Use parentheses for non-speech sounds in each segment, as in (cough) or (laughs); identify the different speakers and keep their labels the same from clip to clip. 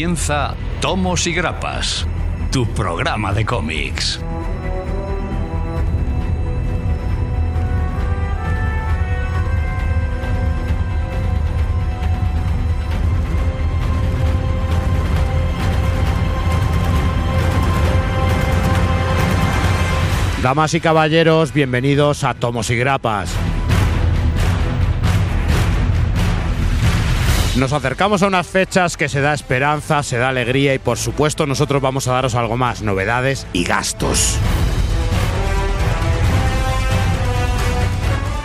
Speaker 1: comienza Tomos y Grapas, tu programa de cómics.
Speaker 2: Damas y caballeros, bienvenidos a Tomos y Grapas. Nos acercamos a unas fechas que se da esperanza, se da alegría y por supuesto nosotros vamos a daros algo más, novedades y gastos.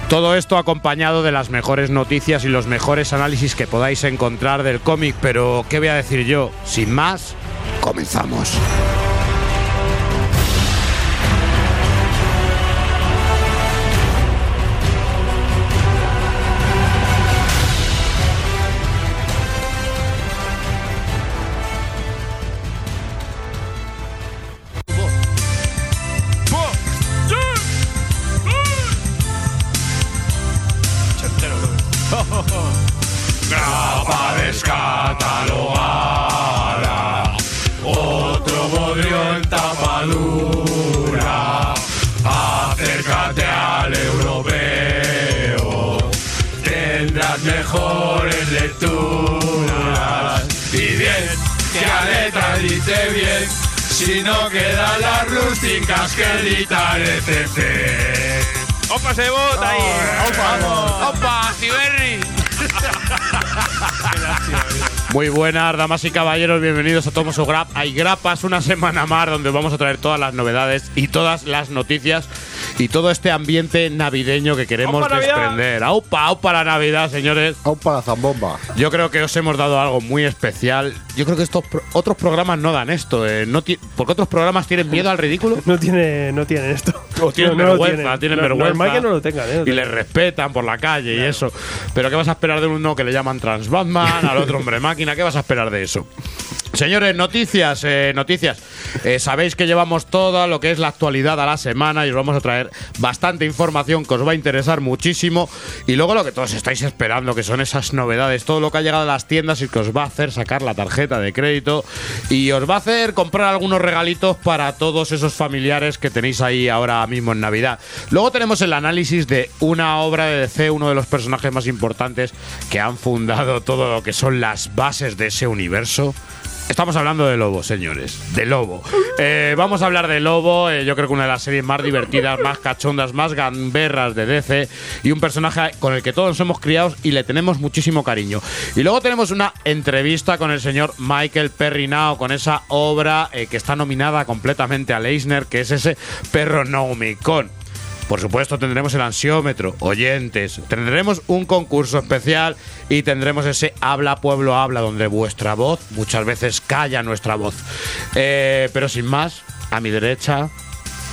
Speaker 2: Todo esto acompañado de las mejores noticias y los mejores análisis que podáis encontrar del cómic, pero ¿qué voy a decir yo? Sin más, comenzamos. Buenas, damas y caballeros, bienvenidos a Tomos Grap. Hay grapas una semana más donde vamos a traer todas las novedades y todas las noticias y todo este ambiente navideño que queremos
Speaker 3: ¡Aupa,
Speaker 2: desprender. ¡Aupa, aupa la Navidad, señores!
Speaker 4: Para la zambomba.
Speaker 2: Yo creo que os hemos dado algo muy especial. Yo creo que estos pro- otros programas no dan esto. eh, no porque otros programas tienen miedo al ridículo. (laughs)
Speaker 5: No tiene, no tienen esto.
Speaker 2: O tienen
Speaker 5: No, no
Speaker 2: vergüenza, tienen
Speaker 5: No,
Speaker 2: vergüenza.
Speaker 5: Normal que no lo tengan, ¿eh?
Speaker 2: y les respetan por la calle y eso. Pero ¿qué vas a esperar de uno que le llaman Trans Batman, al otro (laughs) hombre máquina? ¿Qué vas a esperar de eso? Señores, noticias, eh, noticias. Eh, sabéis que llevamos toda lo que es la actualidad a la semana y os vamos a traer bastante información que os va a interesar muchísimo. Y luego lo que todos estáis esperando, que son esas novedades, todo lo que ha llegado a las tiendas y que os va a hacer sacar la tarjeta de crédito y os va a hacer comprar algunos regalitos para todos esos familiares que tenéis ahí ahora mismo en Navidad. Luego tenemos el análisis de una obra de DC, uno de los personajes más importantes que han fundado todo lo que son las bases de ese universo. Estamos hablando de Lobo, señores. De Lobo. Eh, vamos a hablar de Lobo. eh, yo creo que una de las series más divertidas, más cachondas, más gamberras de DC. Y un personaje con el que todos somos criados y le tenemos muchísimo cariño. Y luego tenemos una entrevista con el señor Michael Perrinao, con esa obra eh, que está nominada completamente al Eisner, que es ese perro Noumicon. Por supuesto, tendremos el ansiómetro, oyentes, tendremos un concurso especial y tendremos ese Habla Pueblo Habla, donde vuestra voz muchas veces calla nuestra voz. Eh, pero sin más, a mi derecha,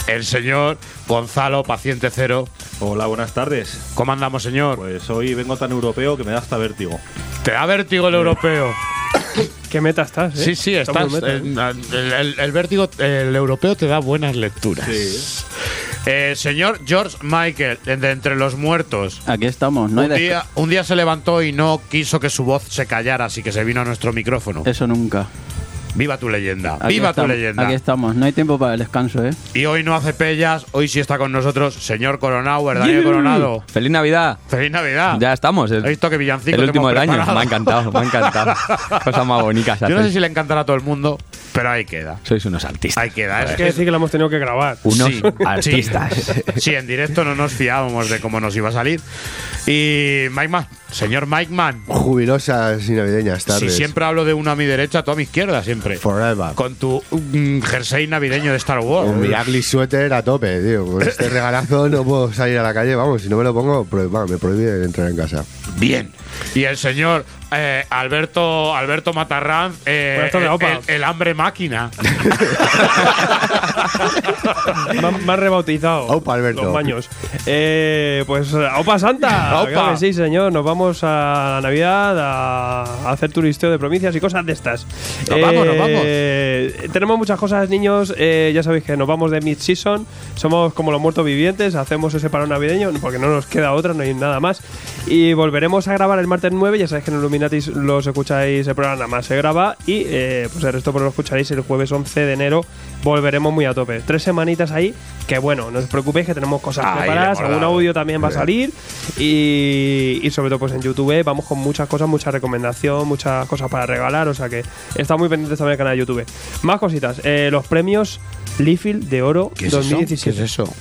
Speaker 2: el señor Gonzalo Paciente Cero.
Speaker 6: Hola, buenas tardes.
Speaker 2: ¿Cómo andamos, señor?
Speaker 6: Pues hoy vengo tan europeo que me da hasta vértigo.
Speaker 2: ¿Te da vértigo el europeo? (coughs)
Speaker 5: ¿Qué meta estás? eh?
Speaker 2: Sí, sí, estás.
Speaker 5: meta, ¿eh?
Speaker 2: el, el- el vértigo, el europeo te da buenas lecturas.
Speaker 6: Sí.
Speaker 2: Eh, señor George Michael, de Entre los Muertos.
Speaker 7: Aquí estamos, no hay
Speaker 2: un, día, un día se levantó y no quiso que su voz se callara, así que se vino a nuestro micrófono.
Speaker 7: Eso nunca.
Speaker 2: Viva tu leyenda,
Speaker 7: Aquí
Speaker 2: viva tu leyenda.
Speaker 7: Aquí estamos, no hay tiempo para el descanso, ¿eh?
Speaker 2: Y hoy no hace pellas, hoy sí está con nosotros señor Coronado, Daniel Coronado.
Speaker 8: ¡Feliz Navidad!
Speaker 2: ¡Feliz Navidad!
Speaker 8: Ya estamos. El,
Speaker 2: He visto que villancico
Speaker 8: el último del año. Me ha encantado, me ha encantado. (laughs) Cosas más bonitas.
Speaker 2: Yo no sé si le encantará a todo el mundo, pero ahí queda.
Speaker 8: Sois unos artistas.
Speaker 2: Ahí queda. Es
Speaker 5: Hay
Speaker 2: que
Speaker 5: decir que lo hemos tenido que grabar.
Speaker 8: Unos
Speaker 2: Sí,
Speaker 8: artistas.
Speaker 2: Sí. Sí, en directo no nos fiábamos de cómo nos iba a salir. Y Mike Man, señor Mike Man,
Speaker 4: Jubilosas y navideñas
Speaker 2: si
Speaker 4: tardes.
Speaker 2: siempre hablo de uno a mi derecha, tú a mi izquierda, siempre.
Speaker 4: Forever.
Speaker 2: Con tu mm, jersey navideño de Star Wars.
Speaker 4: Con mi ugly sweater a tope, tío. Con este regalazo no puedo salir a la calle. Vamos, si no me lo pongo, me prohíbe entrar en casa.
Speaker 2: Bien. Y el señor eh, Alberto Alberto Matarranz, eh, el,
Speaker 5: opa.
Speaker 2: el- el hambre máquina. (laughs)
Speaker 5: Me han- rebautizado.
Speaker 4: Aupa, Alberto.
Speaker 5: Los baños. Eh, pues, Opa Santa. Que sí, señor. Nos vamos a la Navidad a, hacer turisteo de provincias y cosas de estas.
Speaker 2: Nos vamos, nos vamos.
Speaker 5: Eh, Tenemos muchas cosas, niños. Eh, ya sabéis que nos vamos de mid-season. Somos como los muertos vivientes. Hacemos ese parón navideño porque no nos queda otra, no hay nada más. Y volveremos a grabar el martes 9. Ya sabéis que en Illuminatis los escucháis el programa más se graba y eh, pues el resto pues lo escucharéis el jueves 11 de enero. Volveremos muy a tope. Tres semanitas ahí, que bueno, no os preocupéis que tenemos cosas
Speaker 2: Ahí
Speaker 5: preparadas, algún audio también va a salir y, y sobre todo pues en YouTube vamos con muchas cosas, mucha recomendación, muchas cosas para regalar, o sea que está muy pendientes también el canal de YouTube. Más cositas, eh, los premios Liefeld de Oro
Speaker 2: ¿Qué es eso?
Speaker 5: 2017.
Speaker 2: ¿Qué es eso?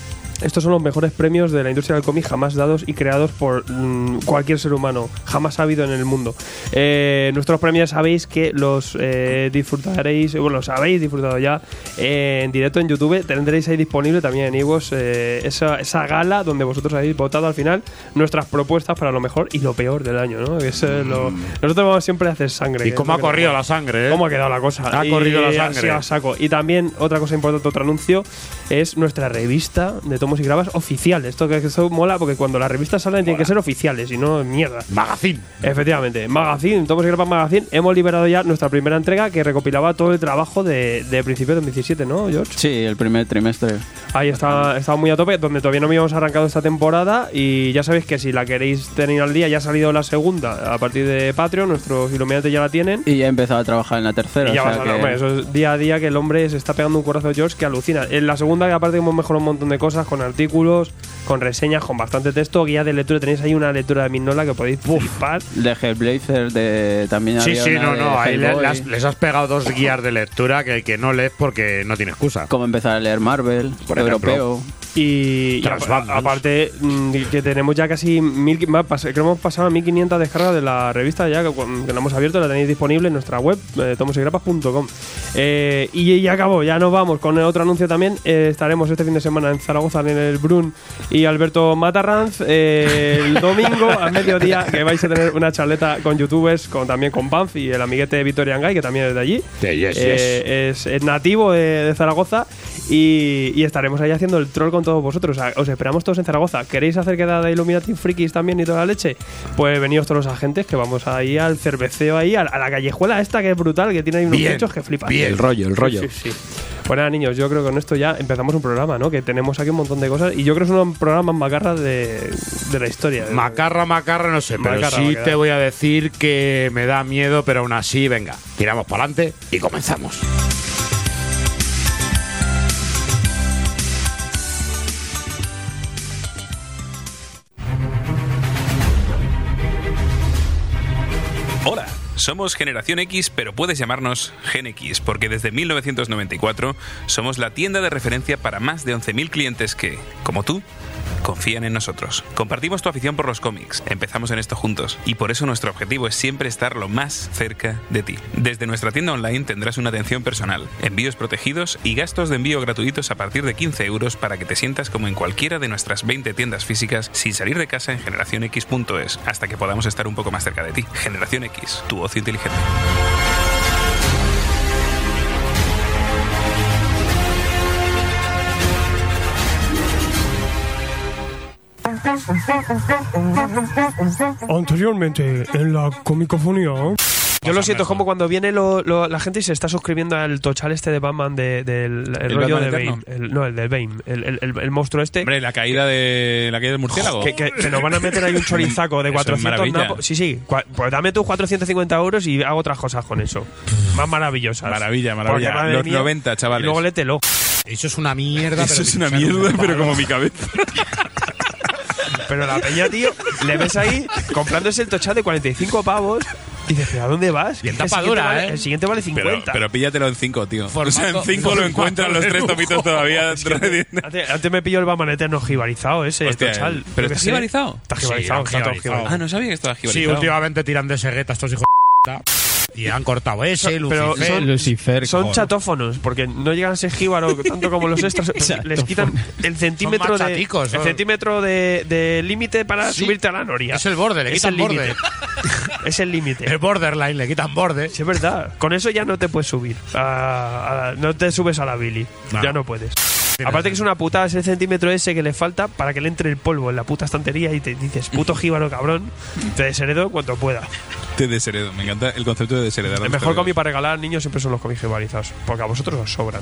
Speaker 5: Estos son los mejores premios de la industria del cómic jamás dados y creados por mm, cualquier ser humano, jamás habido en el mundo. Eh, nuestros premios sabéis que los eh, disfrutaréis, bueno, los habéis disfrutado ya eh, en directo en YouTube. Tendréis ahí disponible también en Ivos esa, esa gala donde vosotros habéis votado al final nuestras propuestas para lo mejor y lo peor del año, ¿no? Es, lo- nosotros vamos siempre a hacer sangre.
Speaker 2: ¿Y cómo ha corrido la sangre, eh?
Speaker 5: ¿Cómo ha quedado la cosa?
Speaker 2: Ha
Speaker 5: Y
Speaker 2: corrido la
Speaker 5: así
Speaker 2: sangre.
Speaker 5: a saco. Y también otra cosa importante, otro anuncio, es nuestra revista de tomos y grabas oficial. Esto que esto mola porque cuando las revistas salen tienen que ser oficiales y no mierda.
Speaker 2: Magazine.
Speaker 5: Efectivamente, Magazine, Tomos y Grabas Magazine, hemos liberado ya nuestra primera entrega que recopilaba todo el trabajo de, de principio de 2017, ¿no, George?
Speaker 7: Sí, el primer trimestre.
Speaker 5: Ahí está, está muy a tope, donde todavía no habíamos arrancado esta temporada y ya sabéis que si la queréis tener al día, ya ha salido la segunda a partir de Patreon, nuestros iluminantes ya la tienen.
Speaker 7: Y ya he empezado a trabajar en la tercera.
Speaker 5: Y ya
Speaker 7: o
Speaker 5: vas
Speaker 7: sea
Speaker 5: a
Speaker 7: que-
Speaker 5: hombre, eso es día a día que el hombre se está pegando un corazón George que alucina. En la segunda, que aparte hemos mejorado un montón de cosas con artículos, con reseñas, con bastante texto, guía de lectura. Tenéis ahí una lectura de Mignola que podéis flipar.
Speaker 7: De Hellblazer, de, también
Speaker 2: Sí,
Speaker 7: había
Speaker 2: sí,
Speaker 7: una
Speaker 2: no, no. Ahí le-
Speaker 7: Hellboy.
Speaker 2: las- les has pegado dos guías de lectura que, que no lees porque no tiene excusa.
Speaker 7: Cómo empezar a leer Marvel,
Speaker 2: Por ejemplo.
Speaker 7: europeo.
Speaker 5: Y, y aparte mm, que tenemos ya casi mil, creo que hemos pasado a 1500 descargas de la revista ya que, cu- que la hemos abierto, la tenéis disponible en nuestra web, eh, tomosygrapas.com. Eh, y ya acabó, ya nos vamos con otro anuncio también. Eh, estaremos este fin de semana en Zaragoza en el Brun y Alberto Matarranz. eh, el domingo a mediodía que vais a tener una charleta con youtubers, con, también con Banff y el amiguete Victorian Guy, que también es de allí.
Speaker 2: Sí, yes,
Speaker 5: Eh, Es, es nativo de, de Zaragoza y, y estaremos ahí haciendo el troll con todos vosotros. O sea, os esperamos todos en Zaragoza. ¿Queréis hacer quedada de Illuminati Frikis también y toda la leche? Pues venidos todos los agentes que vamos ahí al cerveceo ahí, a, a la callejuela esta que es brutal, que tiene ahí unos
Speaker 2: Bien,
Speaker 5: techos que flipas.
Speaker 2: bien.
Speaker 8: El rollo, el rollo.
Speaker 5: Sí, sí, sí. Nada, niños, yo creo que con esto ya empezamos un programa, ¿no? Que tenemos aquí un montón de cosas y yo creo que es programas más macarras de, de la historia.
Speaker 2: Macarra, macarra, no sé, pero
Speaker 5: Macarra,
Speaker 2: sí
Speaker 5: macarra.
Speaker 2: te voy a decir que me da miedo, pero aún así, venga, tiramos para adelante y comenzamos.
Speaker 9: Somos Generación X, pero puedes llamarnos Gen X, porque desde 1994 somos la tienda de referencia para más de 11.000 clientes que, como tú, confían en nosotros. Compartimos tu afición por los cómics, empezamos en esto juntos, y por eso nuestro objetivo es siempre estar lo más cerca de ti. Desde nuestra tienda online tendrás una atención personal, envíos protegidos y gastos de envío gratuitos a partir de 15 euros para que te sientas como en cualquiera de nuestras 20 tiendas físicas sin salir de casa en generacionx.es, hasta que podamos estar un poco más cerca de ti. Generación X, tu ocio inteligente.
Speaker 5: Anteriormente en la comicofonía. Yo lo siento, es como cuando viene lo- lo- la gente y se está suscribiendo al tochal este de Batman de- del el
Speaker 9: ¿El
Speaker 5: rollo
Speaker 9: Batman
Speaker 5: de? Bane. El- no, el de Bane. El, el- el- el monstruo este.
Speaker 9: Hombre, la caída de la caída del murciélago.
Speaker 5: Que, que- que nos van a meter ahí un chorizaco de (laughs)
Speaker 9: Eso es
Speaker 5: 400
Speaker 9: maravilla.
Speaker 5: napos. Sí, sí. cua- Pues dame tus 450 euros y hago otras cosas con eso. Más maravillosas.
Speaker 9: Maravilla, maravilla.
Speaker 5: Porque,
Speaker 9: Los
Speaker 5: mía,
Speaker 9: 90, chavales.
Speaker 5: Y luego lételo.
Speaker 2: Eso es una mierda.
Speaker 9: Eso
Speaker 2: pero
Speaker 9: es una
Speaker 2: un
Speaker 9: mierda, pero como mi cabeza. (laughs)
Speaker 5: Pero la peña, tío, le ves ahí comprándose el tochal de 45 pavos. Y dices, ¿pero a dónde vas?
Speaker 2: Y en
Speaker 5: Que el
Speaker 2: tapa
Speaker 5: siguiente
Speaker 2: dura,
Speaker 5: vale-
Speaker 2: ¿eh?
Speaker 5: El siguiente vale 50.
Speaker 9: Pero, pero píllatelo en 5, tío.
Speaker 2: Formato-
Speaker 9: o sea, en 5 lo encuentran los tres
Speaker 2: lujo.
Speaker 9: tomitos todavía. (laughs)
Speaker 5: Antes, antes me pilló el Batman Eterno jibarizado ese,
Speaker 9: Hostia,
Speaker 5: tochal. Yo
Speaker 9: ¿pero está jibarizado?
Speaker 5: Está
Speaker 2: Sí,
Speaker 5: jibarizado,
Speaker 2: han
Speaker 5: está todo
Speaker 2: jibarizado.
Speaker 9: Ah, no sabía que estaba
Speaker 2: Sí,
Speaker 9: jibarizado.
Speaker 2: últimamente tiran de segueta estos hijos de puta. Y han cortado ese,
Speaker 5: Pero
Speaker 2: Lucifer.
Speaker 5: son-
Speaker 8: Lucifer.
Speaker 5: Son
Speaker 8: joder.
Speaker 5: chatófonos, porque no llegan a ser jíbaro tanto como los extras. (laughs) Les quitan el centímetro de, el centímetro de, de límite para
Speaker 2: Sí.
Speaker 5: subirte a la noria.
Speaker 2: Es el borde, le
Speaker 5: Es
Speaker 2: quitan
Speaker 5: el
Speaker 2: borde. (laughs)
Speaker 5: es el límite.
Speaker 2: El borderline, le quitan borde.
Speaker 5: Sí, es verdad. Con eso ya no te puedes subir. a- a- no te subes a la Billy.
Speaker 2: No.
Speaker 5: Ya no puedes. Aparte que es una putada ese centímetro ese que le falta para que le entre el polvo en la puta estantería y te dices, puto jíbaro cabrón, te desheredo cuanto pueda.
Speaker 9: Te desheredo. Me encanta el concepto de desheredar.
Speaker 5: El mejor cómic para regalar niños siempre son los cómics jibarizados, porque a vosotros os sobran.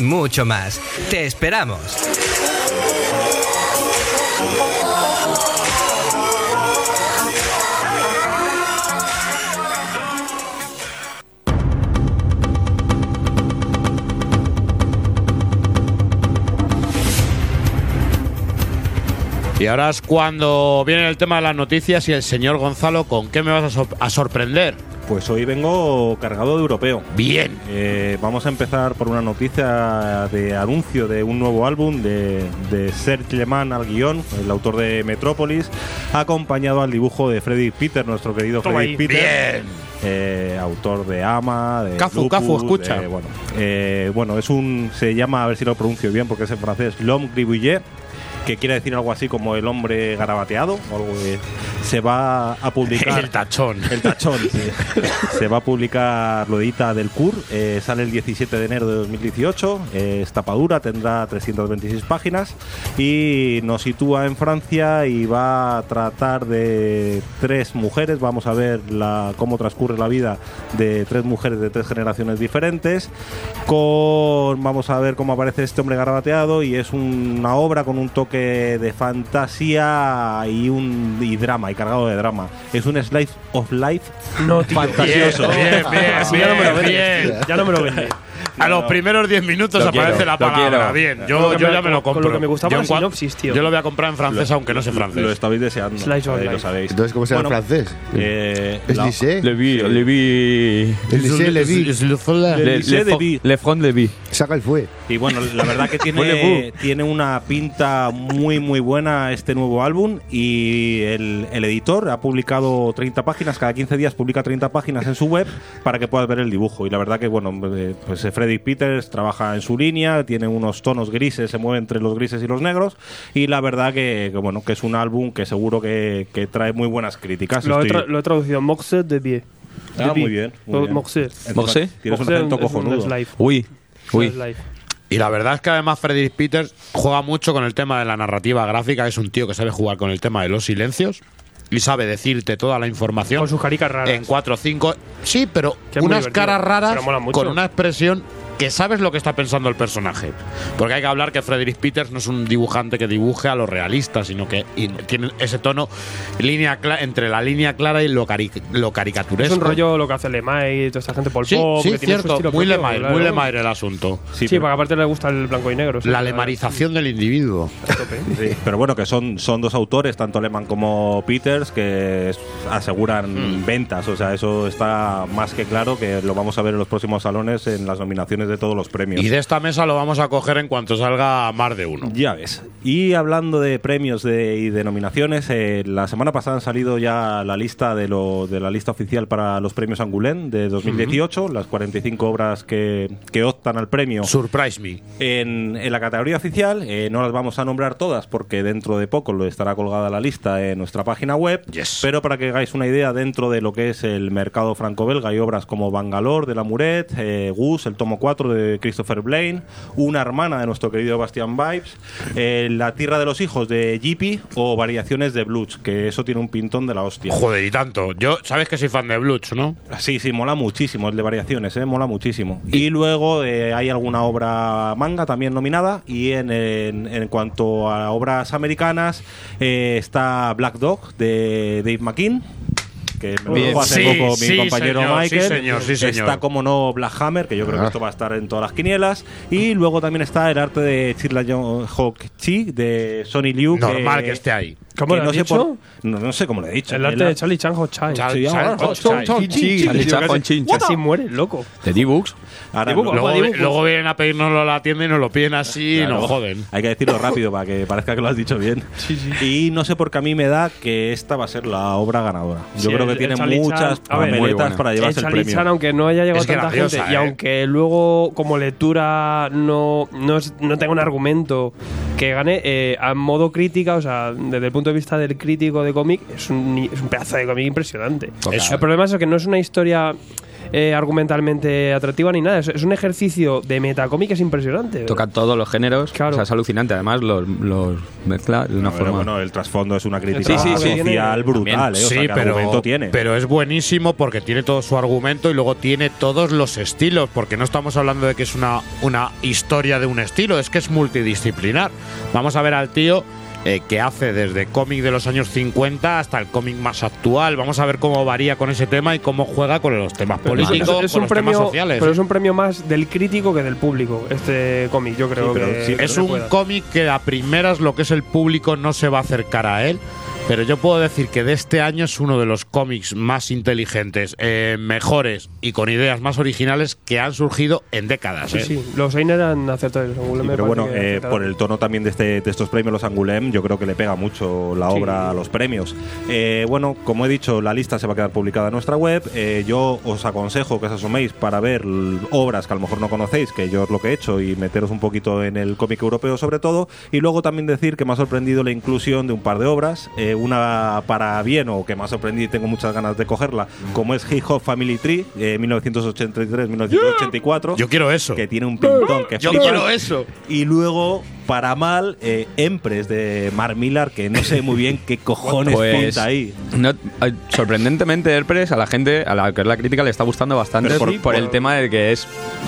Speaker 10: mucho más. ¡Te esperamos!
Speaker 2: Y ahora es cuando viene el tema de las noticias y el señor Gonzalo, ¿con qué me vas a, sor- a sorprender?
Speaker 6: Pues hoy vengo cargado de europeo.
Speaker 2: Bien.
Speaker 6: Eh, vamos a empezar por una noticia de anuncio de un nuevo álbum de, de Serge Leman al guion, el autor de Metrópolis, acompañado al dibujo de Freddy Peter, nuestro querido
Speaker 5: Toma
Speaker 6: Freddy
Speaker 5: ahí.
Speaker 6: Peter.
Speaker 2: Bien.
Speaker 6: eh, autor de Ama, de
Speaker 2: Cafu,
Speaker 6: Lupus,
Speaker 2: Cafu, escucha.
Speaker 6: de- bueno, eh, bueno, es un se llama a ver si lo pronuncio bien porque es en francés L'homme gribouillé que quiere decir algo así como el hombre garabateado o algo de- se va a publicar (laughs)
Speaker 2: El tachón.
Speaker 6: el tachón sí. (laughs) se va a publicar lo edita del CUR eh, sale el 17 de enero de 2018 eh, es tapadura tendrá 326 páginas y nos sitúa en Francia y va a tratar de tres mujeres vamos a ver la, cómo transcurre la vida de tres mujeres de tres generaciones diferentes con vamos a ver cómo aparece este hombre garabateado y es una obra con un toque de fantasía y un y drama y cargado de drama es un slice of life
Speaker 5: No,
Speaker 6: fantasioso
Speaker 2: Bien, bien,
Speaker 5: Así ya no me lo
Speaker 2: bien, bien.
Speaker 5: Ya no me lo vende.
Speaker 2: A los primeros 10 minutos
Speaker 8: Lo
Speaker 2: aparece
Speaker 8: quiero,
Speaker 2: la palabra. Bien, yo, yo ya me lo
Speaker 5: con
Speaker 2: compro.
Speaker 5: lo que me gustaba la sinopsis, tío.
Speaker 2: yo lo voy a comprar en francés, aunque no sé francés.
Speaker 6: lo estabais deseando
Speaker 5: Slice of
Speaker 6: ahí lo
Speaker 5: life.
Speaker 6: sabéis
Speaker 4: Entonces, ¿cómo se llama en
Speaker 6: Bueno,
Speaker 4: francés?
Speaker 6: eh,
Speaker 4: ¿Es lycée?
Speaker 8: Le vi, le vi.
Speaker 4: El lycée le vi.
Speaker 8: Le,
Speaker 6: lycée
Speaker 8: le,
Speaker 6: de
Speaker 8: fo-
Speaker 6: Vi.
Speaker 8: le front le vi.
Speaker 4: Saca el fue.
Speaker 6: Y bueno, la verdad que (laughs) tiene, tiene una pinta muy muy buena este nuevo álbum y el, el editor ha publicado 30 páginas, cada 15 días publica 30 páginas en su web para que puedas ver el dibujo. Y la verdad que bueno, eh, pues eh, Peters trabaja en su línea, tiene unos tonos grises, se mueve entre los grises y los negros y la verdad que, que, bueno, que es un álbum que seguro que, que trae muy buenas críticas.
Speaker 5: Lo he,
Speaker 6: Estoy-
Speaker 5: tra- lo he traducido Moxet de Pie.
Speaker 6: Ah,
Speaker 5: De Pie.
Speaker 6: muy bien, muy bien.
Speaker 5: Moxet.
Speaker 6: Tienes un acento cojonudo.
Speaker 8: Uy.
Speaker 2: Y la verdad es que además Freddy Peters juega mucho con el tema de la narrativa gráfica. Es un tío que sabe jugar con el tema de los silencios y sabe decirte toda la información
Speaker 5: Con sus caricas raras.
Speaker 2: en 4 o 5. Sí, pero unas
Speaker 5: divertido,
Speaker 2: caras raras con una expresión que sabes lo que está pensando el personaje. Porque hay que hablar que Frederick Peters no es un dibujante que dibuje a lo realista, sino que tiene ese tono línea cla- entre la línea clara y lo, cari- lo caricaturesco.
Speaker 5: Es un rollo lo que hace Lemay y toda esta gente por
Speaker 2: Sí,
Speaker 5: pop,
Speaker 2: sí,
Speaker 5: que tiene su
Speaker 2: cierto.
Speaker 5: estilo
Speaker 2: Muy Lemire,
Speaker 5: claro.
Speaker 2: muy Lemire el asunto.
Speaker 5: Sí,
Speaker 6: pero-
Speaker 5: porque aparte le gusta el blanco y negro. sí,
Speaker 2: La lemarización del individuo. (laughs)
Speaker 6: Sí, pero bueno, que son, son dos autores, tanto Lehman como Peters, que aseguran ventas. O sea, eso está más que claro que lo vamos a ver en los próximos salones en las nominaciones de todos los premios.
Speaker 2: Y de esta mesa lo vamos a coger en cuanto salga más de uno.
Speaker 6: Ya ves. Y hablando de premios de, y de nominaciones, eh, la semana pasada han salido ya la lista de, lo, de la lista oficial para los premios Angoulême de 2018, las 45 obras que, que optan al premio.
Speaker 2: Surprise me.
Speaker 6: En, en la categoría oficial eh, no las vamos a nombrar todas porque dentro de poco lo estará colgada la lista en nuestra página web.
Speaker 2: Yes.
Speaker 6: Pero para que hagáis una idea dentro de lo que es el mercado franco-belga hay obras como Bangalore de la Muret, eh, Gus, el tomo 4 de Christopher Blaine, Una hermana de nuestro querido Bastian Vibes, eh, La tierra de los hijos de Jeepy o Variaciones de Blues, que eso tiene un pintón de la hostia.
Speaker 2: Joder, y tanto. Yo, sabes que soy fan de Blues, ¿no?
Speaker 6: Sí, sí, mola muchísimo el de variaciones, ¿eh? mola muchísimo. Y luego eh, hay alguna obra manga también nominada y en, en- en cuanto a obras americanas eh, está Black Dog de Dave McKean. Que me
Speaker 8: Bien.
Speaker 6: lo hace
Speaker 2: Sí,
Speaker 6: poco mi
Speaker 2: sí,
Speaker 6: compañero
Speaker 2: señor,
Speaker 6: Michael.
Speaker 2: sí, señor, sí, señor.
Speaker 6: Está como no Black Hammer, que yo creo que
Speaker 4: Ah.
Speaker 6: esto va a estar en todas las quinielas. Y luego también está el arte de Chirla Hawk Chi de Sonny Liu.
Speaker 2: Normal que esté ahí.
Speaker 5: ¿Cómo le
Speaker 6: no
Speaker 5: has
Speaker 6: sé
Speaker 5: dicho?
Speaker 6: por- no, no sé cómo le he dicho.
Speaker 5: El arte de Charlie Chan Ho Chai.
Speaker 8: Charlie Chaplin,
Speaker 5: casi-
Speaker 8: chin.
Speaker 5: Casi muere, loco.
Speaker 8: De D-Books.
Speaker 6: Lo-
Speaker 2: Luego, vienen a pedirnoslo a la tienda y nos lo piden así y nos joden.
Speaker 6: Hay que decirlo rápido para que parezca que lo has dicho bien. Y no sé por qué a mí me da que esta va a ser la obra ganadora. Yo
Speaker 5: Sí,
Speaker 6: creo que tiene muchas
Speaker 5: Chan,
Speaker 6: papeletas para llevarse el, premio.
Speaker 5: Chan, aunque no haya llegado tanta gente y
Speaker 2: ¿eh?
Speaker 5: aunque luego como lectura no, no, es- no tenga un argumento que gane eh, a modo crítica, o sea, desde el punto de vista del crítico de cómic, es un, es un pedazo de cómic impresionante.
Speaker 2: Eso.
Speaker 5: El problema es que no es una historia eh, argumentalmente atractiva ni nada, es, es un ejercicio de metacómic que es impresionante.
Speaker 8: Toca todos los géneros.
Speaker 5: Claro.
Speaker 8: O sea, es alucinante. Además, los, los mezcla de una
Speaker 6: No,
Speaker 8: forma.
Speaker 6: bueno, el trasfondo es una crítica
Speaker 8: Sí, sí, sí.
Speaker 6: social brutal, ¿eh? O sea,
Speaker 2: Sí,
Speaker 6: ¿qué
Speaker 2: pero,
Speaker 6: tiene?
Speaker 2: pero es buenísimo porque tiene todo su argumento y luego tiene todos los estilos, porque no estamos hablando de que es una, una historia de un estilo, es que es multidisciplinar. Vamos a ver al tío eh, que hace desde cómic de los años 50 hasta el cómic más actual. Vamos a ver cómo varía con ese tema y cómo juega con los temas políticos,
Speaker 5: es, es
Speaker 2: con
Speaker 5: un
Speaker 2: los
Speaker 5: premio,
Speaker 2: temas sociales.
Speaker 5: pero es un premio más del crítico que del público, este cómic, yo creo
Speaker 6: Sí,
Speaker 5: que
Speaker 6: sí,
Speaker 5: que
Speaker 2: es un cómic que a primeras lo que es el público no se va a acercar a él. Pero yo puedo decir que de este año es uno de los cómics más inteligentes, eh, mejores y con ideas más originales que han surgido en décadas.
Speaker 5: Sí,
Speaker 2: ¿eh?
Speaker 5: sí, los Einer han acertado
Speaker 6: Sí,
Speaker 5: me
Speaker 6: pero bueno, eh, por el tono también de, este, de estos premios, los Angoulême, yo creo que le pega mucho la
Speaker 5: Sí.
Speaker 6: obra a los premios. Eh, bueno, como he dicho, la lista se va a quedar publicada en nuestra web. Eh, yo os aconsejo que os asoméis para ver obras que a lo mejor no conocéis, que yo es lo que he hecho, y meteros un poquito en el cómic europeo sobre todo. Y luego también decir que me ha sorprendido la inclusión de un par de obras, eh, una para bien o que me ha sorprendido y tengo muchas ganas de cogerla, como es Hip Hop Family Tree, eh, 1983-1984.
Speaker 2: Yo quiero eso.
Speaker 6: Que tiene un pintón que
Speaker 2: Yo
Speaker 6: flipas.
Speaker 2: quiero eso.
Speaker 6: Y luego, para mal, eh, Empress de Mark Millar, que no sé muy bien qué (laughs) cojones
Speaker 8: Pues,
Speaker 6: pinta ahí.
Speaker 8: no- sorprendentemente, Airpress a la gente, a la que es la crítica, le está gustando bastante por,
Speaker 6: sí,
Speaker 8: por
Speaker 6: por-
Speaker 8: el tema de que es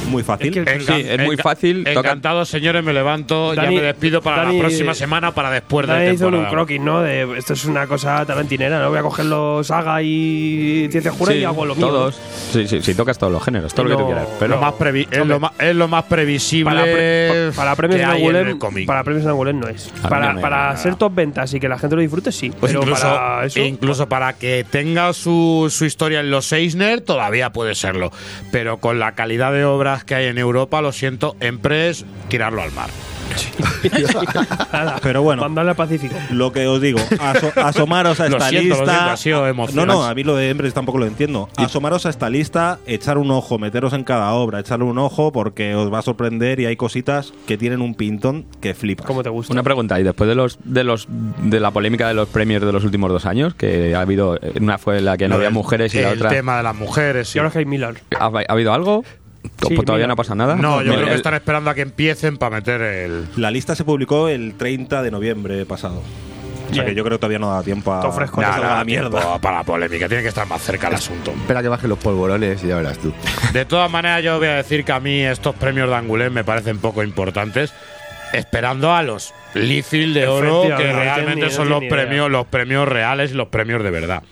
Speaker 6: Muy fácil.
Speaker 5: Es que-
Speaker 8: Sí, es muy fácil, toca-
Speaker 2: Encantado, señores, me levanto,
Speaker 5: Dani-
Speaker 2: ya me despido para
Speaker 5: Dani-
Speaker 2: la próxima semana, para después de
Speaker 5: Dani hizo un
Speaker 2: temporada.
Speaker 5: croquis, ¿no? De esto es una cosa tarantinera, ¿no? Voy a coger los saga y ciencia jura
Speaker 8: Sí,
Speaker 5: y hago lo mío.
Speaker 8: todos. Sí, sí, sí, tocas todos los géneros, todo lo que tú quieras.
Speaker 2: Pero
Speaker 8: Pero
Speaker 2: más previ- es, lo más, es lo más previsible
Speaker 5: Para, pre- para premios
Speaker 2: que
Speaker 5: en
Speaker 2: hay en el
Speaker 5: Para premios en Angoulême no es.
Speaker 8: A mí
Speaker 5: Para,
Speaker 8: no me-
Speaker 5: para ser top ventas y que la gente lo disfrute, sí.
Speaker 2: Pues
Speaker 5: pero
Speaker 2: incluso,
Speaker 5: para eso.
Speaker 2: incluso para que tenga su, su historia en los Eisner, todavía puede serlo. Pero con la calidad de obras que hay en Europa, lo siento, Empress, tirarlo al mar. (laughs)
Speaker 6: Pero bueno.
Speaker 5: Pacífico.
Speaker 6: Lo que os digo, aso- asomaros a
Speaker 2: Lo
Speaker 6: esta
Speaker 2: siento,
Speaker 6: lista.
Speaker 2: siento, ha sido
Speaker 6: no, no, a mí lo de Empress tampoco lo entiendo. Asomaros a esta lista, echar un ojo, meteros en cada obra, echarle un ojo porque os va a sorprender y hay cositas que tienen un pintón que flipa.
Speaker 5: Como te gusta.
Speaker 8: Una pregunta, y después de los de los de la polémica de los premios de los últimos dos años, que ha habido una fue la que no había mujeres y la
Speaker 2: el
Speaker 8: otra
Speaker 2: tema de las mujeres. sí.
Speaker 5: Y ahora que hay Miller.
Speaker 8: ¿ha, ha habido algo?
Speaker 5: Sí,
Speaker 8: Todavía
Speaker 5: mira.
Speaker 8: no pasa nada.
Speaker 2: No, yo
Speaker 8: Mira,
Speaker 2: creo que
Speaker 8: el-
Speaker 2: están esperando a que empiecen para meter el.
Speaker 6: La lista se publicó el 30 de noviembre pasado. O sea que yo creo que todavía no da tiempo a. Que
Speaker 2: Nada,
Speaker 6: salga la
Speaker 2: nada,
Speaker 6: mierda.
Speaker 2: tiempo (laughs) para la polémica, tiene que estar más cerca el asunto.
Speaker 4: Espera que bajen los polvorones y ya verás tú.
Speaker 2: De todas maneras, yo voy a decir que a mí estos premios de Angoulême me parecen poco importantes, esperando a los Lifil de oro, que realmente son
Speaker 5: no
Speaker 2: los premios, los premios reales y los premios de verdad.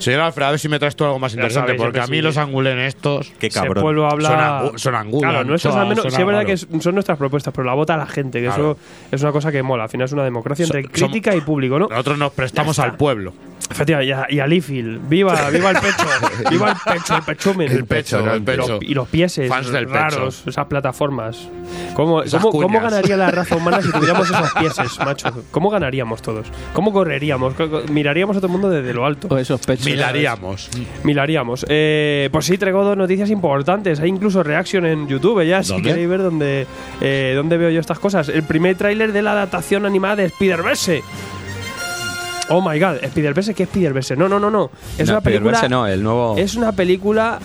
Speaker 2: Señor Alfred, a ver si me traes tú algo más interesante,
Speaker 5: sabéis
Speaker 2: porque
Speaker 5: que
Speaker 2: a mí
Speaker 5: sí.
Speaker 2: los Angoulême estos
Speaker 6: Qué
Speaker 5: Se
Speaker 6: cabrón.
Speaker 5: vuelve a hablar.
Speaker 2: Son angu- son angulas,
Speaker 5: Claro, nuestras al menos.
Speaker 2: son
Speaker 5: Sí, es verdad que son nuestras propuestas, pero la vota la gente, que
Speaker 2: Claro.
Speaker 5: eso es una cosa que mola. Al final es una democracia entre
Speaker 2: So-
Speaker 5: crítica y público, ¿no?
Speaker 2: nosotros nos prestamos al pueblo.
Speaker 5: Efectivamente, y a, y a Leafield. ¡Viva, viva el pecho! (laughs) ¡Viva el pecho, el pechumen!
Speaker 2: El pecho, el pecho.
Speaker 5: Y los pieses
Speaker 2: Fans del
Speaker 5: raros,
Speaker 2: pecho.
Speaker 5: esas plataformas. ¿Cómo,
Speaker 2: Esas
Speaker 5: cómo, cómo ganaría la raza humana si tuviéramos (laughs) esos pieses, macho? ¿Cómo ganaríamos todos? ¿Cómo correríamos? Co- co- Miraríamos a todo el mundo desde lo alto.
Speaker 7: O esos pechos.
Speaker 2: Milaríamos.
Speaker 5: Milaríamos. Eh, pues sí, traigo dos noticias importantes. Hay incluso reaction en YouTube, ya, si
Speaker 2: ¿Dónde?
Speaker 5: queréis ver dónde, eh, dónde veo yo estas cosas. El primer tráiler de la adaptación animada de Spider-Verse. Oh my god, Spider-Verse, ¿qué es Spider-Verse? No, no, no, no. Es
Speaker 8: No,
Speaker 5: una película.
Speaker 8: Spider-Verse no, el nuevo.
Speaker 5: Es una película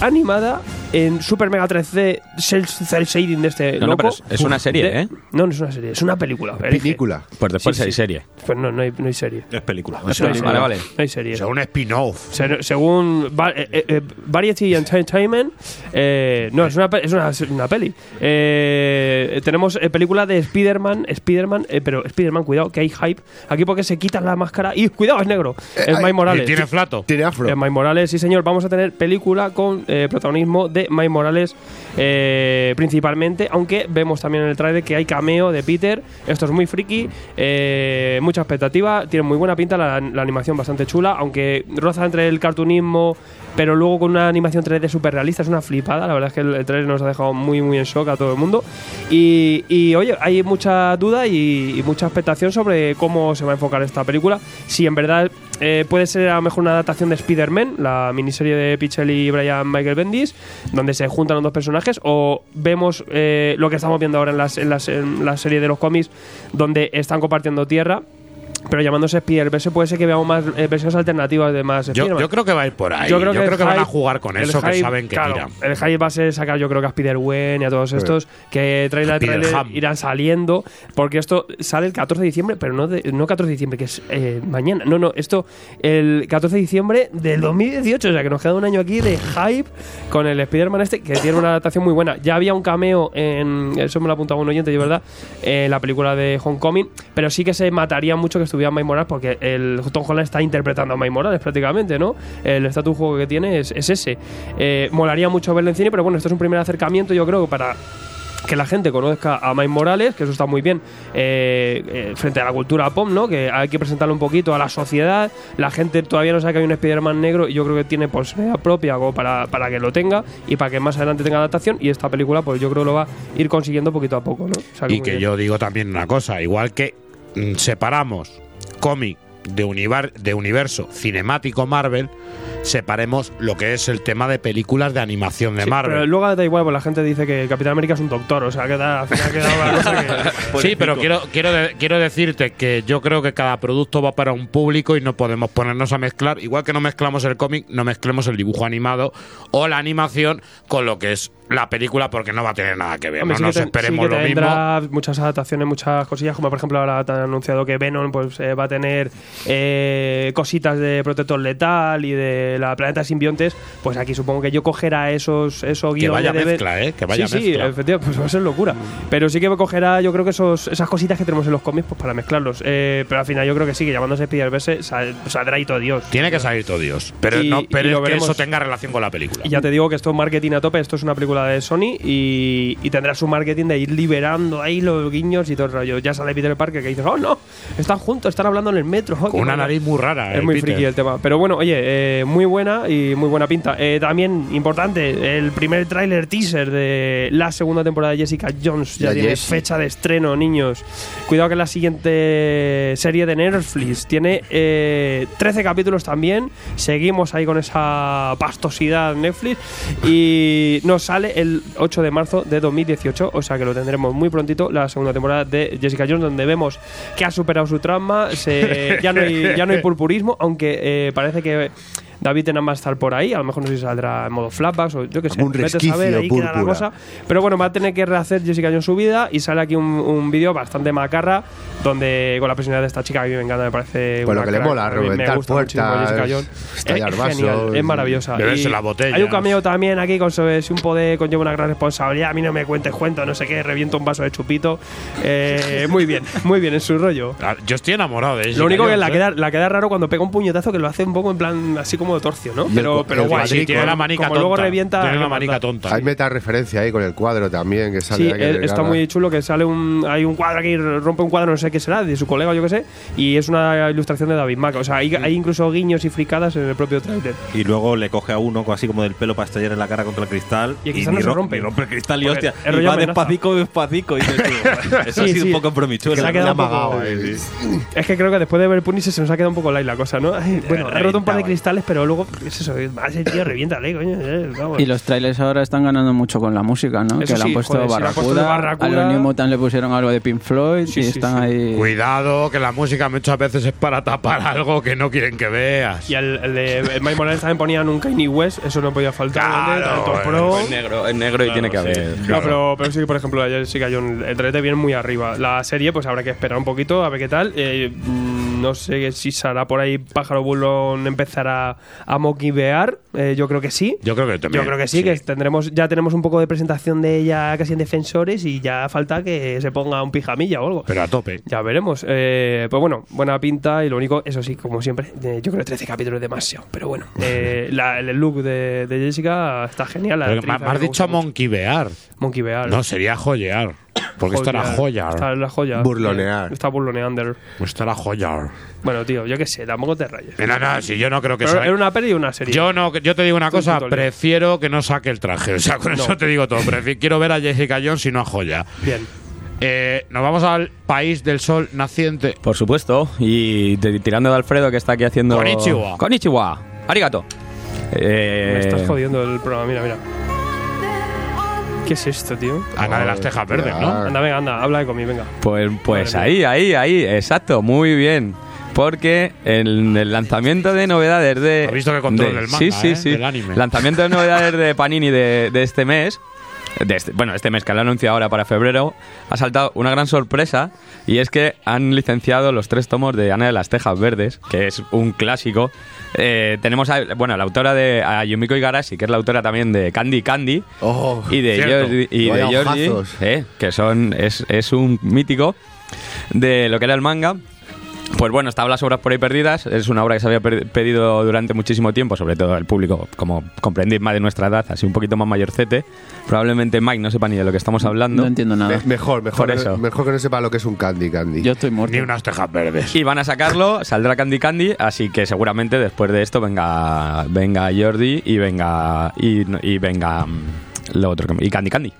Speaker 5: animada en Super Mega 3D, cel, cel shading de este
Speaker 8: No, no,
Speaker 5: loco.
Speaker 8: pero es- es una serie,
Speaker 5: De-
Speaker 8: ¿eh?
Speaker 5: No, no es una serie, es una película. Elige.
Speaker 4: Película.
Speaker 8: Pues después
Speaker 5: Sí,
Speaker 8: hay
Speaker 5: sí.
Speaker 8: serie.
Speaker 5: Pues no, no hay, no hay serie.
Speaker 6: Es película.
Speaker 5: No.
Speaker 8: Vale, vale.
Speaker 5: No hay serie.
Speaker 2: O sea, un spin-off.
Speaker 5: Se- según Va- eh, eh, eh, Variety Entertainment, eh, no, es una, es una, es una peli. Eh, tenemos eh, película de Spider-Man, Spider-Man, eh, pero Spider-Man, cuidado, que hay hype. Aquí porque se quitan la máscara y cuidado, es negro. es Mike Morales.
Speaker 2: Tiene flato.
Speaker 4: Tiene afro.
Speaker 5: Eh, Mike Morales, sí señor, vamos a tener película con eh, protagonismo de Mike Morales eh, principalmente, aunque vemos también en el trailer que hay cameo de Peter, esto es muy friki, eh, mucha expectativa, tiene muy buena pinta, la, animación bastante chula, aunque roza entre el cartunismo, pero luego con una animación 3D súper realista, es una flipada, la verdad es que el, trailer nos ha dejado muy muy en shock a todo el mundo. Y, oye, hay mucha duda y mucha expectación sobre cómo se va a enfocar esta película, si en verdad eh, puede ser a lo mejor una adaptación de Spider-Man, la miniserie de Pichel y Brian Michael Bendis, donde se juntan los dos personajes, o vemos eh, lo que estamos viendo ahora en, en la serie de los cómics, donde están compartiendo tierra. Pero llamándose Spider-Verse puede ser que veamos más eh, versiones alternativas de más
Speaker 2: Yo, creo que va a ir por ahí.
Speaker 5: Yo creo que, el
Speaker 2: van a jugar con eso, que saben que
Speaker 5: claro,
Speaker 2: tiran.
Speaker 5: El hype va a ser sacar, yo creo que a Spider-Wen y a todos estos, que trailer trailer irán saliendo, porque esto sale el 14 de diciembre, pero no, de- no 14 de diciembre, que es eh, mañana. No, no, esto el 14 de diciembre del 2018, o sea que nos queda un año aquí de hype con el Spider-Man este, que tiene una adaptación muy buena. Ya había un cameo en, eso me lo ha apuntado un oyente, de verdad, en la película de Homecoming, pero sí que se mataría mucho que estuviera Mike Morales, porque el Tom Holland está interpretando a Mike Morales prácticamente, ¿no? El status quo que tiene es, es ese. Eh, molaría mucho verlo en cine, pero bueno, esto es un primer acercamiento, yo creo, para que la gente conozca a Mike Morales, que eso está muy bien eh, eh, frente a la cultura pop, ¿no? Que hay que presentarlo un poquito a la sociedad. La gente todavía no sabe que hay un Spider-Man negro y yo creo que tiene personalidad propia como para, para que lo tenga y para que más adelante tenga adaptación. Y esta película, pues yo creo que lo va a ir consiguiendo poquito a poco, ¿no? O sea,
Speaker 2: Y que
Speaker 5: bien.
Speaker 2: yo digo también una cosa, igual que mm, separamos cómic de, univar- de universo cinemático Marvel, separemos lo que es el tema de películas de animación de
Speaker 5: Sí,
Speaker 2: Marvel.
Speaker 5: Pero luego da igual, pues la gente dice que Capitán América es un doctor, o sea, que da, al final queda una cosa que. (laughs)
Speaker 2: Sí, pero quiero, quiero, de- quiero decirte que yo creo que cada producto va para un público y no podemos ponernos a mezclar, igual que no mezclamos el cómic, no mezclemos el dibujo animado o la animación con lo que es la película porque no va a tener nada que ver.
Speaker 5: Hombre,
Speaker 2: no
Speaker 5: sí que
Speaker 2: nos
Speaker 5: ten-
Speaker 2: esperemos
Speaker 5: sí que
Speaker 2: lo mismo.
Speaker 5: muchas adaptaciones, muchas cosillas, como por ejemplo ahora te han anunciado que Venom pues eh, va a tener eh, cositas de Protector Letal y de la Planeta Simbiontes, pues aquí supongo que yo cogerá esos, esos
Speaker 2: Que
Speaker 5: guiones
Speaker 2: vaya
Speaker 5: de ver-
Speaker 2: mezcla, ¿eh? Que vaya
Speaker 5: sí, sí,
Speaker 2: mezcla.
Speaker 5: efectivamente, pues va a ser locura. Pero sí que cogerá, yo creo que esos, esas cositas que tenemos en los cómics pues para mezclarlos. Eh, pero al final yo creo que sí, que llamándose Spider-Verse sal- saldrá y todo Dios.
Speaker 2: Tiene que salir todo Dios, pero
Speaker 5: Y-
Speaker 2: no pero es que
Speaker 5: veremos.
Speaker 2: eso tenga relación con la película.
Speaker 5: Y ya te digo que esto es marketing a tope, esto es una película de Sony y, y tendrá su marketing de ir liberando ahí los guiños y todo el rollo. Ya sale Peter Parker que dice, oh no, están juntos, están hablando en el metro. (laughs)
Speaker 2: Con una
Speaker 5: bueno".
Speaker 2: nariz muy rara.
Speaker 5: Es
Speaker 2: eh,
Speaker 5: muy
Speaker 2: Peter.
Speaker 5: friki el tema. Pero bueno, oye, eh, muy buena y muy buena pinta. Eh, también importante, el primer tráiler teaser de la segunda temporada de Jessica Jones. Ya tiene
Speaker 4: Jessie.
Speaker 5: fecha de estreno, niños. Cuidado que la siguiente serie de Netflix tiene eh, 13 capítulos también. Seguimos ahí con esa pastosidad Netflix. Y nos sale el 8 de marzo de 2018. O sea que lo tendremos muy prontito, la segunda temporada de Jessica Jones, donde vemos que ha superado su trauma. Se, (laughs) ya, no hay, ya no hay (laughs) purpurismo, aunque eh, parece que. David Tennant va a estar por ahí, a lo mejor no sé si saldrá en modo flashbacks o yo qué sé.
Speaker 4: Algún
Speaker 5: vete a
Speaker 4: resquicio
Speaker 5: saber, ahí queda la cosa. Pero bueno, va a tener que rehacer Jessica Jones su vida y sale aquí un, un vídeo bastante macarra donde con la personalidad de esta chica que a mí me encanta, me parece
Speaker 4: Pues lo
Speaker 5: una
Speaker 4: que le mola, reventar puertas,
Speaker 5: Jessica Jones.
Speaker 4: estallar
Speaker 5: es,
Speaker 4: vasos,
Speaker 5: genial, es maravillosa.
Speaker 2: beberse la botella.
Speaker 5: Hay un cameo también aquí con sobre si un poder conlleva una gran responsabilidad. A mí no me cuentes cuentos, no sé qué, reviento un vaso de chupito. Eh, (laughs) muy bien, muy bien en su rollo.
Speaker 2: Ah, Yo estoy enamorado de Jessica
Speaker 5: Lo único que la
Speaker 2: ¿eh?
Speaker 5: queda, la queda raro cuando pega un puñetazo que lo hace un poco en plan así como de torcio, ¿no? Pero,
Speaker 4: el-
Speaker 5: pero
Speaker 4: el
Speaker 5: guay.
Speaker 2: Sí, tiene
Speaker 5: Como-
Speaker 2: la manica
Speaker 5: como
Speaker 2: tonta.
Speaker 5: luego revienta.
Speaker 2: Tiene la
Speaker 5: que
Speaker 2: manica tonta.
Speaker 4: Hay meta referencia ahí con el cuadro también que sale
Speaker 5: Sí, eh, está muy chulo que sale un hay un cuadro aquí rompe un cuadro no sé qué será de su colega yo qué sé y es una ilustración de David Mack o sea hay, hay incluso guiños y fricadas en el propio trailer
Speaker 6: Y luego le coge a uno así como del pelo para estallar en la cara contra el cristal.
Speaker 5: Y el cristal no se
Speaker 6: ro-
Speaker 5: rompe.
Speaker 6: ni rompe el cristal y
Speaker 5: Porque
Speaker 6: hostia.
Speaker 5: el
Speaker 6: Y va
Speaker 5: amenaza.
Speaker 6: despacito, despacito. Y dices (laughs) eso
Speaker 5: Sí,
Speaker 6: ha sido
Speaker 5: sí.
Speaker 6: un poco promichuelo.
Speaker 5: Ha es que creo que después de ver Punisher se nos ha quedado un poco light la cosa ¿no? Ay, bueno he roto un par de cristales pero luego es eso más ese tío reviéntale coño eh, vamos.
Speaker 7: Y los trailers ahora están ganando mucho con la música, ¿no?
Speaker 5: Eso
Speaker 7: que le han
Speaker 5: sí,
Speaker 7: puesto
Speaker 5: joder, si le han puesto
Speaker 7: Barracuda.
Speaker 5: Barracuda.
Speaker 7: A los New Mutant le pusieron algo de Pink Floyd
Speaker 5: Sí,
Speaker 7: y
Speaker 5: sí,
Speaker 7: están
Speaker 5: sí.
Speaker 7: ahí.
Speaker 2: Cuidado, que la música muchas veces es para tapar algo que no quieren que veas.
Speaker 5: y el, el de el Mike Morales también ponían un Kanye West eso no podía faltar
Speaker 2: Claro,
Speaker 5: pro
Speaker 8: Es negro, es negro y tiene que haber.
Speaker 5: No, pero, pero sí, por ejemplo, la Jessica Jones, el trailer viene muy arriba. La serie, pues habrá que esperar un poquito a ver qué tal. Eh, mm, no sé si saldrá por ahí Pájaro Bulón empezará a moquivear. Eh, yo creo que sí.
Speaker 2: Yo creo que también.
Speaker 5: Yo creo que sí, que tendremos, ya tenemos un poco de presentación de ella casi en defensores y ya falta que se ponga un pijamilla o algo.
Speaker 2: Pero a tope.
Speaker 5: Ya veremos. Eh, pues bueno, buena pinta y lo único, eso sí, como siempre, eh, yo creo que 13 capítulos es demasiado. Pero bueno, (laughs) eh, la- el look de, de Jessica está genial. la
Speaker 2: Pero
Speaker 5: actriz
Speaker 2: me, has
Speaker 5: me
Speaker 2: dicho monkey bear.
Speaker 5: Monkey Bear.
Speaker 2: No, sería joyear. Porque esto era joyar.
Speaker 5: Está la joya.
Speaker 4: Burlonear.
Speaker 5: Está burloneando.
Speaker 2: Esto era joyar.
Speaker 5: Bueno, tío, yo qué sé, tampoco te rayes.
Speaker 2: No, no, si yo no creo que
Speaker 5: Pero
Speaker 2: sea.
Speaker 5: era una peli y una serie.
Speaker 2: Yo no, yo te digo una cosa, prefiero que no saque el traje. (laughs) O sea, con
Speaker 5: No.
Speaker 2: eso te digo todo. Prefi- quiero ver a Jessica Jones y no a Joya.
Speaker 5: Bien.
Speaker 2: Eh, nos vamos al país del sol naciente.
Speaker 8: Por supuesto. Y tirando de Alfredo que está aquí haciendo.
Speaker 2: Konnichiwa.
Speaker 8: Konnichiwa. Arigato. Eh,
Speaker 5: Me estás jodiendo el programa, mira, mira. ¿Qué es esto, tío?
Speaker 2: Ana de las Tejas Verdes, ¿no?
Speaker 5: Anda, venga, anda, habla de conmigo, venga.
Speaker 8: Pues, pues
Speaker 5: Madre
Speaker 8: ahí, ahí, ahí, exacto, muy bien. Porque en el lanzamiento de novedades de.
Speaker 2: Has visto que control
Speaker 8: de-
Speaker 2: del manga,
Speaker 8: sí, sí,
Speaker 2: ¿eh?
Speaker 8: sí.
Speaker 2: Del anime.
Speaker 8: Lanzamiento de novedades de Panini de, de este mes. De este- bueno, este mes que lo han anunciado ahora para febrero, ha saltado una gran sorpresa y es que han licenciado los tres tomos de Ana de las Tejas Verdes, que es un clásico. Eh, tenemos a, bueno, la autora de a Yumiko Igarashi, que es la autora también de Candy Candy,
Speaker 4: Oh,
Speaker 8: y de
Speaker 2: cierto.
Speaker 8: Georgie, y de Georgie, eh, que son es, es un mítico de lo que era el manga. Pues bueno, estaban las obras por ahí perdidas. Es una obra que se había pedido durante muchísimo tiempo, sobre todo el público, como comprendéis más de nuestra edad, así un poquito más mayorcete. Probablemente Mike no sepa ni de lo que estamos hablando.
Speaker 7: No entiendo nada.
Speaker 4: Me- mejor, mejor,
Speaker 8: eso.
Speaker 4: mejor que no sepa lo que es un candy candy.
Speaker 7: Yo estoy muerto.
Speaker 2: Ni unas tejas verdes.
Speaker 8: Y van a sacarlo, saldrá Candy Candy, así que seguramente después de esto venga venga Jordi y venga y, y venga mm, lo otro y Candy Candy.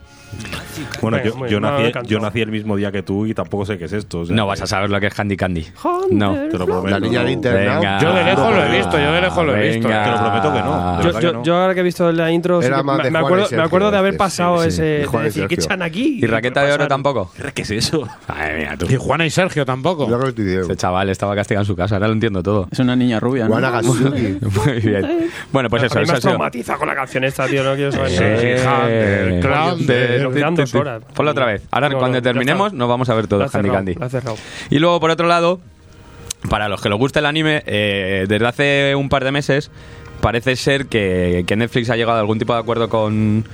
Speaker 6: Bueno, yo, nací, yo nací el mismo día que tú y tampoco sé qué es esto. o sea
Speaker 8: No vas a saber lo que es Candy Candy. No.
Speaker 6: Te lo prometo.
Speaker 4: La niña
Speaker 6: no.
Speaker 4: internado.
Speaker 8: Venga.
Speaker 2: Yo de lejos lo he visto, yo de lejos lo he visto.
Speaker 8: Venga.
Speaker 6: Te lo prometo que no. De
Speaker 5: Yo,
Speaker 6: verdad
Speaker 5: yo,
Speaker 6: que no.
Speaker 5: yo ahora que he visto la intro, sí me,
Speaker 4: de
Speaker 5: acuerdo, me acuerdo de haber pasado
Speaker 4: sí,
Speaker 5: ese.
Speaker 4: de
Speaker 5: de decir, ¿qué echan aquí?
Speaker 8: ¿Y Raqueta de Oro tampoco? (laughs)
Speaker 6: ¿Qué es eso?
Speaker 8: Ay, mira tú.
Speaker 2: Y Juana y Sergio tampoco.
Speaker 4: Yo creo que.
Speaker 8: Ese chaval estaba castigado en su casa, ahora lo entiendo todo.
Speaker 7: Es una niña rubia, ¿no?
Speaker 4: Juana Gasuki. (laughs)
Speaker 8: Muy bien. Bueno, pues eso,
Speaker 5: me
Speaker 8: ha
Speaker 5: has traumatizado con la canción esta, tío. No quiero saber
Speaker 2: Sí,
Speaker 5: horas.
Speaker 8: Ponlo otra vez. Ahora,
Speaker 5: No,
Speaker 8: cuando
Speaker 5: no,
Speaker 8: terminemos, nos vamos a ver todo
Speaker 5: La ha
Speaker 8: Candy. Y luego, por otro lado, para los que les guste el anime, eh, desde hace un par de meses parece ser que, que Netflix ha llegado a algún tipo de acuerdo con,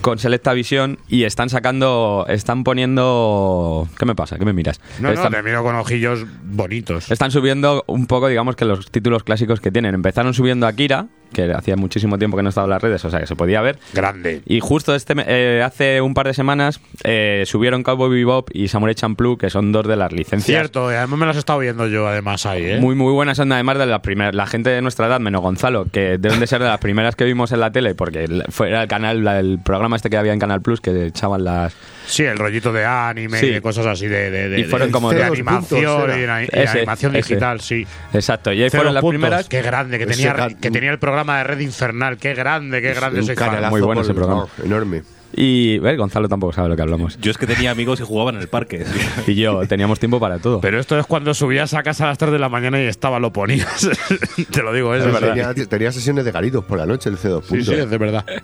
Speaker 8: con Selecta Visión y están sacando, están poniendo... ¿Qué me pasa? ¿Qué me miras?
Speaker 2: No, no,
Speaker 8: están,
Speaker 2: te miro con ojillos bonitos.
Speaker 8: están subiendo un poco, digamos, que los títulos clásicos que tienen. Empezaron subiendo Akira, que hacía muchísimo tiempo que no estaba en las redes, o sea que se podía ver.
Speaker 2: Grande.
Speaker 8: Y justo este me- eh, hace un par de semanas eh, subieron Cowboy Bebop y Samurai Champloo, que son dos de las licencias
Speaker 2: Cierto, y además me las he estado viendo yo además ahí, ¿eh?
Speaker 8: muy muy buenas son además de la primera la gente de nuestra edad menos Gonzalo que deben de ser de las primeras que vimos en la tele porque era el canal la- el programa este que había en Canal Plus que echaban las
Speaker 2: Sí, el rollito de anime
Speaker 8: Sí.
Speaker 2: y de cosas así de, de, de-
Speaker 8: Y fueron como
Speaker 2: de animación y de,
Speaker 4: era.
Speaker 2: y de
Speaker 8: Ese,
Speaker 2: animación
Speaker 8: ese.
Speaker 2: digital, sí.
Speaker 8: exacto y ahí
Speaker 2: Cero
Speaker 8: fueron las
Speaker 2: puntos,
Speaker 8: primeras
Speaker 2: Qué grande, que tenía, que tenía el programa de Red Infernal. Qué grande, qué grande soy fan.
Speaker 4: canelazo
Speaker 8: Muy bueno ese programa.
Speaker 4: no, enorme.
Speaker 8: Y ver Gonzalo tampoco sabe lo que hablamos
Speaker 6: Yo es que tenía amigos que jugaban en el parque. (laughs)
Speaker 8: y yo teníamos tiempo para todo
Speaker 2: Pero esto es cuando subías a casa a las 3 de la mañana y estaba, lo ponías. (laughs) Te lo digo, es de verdad.
Speaker 4: Tenía, tenía sesiones de garitos por la noche, el C2.
Speaker 2: Sí, sí, es de verdad. (laughs)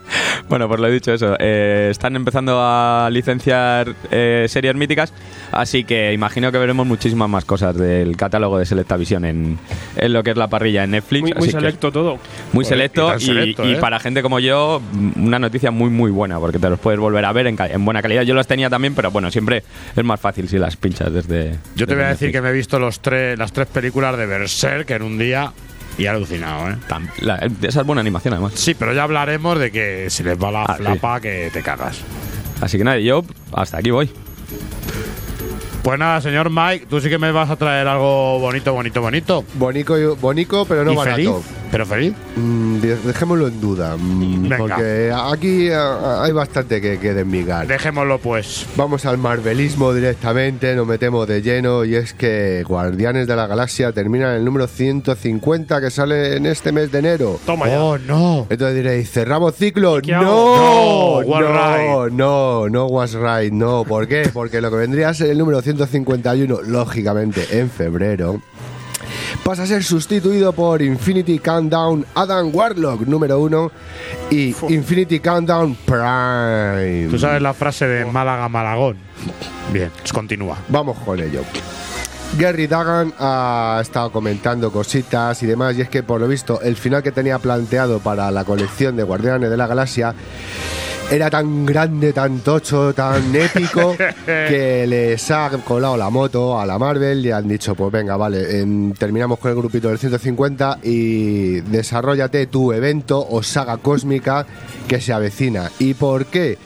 Speaker 8: Bueno, pues lo he dicho eso. eh, están empezando a licenciar eh, series míticas, así que imagino que veremos muchísimas más cosas del catálogo de Selectavision en, en lo que es la parrilla en Netflix.
Speaker 5: Muy, muy
Speaker 8: así que-
Speaker 5: selecto todo.
Speaker 8: Muy selecto
Speaker 2: y
Speaker 8: y,
Speaker 2: selecto,
Speaker 8: y
Speaker 2: ¿eh?
Speaker 8: para gente como yo, una noticia muy, muy buena, porque te los puedes volver a ver en, en buena calidad. Yo los tenía también, pero bueno, siempre es más fácil si las pinchas desde.
Speaker 2: Yo te voy a decir que me he visto los tres, las tres películas de Berserk en un día y he alucinado, ¿eh?
Speaker 8: La- esa es buena animación, además.
Speaker 2: Sí, pero ya hablaremos de que si les va la
Speaker 8: Ah, sí.
Speaker 2: flapa que te cagas.
Speaker 8: Así que nada, yo hasta aquí voy.
Speaker 2: Pues nada, señor Mike, tú sí que me vas a traer algo bonito, bonito, bonito.
Speaker 4: Bonico, bonico, pero no
Speaker 2: ¿Y
Speaker 4: barato.
Speaker 2: feliz? ¿Pero feliz?
Speaker 4: Mm, de- dejémoslo en duda. mm,
Speaker 2: Venga.
Speaker 4: Porque aquí ah, hay bastante que, que desmigar.
Speaker 2: Dejémoslo pues.
Speaker 4: Vamos al marvelismo directamente, nos metemos de lleno y es que Guardianes de la Galaxia termina en el número 150 que sale en este mes de enero.
Speaker 5: Toma ya.
Speaker 2: Oh, no.
Speaker 4: Entonces diréis, ¿cerramos ciclo?
Speaker 5: qué
Speaker 4: No,
Speaker 5: hago?
Speaker 2: No, was
Speaker 4: no, no, no was right, no. ¿Por qué? Porque lo que vendría a ser el número 151, lógicamente, en febrero, pasa a ser sustituido por Infinity Countdown Adam Warlock número 1 y Infinity Countdown Prime.
Speaker 2: Tú sabes la frase de Málaga Malagón. Bien, pues continúa.
Speaker 4: Vamos con ello. Gary Dagan ha estado comentando cositas y demás, y es que por lo visto el final que tenía planteado para la colección de Guardianes de la Galaxia era tan grande, tan tocho, tan (laughs) épico, que les ha colado la moto a la Marvel y han dicho, pues venga, vale, en- terminamos con el grupito del 150 y desarrollate tu evento o saga cósmica que se avecina. ¿Y por qué?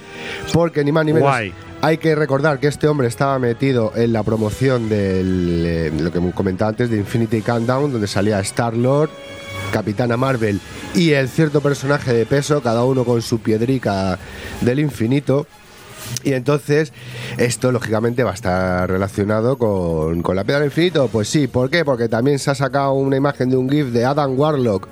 Speaker 4: Porque ni más ni menos...
Speaker 2: Guay.
Speaker 4: Hay que recordar que este hombre estaba metido en la promoción del eh, lo que comentaba antes de Infinity Countdown, donde salía Star Lord, Capitana Marvel y el cierto personaje de peso, cada uno con su piedrica del infinito. Y entonces, esto lógicamente va a estar relacionado con, con la piedra del infinito. Pues sí, ¿por qué? Porque también se ha sacado una imagen de un GIF de Adam Warlock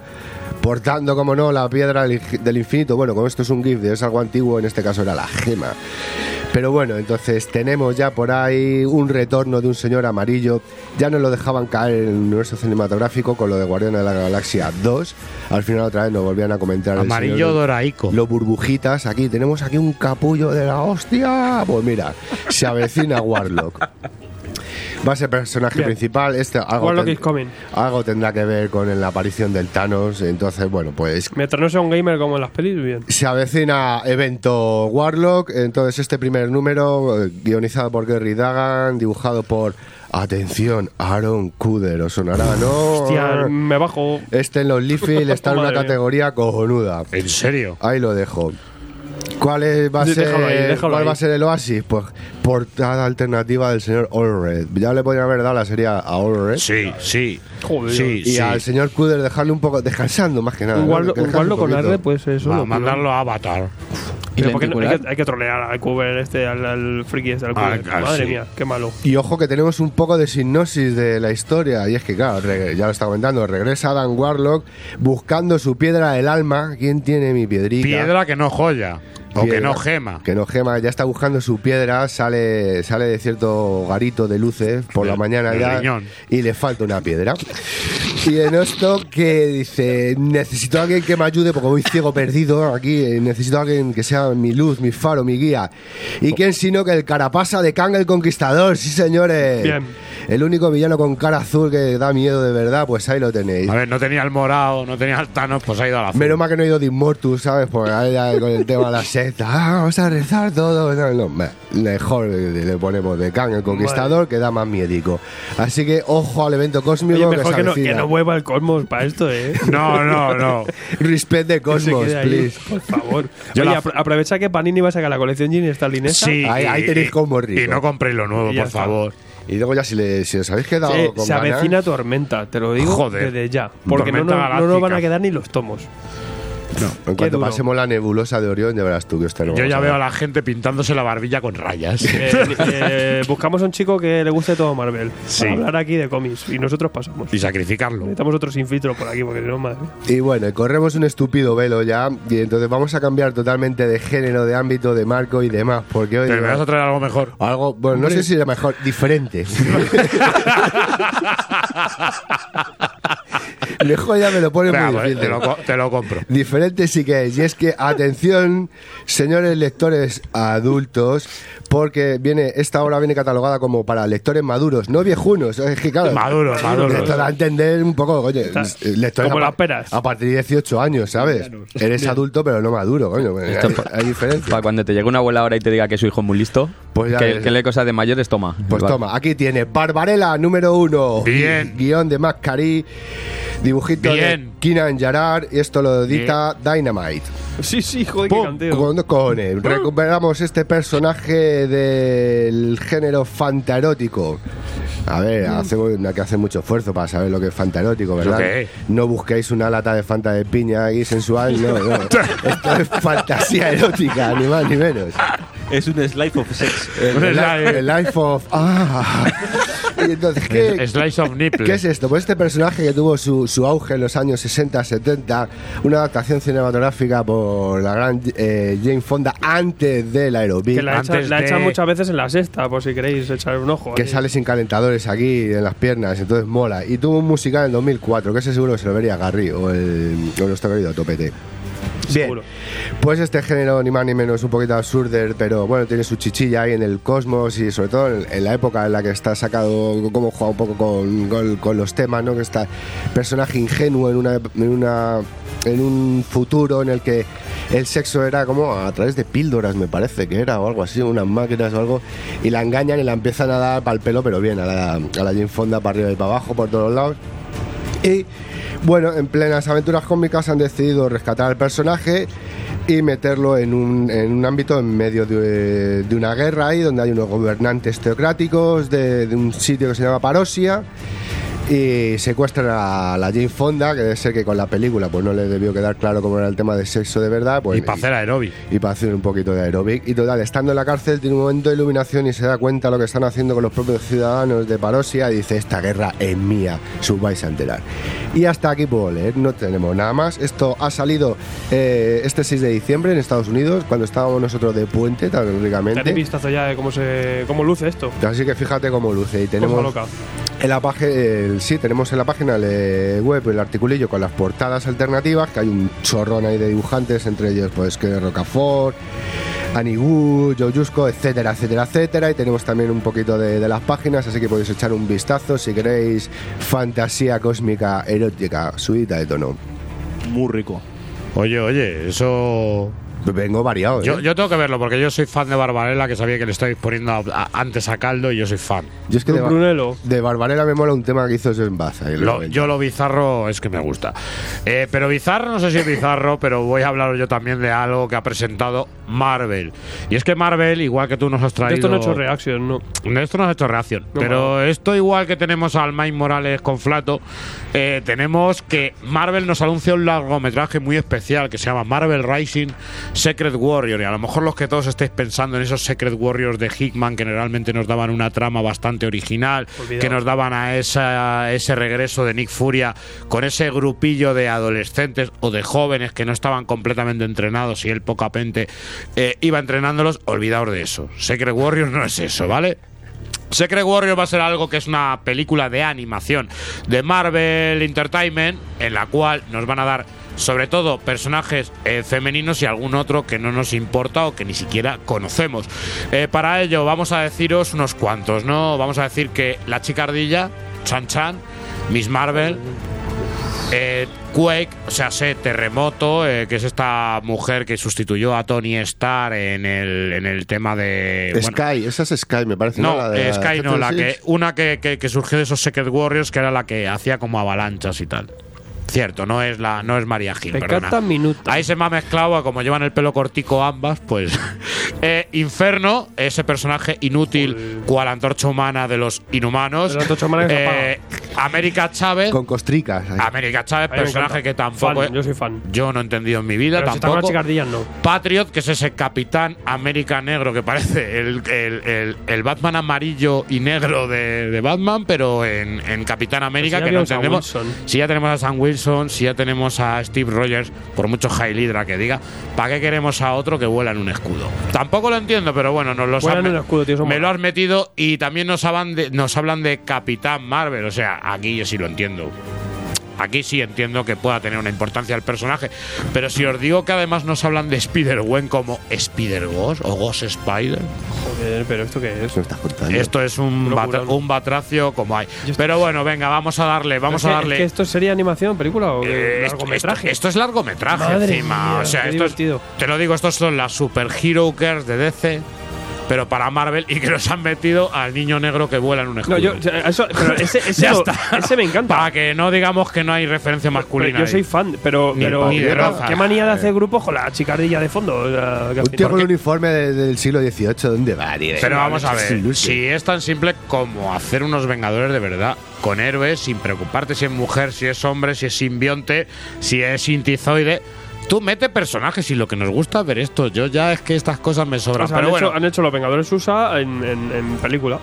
Speaker 4: portando, como no, la piedra del infinito. Bueno, como esto es un GIF, es algo antiguo, en este caso era la gema. Pero bueno, entonces tenemos ya por ahí un retorno de un señor amarillo. Ya nos lo dejaban caer en el universo cinematográfico con lo de Guardianes de la Galaxia 2. Al final otra vez nos volvían a comentar el
Speaker 2: Amarillo
Speaker 4: señor-
Speaker 2: doraico.
Speaker 4: Los burbujitas. Aquí tenemos aquí un capullo de la hostia. Pues mira, se avecina Warlock. Va a ser personaje
Speaker 5: Bien.
Speaker 4: principal. Este algo,
Speaker 5: Warlock
Speaker 4: ten-
Speaker 5: is coming.
Speaker 4: algo tendrá que ver con la aparición del Thanos. Entonces, bueno, pues
Speaker 5: Mientras no sea un gamer como en las pelis, bien.
Speaker 4: se avecina evento Warlock. Entonces, este primer número, eh, guionizado por Gary Dagan, dibujado por. Atención, Aaron Kuder, os sonará, ¿no?
Speaker 5: Hostia, me bajo.
Speaker 4: Este en los Leafy (laughs) está en una categoría cojonuda.
Speaker 2: ¿En serio?
Speaker 4: Ahí lo dejo. ¿Cuál es- va a ser,
Speaker 5: déjalo ahí, déjalo
Speaker 4: cuál
Speaker 5: ahí.
Speaker 4: va a ser el oasis? Pues portada alternativa del señor Allred. Ya le podrían haber dado la serie a Allred.
Speaker 2: Sí, sí.
Speaker 5: Joder.
Speaker 2: Sí,
Speaker 4: Y
Speaker 2: sí.
Speaker 4: al señor Kuder dejarle un poco descansando más que nada.
Speaker 5: Warlock con. R, pues eso.
Speaker 2: Va,
Speaker 5: lo
Speaker 2: mandarlo a Avatar.
Speaker 7: ¿Y
Speaker 5: Pero ¿por qué no? hay, que, hay que trolear al Cuber este, al, al friki este, al
Speaker 2: Ah,
Speaker 5: Cuber.
Speaker 2: ah,
Speaker 5: Madre
Speaker 2: sí.
Speaker 5: mía, qué malo.
Speaker 4: Y ojo que tenemos un poco de sinopsis de la historia. Y es que, claro, ya lo está comentando, regresa Adam Warlock buscando su piedra del alma. ¿Quién tiene mi piedrita?
Speaker 2: Piedra que no joya. O que no gema.
Speaker 4: Que no gema, ya está buscando su piedra, sale, sale de cierto garito de luces por la mañana ya
Speaker 2: riñón.
Speaker 4: y le falta una piedra. Y en esto que dice, necesito a alguien que me ayude porque voy ciego perdido aquí, necesito a alguien que sea mi luz, mi faro, mi guía. ¿Y quién sino que el carapasa de Kang el Conquistador? Sí, señores.
Speaker 5: Bien.
Speaker 4: El único villano con cara azul que da miedo de verdad, pues ahí lo tenéis.
Speaker 2: A ver, no tenía el morado, no tenía el Thanos, pues ha ido a la azul.
Speaker 4: Menos mal que no he ido de Immortus, ¿sabes? Porque ahí ya con el tema de la secta. Ah, vamos a rezar todo. No, no, me- mejor le ponemos de Kang el Conquistador, que da más miedico. Así que ojo al evento cósmico
Speaker 5: Oye, mejor que no, que no el cosmos para esto, ¿eh? (laughs)
Speaker 2: No, no, no. (laughs)
Speaker 4: Respect de Cosmos, please.
Speaker 5: Por favor. (laughs)
Speaker 2: Yo
Speaker 5: Oye,
Speaker 2: la-
Speaker 5: apro- aprovecha que Panini va a sacar la colección Ginny Stalinesa.
Speaker 2: Sí,
Speaker 4: Ahí- ahí tenéis combo rico.
Speaker 2: Y no compréis lo nuevo, por
Speaker 5: está.
Speaker 2: favor.
Speaker 4: Y luego ya si, le, si os habéis quedado
Speaker 5: Se,
Speaker 4: con
Speaker 5: se
Speaker 4: ganas,
Speaker 5: avecina tormenta, te lo digo
Speaker 2: Joder.
Speaker 5: desde ya. Porque no, no nos van a quedar ni los tomos.
Speaker 4: En
Speaker 5: qué
Speaker 4: cuanto pasemos la nebulosa de Orión, ya verás tú que esto no
Speaker 2: Yo ya
Speaker 4: a
Speaker 2: veo a la gente pintándose la barbilla con rayas. (laughs)
Speaker 5: Eh, eh, buscamos a un chico que le guste todo Marvel.
Speaker 2: Sí.
Speaker 5: Para hablar aquí de cómics. Y nosotros pasamos.
Speaker 2: y sacrificarlo.
Speaker 5: Necesitamos otro sin filtro por aquí, porque no, madre.
Speaker 4: Y bueno, y corremos un estúpido velo ya, y entonces vamos a cambiar totalmente de género, de ámbito, de marco y demás, porque hoy...
Speaker 2: Pero me vas a traer algo mejor.
Speaker 4: Algo, bueno, no sé si era mejor, diferente. (laughs) (laughs) (laughs) mejor ya me lo pone muy
Speaker 2: pues,
Speaker 4: difícil.
Speaker 2: te, lo, co- te lo compro.
Speaker 4: Diferente sí que es. Y es que, atención, señores lectores adultos, porque viene esta obra viene catalogada como para lectores maduros, no viejunos. Es que, claro,
Speaker 2: Maduros, maduros.
Speaker 4: Esto da a entender un poco, oye,
Speaker 5: Está-
Speaker 4: lectores
Speaker 5: como
Speaker 4: a,
Speaker 5: las peras.
Speaker 4: a partir de 18 años, ¿sabes? Eres adulto, pero no maduro, coño. Hay,
Speaker 8: Esto pa-
Speaker 4: hay diferencia.
Speaker 8: Para cuando te llegue una abuela ahora y te diga que su hijo es muy listo,
Speaker 4: Pues ya
Speaker 8: que, que lee cosas de mayores, toma.
Speaker 4: Pues
Speaker 8: Igual.
Speaker 4: toma, aquí tiene Barbarella número uno.
Speaker 2: Bien.
Speaker 4: Gui- Guión de Mascari. Dibujito
Speaker 2: Bien.
Speaker 4: de Kinan Yarar. Y esto lo edita Dynamite.
Speaker 5: Sí, sí, joder, qué
Speaker 2: Pum,
Speaker 5: canteo.
Speaker 4: Con cojones. Recuperamos este personaje del género fantaerótico. A ver, hacemos, hay que hacer mucho esfuerzo para saber lo que es fantaerótico, ¿verdad?
Speaker 2: es?
Speaker 4: No busquéis una lata de fanta de piña ahí sensual, no, no. (laughs) Esto es fantasía erótica, ni más ni menos.
Speaker 6: Es un slice of sex.
Speaker 4: El, el el life of. ¡Ah! Y entonces, ¿qué,
Speaker 2: Es- Slice of nipple.
Speaker 4: ¿Qué es esto? Pues este personaje que tuvo su, su auge en los años 60-70, una adaptación cinematográfica por la gran eh, Jane Fonda antes del Aerobic,
Speaker 5: Que la, echa-
Speaker 2: Antes
Speaker 5: la
Speaker 2: de-
Speaker 5: echan muchas veces en la sexta, por si queréis echar un ojo.
Speaker 4: que
Speaker 5: ahí.
Speaker 4: sale sin calentadores aquí en las piernas, entonces mola. Y tuvo un musical en 2004, que ese seguro que se lo vería Garry o, el, o nuestro querido Topete. Bien,
Speaker 5: Seguro.
Speaker 4: pues este género ni más ni menos un poquito absurder, pero bueno, tiene su chichilla ahí en el cosmos y sobre todo en, en la época en la que está sacado, como juega un poco con, con- con los temas, ¿no? Que está personaje ingenuo en una, en una en un futuro en el que el sexo era como a través de píldoras, me parece que era, o algo así, unas máquinas o algo, y la engañan y la empiezan a dar para el pelo, pero bien, a la, a la Jane Fonda para arriba y para abajo, por todos lados. Y bueno, en plenas aventuras cómicas han decidido rescatar al personaje y meterlo en un, en un ámbito en medio de, una guerra ahí, donde hay unos gobernantes teocráticos de, de un sitio que se llama Parosia. Y secuestran a la Jane Fonda, que debe ser que con la película pues no le debió quedar claro cómo era el tema de sexo de verdad. Pues,
Speaker 2: y para hacer aeróbic.
Speaker 4: Y para hacer un poquito de aeróbic. Y total, estando en la cárcel, tiene un momento de iluminación y se da cuenta lo que están haciendo con los propios ciudadanos de Parosia y dice, esta guerra es mía, os vais a enterar. Y hasta aquí puedo leer, no tenemos nada más. Esto ha salido eh, este 6 de diciembre en Estados Unidos, cuando estábamos nosotros de puente, tan únicamente.
Speaker 5: Vistazo ya de cómo, se, cómo luce esto.
Speaker 4: Así que fíjate cómo luce. Y tenemos en la página, sí, tenemos en la página web el articulillo con las portadas alternativas, que hay un chorrón ahí de dibujantes, entre ellos pues que Rocafort, Anigu, Joyusco, etcétera, etcétera, etcétera. Y tenemos también un poquito de, de las páginas, así que podéis echar un vistazo si queréis fantasía cósmica erótica, subida de tono.
Speaker 6: Muy rico.
Speaker 2: Oye, oye, eso.
Speaker 4: Vengo variado.
Speaker 2: Yo,
Speaker 4: ¿eh?
Speaker 2: yo tengo que verlo porque yo soy fan de Barbarella, que sabía que le estoy poniendo a- a- antes a caldo y yo soy fan.
Speaker 4: Yo es que de,
Speaker 5: Brunello.
Speaker 4: de Barbarella me mola un tema que hizo en
Speaker 2: Lo-
Speaker 4: 90.
Speaker 2: yo lo bizarro es que me gusta. Eh, pero bizarro, no sé si es bizarro, (laughs) pero voy a hablar yo también de algo que ha presentado Marvel. Y es que Marvel, igual que tú nos has
Speaker 5: De
Speaker 2: traído.
Speaker 5: esto no he hecho reaction, no.
Speaker 2: De esto no has hecho reacción.
Speaker 5: No,
Speaker 2: pero esto, igual que tenemos al Mike Morales con Flato, eh, tenemos que Marvel nos anuncia un largometraje muy especial que se llama Marvel Rising Secret Warrior. Y a lo mejor los que todos estéis pensando en esos Secret Warriors de Hickman que generalmente nos daban una trama bastante original,
Speaker 5: Olvidado.
Speaker 2: que nos daban a esa, ese regreso de Nick Furia con ese grupillo de adolescentes o de jóvenes que no estaban completamente entrenados y él pocamente eh, iba entrenándolos, olvidaos de eso. Secret Warriors no es eso, ¿vale? Secret Warrior va a ser algo que es una película de animación de Marvel Entertainment en la cual nos van a dar sobre todo personajes eh, femeninos y algún otro que no nos importa o que ni siquiera conocemos. Eh, para ello vamos a deciros unos cuantos, ¿no? Vamos a decir que la chica ardilla, Chan Chan, Miss Marvel, eh, Quake, o sea, sé, Terremoto, eh, que es esta mujer que sustituyó a Tony Stark en el, en el tema de... bueno,
Speaker 4: Sky, esa es Sky, me parece.
Speaker 2: no,
Speaker 4: La de
Speaker 2: Sky no, la
Speaker 4: GT6.
Speaker 2: que, una que, que- que surgió de esos Secret Warriors, que era la que hacía como avalanchas y tal. Cierto, no es la no es María Gil, perdona.
Speaker 5: Pecata minuta.
Speaker 2: Ahí se me ha mezclado, como llevan el pelo cortico ambas, pues. (laughs) Eh, Inferno, ese personaje inútil, cual antorcha humana de los inhumanos.
Speaker 5: De la antorcha humana
Speaker 2: Eh, América Chávez.
Speaker 4: Con costricas. ahí.
Speaker 2: América Chávez,
Speaker 5: A me
Speaker 2: personaje que tampoco.
Speaker 5: Fan, yo soy fan.
Speaker 2: yo no he entendido en mi vida
Speaker 5: Pero si
Speaker 2: tampoco.
Speaker 5: chicardillas, no.
Speaker 2: Patriot, que es ese capitán América negro que parece el, el- el- el Batman amarillo y negro de, de Batman, pero en, en Capitán América,
Speaker 5: Pues ya
Speaker 2: que no
Speaker 5: a
Speaker 2: entendemos. Si ya tenemos a Sam Wilson, si ya tenemos a Steve Rogers, por mucho Hail Hydra que diga, ¿para qué queremos a otro que vuela en un escudo? Tampoco lo entiendo, pero bueno, nos lo
Speaker 5: un escudo, tío,
Speaker 2: Me lo has metido y también nos hablan de, nos hablan de Capitán Marvel, o sea, aquí yo sí lo entiendo. Aquí sí entiendo que pueda tener una importancia el personaje. Pero si os digo que además nos hablan de Spider-Gwen como Spider-Ghost o Ghost Spider,
Speaker 5: Joder, pero ¿esto qué es?
Speaker 2: Esto es un, batra- un batracio como hay. Pero bueno, venga, vamos a darle, vamos
Speaker 5: Es
Speaker 2: a
Speaker 5: que-
Speaker 2: darle.
Speaker 5: es que ¿Esto sería animación, película o?
Speaker 2: Eh, esto,
Speaker 5: largometraje?
Speaker 2: esto- esto es largometraje
Speaker 5: Madre
Speaker 2: encima.
Speaker 5: mía,
Speaker 2: o sea,
Speaker 5: qué
Speaker 2: esto es-
Speaker 5: divertido.
Speaker 2: te lo digo, estos son las Super Hero Girls de DC, pero para Marvel y que nos han metido al niño negro que vuela en un escudo.
Speaker 5: No, yo, eso, pero ese, (laughs) ese,
Speaker 2: Ya
Speaker 5: lo-
Speaker 2: está.
Speaker 5: ese me encanta.
Speaker 2: Para que no digamos que no hay referencia
Speaker 5: Pero
Speaker 2: masculina.
Speaker 5: yo soy fan, pero,
Speaker 2: Ni-
Speaker 5: pero
Speaker 2: ni de
Speaker 5: ¿qué, manía de hacer grupos con la chicardilla de fondo?
Speaker 4: Un tío con un uniforme de- del siglo XVIII, ¿dónde va, tío?
Speaker 2: Pero vamos a ver, si es tan simple como hacer unos Vengadores de verdad, con héroes, sin preocuparte si es mujer, si es hombre, si es simbionte, si es intizoide. Tú mete personajes y lo que nos gusta ver esto. Yo ya es que estas cosas me sobran.
Speaker 5: o sea,
Speaker 2: pero
Speaker 5: han,
Speaker 2: bueno,
Speaker 5: hecho, han hecho los Vengadores USA en, en, en película.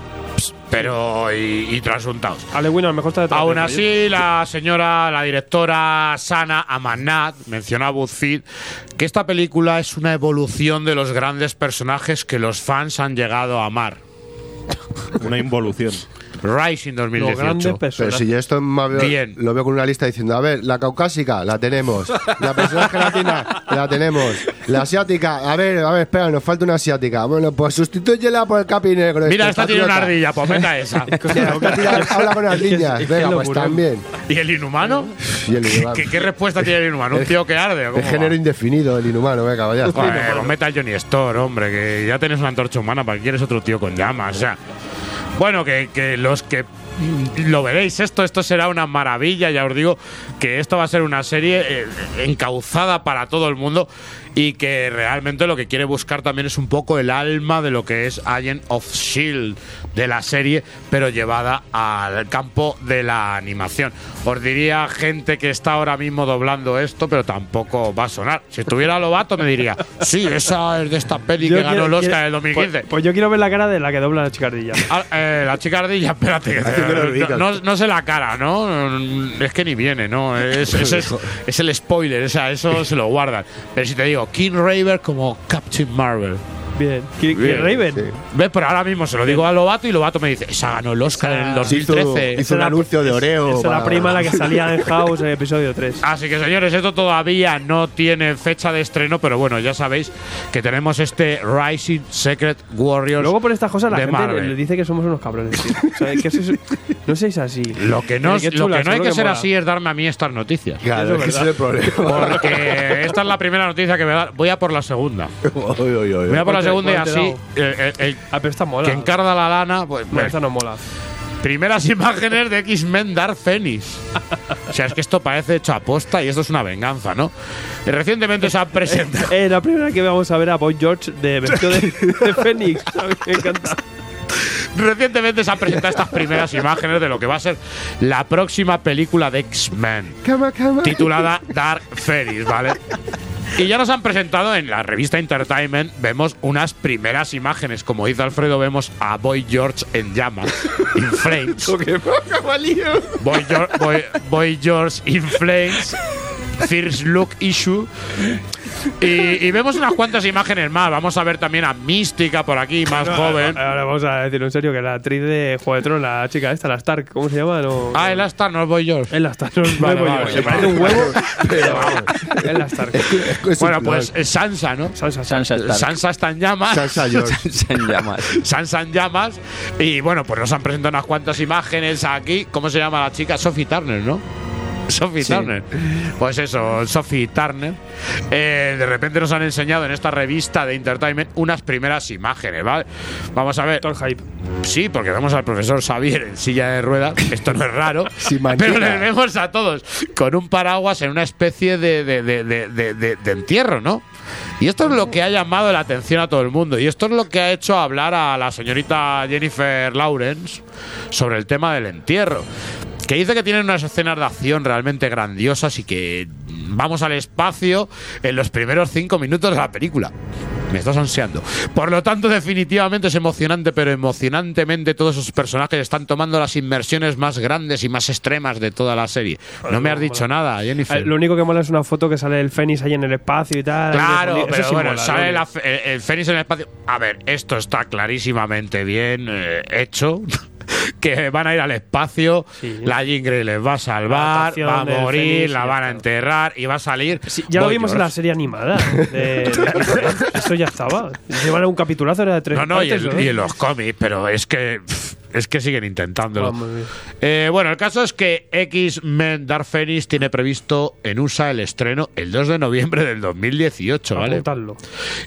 Speaker 2: pero y, y trasuntados.
Speaker 5: Ale Winner, mejor está detrás
Speaker 2: Aún
Speaker 5: de
Speaker 2: así, la señora, la directora Sana Amanat mencionó a BuzzFeed que esta película es una evolución de los grandes personajes que los fans han llegado a amar.
Speaker 6: Una involución. (laughs)
Speaker 2: Rising
Speaker 5: Los
Speaker 2: 2018.
Speaker 5: grandes
Speaker 4: Pero si yo esto más veo-
Speaker 2: Bien.
Speaker 4: lo veo con una lista diciendo, a ver, la caucásica, la tenemos. La personaje latina, la tenemos. La asiática, a ver, a ver, espera, nos falta una asiática. Bueno, pues sustitúyela por el capi negro.
Speaker 2: Mira,
Speaker 4: este,
Speaker 2: esta tiene una ardilla, pues meta esa. (laughs)
Speaker 4: Habla con (laughs)
Speaker 5: que
Speaker 4: Venga, pues también.
Speaker 2: ¿Y el inhumano?
Speaker 4: Y el inhumano.
Speaker 2: ¿Qué, qué respuesta tiene el inhumano? ¿Un tío que arde? cómo
Speaker 4: Es género
Speaker 2: va?
Speaker 4: indefinido el inhumano, venga, vaya.
Speaker 2: Joder, pues meta al Johnny Store, hombre, que ya tenés una antorcha humana, ¿para qué quieres otro tío con llamas? O sea, bueno, que, que los que lo veréis esto, esto será una maravilla, ya os digo que esto va a ser una serie eh, encauzada para todo el mundo y que realmente lo que quiere buscar también es un poco el alma de lo que es Agent of Shield de la serie, pero llevada al campo de la animación. Os diría gente que está ahora mismo doblando esto, pero tampoco va a sonar. Si estuviera Lobato me diría, sí, esa es de esta peli
Speaker 5: Yo
Speaker 2: que ganó el Oscar
Speaker 5: quiero-
Speaker 2: en el 2015.
Speaker 5: Pues, pues yo quiero ver la cara de la que dobla la chicardilla.
Speaker 2: Ah, eh, la chica ardilla, espérate. que (laughs) no, no- no sé la cara, ¿no? Es que ni viene, ¿no? Es, es- es- es el spoiler, o sea, eso se lo guardan. Pero si te digo, King Raver como Captain Marvel.
Speaker 5: Bien. ¿Qui-
Speaker 2: Bien,
Speaker 5: qui- Raven?
Speaker 4: sí.
Speaker 2: ¿Ves? Pero ahora mismo se lo digo a Lobato y Lobato me dice, esa ganó el Oscar en el
Speaker 4: Sí, hizo,
Speaker 2: 2013.
Speaker 4: hizo un
Speaker 5: la-
Speaker 4: anuncio de Oreo.
Speaker 5: Esa es la prima la que (laughs) salía en House en el episodio 3.
Speaker 2: Así que señores, esto todavía no tiene fecha de estreno, pero bueno, ya sabéis que tenemos este Rising Secret Warriors.
Speaker 5: Luego por estas cosas la gente
Speaker 2: Marvel.
Speaker 5: le dice que somos unos cabrones, tío. O sea, que eso es- (laughs) no seáis así.
Speaker 2: Lo que no,
Speaker 5: Qué
Speaker 2: lo
Speaker 5: chula,
Speaker 2: que no hay
Speaker 5: seguro
Speaker 2: que ser
Speaker 5: mola.
Speaker 2: así es darme a mí estas noticias.
Speaker 4: Claro,
Speaker 5: Eso
Speaker 4: es que
Speaker 5: es
Speaker 4: ese es el problema.
Speaker 2: Porque esta es la primera noticia que me da. Voy a por la segunda. (laughs) Voy a por la
Speaker 5: ¿Cuál te-
Speaker 2: segunda y así. eh, eh, el
Speaker 5: Ah, pero esta mola.
Speaker 2: que encarda la lana, pues.
Speaker 5: No, esta no mola.
Speaker 2: Primeras (laughs) imágenes de X-Men Dark Phoenix. O sea, es que esto parece hecho aposta y esto es una venganza, ¿no? Recientemente se han presentado. (laughs)
Speaker 5: Eh, la primera que vamos a ver a Boy George de vestido de, de mí (laughs) me encanta.
Speaker 2: Recientemente se han presentado estas primeras imágenes de lo que va a ser la próxima película de X-Men. Titulada Dark Phoenix, ¿vale? Y ya nos han presentado en la revista Entertainment, vemos unas primeras imágenes. Como dice Alfredo, vemos a Boy George en llamas, in flames. (laughs) Boy, Boy George in flames, first look issue. Y, y vemos unas cuantas imágenes más. Vamos a ver también a Mística por aquí, más joven.
Speaker 5: Ahora vamos a decirlo en serio, que la actriz de Juego de Tronos, la chica esta, la Stark, ¿cómo se llama? No,
Speaker 2: Ah, el Star, no es Boy George.
Speaker 5: es la Stark, no, es Boy George. Parece un huevo, (laughs) pero vamos, es la Stark. (laughs)
Speaker 2: Bueno, pues Sansa, ¿no?
Speaker 5: Sansa,
Speaker 7: Sansa Stark.
Speaker 2: Sansa está en llamas.
Speaker 4: Sansa George. (laughs)
Speaker 8: Se llamas.
Speaker 2: Sansa en llamas. Y bueno, pues nos han presentado unas cuantas imágenes aquí. ¿Cómo se llama la chica? Sophie Turner, ¿no? Sophie Turner. Pues eso, Sophie Turner. Eh, de repente nos han enseñado en esta revista de Entertainment unas primeras imágenes, ¿vale? Vamos a ver.
Speaker 5: todo el hype.
Speaker 2: Sí, porque vemos al profesor Xavier en silla de ruedas. Esto no es raro. (laughs)
Speaker 4: Manilla.
Speaker 2: pero les vemos a todos con un paraguas en una especie de, de- de- de- de- de- de entierro, ¿no? Y esto es lo que ha llamado la atención a todo el mundo. Y esto es lo que ha hecho hablar a la señorita Jennifer Lawrence sobre el tema del entierro. Que dice que tienen unas escenas de acción realmente grandiosas y que vamos al espacio en los primeros cinco minutos de la película. Me estás ansiando. Por lo tanto, definitivamente es emocionante, pero emocionantemente todos esos personajes están tomando las inmersiones más grandes y más extremas de toda la serie. No me has dicho nada, Jennifer.
Speaker 5: Eh, Lo único que mola es una foto que sale el Fénix ahí en el espacio y tal.
Speaker 2: Claro,
Speaker 5: Eso
Speaker 2: pero
Speaker 5: sí
Speaker 2: bueno,
Speaker 5: mola,
Speaker 2: sale el, el Fénix en el espacio. A ver, esto está clarísimamente bien eh, hecho. (laughs) que van a ir al espacio,
Speaker 5: Sí.
Speaker 2: la Jean Grey les va a salvar, va a morir, la van a enterrar y va a salir.
Speaker 5: Sí, ya lo vimos en la serie animada. de- (laughs) eso ya estaba. Llevan un capitulazo, era de tres
Speaker 2: No, no, y, el-
Speaker 5: ¿no?
Speaker 2: y en los cómics, pero es que pff, es que siguen intentándolo.
Speaker 5: Ah.
Speaker 2: Eh, bueno, el caso es que X-Men Dark Phoenix tiene previsto en USA el estreno el 2 de noviembre del 2018, ¿vale?
Speaker 5: Apuntadlo.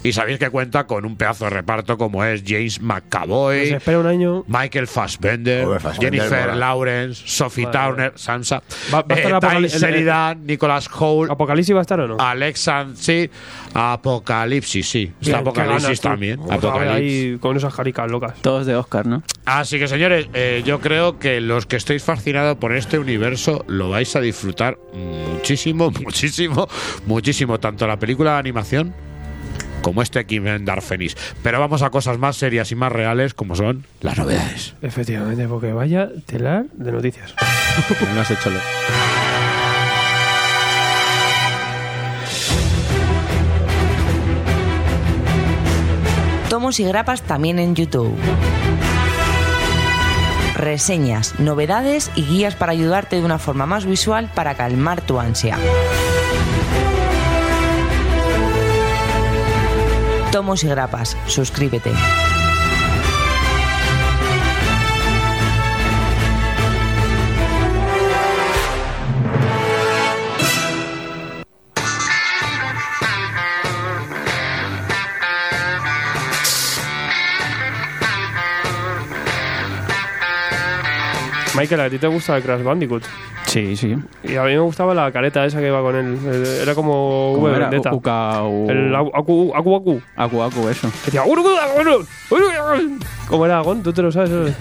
Speaker 2: Y sabéis que cuenta con un pedazo de reparto como es James McAvoy,
Speaker 5: espera un año.
Speaker 2: Michael Fassbender,
Speaker 4: Joder, Fassbender
Speaker 2: Jennifer
Speaker 4: mola.
Speaker 2: Lawrence, Sophie
Speaker 5: Vale.
Speaker 2: Turner, Sansa,
Speaker 5: Va- va a estar
Speaker 2: eh,
Speaker 5: Apocalipsis-
Speaker 2: Sheridan, Nicholas Hoult,
Speaker 5: ¿Apocalipsis va a estar o no?
Speaker 2: Alexa, sí, Apocalipsis, sí, está
Speaker 5: Bien,
Speaker 2: Apocalipsis
Speaker 5: ganas,
Speaker 2: también, Apocalipsis.
Speaker 5: Ahí con esas jaricas locas.
Speaker 7: Todos de Oscar, ¿no?
Speaker 2: Así que señores, eh, yo creo que los que estéis fascinados por este universo lo vais a disfrutar muchísimo, (laughs) muchísimo, muchísimo, tanto la película de animación como este X-Men Dark Phoenix. Pero vamos a cosas más serias y más reales como son las novedades.
Speaker 5: Efectivamente, porque vaya telar de noticias. (laughs)
Speaker 7: No has hecho lo.
Speaker 11: Tomos y grapas también en YouTube. Reseñas, novedades y guías para ayudarte de una forma más visual para calmar tu ansia. Tomos y grapas, suscríbete.
Speaker 5: Michael, ¿a ti te gusta el Crash Bandicoot?
Speaker 7: Sí, sí.
Speaker 5: Y a mí me gustaba la careta esa que iba con él. Eh, Era como
Speaker 7: ¿Cómo
Speaker 5: V
Speaker 7: era?
Speaker 5: Vendetta.
Speaker 7: Uka, u-
Speaker 5: El Aku Aku Aku. Aku.
Speaker 7: Eso.
Speaker 5: Que decía, "Uru, uru, uru, uru, uru". ¿Cómo era Gon? ¿Tú te lo sabes? (laughs)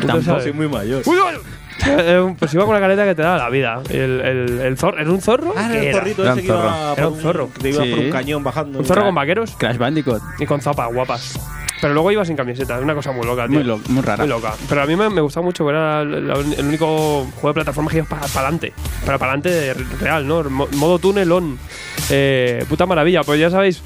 Speaker 6: Tampoco
Speaker 5: sabes?
Speaker 6: soy muy mayor.
Speaker 5: Uru, uru. Eh, un- Pues iba con la careta que te da la vida. El, el, el zorro. ¿Era un zorro?
Speaker 6: Ah,
Speaker 5: ¿Qué
Speaker 6: era el zorrito
Speaker 8: Era
Speaker 6: ese
Speaker 8: un
Speaker 6: que iba
Speaker 8: zorro.
Speaker 6: por
Speaker 5: Era un zorro.
Speaker 6: Que iba por un cañón bajando.
Speaker 5: Un zorro con vaqueros
Speaker 7: Crash Bandicoot.
Speaker 5: y con zapas guapas. Pero luego iba sin camiseta. Es una cosa muy loca, tío.
Speaker 7: Muy, lo- muy rara.
Speaker 5: Muy loca. Pero a mí me, me gustaba mucho, era el, el único juego de plataforma que iba para adelante. Para adelante real, ¿no? Mo- modo túnel on. Eh, puta maravilla. Pues ya sabéis.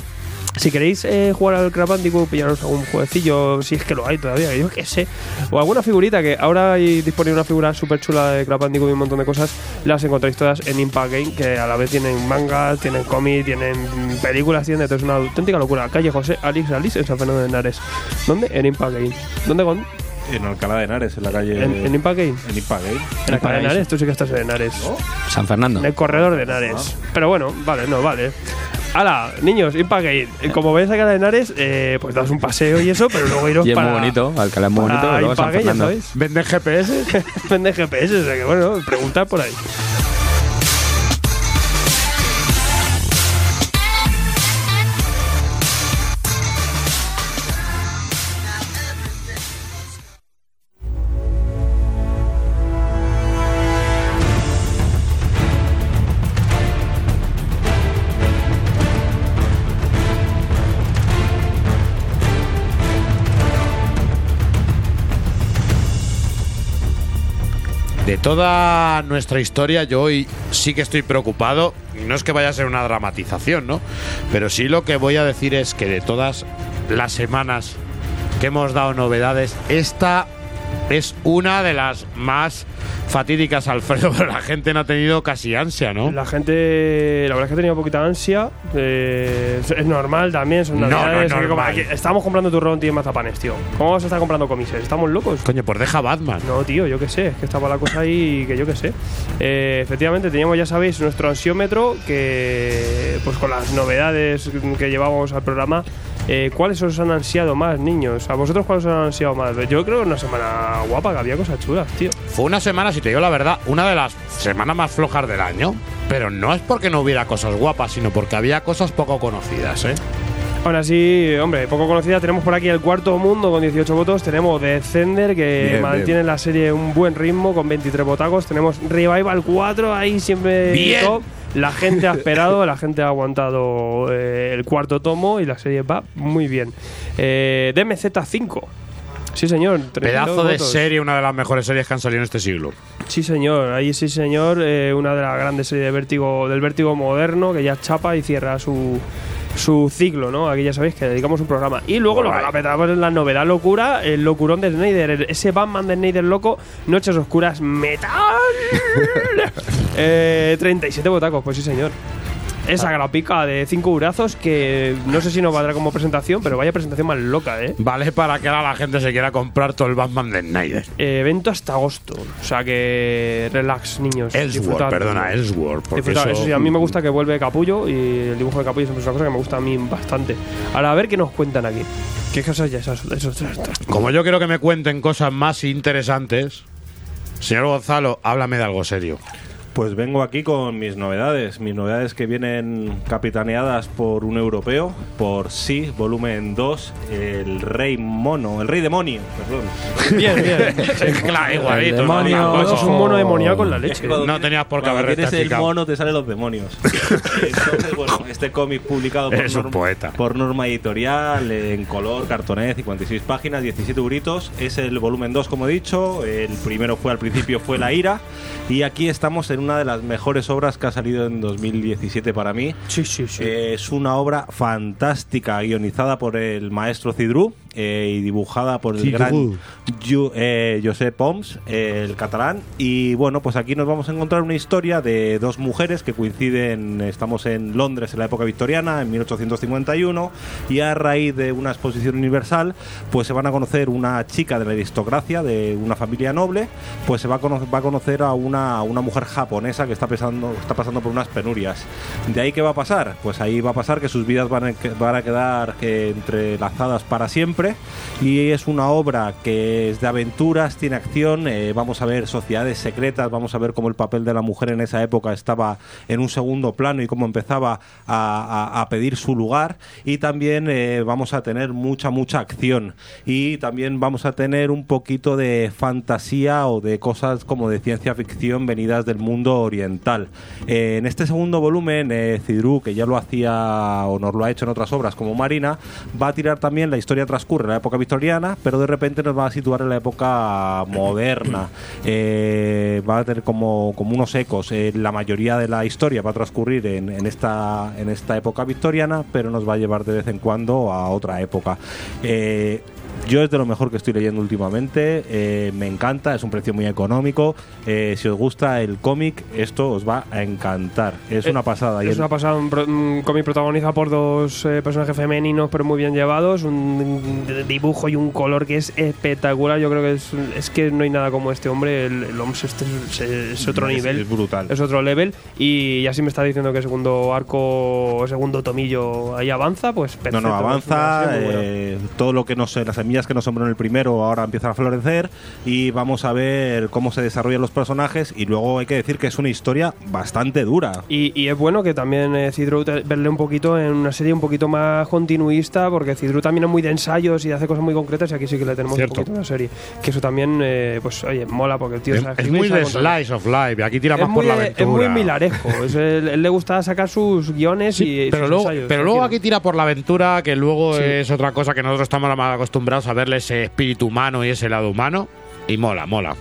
Speaker 5: Si queréis eh, jugar al Crash Bandicoot, pillaros algún jueguecillo, si es que lo hay todavía, yo qué sé. O alguna figurita, que ahora hay disponible una figura súper chula de Crash Bandicoot y un montón de cosas. Las encontráis todas en Impact Game, que a la vez tienen mangas, tienen cómics, tienen películas, tienen de todo. Es una auténtica locura. Calle José Alix Alice en San Fernando de Henares. ¿Dónde? En Impact Game. ¿Dónde, Gon?
Speaker 6: En Alcalá de Henares, en la calle.
Speaker 5: ¿En, en Impact Game?
Speaker 6: En Impact Game.
Speaker 5: En Alcalá de Henares, tú sí que estás en Henares.
Speaker 8: San Fernando.
Speaker 5: En el corredor de Henares. Pero bueno, vale, no, vale. Hala, niños. Eh, Como veis acá de Henares, eh, pues das un paseo y eso, pero luego iros
Speaker 8: Y es
Speaker 5: para.
Speaker 8: muy bonito, Alcalá es muy bonito. y luego San Fernando.
Speaker 5: sabéis.
Speaker 2: ¿Venden GPS?
Speaker 5: Vende GPS, (laughs) o sea que bueno, preguntad por ahí.
Speaker 2: Toda nuestra historia, yo hoy sí que estoy preocupado. Y no es que vaya a ser una dramatización, ¿no? Pero sí lo que voy a decir es que de todas las semanas que hemos dado novedades, esta es una de las más fatídicas, Alfredo. (laughs) Pero la gente no ha tenido casi ansia, ¿no?
Speaker 5: La gente, la verdad es que ha tenido poquita ansia. eh, es- normal también, son
Speaker 2: No,
Speaker 5: navidades.
Speaker 2: normal.
Speaker 5: aquí- estamos comprando turrón, tío, y mazapanes, tío. ¿Cómo vas a estar comprando comises? ¿Estamos locos?
Speaker 2: Coño, pues deja Batman.
Speaker 5: No, tío, yo qué sé, es que estaba la cosa ahí que yo qué sé. Eh, efectivamente, teníamos, ya sabéis, nuestro ansiómetro que, pues con las novedades que llevamos al programa, eh, ¿cuáles os han ansiado más, niños? ¿A vosotros cuáles os han ansiado más? Yo creo que una semana guapa, que había cosas chulas, tío.
Speaker 2: Fue una semana, si te digo la verdad, una de las semanas más flojas del año. Pero no es porque no hubiera cosas guapas, sino porque había cosas poco conocidas, ¿eh?
Speaker 5: Aún así, hombre, poco conocida, tenemos por aquí el cuarto mundo con 18 votos. Tenemos Descender, que
Speaker 2: Bien,
Speaker 5: mantiene la serie un buen ritmo con 23 votacos. Tenemos Revival 4, ahí siempre
Speaker 2: Bien.
Speaker 5: top. La gente ha (laughs) esperado, la gente ha aguantado eh, el cuarto tomo y la serie va muy bien. Eh, DMZ5. Sí, señor. 32
Speaker 2: Pedazo de
Speaker 5: votos.
Speaker 2: serie, una de las mejores series que han salido en este siglo.
Speaker 5: Sí, señor. Ahí sí, señor. eh, una de las grandes series de vértigo, del vértigo moderno que ya chapa y cierra su, su ciclo, ¿no? Aquí ya sabéis que dedicamos un programa. Y luego lo que la petamos es la novedad locura, el locurón de Snyder. Ese Batman de Snyder loco, Noches Oscuras Metal. (laughs) eh, 37 botacos, pues sí, señor. Esa grapica de 5 urazos que no sé si nos valdrá como presentación, pero vaya presentación más loca, ¿eh?
Speaker 2: Vale para que ahora la gente se quiera comprar todo el Batman de Snyder.
Speaker 5: Eh, evento hasta agosto. O sea que relax, niños.
Speaker 2: Ellsworth, perdona, Ellsworth. Porque eso,
Speaker 5: Eso sí, a mí me gusta que vuelve Capullo y el dibujo de Capullo es una cosa que me gusta a mí bastante. Ahora, a ver qué nos cuentan aquí. ¿Qué cosas ya esas? esos-
Speaker 2: Como yo quiero que me cuenten cosas más interesantes, señor Gonzalo, háblame de algo serio.
Speaker 6: Pues vengo aquí con mis novedades, mis novedades que vienen capitaneadas por un europeo, por Sí, volumen 2, el Rey Mono, el Rey Demonio, perdón.
Speaker 5: Bien, bien. (laughs)
Speaker 2: claro, igualito.
Speaker 7: El
Speaker 2: no
Speaker 7: demonio.
Speaker 2: cosas.
Speaker 5: es un mono demoníaco en la leche.
Speaker 2: No tenías por qué
Speaker 6: Cuando
Speaker 2: haber
Speaker 6: tienes el mono te salen los demonios. (laughs) Entonces, bueno, este cómic publicado por, Norma-
Speaker 2: poeta.
Speaker 6: por Norma Editorial, en color, cartoné, 56 páginas, 17 euritos. Es el volumen 2, como he dicho. El primero fue al principio, fue La Ira. Y aquí estamos en una de las mejores obras que ha salido en 2017 para mí.
Speaker 5: Sí, sí, sí.
Speaker 6: Eh, es una obra fantástica, guionizada por el maestro Cidru eh, y dibujada por el
Speaker 2: Cidru.
Speaker 6: gran Ju- eh, Josep Poms, eh, el catalán. Y bueno, pues aquí nos vamos a encontrar una historia de dos mujeres que coinciden, estamos en Londres en la época victoriana, en 1851, y a raíz de una exposición universal, pues se van a conocer una chica de la aristocracia, de una familia noble, pues se va a, cono- va a conocer a una, a una mujer japonesa que está pasando, está pasando por unas penurias. ¿De ahí qué va a pasar? Pues ahí va a pasar que sus vidas van a, van a quedar entrelazadas para siempre siempre. Y es una obra que es de aventuras, tiene acción. eh, vamos a ver sociedades secretas, vamos a ver cómo el papel de la mujer en esa época estaba en un segundo plano y cómo empezaba a, a- a pedir su lugar. Y también eh, vamos a tener mucha, mucha acción. Y también vamos a tener un poquito de fantasía o de cosas como de ciencia ficción venidas del mundo oriental. Eh, en este segundo volumen, eh, Cidru, que ya lo hacía o nos lo ha hecho en otras obras como Marina, va a tirar también la historia transcurre en la época victoriana, pero de repente nos va a situar en la época moderna. (clears throat) Eh, va a tener como, como unos ecos. Eh, la mayoría de la historia va a transcurrir en, en esta, en esta época victoriana, pero nos va a llevar de vez en cuando a otra época. Eh, yo es de lo mejor que estoy leyendo últimamente, eh, me encanta, es un precio muy económico. eh, si os gusta el cómic, esto os va a encantar. Es una pasada. Y
Speaker 5: Es
Speaker 6: el-
Speaker 5: una pasada, un, pro- un cómic protagonizado por dos eh, personajes femeninos, pero muy bien llevados, un dibujo y un color que es espectacular. Yo creo que es, es que no hay nada como este hombre. El, el Oms este es, es- otro
Speaker 6: Es-
Speaker 5: nivel.
Speaker 6: es brutal.
Speaker 5: Es otro level. Y ya si me está diciendo que el segundo arco, segundo tomillo ahí avanza, pues
Speaker 6: No,
Speaker 5: perfecto.
Speaker 6: no, avanza.
Speaker 5: Muy bueno.
Speaker 6: eh, todo lo que nos, las semillas que nos sembró en el primero ahora empiezan a florecer y vamos a ver cómo se desarrollan los personajes. Y luego hay que decir que es una historia bastante dura.
Speaker 5: Y, y es bueno que también eh, Cidru verle un poquito en una serie un poquito más continuista, porque Cidru también es muy de ensayos y hace cosas muy concretas, y aquí sí que le tenemos
Speaker 2: Cierto.
Speaker 5: un poquito en la serie. Que eso también, eh, pues, oye, mola, porque el tío
Speaker 2: Es, muy de
Speaker 5: contar.
Speaker 2: slice of life. Aquí tira
Speaker 5: Es
Speaker 2: más por la aventura.
Speaker 5: es muy milarejo. (laughs) es el- él le gusta sacar sus guiones
Speaker 2: Sí,
Speaker 5: y
Speaker 2: pero
Speaker 5: sus
Speaker 2: luego,
Speaker 5: ensayos,
Speaker 2: pero luego aquí tira por la aventura, que luego
Speaker 5: Sí.
Speaker 2: es otra cosa que nosotros estamos más acostumbrados a verle ese espíritu humano y ese lado humano. Y mola, mola.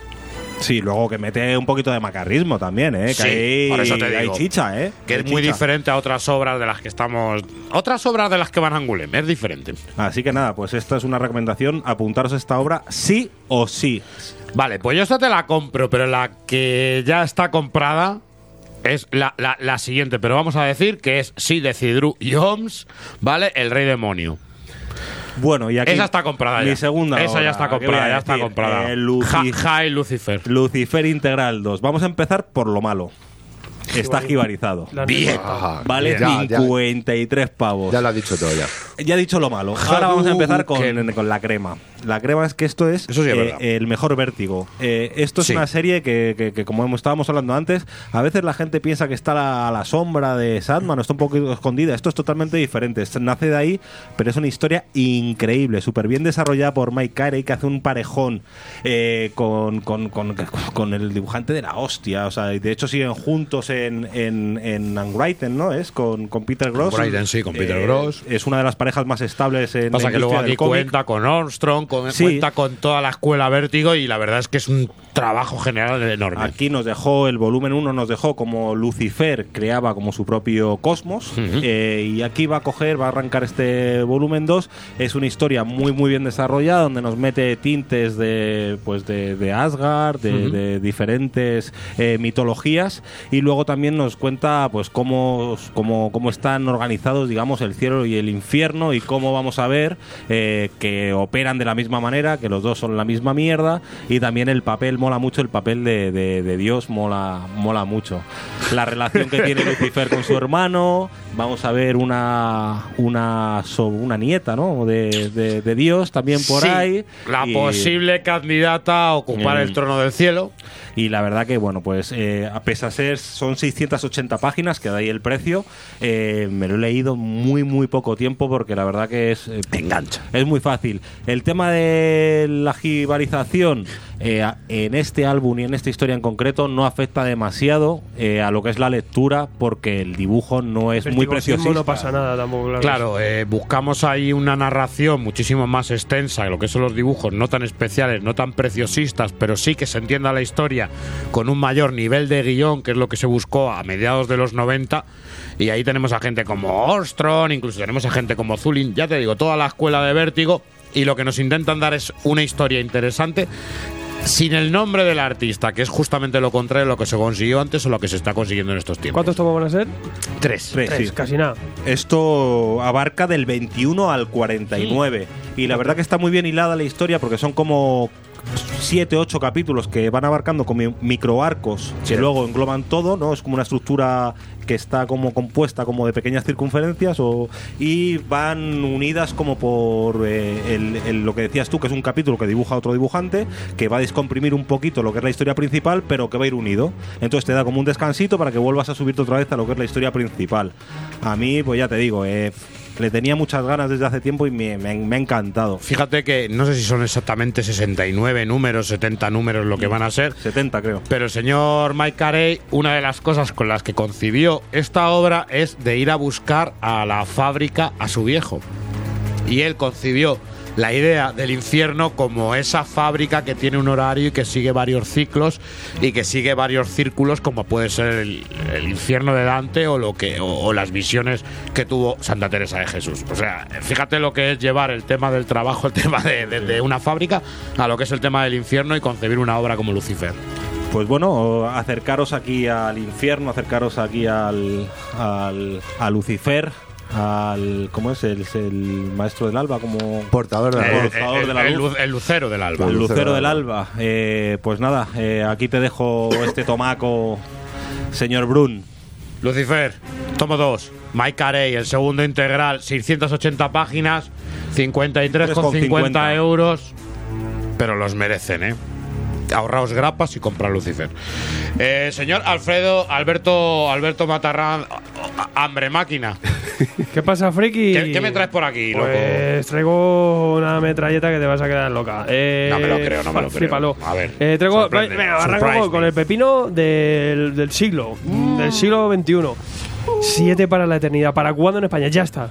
Speaker 6: Sí, luego que mete un poquito de macarrismo también, ¿eh?
Speaker 2: Sí,
Speaker 6: que hay,
Speaker 2: por eso te
Speaker 6: hay
Speaker 2: digo.
Speaker 6: chicha, ¿eh?
Speaker 2: Que
Speaker 6: Hay
Speaker 2: es muy diferente a otras obras de las que estamos. Otras obras de las que van a Angulem, es diferente.
Speaker 6: Así que nada, pues esta es una recomendación. Apuntaros a esta obra sí o sí.
Speaker 2: Vale, pues yo esta te la compro, pero la que ya está comprada es la, la- la siguiente. Pero vamos a decir que es sí de Cidru y Oms, ¿vale? El Rey Demonio.
Speaker 6: Bueno, y aquí.
Speaker 2: Esa está comprada
Speaker 6: Mi
Speaker 2: ya.
Speaker 6: segunda.
Speaker 2: Esa ya está
Speaker 6: ¿qué voy
Speaker 2: comprada, ya está comprada.
Speaker 6: Eh, Luci-
Speaker 2: Ja- High Lucifer.
Speaker 6: Lucifer Integral 2. Vamos a empezar por lo malo. Está jibarizado.
Speaker 2: Bien.
Speaker 6: Vale
Speaker 4: Ya, ya,
Speaker 6: 53 pavos.
Speaker 4: ya lo has dicho todo ya.
Speaker 6: Ya he dicho lo malo. Ahora vamos a empezar con, con la crema. La crema es que esto es,
Speaker 2: Eso sí es
Speaker 6: eh, el mejor vértigo. Eh, esto es
Speaker 2: Sí.
Speaker 6: una serie que, que- que, como hemos- estábamos hablando antes, a veces la gente piensa que está a la, a la sombra de Sandman, o está un poco escondida. Esto es totalmente diferente. Esto nace de ahí, pero es una historia increíble, súper bien desarrollada por Mike Carey, que hace un parejón eh, con, con, con- con el dibujante de la hostia. O sea, y de hecho siguen juntos en, en, en Unwritten, ¿no? Es con, con Peter Gross.
Speaker 2: Unwritten, sí, con Peter
Speaker 6: Eh,
Speaker 2: Gross.
Speaker 6: Es una de las parejas más estables en
Speaker 2: Pasa
Speaker 6: la
Speaker 2: que luego aquí cuenta con Armstrong, con-
Speaker 6: Sí.
Speaker 2: cuenta con toda la escuela Vértigo y la verdad es que es un trabajo general enorme.
Speaker 6: Aquí nos dejó, el volumen 1 nos dejó como Lucifer creaba como su propio cosmos. eh, y aquí va a coger, va a arrancar este volumen 2. Es una historia muy, muy bien desarrollada, donde nos mete tintes de, pues de, de Asgard, de, de diferentes eh, mitologías. Y luego también nos cuenta pues cómo, cómo, cómo están organizados, digamos, el cielo y el infierno. Y cómo vamos a ver eh, que operan de la misma manera, que los dos son la misma mierda. Y también el papel mola mucho, el papel de, de- de Dios mola, mola mucho. La relación que tiene Lucifer con su hermano. Vamos a ver una una, una nieta, ¿no? De, de- de Dios también por
Speaker 2: Sí,
Speaker 6: ahí.
Speaker 2: La
Speaker 6: Y-
Speaker 2: posible candidata a ocupar
Speaker 6: Mm.
Speaker 2: el trono del cielo.
Speaker 6: Y la verdad que, bueno, pues eh, a pesar de ser, son 680 páginas, que da ahí el precio, eh, me lo he leído muy, muy poco tiempo porque la verdad que es... eh,
Speaker 2: Engancha.
Speaker 6: Es muy fácil. El tema de la jibarización eh, en este álbum y en esta historia en concreto no afecta demasiado eh, a lo que es la lectura porque el dibujo no es muy
Speaker 5: Festivosismo
Speaker 6: precioso.
Speaker 5: no pasa nada tampoco. Claro.
Speaker 2: Claro, eh, buscamos ahí una narración muchísimo más extensa, lo que son los dibujos, no tan especiales, no tan preciosistas, pero sí que se entienda la historia con un mayor nivel de guion, que es lo que se buscó a mediados de los 90. Y ahí tenemos a gente como Ostrom, incluso tenemos a gente como Zulin, ya te digo, toda la escuela de vértigo. Y lo que nos intentan dar es una historia interesante sin el nombre del artista, que es justamente lo contrario de lo que se consiguió antes o lo que se está consiguiendo en estos tiempos.
Speaker 5: ¿Cuántos tomos van a ser?
Speaker 2: Tres.
Speaker 6: Tres,
Speaker 5: Tres,
Speaker 6: sí.
Speaker 5: casi nada.
Speaker 6: Esto abarca del 21 al 49. Y la verdad que está muy bien hilada la historia porque son como siete, ocho capítulos que van abarcando como microarcos que luego engloban todo, ¿no? Es como una estructura que está como compuesta como de pequeñas circunferencias o, y van unidas como por eh, el- el- lo que decías tú, que es un capítulo que dibuja otro dibujante, que va a descomprimir un poquito lo que es la historia principal, pero que va a ir unido. Entonces te da como un descansito para que vuelvas a subirte otra vez a lo que es la historia principal. A mí, pues ya te digo, eh, le tenía muchas ganas desde hace tiempo y me, me- me ha encantado.
Speaker 2: Fíjate que no sé si son exactamente 69 números, 70 números lo que van a ser.
Speaker 6: 70 creo.
Speaker 2: Pero el señor Mike Carey, una de las cosas con las que concibió esta obra es de ir a buscar a la fábrica a su viejo. Y él concibió la idea del infierno como esa fábrica que tiene un horario y que sigue varios ciclos y que sigue varios círculos como puede ser el, infierno de Dante o lo que o, o las visiones que tuvo Santa Teresa de Jesús. O sea, fíjate lo que es llevar el tema del trabajo, el tema de, de- de una fábrica a lo que es el tema del infierno y concebir una obra como Lucifer.
Speaker 6: Pues bueno, acercaros aquí al infierno, acercaros aquí al, al a Lucifer, al ¿cómo es? El, el maestro del alba, como
Speaker 4: portador de la
Speaker 2: El-
Speaker 6: portador
Speaker 2: el-
Speaker 6: de la
Speaker 2: el
Speaker 6: luz.
Speaker 2: lu- el lucero del alba.
Speaker 6: El lucero del alba. Eh, pues nada, eh, aquí te dejo este tomaco, señor Brun.
Speaker 2: Lucifer, tomo dos. Mike Carey, el segundo integral, 680 páginas, 53,50
Speaker 6: 3,50
Speaker 2: euros. Pero los merecen, ¿eh? Ahorraos grapas y comprar Lucifer. Eh, señor Alfredo, Alberto, Alberto Matarrán, hambre máquina. (laughs)
Speaker 5: ¿Qué pasa, friki?
Speaker 2: ¿Qué, qué me traes por aquí, loco?
Speaker 5: Pues traigo una metralleta que te vas a quedar loca. Eh,
Speaker 2: No me lo creo, no me lo creo.
Speaker 5: flípalo.
Speaker 2: A ver,
Speaker 5: Eh, traigo, venga, arranco con, el pepino del, del siglo, del siglo XXI. Siete para la eternidad. ¿Para cuándo en España? Ya está.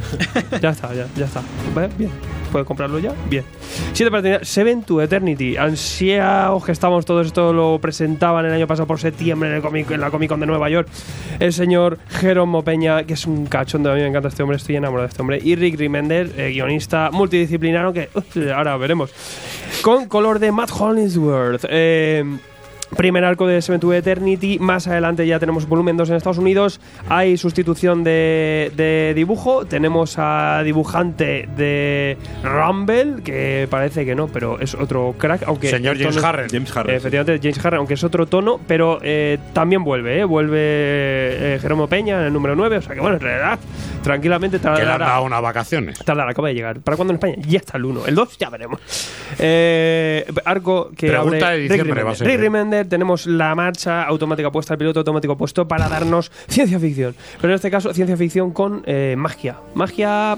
Speaker 5: (laughs) ya está, ya, ya está. ¿Vale? Bien. ¿Puedes comprarlo ya? Bien. Siete para eternidad. Seven to Eternity. Ansiados que estamos, todo esto lo presentaban el año pasado por septiembre en, el comic, en la Comic Con de Nueva York. El señor Jeromo Peña, que es un cachondo, a mí me encanta este hombre, estoy enamorado de este hombre. Y Rick Remender, eh, guionista multidisciplinario, que uh, ahora veremos. Con color de Matt Hollingsworth. Eh, Primer arco de Seven to Eternity. Más adelante ya tenemos volumen 2 en Estados Unidos. Hay sustitución de, de dibujo. Tenemos a dibujante de Rumble, que parece que no, pero es otro crack. Aunque
Speaker 2: Señor
Speaker 5: tono
Speaker 2: James
Speaker 5: es-
Speaker 2: Harren.
Speaker 6: James Harren.
Speaker 5: Eh, Efectivamente, James Harren, aunque es otro tono, pero eh, también vuelve, ¿eh? Vuelve eh, Jeromo Peña en el número 9. O sea que bueno, en realidad, tranquilamente
Speaker 2: Que le han
Speaker 5: tardará.
Speaker 2: dado unas vacaciones.
Speaker 5: Tardará, acaba de llegar. ¿Para cuándo en España? Ya está el 1. El 2 ya veremos. Eh, arco que
Speaker 2: Pregunta
Speaker 5: abre
Speaker 2: de diciembre va a ser,
Speaker 5: Rick
Speaker 2: ¿eh?
Speaker 5: Remender, tenemos la marcha automática puesta, el piloto automático puesto para darnos (laughs) ciencia ficción. Pero en este caso, ciencia ficción con eh, magia. Magia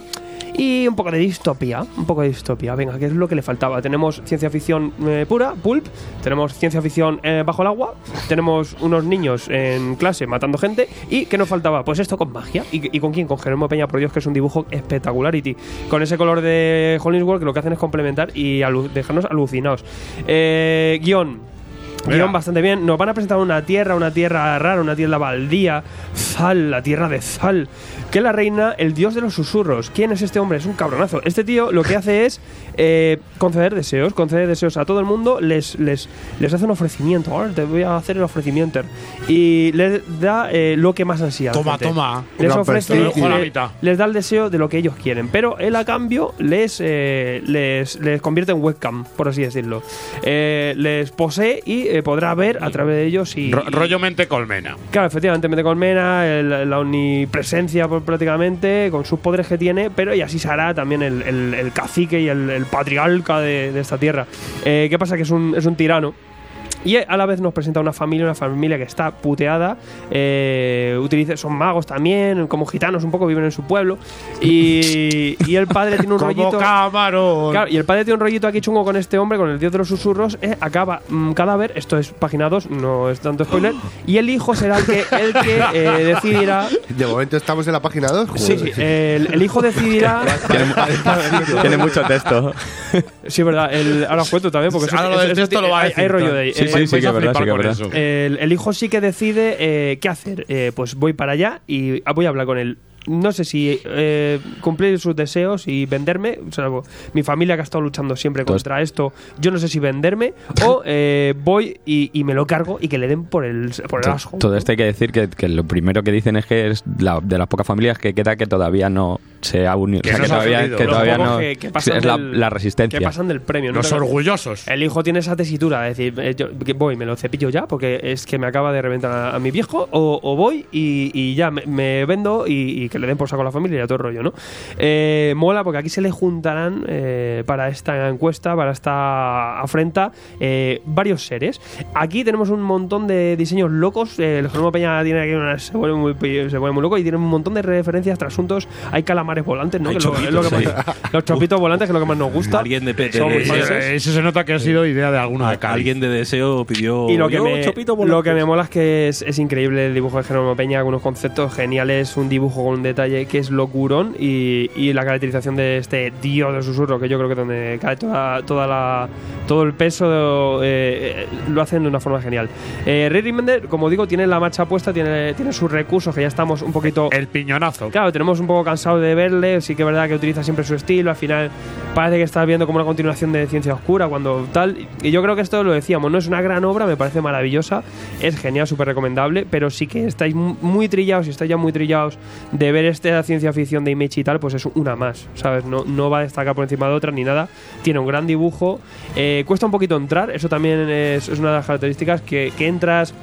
Speaker 5: y un poco de distopía. Un poco de distopía. Venga, que es lo que le faltaba. Tenemos ciencia ficción eh, pura, pulp. Tenemos ciencia ficción eh, bajo el agua. Tenemos unos niños en clase matando gente. ¿Y qué nos faltaba? Pues esto con magia. ¿Y, y con quién? Con Jerónimo Peña, por Dios, que es un dibujo espectacularity. Con ese color de Hollingsworth que lo que hacen es complementar y alu- dejarnos alucinados. Eh,
Speaker 2: guion.
Speaker 5: Guión bastante bien. Nos van a presentar una tierra, una tierra rara, una tierra baldía. Zal, la tierra de Zal. Que la reina, el dios de los susurros. ¿Quién es este hombre? Es un cabronazo. Este tío lo que hace es eh, conceder deseos, conceder deseos a todo el mundo. Les, les, les hace un ofrecimiento. Ahora te voy a hacer el ofrecimiento. Y les da eh, lo que más ansía.
Speaker 2: Toma,
Speaker 5: gente.
Speaker 2: toma.
Speaker 5: Les ofrece. Le- les da el deseo de lo que ellos quieren, pero él a cambio les, eh, les, les convierte en webcam, por así decirlo. Eh, les posee y eh, podrá ver a través de ellos y...
Speaker 2: Ro- rollo mente colmena.
Speaker 5: Claro, efectivamente, mete colmena, el- la omnipresencia prácticamente, con sus poderes que tiene, pero y así se hará también el, cacique y el, patriarca de, de esta tierra. Eh, ¿Qué pasa? Que es un, es un tirano. Y a la vez nos presenta una familia, una familia que está puteada. eh, utiliza, son magos también, como gitanos un poco, viven en su pueblo. Y, (laughs) y el padre tiene un
Speaker 2: Como
Speaker 5: rollito.
Speaker 2: camarón.
Speaker 5: Claro, y el padre tiene un rollito aquí chungo con este hombre, con el dios de los susurros. eh, acaba mm, cadáver, esto es página 2, no es tanto spoiler. (gasps) Y el hijo será el que, el que eh, (laughs) decidirá.
Speaker 4: De momento estamos en la página 2.
Speaker 5: Sí, sí, el, el hijo decidirá. (laughs)
Speaker 8: Tiene mucho texto.
Speaker 5: Sí, verdad. El, ahora os cuento también, porque eso-
Speaker 2: Ahora lo
Speaker 5: eso-
Speaker 2: del
Speaker 5: eso
Speaker 2: texto
Speaker 5: tiene-
Speaker 2: lo va a
Speaker 5: hay,
Speaker 2: decir.
Speaker 5: hay rollo de ahí.
Speaker 8: Sí,
Speaker 5: Eh,
Speaker 8: sí, sí, que es verdad,
Speaker 2: flipar
Speaker 8: sí, que es
Speaker 2: con
Speaker 8: verdad.
Speaker 2: eso.
Speaker 5: El, el hijo sí que decide eh, qué hacer. Eh, pues voy para allá y voy a hablar con él. No sé si eh, cumplir sus deseos y venderme, salvo mi familia que ha estado luchando siempre contra esto. Yo no sé si venderme o (laughs) eh, voy y, y me lo cargo y que le den por el, por el
Speaker 8: To-
Speaker 5: asco.
Speaker 8: Todo esto hay que decir que, que lo primero que dicen es que es la, de las pocas familias que queda que todavía no, se ha unido.
Speaker 2: Que
Speaker 8: o sea, todavía, que no.
Speaker 5: que- que pasan
Speaker 8: es la,
Speaker 5: del-
Speaker 8: la resistencia.
Speaker 5: Que pasan del premio. ¿no?
Speaker 2: Los orgullosos.
Speaker 5: El hijo tiene esa tesitura, es decir, eh, yo que voy, me lo cepillo ya porque es que me acaba de reventar a, a mi viejo, o, o voy y, y ya me, me vendo y, y que le den por saco a la familia y a todo el rollo, ¿no? Eh, mola porque aquí se le juntarán eh, para esta encuesta, para esta afrenta, eh, varios seres. Aquí tenemos un montón de diseños locos. eh, el Jerónimo Peña tiene aquí unas, se vuelve muy, se vuelve muy loco y tiene un montón de referencias, trasuntos. Hay calamares volantes, ¿no? Que lo- es lo que más- (laughs) los chopitos volantes, que es lo que más nos (laughs) gusta.
Speaker 6: Alguien de PT.
Speaker 5: Son muy.
Speaker 2: Eh, Eso se nota que ha sido idea de alguno de Cádiz.
Speaker 6: Alguien de deseo pidió.
Speaker 5: Y lo que,
Speaker 6: "Yo,
Speaker 5: me,
Speaker 6: chopito
Speaker 5: lo
Speaker 6: volante".
Speaker 5: que me mola es que es, es increíble el dibujo de Jerónimo Peña, con unos conceptos geniales, un dibujo con un detalle que es locurón y, y la caracterización de este dios de susurro, que yo creo que donde cae toda, toda la, todo el peso, eh, eh, lo hacen de una forma genial. Eh, Ray Remender, como digo, tiene la marcha puesta, tiene, tiene sus recursos, que ya estamos un poquito...
Speaker 2: El piñonazo.
Speaker 5: Claro, tenemos un poco cansado de verle, sí que es verdad que utiliza siempre su estilo, al final parece que estás viendo como una continuación de Ciencia Oscura, cuando tal, y yo creo que esto lo decíamos, no es una gran obra, me parece maravillosa, es genial, súper recomendable, pero sí que estáis mu- muy trillados, y estáis ya muy trillados de ver esta ciencia ficción de Image y tal, pues es una más, ¿sabes? No, no va a destacar por encima de otra ni nada, tiene un gran dibujo, eh, cuesta un poquito entrar, eso también es, es una de las características, que, que entras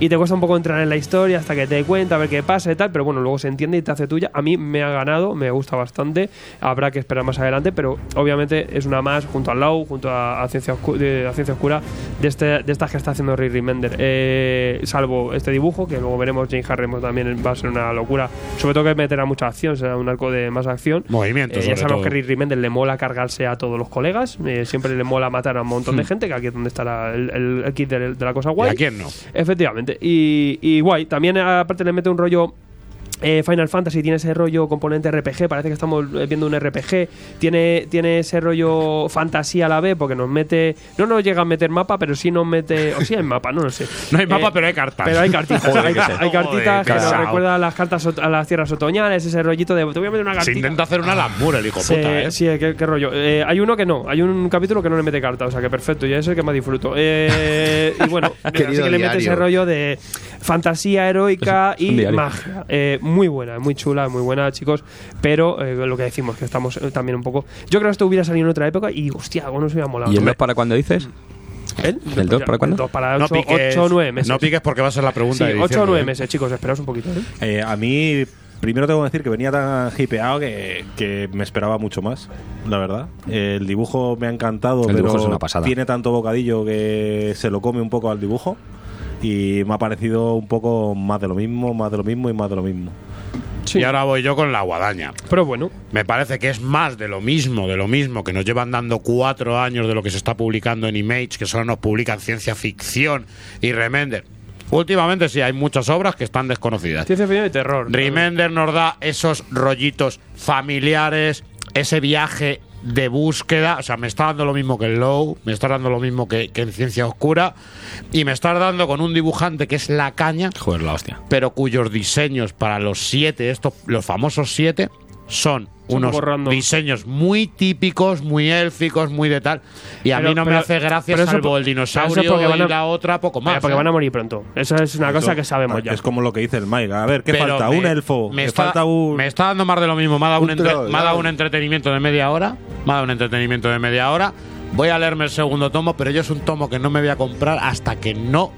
Speaker 5: y te cuesta un poco entrar en la historia hasta que te dé cuenta, a ver qué pasa y tal, pero bueno, luego se entiende y te hace tuya. A mí me ha ganado, me gusta bastante, habrá que esperar más adelante, pero obviamente es una más junto al Low, junto a, a Ciencia, Oscu- de, a Ciencia Oscura, de, este, de estas que está haciendo Rick Remender. Eh, salvo este dibujo, que luego veremos, Jane Harrison también va a ser una locura, sobre todo que meterá mucha acción, será un arco de más acción.
Speaker 2: Movimiento,
Speaker 5: Eh, ya sabemos
Speaker 2: todo.
Speaker 5: que Rick Remender le mola cargarse a todos los colegas, eh, siempre le mola matar a un montón de
Speaker 2: Hmm.
Speaker 5: gente, que aquí es donde estará el, el- el kit de, de la cosa guay.
Speaker 2: ¿Y a quién no?
Speaker 5: Efectivamente. Y, y guay. También, aparte, le mete un rollo. Eh, Final Fantasy tiene ese rollo componente RPG, parece que estamos eh, viendo un RPG. Tiene, tiene ese rollo fantasía a la vez, porque nos mete. No nos llega a meter mapa, pero sí nos mete. O sí hay mapa, no lo sé.
Speaker 2: No hay mapa,
Speaker 5: Eh,
Speaker 2: pero hay cartas.
Speaker 5: Pero hay cartitas.
Speaker 2: Joder,
Speaker 5: hay, cartitas que nos recuerdan a las cartas a las tierras otoñales, ese rollito de. Te voy a meter una
Speaker 2: Se
Speaker 5: cartita.
Speaker 2: intenta hacer una lambura el hijo
Speaker 5: Sí,
Speaker 2: puta, ¿eh?
Speaker 5: sí, qué, qué rollo. Eh, hay uno que no, hay un capítulo que no le mete carta, o sea que perfecto, ya es el que más disfruto. Eh, (laughs) y bueno, así que le mete ese rollo de fantasía heroica y magia. Eh, muy buena, muy chula, muy buena, chicos. Pero eh, lo que decimos, que estamos eh, también un poco. Yo creo que esto hubiera salido en otra época y hostia, algo nos hubiera molado.
Speaker 8: ¿Y el
Speaker 5: ¿no?
Speaker 8: 2 para cuándo dices?
Speaker 5: ¿El?
Speaker 8: ¿El dos para cuándo?
Speaker 5: El dos para
Speaker 2: No
Speaker 5: 8
Speaker 2: piques,
Speaker 5: o 9 meses.
Speaker 2: no piques porque va a ser la pregunta
Speaker 5: Sí,
Speaker 2: de
Speaker 5: 8 o
Speaker 2: diciembre,
Speaker 5: 9
Speaker 2: ¿eh?
Speaker 5: meses, chicos, esperaos un poquito. ¿eh?
Speaker 6: Eh, a mí, primero tengo que decir que venía tan hipeado que, que me esperaba mucho más, la verdad. El dibujo me ha encantado,
Speaker 8: El
Speaker 6: pero
Speaker 8: dibujo es una pasada.
Speaker 6: tiene tanto bocadillo que se lo come un poco al dibujo. Y me ha parecido un poco más de lo mismo, más de lo mismo y más de lo mismo.
Speaker 5: Sí.
Speaker 2: Y ahora voy yo con la guadaña.
Speaker 5: Pero bueno,
Speaker 2: Me parece que es más de lo mismo, de lo mismo, que nos llevan dando cuatro años de lo que se está publicando en Image, que solo nos publican ciencia ficción y Remender. Últimamente sí, hay muchas obras que están desconocidas.
Speaker 5: ciencia ficción y terror.
Speaker 2: Remender nos da esos rollitos familiares, ese viaje de búsqueda. O sea, me está dando lo mismo que el Low, me está dando lo mismo que, que en Ciencia Oscura, y me está dando con un dibujante que es la caña,
Speaker 8: Joder, la hostia.
Speaker 2: pero cuyos diseños para los siete, estos, los famosos siete, son unos diseños muy típicos, muy élficos, muy de tal. Y a
Speaker 5: Pero-
Speaker 2: mí no me hace gracia
Speaker 5: pero
Speaker 2: salvo el
Speaker 5: eso
Speaker 2: dinosaurio
Speaker 5: porque van a-
Speaker 2: y la otra poco más.
Speaker 5: Porque
Speaker 2: ¿eh?
Speaker 5: van a morir pronto. Eso es una cosa que sabemos ya.
Speaker 6: Es como lo que dice el Mike. A ver, ¿qué
Speaker 2: Pero
Speaker 6: falta?
Speaker 2: me-
Speaker 6: un elfo.
Speaker 2: Me
Speaker 6: ¿Qué
Speaker 2: está,
Speaker 6: falta un.
Speaker 2: me está dando más de lo mismo. Me ha dado un,
Speaker 4: Un
Speaker 2: entre-
Speaker 4: troll,
Speaker 2: me ha dado
Speaker 4: ¿no?
Speaker 2: un entretenimiento de media hora. Me ha dado un entretenimiento de media hora. Voy a leerme el segundo tomo, pero yo es un tomo que no me voy a comprar hasta que no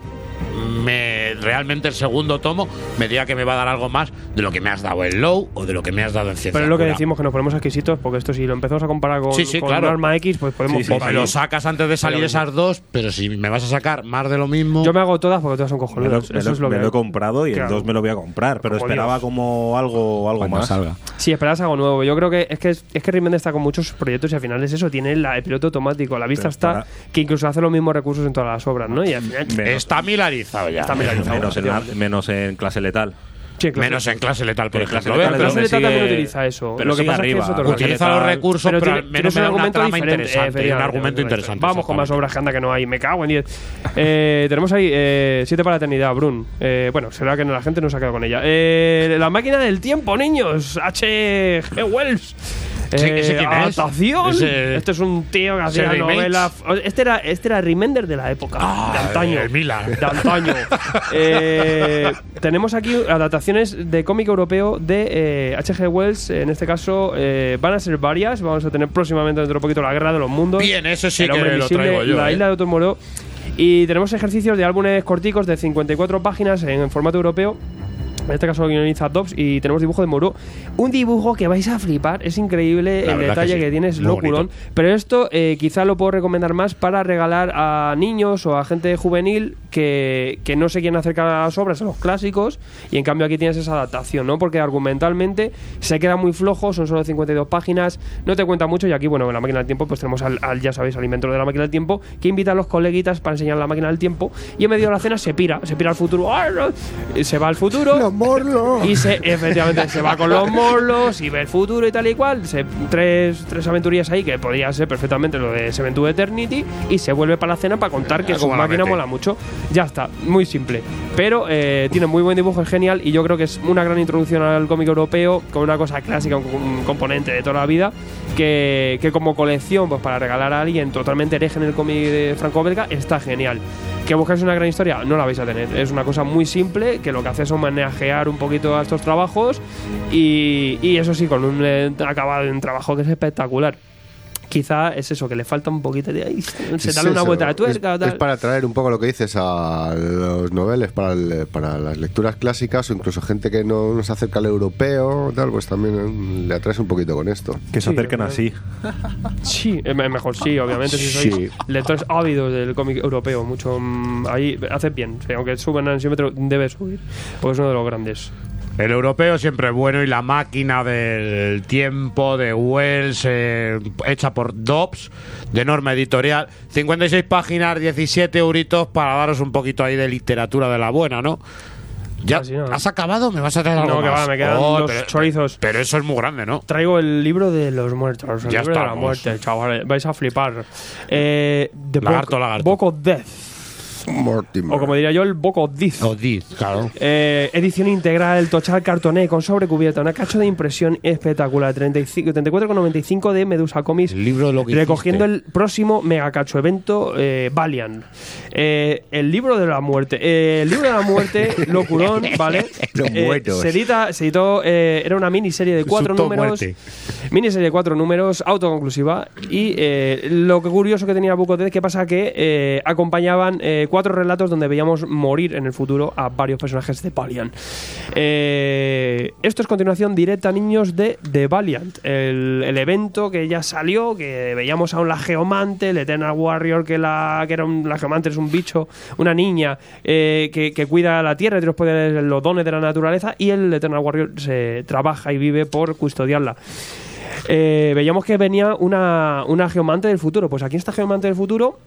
Speaker 2: me realmente el segundo tomo me diga que me va a dar algo más de lo que me has dado en Low o de lo que me has dado en Ciencia
Speaker 5: Pero es lo que decimos que nos ponemos exquisitos, porque esto si lo empezamos a comparar con,
Speaker 2: Sí, sí,
Speaker 5: con
Speaker 2: claro.
Speaker 5: un arma X, pues podemos
Speaker 6: Sí,
Speaker 2: me lo sacas antes de salir esas dos, pero si me vas a sacar más de lo mismo.
Speaker 5: Yo me hago todas porque todas son
Speaker 6: Me lo,
Speaker 5: cojonudas.
Speaker 6: me
Speaker 5: Eso
Speaker 6: lo-
Speaker 5: es lo
Speaker 6: me
Speaker 5: que
Speaker 6: lo he comprado y
Speaker 5: Claro.
Speaker 6: el 2 me lo voy a comprar, pero
Speaker 5: Como
Speaker 6: esperaba
Speaker 5: Dios.
Speaker 6: como algo, algo
Speaker 8: Cuando
Speaker 6: más.
Speaker 8: salga.
Speaker 5: Sí, esperas algo nuevo. Yo creo que es que es que Remender está con muchos proyectos y al final es eso, tiene la- el piloto automático. La vista
Speaker 6: Pero
Speaker 5: está
Speaker 6: para-
Speaker 5: que incluso hace los mismos recursos en todas las obras, ¿no? Y al final
Speaker 2: Está milarizado ya.
Speaker 5: Está milarizado.
Speaker 6: menos, en, la- menos en clase letal.
Speaker 5: Sí, claro.
Speaker 2: Menos en clase letal, por
Speaker 6: En clase
Speaker 2: ejemplo.
Speaker 6: letal
Speaker 5: Clase Letal también utiliza eso.
Speaker 6: pero
Speaker 5: lo que pasa
Speaker 6: arriba.
Speaker 5: es que es
Speaker 2: Utiliza los recursos, pero, al menos me da
Speaker 5: un
Speaker 2: una
Speaker 5: argumento
Speaker 2: trama interesante. y un argumento interesante.
Speaker 5: Vamos con más obras que anda que no hay. Me cago en 10. Eh, tenemos ahí eh, Siete para la eternidad, Brun. Eh, bueno, será que no- la gente no se ha quedado con ella. Eh, la máquina del tiempo, niños. H.G. Wells.
Speaker 2: ¿Ese- ese quién es?
Speaker 5: adaptación.
Speaker 2: Ese-
Speaker 5: este es un tío que hacía novelas. Este era, este era Remender de la época, de antaño.
Speaker 2: el Milan.
Speaker 5: De antaño. (laughs) Eh, tenemos aquí adaptaciones de cómic europeo de eh, H.G. Wells. En este caso, eh, van a ser varias. Vamos a tener próximamente dentro de poquito la guerra de los mundos.
Speaker 2: Bien, eso sí
Speaker 5: El
Speaker 2: que
Speaker 5: hombre
Speaker 2: lo
Speaker 5: invisible,
Speaker 2: traigo yo,
Speaker 5: La
Speaker 2: eh.
Speaker 5: isla de Otomoro. Y tenemos ejercicios de álbumes corticos de 54 páginas en formato europeo. En este caso lo guioniza Dobbs y tenemos dibujo de Moreau. Un dibujo que vais a flipar, es increíble
Speaker 2: La
Speaker 5: el detalle
Speaker 2: que
Speaker 5: que,
Speaker 2: sí,
Speaker 5: tiene, es loculón.
Speaker 2: bonito.
Speaker 5: Pero esto eh, quizá lo puedo recomendar más para regalar a niños o a gente juvenil que, que no se quieren acercar a las obras, a los clásicos, y en cambio aquí tienes esa adaptación, ¿no? Porque argumentalmente se queda muy flojo, son solo 52 páginas, no te cuenta mucho, y aquí, bueno, en la máquina del tiempo, pues tenemos al, al, ya sabéis, al inventor de la máquina del tiempo, que invita a los coleguitas para enseñar la máquina del tiempo, y en medio de la cena se pira, se pira al futuro, ¡ay, no! Y se va al futuro. Y se, efectivamente, se va con los morlos y ve el futuro y tal y cual. Se- tres, tres aventurillas ahí que podría ser perfectamente lo de Seven to Eternity y se vuelve para la cena para contar que su máquina
Speaker 2: mete.
Speaker 5: mola mucho. Ya está, muy simple. Pero eh, tiene muy buen dibujo, es genial y yo creo que es una gran introducción al cómic europeo con una cosa clásica, un, componente de toda la vida que, que como colección, pues para regalar a alguien totalmente hereje en el cómic de franco-belga, está genial. Que buscáis una gran historia, no la vais a tener. Es una cosa muy simple que lo que hace es homenajear un poquito a estos trabajos y, y eso sí, con un eh, acabado un trabajo que es espectacular. Quizá es eso, que le falta un poquito de ahí, se
Speaker 4: Es
Speaker 5: dale una
Speaker 4: eso,
Speaker 5: vuelta de
Speaker 4: es-
Speaker 5: tuerca.
Speaker 4: Es,
Speaker 5: tal.
Speaker 4: para traer un poco lo que dices a los noveles, para, el- para las lecturas clásicas o incluso gente que no nos acerca al europeo, tal, pues también eh, le atraes un poquito con esto.
Speaker 6: Que se
Speaker 5: Sí,
Speaker 6: acerquen
Speaker 5: eh,
Speaker 6: así.
Speaker 5: Sí, es me- mejor sí, obviamente, si sois
Speaker 4: Sí.
Speaker 5: lectores ávidos del cómic europeo, mucho mm, ahí haces bien, sí, aunque suben ansiómetro, debe subir, porque es uno de los grandes.
Speaker 2: El europeo siempre es bueno y la máquina del tiempo de Wells, eh, hecha por Dobbs, de norma editorial. 56 páginas, 17 euritos para daros un poquito ahí de literatura de la buena, ¿no? ¿Ya
Speaker 5: nada.
Speaker 2: has acabado? ¿Me vas a traer algo
Speaker 5: No, que
Speaker 2: más?
Speaker 5: va, me quedan
Speaker 2: Oh, pero,
Speaker 5: chorizos.
Speaker 2: pero eso es muy grande, ¿no?
Speaker 5: Traigo el libro de los muertos, el
Speaker 2: Ya
Speaker 5: libro de la muerte, chavales, vais a flipar. Eh, The
Speaker 2: Lagarto,
Speaker 5: Book,
Speaker 2: lagarto.
Speaker 5: Book of Death,
Speaker 4: Mortimer.
Speaker 5: o como diría yo, el Book of Death.
Speaker 2: O Diz, claro.
Speaker 5: Eh, edición integral, tochal cartoné con sobrecubierta, una cacho de impresión espectacular, 35 34,95 de Medusa Comics,
Speaker 2: El libro de lo que
Speaker 5: recogiendo
Speaker 2: hiciste.
Speaker 5: el próximo mega cacho evento eh, Valiant. Eh, el libro de la muerte, eh, el libro de la muerte, (laughs) locurón, ¿vale?
Speaker 4: Los
Speaker 5: Eh,
Speaker 4: muertos.
Speaker 5: se edita, se editó, eh, era una miniserie de cuatro
Speaker 2: Susto
Speaker 5: números.
Speaker 2: muerte.
Speaker 5: Miniserie de cuatro números, autoconclusiva. Y eh, lo que curioso que tenía Book of Death, que pasa que eh, acompañaban eh, cuatro relatos donde veíamos morir en el futuro a varios personajes de Valiant. Eh, esto es continuación directa, niños, de The Valiant, el, el evento que ya salió, que veíamos a un la geomante, el Eternal Warrior, que, la, que era un la geomante, es un bicho, una niña eh, que, que cuida la tierra y los poderes, los dones de la naturaleza, y el Eternal Warrior se trabaja y vive por custodiarla. Eh, veíamos que venía una, una geomante del futuro. Pues aquí esta geomante del futuro,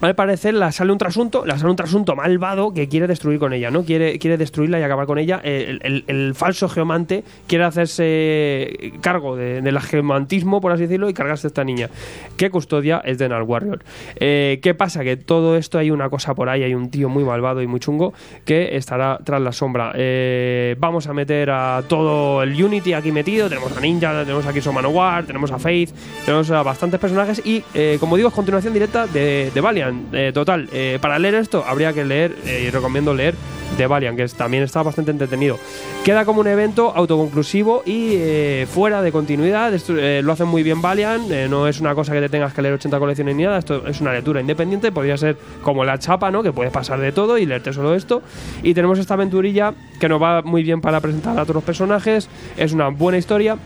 Speaker 5: al parecer, la sale un trasunto, la sale un trasunto malvado que quiere destruir con ella, ¿no? Quiere, quiere destruirla y acabar con ella. El, falso geomante quiere hacerse cargo de- del geomantismo, por así decirlo, y cargarse a esta niña. Que custodia es Denal Warrior. Eh, ¿Qué pasa? Que todo esto hay una cosa por ahí, hay un tío muy malvado y muy chungo que estará tras la sombra. Eh, vamos a meter a todo el Unity aquí metido. Tenemos a Ninja, tenemos aquí a Manowar, tenemos a Faith, tenemos a bastantes personajes. Y eh, como digo, es continuación directa de, de Valiant. Eh, total, eh, para leer esto habría que leer, eh, y recomiendo leer de Valiant, que también está bastante entretenido. Queda como un evento autoconclusivo y fuera de continuidad. Esto, lo hacen muy bien Valiant, no es una cosa que te tengas que leer 80 colecciones ni nada, esto es una lectura independiente, podría ser como la chapa, ¿no? Que puedes pasar de todo y leerte solo esto. Y tenemos esta aventurilla que nos va muy bien para presentar a todos los personajes, es una buena historia.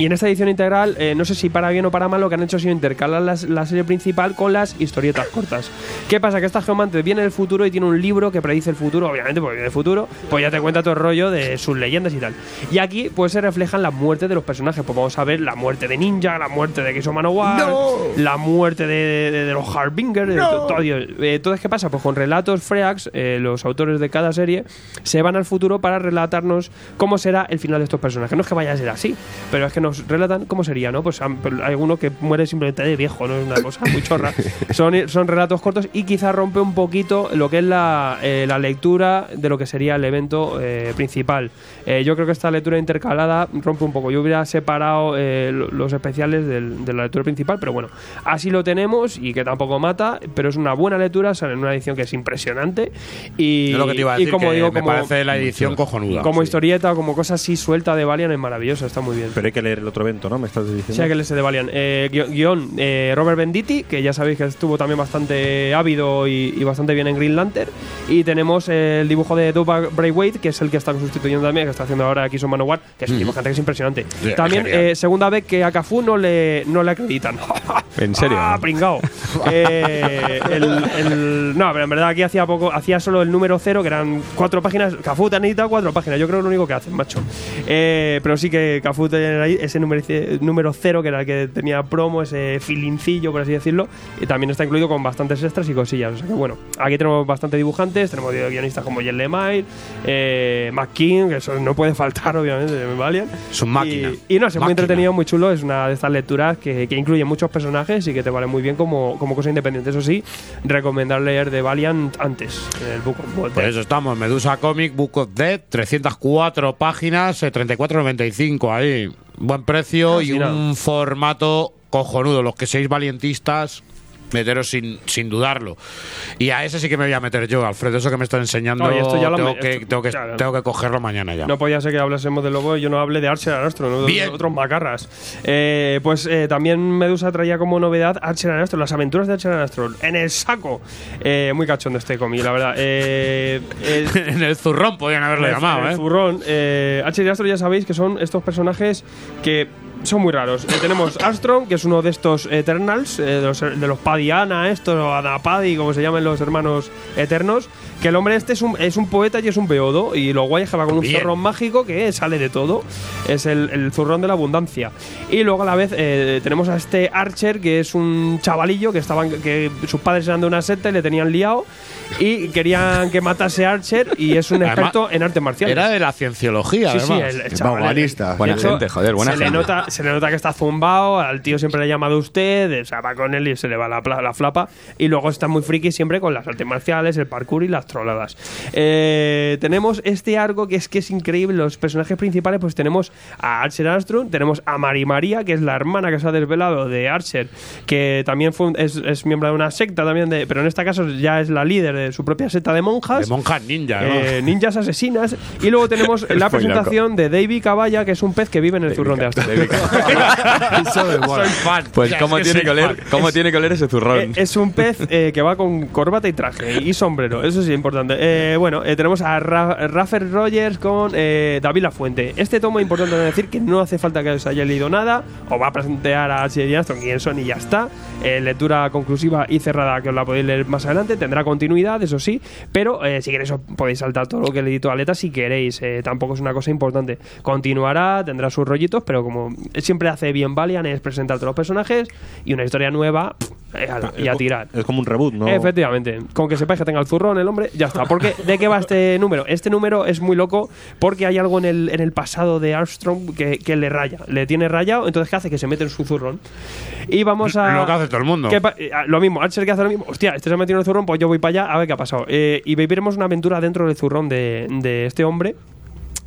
Speaker 5: Y en esta edición integral, eh, no sé si para bien o para mal, lo que han hecho ha sido intercalar las- la serie principal con las historietas cortas. ¿Qué pasa? Que esta geomante viene del futuro y tiene un libro que predice el futuro, obviamente, porque viene del futuro, pues ya te cuenta todo el rollo de sus leyendas y tal. Y aquí, pues se reflejan las muertes de los personajes. Pues vamos a ver la muerte de Ninja, la muerte de Kiso Manowar, la muerte de, de- de los Harbinger, de to- todo. Dios. Eh, Entonces, ¿qué pasa? Pues con relatos Freax, eh, los autores de cada serie, se van al futuro para relatarnos cómo será el final de estos personajes. No es que vaya a ser así, pero es que nos nos relatan cómo sería, ¿no? Pues han- hay uno que muere simplemente de viejo, ¿no? Es una cosa muy chorra. (laughs) son, son relatos cortos y quizá rompe un poquito lo que es la, eh, la lectura de lo que sería el evento eh, principal. Eh, yo creo que esta lectura intercalada rompe un poco. Yo hubiera separado eh, lo- los especiales del- de la lectura principal, pero bueno, así lo tenemos y que tampoco mata, pero es una buena lectura, sale en una edición que es impresionante y,
Speaker 2: lo que te iba a
Speaker 5: y
Speaker 2: decir,
Speaker 5: como
Speaker 2: que
Speaker 5: digo,
Speaker 2: me
Speaker 5: como,
Speaker 2: parece la edición cojonuda.
Speaker 5: como
Speaker 2: Sí.
Speaker 5: historieta, como cosa así suelta de Valiant es maravillosa, está muy bien.
Speaker 6: Pero hay que leer el otro evento, ¿no? Me estás diciendo.
Speaker 5: Sí, hay que leerse de Valiant. Eh, guion eh, Robert Benditti, que ya sabéis que estuvo también bastante ávido y, y bastante bien en Green Lantern. Y tenemos el dibujo de Doug Braithwaite, que es el que está sustituyendo también, que está haciendo ahora Kiso Manowar, que es un
Speaker 8: Ujú.
Speaker 5: dibujante que es impresionante. También, eh, segunda vez que a Cafu no le, no le acreditan. (laughs)
Speaker 8: ¿En serio?
Speaker 5: Ah, pringao. (laughs) Eh, el, el- no, pero en verdad aquí hacía poco, hacía solo el número cero, que eran cuatro páginas. Cafu te han editado cuatro páginas, yo creo que es lo único que hacen, macho. Pero sí que Cafu tenía ahí ese número, número cero, que era el que tenía promo, ese filincillo, por así decirlo, y también está incluido con bastantes extras y cosillas. O sea que bueno, aquí tenemos bastante dibujantes, tenemos guionistas como Jen Lemire, eh, que eso no puede faltar, obviamente, de Valiant.
Speaker 2: Es un máquina.
Speaker 5: Y, y no, es muy entretenido, muy chulo. Es una de estas lecturas que, que incluye muchos personajes y que te vale muy bien como, como cosa independiente. Eso sí, recomendar leer de Valiant antes, en el Book of Bold.
Speaker 2: Por eso estamos, Medusa Comic, Book of Dead, 304 páginas, eh, 34.95 ahí. Buen precio
Speaker 5: Casi
Speaker 2: y un formato cojonudo. Los que seáis valientistas, meteros sin, sin dudarlo. Y a ese sí que me voy a meter yo, Alfredo. Eso que me estás enseñando,
Speaker 5: No, y esto ya lo
Speaker 2: tengo,
Speaker 5: me-
Speaker 2: que,
Speaker 5: esto-
Speaker 2: tengo, que,
Speaker 5: claro.
Speaker 2: tengo que cogerlo mañana ya.
Speaker 5: No podía ser que hablásemos de Lobo y yo no hable de Archer Astro, ¿no? de otros macarras. Eh, pues eh, también Medusa traía como novedad Archer Astro, las aventuras de Archer Astro, en el saco. Eh, muy cachondo este cómic, la verdad. Eh, (laughs) eh,
Speaker 2: en el zurrón podían haberlo
Speaker 5: En el-
Speaker 2: llamado,
Speaker 5: en el
Speaker 2: ¿eh?
Speaker 5: zurrón. Eh, Archer Astro ya sabéis que son estos personajes que son muy raros. Eh, tenemos Armstrong, que es uno de estos Eternals, eh, de, los, de los estos, o Adapadi, como se llaman los hermanos eternos. Que el hombre este es un, es un poeta y es un beodo. Y lo guay es que va con un
Speaker 2: Bien.
Speaker 5: zurrón mágico que sale de todo. Es el, el zurrón de la abundancia. Y luego a la vez eh, tenemos a este Archer, que es un chavalillo que estaban que sus padres eran de una secta y le tenían liado. Y querían que matase a Archer. Y es un
Speaker 2: Además,
Speaker 5: experto en artes marciales.
Speaker 2: Era de la cienciología,
Speaker 5: Sí, sí,
Speaker 2: además.
Speaker 5: el, el chaval,
Speaker 4: Vanguardista.
Speaker 5: de
Speaker 8: Buena
Speaker 5: hecho,
Speaker 8: gente, joder, buena
Speaker 5: se Le
Speaker 8: gente.
Speaker 5: nota, se le nota que está zumbado, al tío siempre le ha llamado usted, o sea, va con él y se le va la, la flapa. Y luego está muy friki siempre con las artes marciales, el parkour y las troladas. Eh, tenemos este arco que es que es increíble. Los personajes principales, pues tenemos a Archer Armstrong, tenemos a Mari María, que es la hermana que se ha desvelado de Archer, que también fue un- es, es miembro de una secta también, de, pero en este caso ya es la líder de su propia secta de monjas.
Speaker 2: De monjas ninja, ¿no?
Speaker 5: Eh, ninjas asesinas. Y luego tenemos (laughs) la presentación de David Caballa, que es un pez que vive en el zurrón de (laughs)
Speaker 4: mola.
Speaker 2: Soy fan.
Speaker 8: Pues
Speaker 2: Ya, es
Speaker 8: cómo
Speaker 2: que
Speaker 8: tiene que oler,
Speaker 2: fan.
Speaker 8: cómo tiene que oler ese zurrón.
Speaker 5: Eh, es un pez eh, que va con corbata y traje y sombrero, eso sí importante. Eh, bueno, eh, tenemos a Ra- Rafael Rogers con eh, David Lafuente. Este tomo es importante decir que no hace falta que os haya leído nada, os va a presentar a Sherry Aston quién son y ya está. Eh, lectura conclusiva y cerrada que os la podéis leer más adelante, tendrá continuidad, eso sí, pero si queréis os podéis saltar todo lo que le edito a Aleta si queréis, tampoco es una cosa importante. Continuará, tendrá sus rollitos, pero como siempre hace bien Valiant es presentar todos los personajes y una historia nueva eh, ala, y a tirar.
Speaker 6: Es como un reboot, ¿no?
Speaker 5: Efectivamente, con que sepáis que tenga el zurrón el hombre, ya está. Porque ¿de qué va este número? Este número es muy loco porque hay algo en el, en el pasado de Armstrong que, que le raya, le tiene rayado, entonces ¿qué hace? Que se mete en su zurrón. Y vamos a.
Speaker 2: Lo que hace todo el mundo.
Speaker 5: ¿Qué pa- eh, lo mismo, Archer que hace lo mismo. Hostia, este se ha metido en el zurrón, pues yo voy para allá a ver qué ha pasado. Eh, y viviremos una aventura dentro del zurrón de, de este hombre.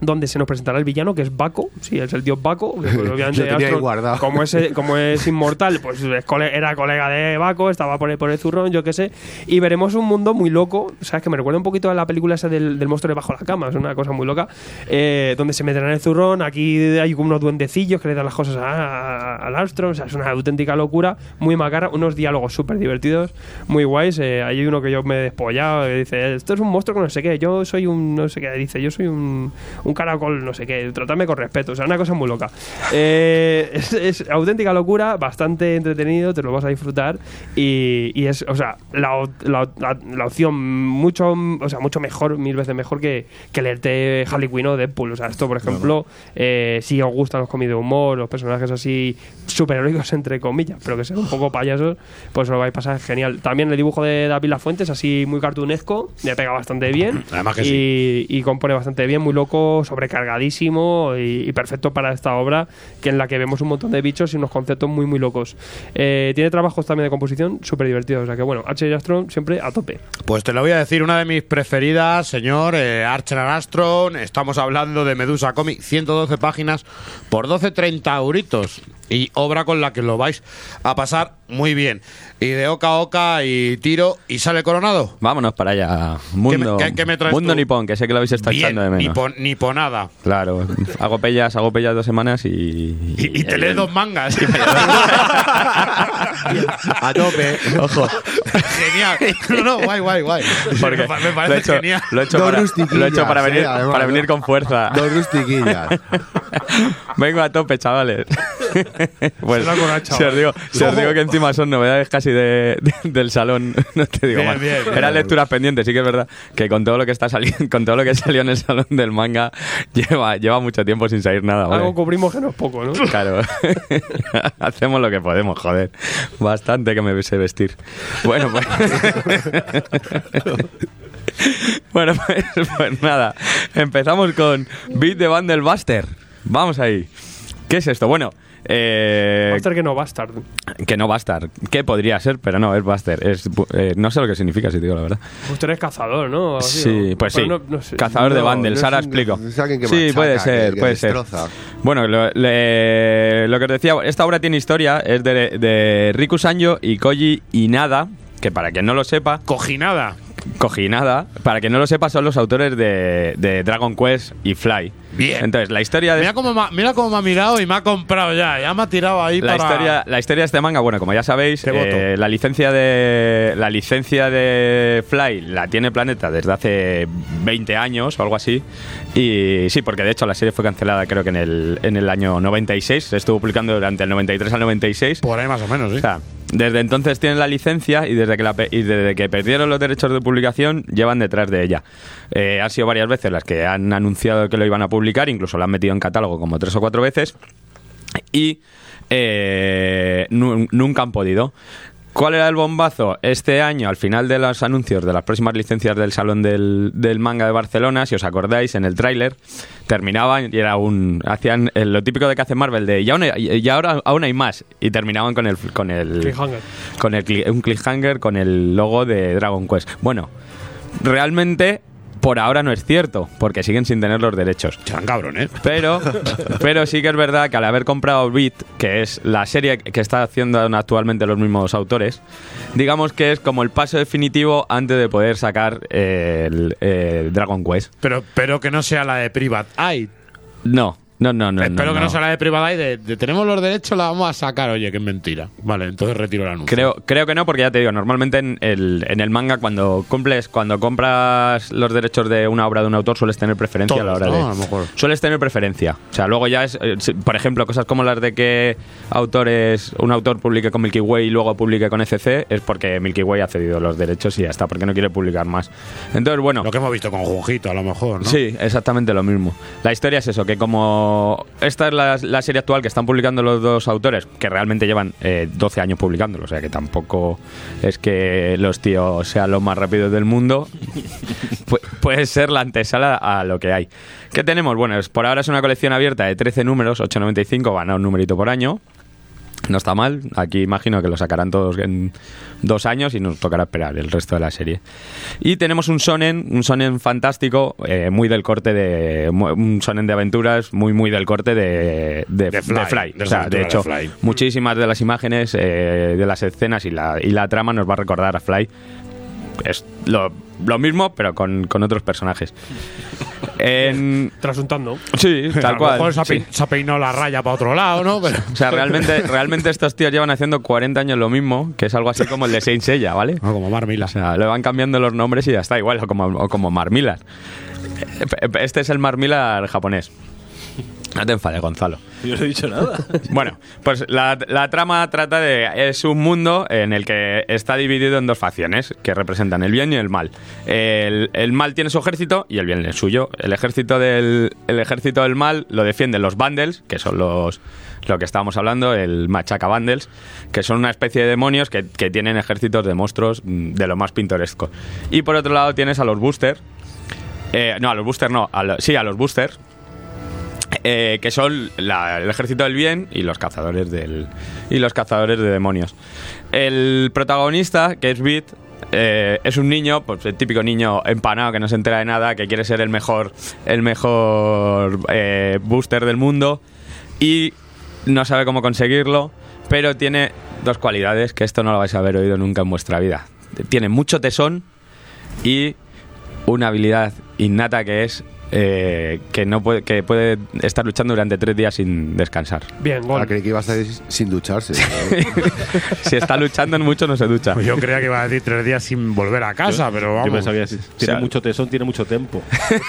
Speaker 5: Donde se nos presentará el villano, que es Baco. Sí, es el dios Baco. que, pues, (laughs) obviamente,
Speaker 4: guardado.
Speaker 5: como es, (laughs) como es inmortal, pues es cole- era colega de Baco, estaba por el, por el zurrón, yo qué sé. Y veremos un mundo muy loco, ¿sabes? Que me recuerda un poquito a la película esa del, del monstruo debajo de la cama, es una cosa muy loca. eh, donde se meterán el zurrón, aquí hay unos duendecillos que le dan las cosas a, a- al Armstrong, o sea, es una auténtica locura, muy macara, unos diálogos súper divertidos, muy guays. eh, hay uno que yo me he despollado, que dice, esto es un monstruo con no sé qué, yo soy un, no sé qué, dice, yo soy un, un caracol, no sé qué, tratadme con respeto, o sea, una cosa muy loca. Eh, es, es auténtica locura, bastante entretenido, te lo vas a disfrutar y, y es, o sea, la, la, la- la opción mucho, o sea, mucho mejor, mil veces mejor que, que leerte Harley Quinn o Deadpool. O sea, esto, por ejemplo, eh, si os gustan los cómics de humor, los personajes así superheroicos, entre comillas, pero que sean un poco payasos, pues lo vais a pasar genial. También el dibujo de David Lafuentes, así muy cartunesco, me pega bastante bien.
Speaker 2: Además que
Speaker 5: y, y compone bastante bien, muy loco, sobrecargadísimo y, perfecto para esta obra, que en la que vemos un montón de bichos y unos conceptos muy, muy locos. Eh, tiene trabajos también de composición súper divertidos, o sea que bueno, H. Astron siempre a tope.
Speaker 2: Pues te lo voy a decir, una de mis preferidas, señor, eh, Archer Astron. Estamos hablando de Medusa Comic, 112 páginas por 12.30 euritos. Y obra con la que lo vais a pasar muy bien. Y de oca a oca y tiro y sale coronado.
Speaker 8: Vámonos para allá. Mundo,
Speaker 2: qué- qué me traes
Speaker 8: mundo
Speaker 2: tú?
Speaker 8: nipón, que sé que lo habéis estado
Speaker 2: Bien,
Speaker 8: echando de menos.
Speaker 2: pon- ni ponada.
Speaker 8: Claro, hago pellas, hago pellas dos semanas y.
Speaker 2: Y, y te lees dos mangas. (laughs) (laughs)
Speaker 4: A tope.
Speaker 8: Ojo.
Speaker 2: Genial. No, no, guay, guay, guay.
Speaker 8: Porque
Speaker 2: me, pa- me
Speaker 8: lo he
Speaker 2: parece
Speaker 8: hecho,
Speaker 2: genial.
Speaker 8: lo he hecho
Speaker 4: Dos
Speaker 8: para,
Speaker 4: rustiquillas,
Speaker 8: lo he hecho para
Speaker 4: eh,
Speaker 8: venir,
Speaker 4: además,
Speaker 8: para venir con fuerza.
Speaker 4: Dos rustiquillas. (laughs)
Speaker 8: Vengo a tope, chavales. (laughs) pues, si os, digo, si os digo que encima son novedades casi de, de- del salón, no te digo
Speaker 2: Bien,
Speaker 8: más.
Speaker 2: bien, bien.
Speaker 8: Eran lecturas pendientes, sí que es verdad que con todo lo que está saliendo, con todo lo que salió en el salón del manga, lleva, lleva mucho tiempo sin salir nada.
Speaker 5: Algo cubrimos que no es poco, ¿no?
Speaker 8: Claro, hacemos lo que podemos, joder. Bastante que me sé vestir. Bueno, pues. bueno, pues, pues nada. Empezamos con Beat Bundle Buster. Vamos ahí. ¿Qué es esto? Bueno, eh,
Speaker 5: Buster que no Bastard.
Speaker 8: que no Bastard. ¿Qué podría ser? Pero no, es Buster. Es, eh, no sé lo que significa, si te digo la verdad.
Speaker 5: Buster es cazador, ¿no? Así,
Speaker 8: Sí, pues sí.
Speaker 5: Pero no- no sé.
Speaker 8: Cazador de
Speaker 4: No,
Speaker 8: bundles,
Speaker 4: no es
Speaker 8: ahora explico.
Speaker 4: es que
Speaker 8: sí,
Speaker 4: machaca,
Speaker 8: puede
Speaker 4: que-
Speaker 8: ser,
Speaker 4: que
Speaker 8: puede ser. Bueno, lo, le- lo que os decía, esta obra tiene historia, es de, de Riku Sanjo y Koji Inada, que para quien no lo sepa,
Speaker 2: Cojinada.
Speaker 8: Cojinada, para quien no lo sepa, son los autores de, de Dragon Quest y Fly.
Speaker 2: Bien.
Speaker 8: Entonces, la historia de
Speaker 2: Mira cómo, me ha- mira cómo me ha mirado y me ha comprado ya. Ya me ha tirado ahí
Speaker 8: la
Speaker 2: para.
Speaker 8: historia, la historia de este manga, bueno, como ya sabéis, eh, la licencia de la licencia de Fly la tiene Planeta desde hace 20 años o algo así. Y sí, porque de hecho la serie fue cancelada creo que en el, en el año 96, se estuvo publicando durante el 93 al 96.
Speaker 2: Por ahí más o menos, ¿sí?
Speaker 8: O sea, desde entonces tienen la licencia y desde que, la y desde que perdieron los derechos de publicación llevan detrás de ella. Eh, han sido varias veces las que han anunciado que lo iban a publicar, incluso lo han metido en catálogo como tres o cuatro veces y eh, nu- nunca han podido. ¿Cuál era el bombazo? Este año, al final de los anuncios de las próximas licencias del Salón del, del Manga de Barcelona, si os acordáis, en el tráiler, terminaban y era un. Hacían lo típico de que hace Marvel, de y, aún hay- y ahora aún hay más. Y terminaban con el. Con el
Speaker 5: Cliffhanger.
Speaker 8: con el, un cliffhanger con el logo de Dragon Quest. Bueno, realmente por ahora no es cierto, porque siguen sin tener los derechos.
Speaker 2: Serán cabrones.
Speaker 8: Pero, (laughs) pero sí que es verdad que al haber comprado Beat, que es la serie que está haciendo actualmente los mismos autores, digamos que es como el paso definitivo antes de poder sacar el eh, Dragon Quest.
Speaker 2: Pero, pero que no sea la de Private Eye.
Speaker 8: No, no, no, no.
Speaker 2: Espero
Speaker 8: no,
Speaker 2: que no
Speaker 8: no.
Speaker 2: sea la de Private Eye. De, de tenemos los derechos, la vamos a sacar. Oye, que es mentira. Vale, entonces retiro el anuncio.
Speaker 8: Creo, creo que no, porque ya te digo, normalmente en el, en el manga cuando cumples, cuando compras los derechos de una obra de un autor sueles tener preferencia a la hora
Speaker 2: ¿no?
Speaker 8: de.
Speaker 2: A lo mejor.
Speaker 8: Sueles tener preferencia. O sea, luego ya es, eh, si- por ejemplo, cosas como las de que autores, un autor publique con Milky Way y luego publique con ECC, es porque Milky Way ha cedido los derechos y ya está, porque no quiere publicar más. Entonces, bueno.
Speaker 2: Lo que hemos visto con Junjito, a lo mejor, ¿no?
Speaker 8: Sí, exactamente lo mismo. La historia es eso, que como esta es la, la serie actual que están publicando los dos autores, que realmente llevan eh, 12 años publicándolo, o sea que tampoco es que los tíos sean los más rápidos del mundo, (laughs) pu- puede ser la antesala a lo que hay. ¿Qué tenemos? Bueno, por ahora es una colección abierta de 13 números, 8.95, van a un numerito por año. No está mal, aquí imagino que lo sacarán todos en dos años y nos tocará esperar el resto de la serie. Y tenemos un sonen, un sonen fantástico, eh, muy del corte de. Un sonen de aventuras, muy, muy del corte de, de,
Speaker 2: De Fly,
Speaker 8: de Fly.
Speaker 2: de
Speaker 8: O sea,
Speaker 2: las
Speaker 8: de
Speaker 2: aventuras
Speaker 8: hecho,
Speaker 2: Fly.
Speaker 8: muchísimas de las imágenes, eh, de las escenas y la, y la trama nos va a recordar a Fly. Es lo, lo mismo, pero con, con otros personajes. (laughs) En,
Speaker 5: Trasuntando.
Speaker 8: sí, (laughs)
Speaker 2: A
Speaker 8: tal
Speaker 2: lo
Speaker 8: cual.
Speaker 2: mejor se ha,
Speaker 8: sí.
Speaker 2: pein- se ha peinado la raya para otro lado, ¿no? Pero-
Speaker 8: O sea, realmente, realmente estos tíos llevan haciendo 40 años lo mismo, que es algo así como el de Saint Seiya, ¿vale?
Speaker 2: No, como Marmila.
Speaker 8: O sea, le van cambiando los nombres y ya está, igual, o como, o como Marmillar. Eh, Este es el Marmillar japonés. No te enfades, Gonzalo. (laughs)
Speaker 6: Yo no he dicho nada. (laughs)
Speaker 8: Bueno, pues la, la trama trata de. Es un mundo en el que está dividido en dos facciones que representan el bien y el mal. El, el mal tiene su ejército y el bien el suyo. El ejército del, el ejército del mal lo defienden los bundles, que son los. Lo que estábamos hablando, el machaca bundles, que son una especie de demonios que, que tienen ejércitos de monstruos mm, de lo más pintoresco. Y por otro lado tienes a los boosters, eh, no, a los boosters no. a lo- sí, a los boosters. Eh, que son el ejército del bien y los cazadores del y los cazadores de demonios. El protagonista, que es Beat, eh, es un niño, pues el típico niño empanado que no se entera de nada, que quiere ser el mejor, el mejor eh, booster del mundo y no sabe cómo conseguirlo, pero tiene dos cualidades que esto no lo vais a haber oído nunca en vuestra vida. Tiene mucho tesón y una habilidad innata que es eh, que no puede, que puede estar luchando durante tres días sin descansar.
Speaker 5: Bien,
Speaker 4: Ah,
Speaker 5: gol.
Speaker 4: creí que ibas a decir sin ducharse. (laughs)
Speaker 8: Si está luchando mucho no se ducha.
Speaker 2: Pues yo creía que iba a decir tres días sin volver a casa, pero
Speaker 6: Yo
Speaker 2: vamos.
Speaker 6: pensaba que si tiene
Speaker 8: sea-
Speaker 6: mucho tesón, tiene mucho tiempo. (laughs)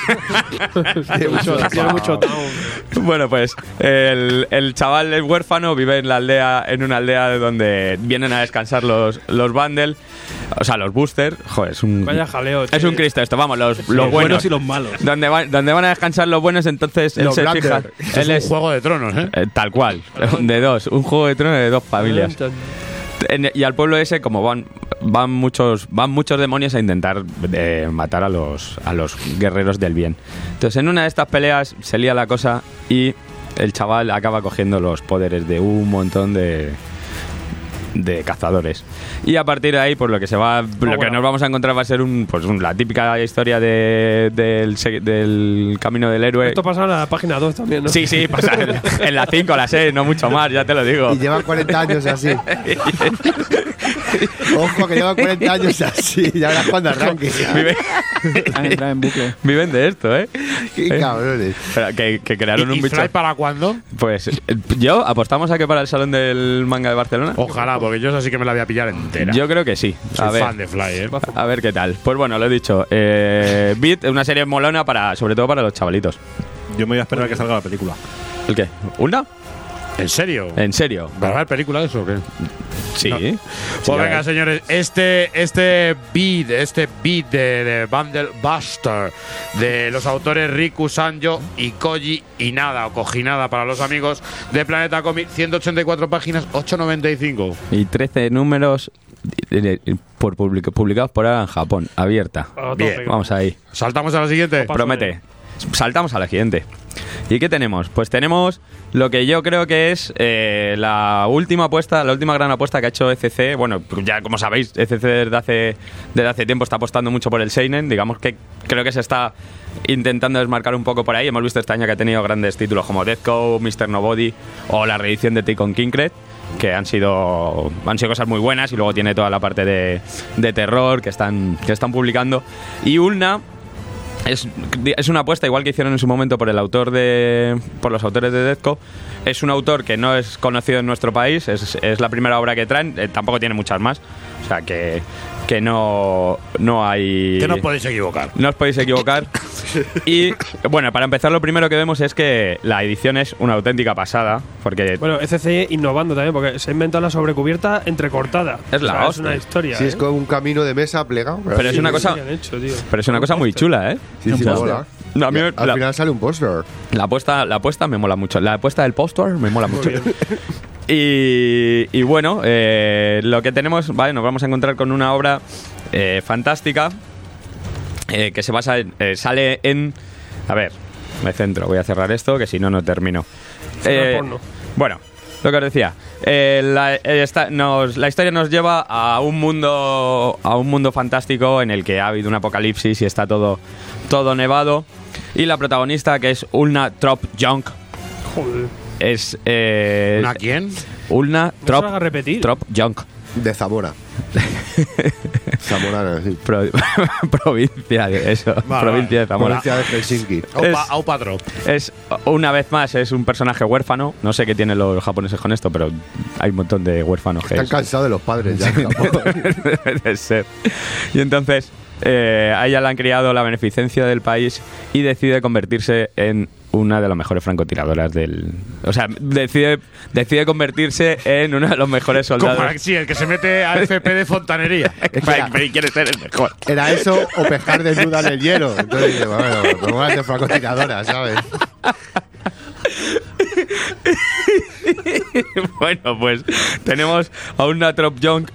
Speaker 5: Tiene mucho, tiene mucho. (laughs)
Speaker 8: Bueno, pues el, el chaval es huérfano, vive en la aldea, en una aldea donde vienen a descansar los, los bundle, o sea, los boosters. Joder, es un,
Speaker 5: Vaya jaleo.
Speaker 8: es un Cristo esto, vamos, los, los
Speaker 6: los
Speaker 8: buenos.
Speaker 6: buenos y los malos.
Speaker 8: Donde van, donde van a descansar los buenos, entonces él
Speaker 4: Los
Speaker 8: se
Speaker 4: Blander.
Speaker 8: fija. Él
Speaker 2: es
Speaker 8: es
Speaker 2: un juego de tronos, ¿eh?
Speaker 8: eh, tal cual, de dos, un juego de tronos de dos familias. En- y al pueblo ese, como van, van muchos, van muchos demonios a intentar eh, matar a los, a los guerreros del bien. Entonces, en una de estas peleas se lía la cosa y el chaval acaba cogiendo los poderes de un montón de de cazadores y a partir de ahí pues lo que se va lo que
Speaker 5: bueno.
Speaker 8: nos vamos a encontrar va a ser un pues un- la típica historia de, del, del camino del héroe
Speaker 5: Esto pasa en la página 2 también, ¿no?
Speaker 8: sí sí pasa en, en la 5 la 6 no mucho más ya te lo digo
Speaker 4: y llevan 40 años así. (laughs) Ojo, que llevan 40 años así. Ya verás cuando arranque.
Speaker 8: Vive- (laughs)
Speaker 7: Han entrado en bucle.
Speaker 8: Viven de esto, ¿eh?
Speaker 4: Qué
Speaker 8: ¿Eh?
Speaker 4: cabrones.
Speaker 8: Pero que, que crearon
Speaker 2: ¿Y,
Speaker 8: un bicho.
Speaker 2: Para cuándo?
Speaker 8: Pues eh, yo apostamos a que para el salón del manga de Barcelona.
Speaker 2: Ojalá, porque yo esa sí que me la voy a pillar entera.
Speaker 8: Yo creo que sí. A
Speaker 2: Soy
Speaker 8: ver,
Speaker 2: fan de Fly, ¿eh?
Speaker 8: a ver qué tal. Pues bueno, lo he dicho. Eh, Beat es una serie molona para, sobre todo para los chavalitos.
Speaker 6: Yo me voy a esperar a que salga la película.
Speaker 8: ¿El qué? ¿Una?
Speaker 2: ¿En serio?
Speaker 8: ¿En serio?
Speaker 2: ¿Va a haber película de eso o qué?
Speaker 8: Sí.
Speaker 2: No. Pues venga, señores, este, este beat, este beat de, de Bundle Buster, de los autores Riku Sanjo y Koji Inada, o Kojinada para los amigos de Planeta Comic, 184 páginas, 8.95.
Speaker 8: Y 13 números eh, eh, por public- publicados por ahora en Japón, abierta.
Speaker 2: Bien,
Speaker 8: Vamos ahí.
Speaker 2: Saltamos a la siguiente.
Speaker 8: Promete. Saltamos a la siguiente. ¿Y qué tenemos? Pues tenemos lo que yo creo que es eh, la última apuesta, la última gran apuesta que ha hecho ECC. Bueno, ya como sabéis, ECC desde hace, desde hace tiempo está apostando mucho por el Seinen. Digamos que creo que se está intentando desmarcar un poco por ahí. Hemos visto este año que ha tenido grandes títulos como Deathco, Mr. Nobody o la reedición de Take on Kinkred que han sido han sido cosas muy buenas y luego tiene toda la parte de, de terror que están que están publicando y Ulna es, es una apuesta igual que hicieron en su momento por el autor de por los autores de Deathco es un autor que no es conocido en nuestro país es, es la primera obra que traen eh, tampoco tiene muchas más o sea que que no no hay
Speaker 2: Que no os podéis equivocar.
Speaker 8: no os podéis equivocar. (laughs) Y bueno, para empezar, lo primero que vemos es que la edición es una auténtica pasada. Porque
Speaker 5: Bueno, ECC innovando también, porque se ha inventado la sobrecubierta entrecortada.
Speaker 8: Es la
Speaker 5: O sea, Es una historia.
Speaker 4: Si
Speaker 5: ¿eh?
Speaker 4: es con un camino de mesa plegado.
Speaker 8: Pero es una
Speaker 5: Sí,
Speaker 8: cosa-
Speaker 5: sí, han hecho, tío.
Speaker 8: pero es una cosa muy chula, ¿eh?
Speaker 4: Sí, sí,
Speaker 7: póster.
Speaker 8: No, a mí
Speaker 4: Y
Speaker 8: me-
Speaker 4: al
Speaker 8: la-
Speaker 4: final sale un póster.
Speaker 8: La apuesta, la apuesta me mola mucho. La apuesta del póster me mola mucho. Y, y bueno, eh, lo que tenemos, vale, nos vamos a encontrar con una obra eh, fantástica eh, que se basa en, eh, sale en, a ver, me centro, voy a cerrar esto que si no no termino. Eh,
Speaker 5: porno.
Speaker 8: bueno, lo que os decía, eh, la, eh, esta- nos- la historia nos lleva a un mundo a un mundo fantástico en el que ha habido un apocalipsis y está todo todo nevado y la protagonista que es Ulna Trop Junk
Speaker 5: Joder.
Speaker 8: es eh,
Speaker 2: ¿Una quién?
Speaker 8: Ulna
Speaker 5: No se
Speaker 8: Trop
Speaker 5: haga repetir.
Speaker 8: Trop Junk
Speaker 4: De Zamora. (laughs) Zamorana, sí.
Speaker 8: Pro- (laughs) provincia de eso
Speaker 2: Vale,
Speaker 8: provincia de Zamora
Speaker 4: Provincia de Helsinki.
Speaker 2: Aupa,
Speaker 8: Es- es una vez más es un personaje huérfano no sé qué tienen los japoneses con esto pero hay un montón de huérfanos que
Speaker 4: Están
Speaker 8: es-
Speaker 4: cansados de los padres ya. en Japón. (laughs)
Speaker 8: Debe de ser. Y entonces eh, a ella le han criado la beneficencia del país y decide convertirse en una de las mejores francotiradoras del... O sea, decide, decide convertirse en uno de los mejores
Speaker 2: Como
Speaker 8: soldados.
Speaker 2: sí, el que se mete a FP de fontanería. (laughs)
Speaker 8: Pero quiere ser el mejor.
Speaker 4: Era eso o pescar desnuda en el hielo. Entonces, dice, bueno, como una de francotiradora, ¿sabes? (laughs)
Speaker 8: bueno, pues tenemos a una Trop Young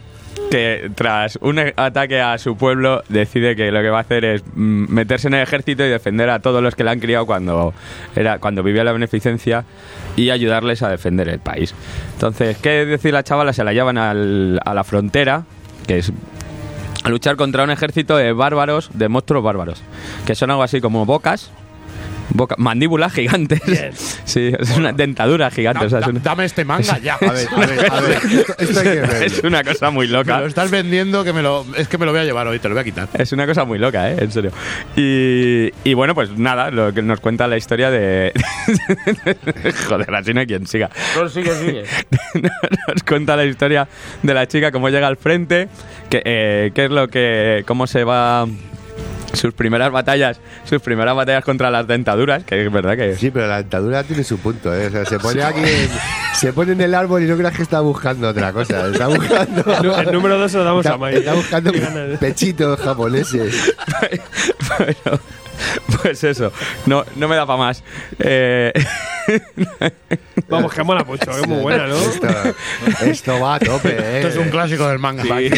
Speaker 8: que tras un e- ataque a su pueblo decide que lo que va a hacer es mm, meterse en el ejército y defender a todos los que le han criado cuando era cuando vivía la beneficencia y ayudarles a defender el país. Entonces, ¿qué decir la chavala? Se la llevan al- a la frontera, que es a luchar contra un ejército de bárbaros, de monstruos bárbaros, que son algo así como bocas, boca- mandíbulas gigantes. (laughs) Sí, es una dentadura gigante. o sea, es
Speaker 2: Da-
Speaker 8: una-
Speaker 2: dame este manga ya.
Speaker 4: A ver, a ver, a ver. Esto, (laughs) esto hay que ver.
Speaker 8: es una cosa muy
Speaker 2: Me
Speaker 8: loca.
Speaker 2: lo estás vendiendo que me lo, es que me lo voy a llevar hoy, te lo voy a quitar.
Speaker 8: Es una cosa muy loca, ¿eh? En serio. Y, y bueno, pues nada, lo que nos cuenta la historia de... (laughs) Joder, así no hay quien siga.
Speaker 2: sigue, sigue.
Speaker 8: nos cuenta la historia de la chica, cómo llega al frente, que, eh, qué es lo que... cómo se va... Sus primeras batallas, sus primeras batallas contra las dentaduras, que es verdad que...
Speaker 4: Sí, pero la dentadura tiene su punto, ¿eh? O sea, se pone aquí, en- se pone en el árbol y no creas que está buscando otra cosa. Está buscando.
Speaker 5: El número dos lo damos
Speaker 4: está,
Speaker 5: a Mai.
Speaker 4: está buscando pechitos japoneses. (laughs)
Speaker 8: Bueno, (laughs) pues eso, no, no me da para más. Eh, (laughs)
Speaker 5: Vamos, que mola mucho, es muy buena, ¿no?
Speaker 4: Esto, esto va a tope, ¿eh?
Speaker 2: Esto es un clásico del manga.
Speaker 4: Van, eh,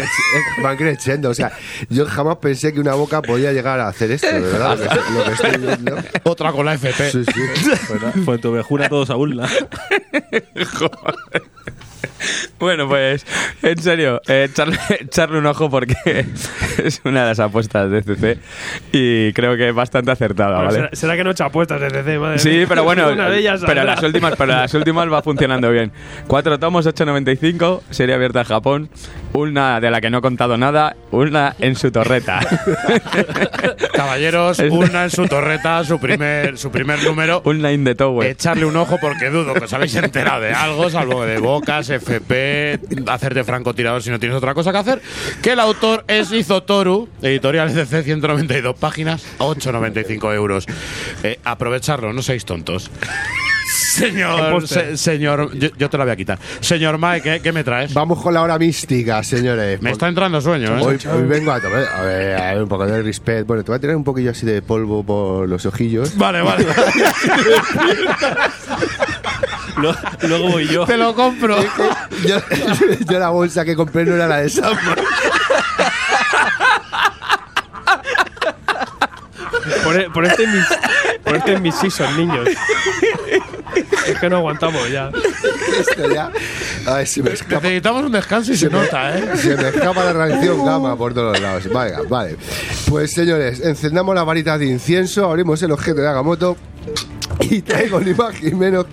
Speaker 4: van creciendo. O sea, yo jamás pensé que una boca podía llegar a hacer esto, verdad. Lo que, lo que estoy viendo.
Speaker 2: Otra con la FP.
Speaker 4: Sí, sí.
Speaker 6: Fuentovejuna todos a una. (laughs)
Speaker 8: Joder. Bueno, pues en serio, eh, echarle, (laughs) echarle un ojo porque (laughs) es una de las apuestas de CC y creo que es bastante acertada, ¿vale?
Speaker 5: será, será que no he hecho apuestas de CC, madre
Speaker 8: Sí,
Speaker 5: mía.
Speaker 8: pero bueno, (laughs)
Speaker 5: Una de ellas
Speaker 8: pero las últimas, pero las últimas va funcionando bien. Cuatro tomos, 8.95, serie abierta en Japón, una de la que no he contado nada, una en su torreta.
Speaker 2: Caballeros, una en su torreta, su primer, su primer número.
Speaker 8: un line de Tower.
Speaker 2: Echarle un ojo porque dudo que os habéis enterado de algo, salvo de bocas, FP, hacerte francotirador si no tienes otra cosa que hacer. Que el autor es Izotoru, editorial CC, 192 páginas, 8,95 euros. Eh, aprovecharlo, no seáis tontos. Señor, se- señor, yo, yo te la voy a quitar. Señor Mae, ¿qué, qué me traes?
Speaker 4: Vamos con la hora mística, señores.
Speaker 2: Me está entrando sueño, ¿eh?
Speaker 4: Hoy, hoy vengo a tomar. A ver, a ver, un poco de respect. Bueno, te voy a tirar un poquillo así de polvo por los ojillos.
Speaker 2: Vale, vale. (laughs)
Speaker 6: Luego voy yo.
Speaker 2: Te lo compro.
Speaker 4: Yo, (laughs) yo la bolsa que compré no era la de Samba.
Speaker 5: Por, e- por este mis, por este mis season, niños. Es que no aguantamos ya.
Speaker 4: Esto ya. Ay, se me escapa.
Speaker 2: Necesitamos un descanso y se, nota, ¿eh?
Speaker 4: Se me escapa la reacción gamma por todos lados. Vaya, vale. Pues señores, encendamos la varita de incienso, abrimos el objeto de Agamotto (laughs) y traigo ni más ni menos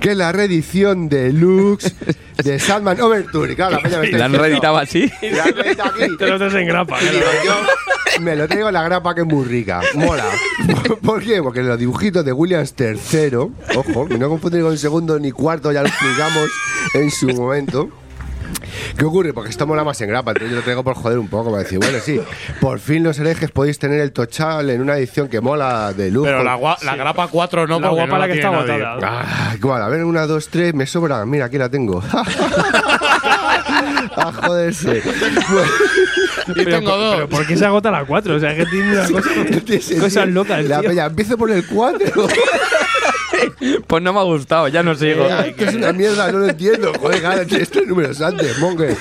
Speaker 4: que la reedición deluxe de Sandman Overture. Claro, la peña me
Speaker 8: ¿La han reeditado así?
Speaker 4: "La han reeditado aquí".
Speaker 5: Te lo traes en grapa.
Speaker 4: Digo yo, me lo traigo en la grapa que es muy rica. Mola. (laughs) ¿Por qué? Porque los dibujitos de Williams III, ojo, no confundir con el segundo ni cuarto, ya lo explicamos en su momento. ¿Qué ocurre? Porque esto mola más en grapa, entonces yo lo traigo por joder un poco, para decir, bueno, sí, por fin los herejes podéis tener el tochal en una edición que mola de lujo.
Speaker 2: Pero la, gua- la grapa 4 no,
Speaker 5: La
Speaker 2: porque
Speaker 5: guapa
Speaker 2: no
Speaker 5: la que
Speaker 2: tiene
Speaker 5: está
Speaker 2: nadie.
Speaker 5: agotada.
Speaker 4: Ah, igual, a ver, una, dos, tres, me sobra. Mira, aquí la tengo. (laughs) a joderse.
Speaker 2: Y
Speaker 5: Pero,
Speaker 2: tengo dos.
Speaker 5: pero ¿por qué se agota la 4? O sea, que tiene una cosa, cosas locas,
Speaker 4: La
Speaker 5: tío.
Speaker 4: peña, empiezo por el 4.
Speaker 8: Pues no me ha gustado, ya no sigo.
Speaker 4: que es una mierda, no lo entiendo. Joder, gana tienes tres números antes, monger.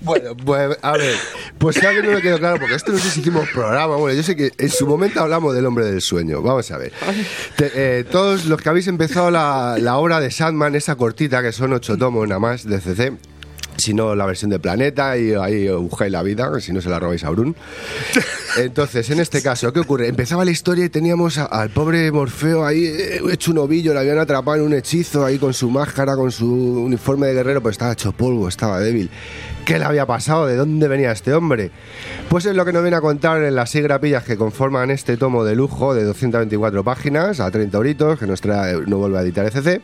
Speaker 4: Bueno, pues a ver, pues si alguien no me quedó claro, porque esto no sé si hicimos programa, bueno, yo sé que en su momento hablamos del hombre del sueño, vamos a ver. Eh, todos los que habéis empezado la, la obra de Sandman, esa cortita, que son ocho tomos nada más de CC, si no la versión de Planeta y ahí buscáis la vida, si no se la robáis a Brun. (laughs) Entonces, en este caso, ¿qué ocurre? Empezaba la historia y teníamos a- al pobre Morfeo ahí eh, hecho un ovillo, le habían atrapado en un hechizo ahí con su máscara, con su uniforme de guerrero, pues estaba hecho polvo, estaba débil. ¿Qué le había pasado? ¿De dónde venía este hombre? Pues es lo que nos viene a contar en las seis grapillas que conforman este tomo de lujo de 224 páginas a 30 euritos, que nos trae, no vuelve a editar ECC.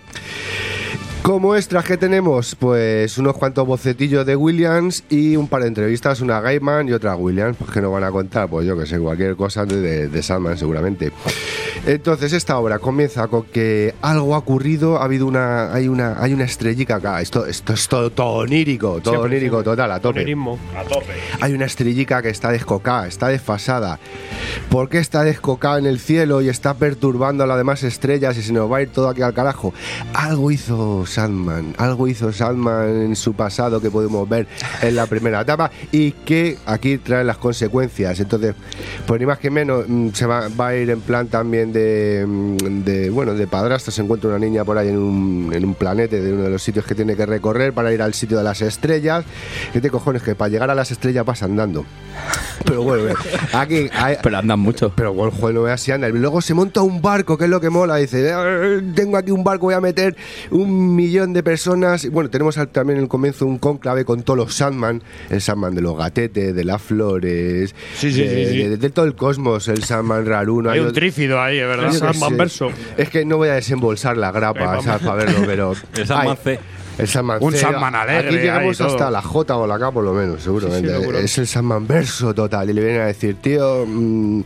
Speaker 4: Como extras que tenemos, pues unos cuantos bocetillos de Williams y un par de entrevistas, una a Gaiman y otra a Williams, pues que nos van a contar, pues yo que sé, cualquier cosa de, de, de Sandman seguramente. Entonces esta obra comienza con que algo ha ocurrido, ha habido una, hay una, hay una estrellica acá, esto, esto es todo, todo onírico, todo
Speaker 5: Siempre,
Speaker 4: onírico total, a tope.
Speaker 5: Onirismo.
Speaker 4: Hay una estrellica que está descocada, está desfasada. ¿Por qué está descocada en el cielo y está perturbando a las demás estrellas y se nos va a ir todo aquí al carajo? Algo hizo Sandman. Algo hizo Sandman en su pasado que podemos ver en la primera etapa y que aquí trae las consecuencias. Entonces, pues ni más que menos, mm, se va, va a ir en plan también de, mm, de, bueno, de padrastro. Se encuentra una niña por ahí en un, en un planeta de uno de los sitios que tiene que recorrer para ir al sitio de las estrellas. ¿Qué te cojones? Que para llegar a las estrellas vas andando. Pero bueno, eh, aquí. hay-
Speaker 8: Pero andan mucho.
Speaker 4: pero bueno, joder, no veas si anda. Luego se monta un barco, que es lo que mola. Dice, "Eh, tengo aquí un barco, voy a meter un millón de personas. Y Bueno, tenemos también en el comienzo un conclave con todos los Sandman. El Sandman de los gatetes, de las flores.
Speaker 2: Sí, sí,
Speaker 4: de,
Speaker 2: sí, sí.
Speaker 4: de- de todo el cosmos, el Sandman raruno.
Speaker 2: Hay un
Speaker 4: otro-
Speaker 2: trífido ahí, es verdad.
Speaker 5: Sandman verso.
Speaker 4: Es que no voy a desembolsar la grapa, ¿sabes? Para verlo, pero. (laughs)
Speaker 6: El Sandman C.
Speaker 4: El Sandman
Speaker 2: Un. Sandman alegre
Speaker 4: Aquí llegamos
Speaker 2: todo.
Speaker 4: hasta la J o la K, por lo menos, seguramente.
Speaker 5: Sí, sí, locura.
Speaker 4: es el Sandman verso total. Y le vienen a decir, tío, mm,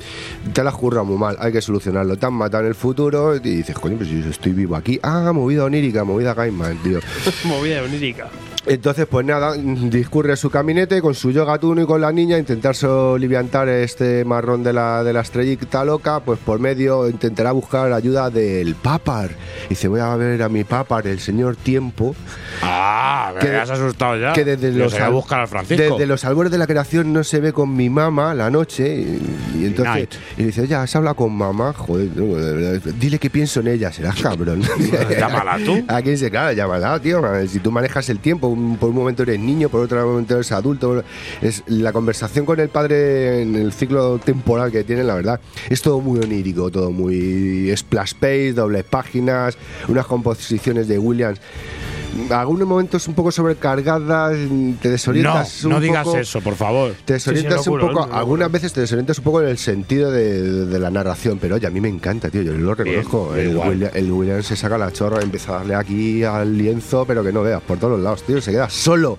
Speaker 4: te la has currado muy mal, hay que solucionarlo. Te han matado en el futuro. Y dices, coño, pues yo estoy vivo aquí. Ah, movida onírica, movida Gaiman, tío. (laughs)
Speaker 5: Movida onírica.
Speaker 4: Entonces, pues nada, discurre su caminete con su yoga tuno y con la niña, intentar soliviantar este marrón de la, de la estrellita loca, pues por medio intentará buscar ayuda del papar. Dice, voy a ver a mi papar, el señor tiempo,
Speaker 2: Ah,
Speaker 4: Que-
Speaker 2: me has asustado ya.
Speaker 4: que desde los,
Speaker 2: a
Speaker 4: al-
Speaker 2: buscar al Francisco.
Speaker 4: desde los albores de la creación no se ve con mi mamá la noche y, y entonces
Speaker 2: Night.
Speaker 4: y dice ya has hablado con mamá joder no, de verdad, dile que pienso en ella serás cabrón
Speaker 2: Llámala tú.
Speaker 4: a quién se claro llámala tío si tú manejas el tiempo por un momento eres niño por otro momento eres adulto. Es la conversación con el padre en el ciclo temporal que tienen la verdad es todo muy onírico todo muy splash page dobles páginas unas composiciones de Williams algunos momentos un poco sobrecargadas, te
Speaker 2: No,
Speaker 4: desorientas un
Speaker 2: no digas
Speaker 4: poco,
Speaker 2: eso, por favor.
Speaker 4: Te desorientas
Speaker 5: Sí, sí,
Speaker 4: un poco,
Speaker 5: locura.
Speaker 4: algunas veces te desorientas un poco en el sentido de, de la narración, pero oye, a mí me encanta, tío, yo lo reconozco.
Speaker 2: Bien,
Speaker 4: el. William, el William se saca la chorra empieza a darle aquí al lienzo, pero que no veas, por todos los lados, tío, se queda solo.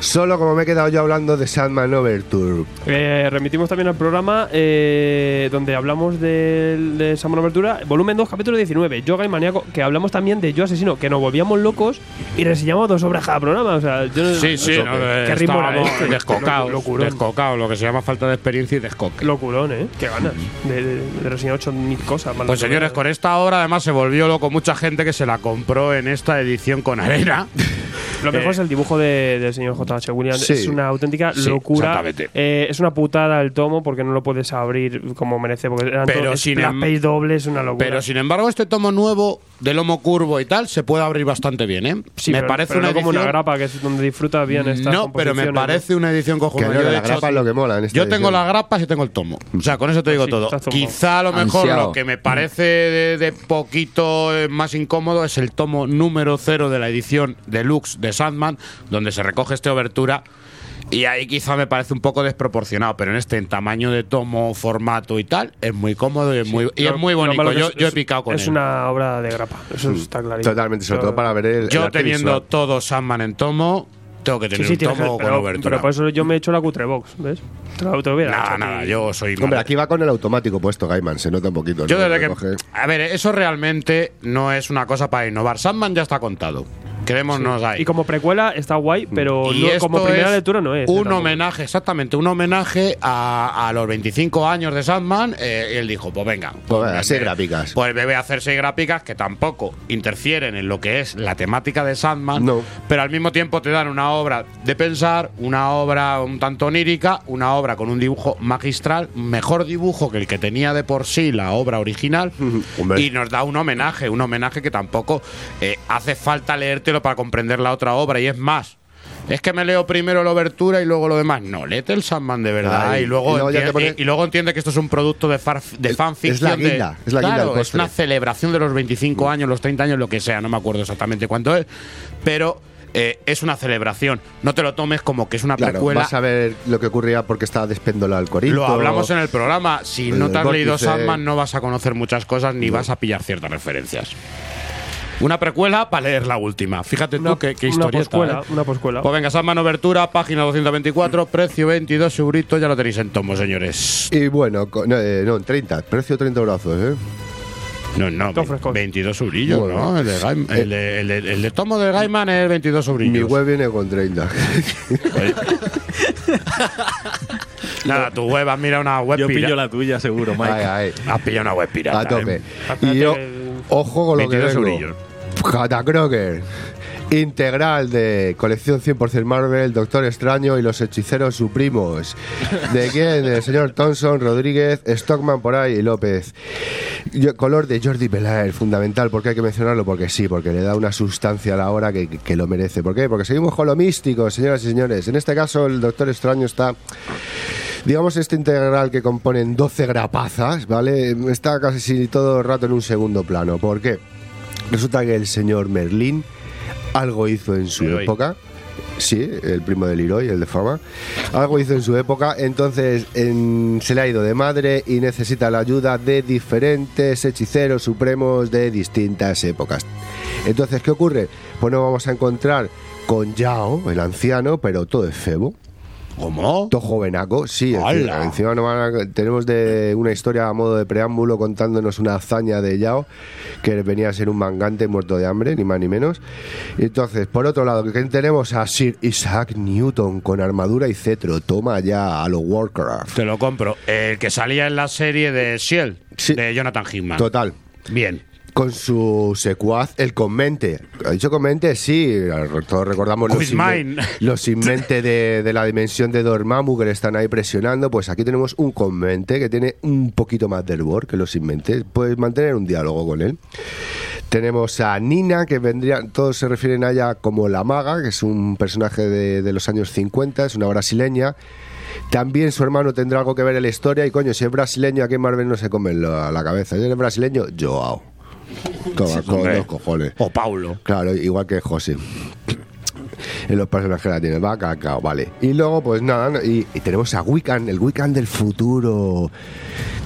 Speaker 4: Solo como me he quedado yo hablando de Sandman Overture.
Speaker 5: Eh, remitimos también al programa eh, donde hablamos del- de, Samuel Abertura, volumen 2, capítulo 19, Yoga y Maníaco, que hablamos también de Yo Asesino, que nos volvíamos locos y reseñamos dos obras cada programa. O sea, yo no-
Speaker 2: Sí, sí, no,
Speaker 5: ¿Qué
Speaker 2: eh,
Speaker 5: ritmo era este?
Speaker 2: descocados, lo que se llama falta de experiencia y descoque.
Speaker 5: Locurón, ¿eh? Qué ganas de, de, de reseñar 8.000 cosas.
Speaker 2: Pues señores, con esta obra además se volvió loco mucha gente que se la compró en esta edición con arena. (laughs)
Speaker 5: Lo mejor
Speaker 2: Eh,
Speaker 5: es el dibujo de- del señor J.H. Williams.
Speaker 4: Sí.
Speaker 5: Es una auténtica
Speaker 2: Sí,
Speaker 5: locura.
Speaker 2: exactamente.
Speaker 5: Eh, es una putada el tomo porque no lo puedes abrir como merece. Porque eran
Speaker 2: Pero
Speaker 5: todos
Speaker 2: sin em-
Speaker 5: page doble, es una locura.
Speaker 2: Pero sin embargo, este tomo nuevo de lomo curvo y tal se puede abrir bastante bien, ¿eh?
Speaker 5: Sí,
Speaker 2: me
Speaker 5: pero-
Speaker 2: parece
Speaker 5: pero
Speaker 2: una
Speaker 5: no como una
Speaker 2: edición-
Speaker 5: grapa, que es donde disfruta bien estas
Speaker 2: No, pero me parece una edición
Speaker 4: Que
Speaker 2: cojonuda. Yo,
Speaker 4: la
Speaker 2: hecho,
Speaker 4: grapa es lo que mola en esta
Speaker 2: Yo tengo
Speaker 4: edición.
Speaker 2: las grapas y tengo el tomo. O sea, con eso te digo
Speaker 5: Sí,
Speaker 2: todo. Quizá a lo mejor
Speaker 8: Ansiado.
Speaker 2: lo que me parece de, de poquito eh, más incómodo es el tomo número cero de la edición deluxe de Sandman, donde se recoge este obertura. Y ahí quizá me parece un poco desproporcionado, pero en este en tamaño de tomo, formato y tal, es muy cómodo y es muy, y
Speaker 5: Lo-
Speaker 2: es muy bonito. Yo,
Speaker 5: es-
Speaker 2: yo he
Speaker 5: es-
Speaker 2: picado con
Speaker 5: Es
Speaker 2: él.
Speaker 5: una obra de grapa, eso está clarito.
Speaker 4: Totalmente, sobre todo para ver el,
Speaker 2: Yo teniendo
Speaker 4: visual.
Speaker 2: todo Sandman en tomo, tengo que
Speaker 5: Sí,
Speaker 2: tener
Speaker 5: sí,
Speaker 2: un
Speaker 5: tienes
Speaker 2: tomo
Speaker 5: que-
Speaker 2: con
Speaker 5: pero,
Speaker 2: obertura.
Speaker 5: pero por eso yo me he hecho la cutre box, ¿ves? Te te
Speaker 2: Nada, nada, yo soy.
Speaker 4: Hombre, aquí va con el automático puesto Gaiman, se nota un poquito.
Speaker 2: Yo
Speaker 4: ¿no?
Speaker 2: desde que.
Speaker 4: Coge-
Speaker 2: A ver, eso realmente no es una cosa para innovar. Sandman ya está contado. Quedémonos ahí.
Speaker 5: Y como precuela está guay, pero
Speaker 2: Y
Speaker 5: no-
Speaker 2: esto
Speaker 5: como primera lectura no es.
Speaker 2: Un
Speaker 5: tampoco.
Speaker 2: homenaje, exactamente, un homenaje a, a los 25 años de Sandman. eh, y él dijo: Pues venga,
Speaker 4: Pues venga,
Speaker 2: me-
Speaker 4: seis gráficas.
Speaker 2: Pues me voy a hacer seis gráficas que tampoco interfieren en lo que es la temática de Sandman,
Speaker 4: No.
Speaker 2: pero al mismo tiempo te dan una obra de pensar, una obra un tanto onírica, una obra con un dibujo magistral, mejor dibujo que el que tenía de por sí la obra original, (laughs) y nos da un homenaje, un homenaje que tampoco eh, hace falta leértelo para comprender la otra obra, y es más. Es que me leo primero la obertura y luego lo demás. No, léete el Sandman de verdad
Speaker 4: Ay,
Speaker 2: y, luego
Speaker 4: y luego
Speaker 2: luego entiende que esto es un producto de, far- de
Speaker 4: Es-
Speaker 2: fanfiction.
Speaker 4: es la
Speaker 2: de-
Speaker 4: guinda, es la guinda
Speaker 2: Claro, es una celebración de los 25 años, los 30 años, lo que sea, no me acuerdo exactamente cuánto es, pero eh, es una celebración. No te lo tomes como que es una
Speaker 4: Claro,
Speaker 2: precuela.
Speaker 4: vas a ver lo que ocurría porque estaba despéndola al corito.
Speaker 2: Lo hablamos en el programa. Si
Speaker 4: el
Speaker 2: no te has leído. Sandman, no vas a conocer muchas cosas ni vas a pillar ciertas referencias. Una precuela para leer la última. Fíjate tú
Speaker 5: Una,
Speaker 2: qué, qué
Speaker 5: una
Speaker 2: historieta.
Speaker 5: poscuela,
Speaker 2: ¿eh?
Speaker 5: una poscuela.
Speaker 2: Pues venga, Sandman Obertura, página 224, precio 22 euritos, ya lo tenéis en tomo, señores.
Speaker 4: Y bueno, co- no, eh, no, 30, precio 30 brazos, ¿eh?
Speaker 2: No, no,
Speaker 5: Todo
Speaker 2: ve-
Speaker 5: fresco.
Speaker 2: 22 eurillos,
Speaker 4: Bueno.
Speaker 2: ¿no? El de, Gaim- el, de, el de- el de tomo de Gaiman es 22
Speaker 4: Mi
Speaker 2: eurillos.
Speaker 4: web viene con 30.
Speaker 2: Nada, tu web, has mirado una web
Speaker 6: Yo
Speaker 2: pira-
Speaker 6: pillo la tuya, seguro, Mike.
Speaker 4: Ay, ay,
Speaker 2: Has pillado una web pirata.
Speaker 4: a tope.
Speaker 2: ¿eh?
Speaker 4: Y yo, ojo con lo que
Speaker 2: 22
Speaker 4: vengo.
Speaker 2: eurillos.
Speaker 4: J. Kroger. Integral de colección 100% Marvel, Doctor Extraño y los hechiceros supremos. ¿De quién? Del señor Thompson, Rodríguez, Stockman por ahí y López. Color de Jordi Belair, fundamental, porque hay que mencionarlo, porque sí, porque le da una sustancia a la hora que, que lo merece. ¿Por qué? Porque seguimos con lo místico, señoras y señores. En este caso, el Doctor Extraño está digamos este integral que componen 12 grapazas, ¿vale? Está casi todo el rato en un segundo plano. ¿Por qué? Resulta que el señor Merlín algo hizo en su
Speaker 2: Leroy.
Speaker 4: época. Sí, el primo de Leroy, el de fama. Algo hizo en su época, entonces en- se le ha ido de madre y necesita la ayuda de diferentes hechiceros supremos de distintas épocas. Entonces, ¿qué ocurre? Pues nos vamos a encontrar con Yao, el anciano, pero todo es febo.
Speaker 2: ¿Cómo?
Speaker 4: Todo jovenaco, sí. encima-
Speaker 2: ¡Hala!
Speaker 4: Encima a- tenemos de una historia a modo de preámbulo contándonos una hazaña de Yao que venía a ser un mangante muerto de hambre, ni más ni menos. Y entonces, por otro lado, que tenemos a Sir Isaac Newton con armadura y cetro. Toma ya a los Warcraft.
Speaker 2: Te lo compro. El que salía en la serie de Shield, de Jonathan Hickman.
Speaker 4: Total.
Speaker 2: Bien.
Speaker 4: Con su secuaz, el Conmente. ¿Ha dicho Conmente? Sí, todos recordamos los, los inmente de, de la dimensión de Dormammu que le están ahí presionando. Pues aquí tenemos un Conmente que tiene un poquito más del bor que los inventes. Puedes mantener un diálogo con él. Tenemos a Nina, que vendría, todos se refieren a ella como la maga, que es un personaje de, de los años 50, es una brasileña. También su hermano tendrá algo que ver en la historia y coño, si es brasileño, aquí en Marvel no se come la, la cabeza. Si es brasileño, Joao. Con cojones.
Speaker 2: O Paulo.
Speaker 4: Claro, igual que José. En los personajes la tiene, va cacao, vale. Y luego, pues nada, y, y tenemos a Wiccan, el Wiccan del futuro.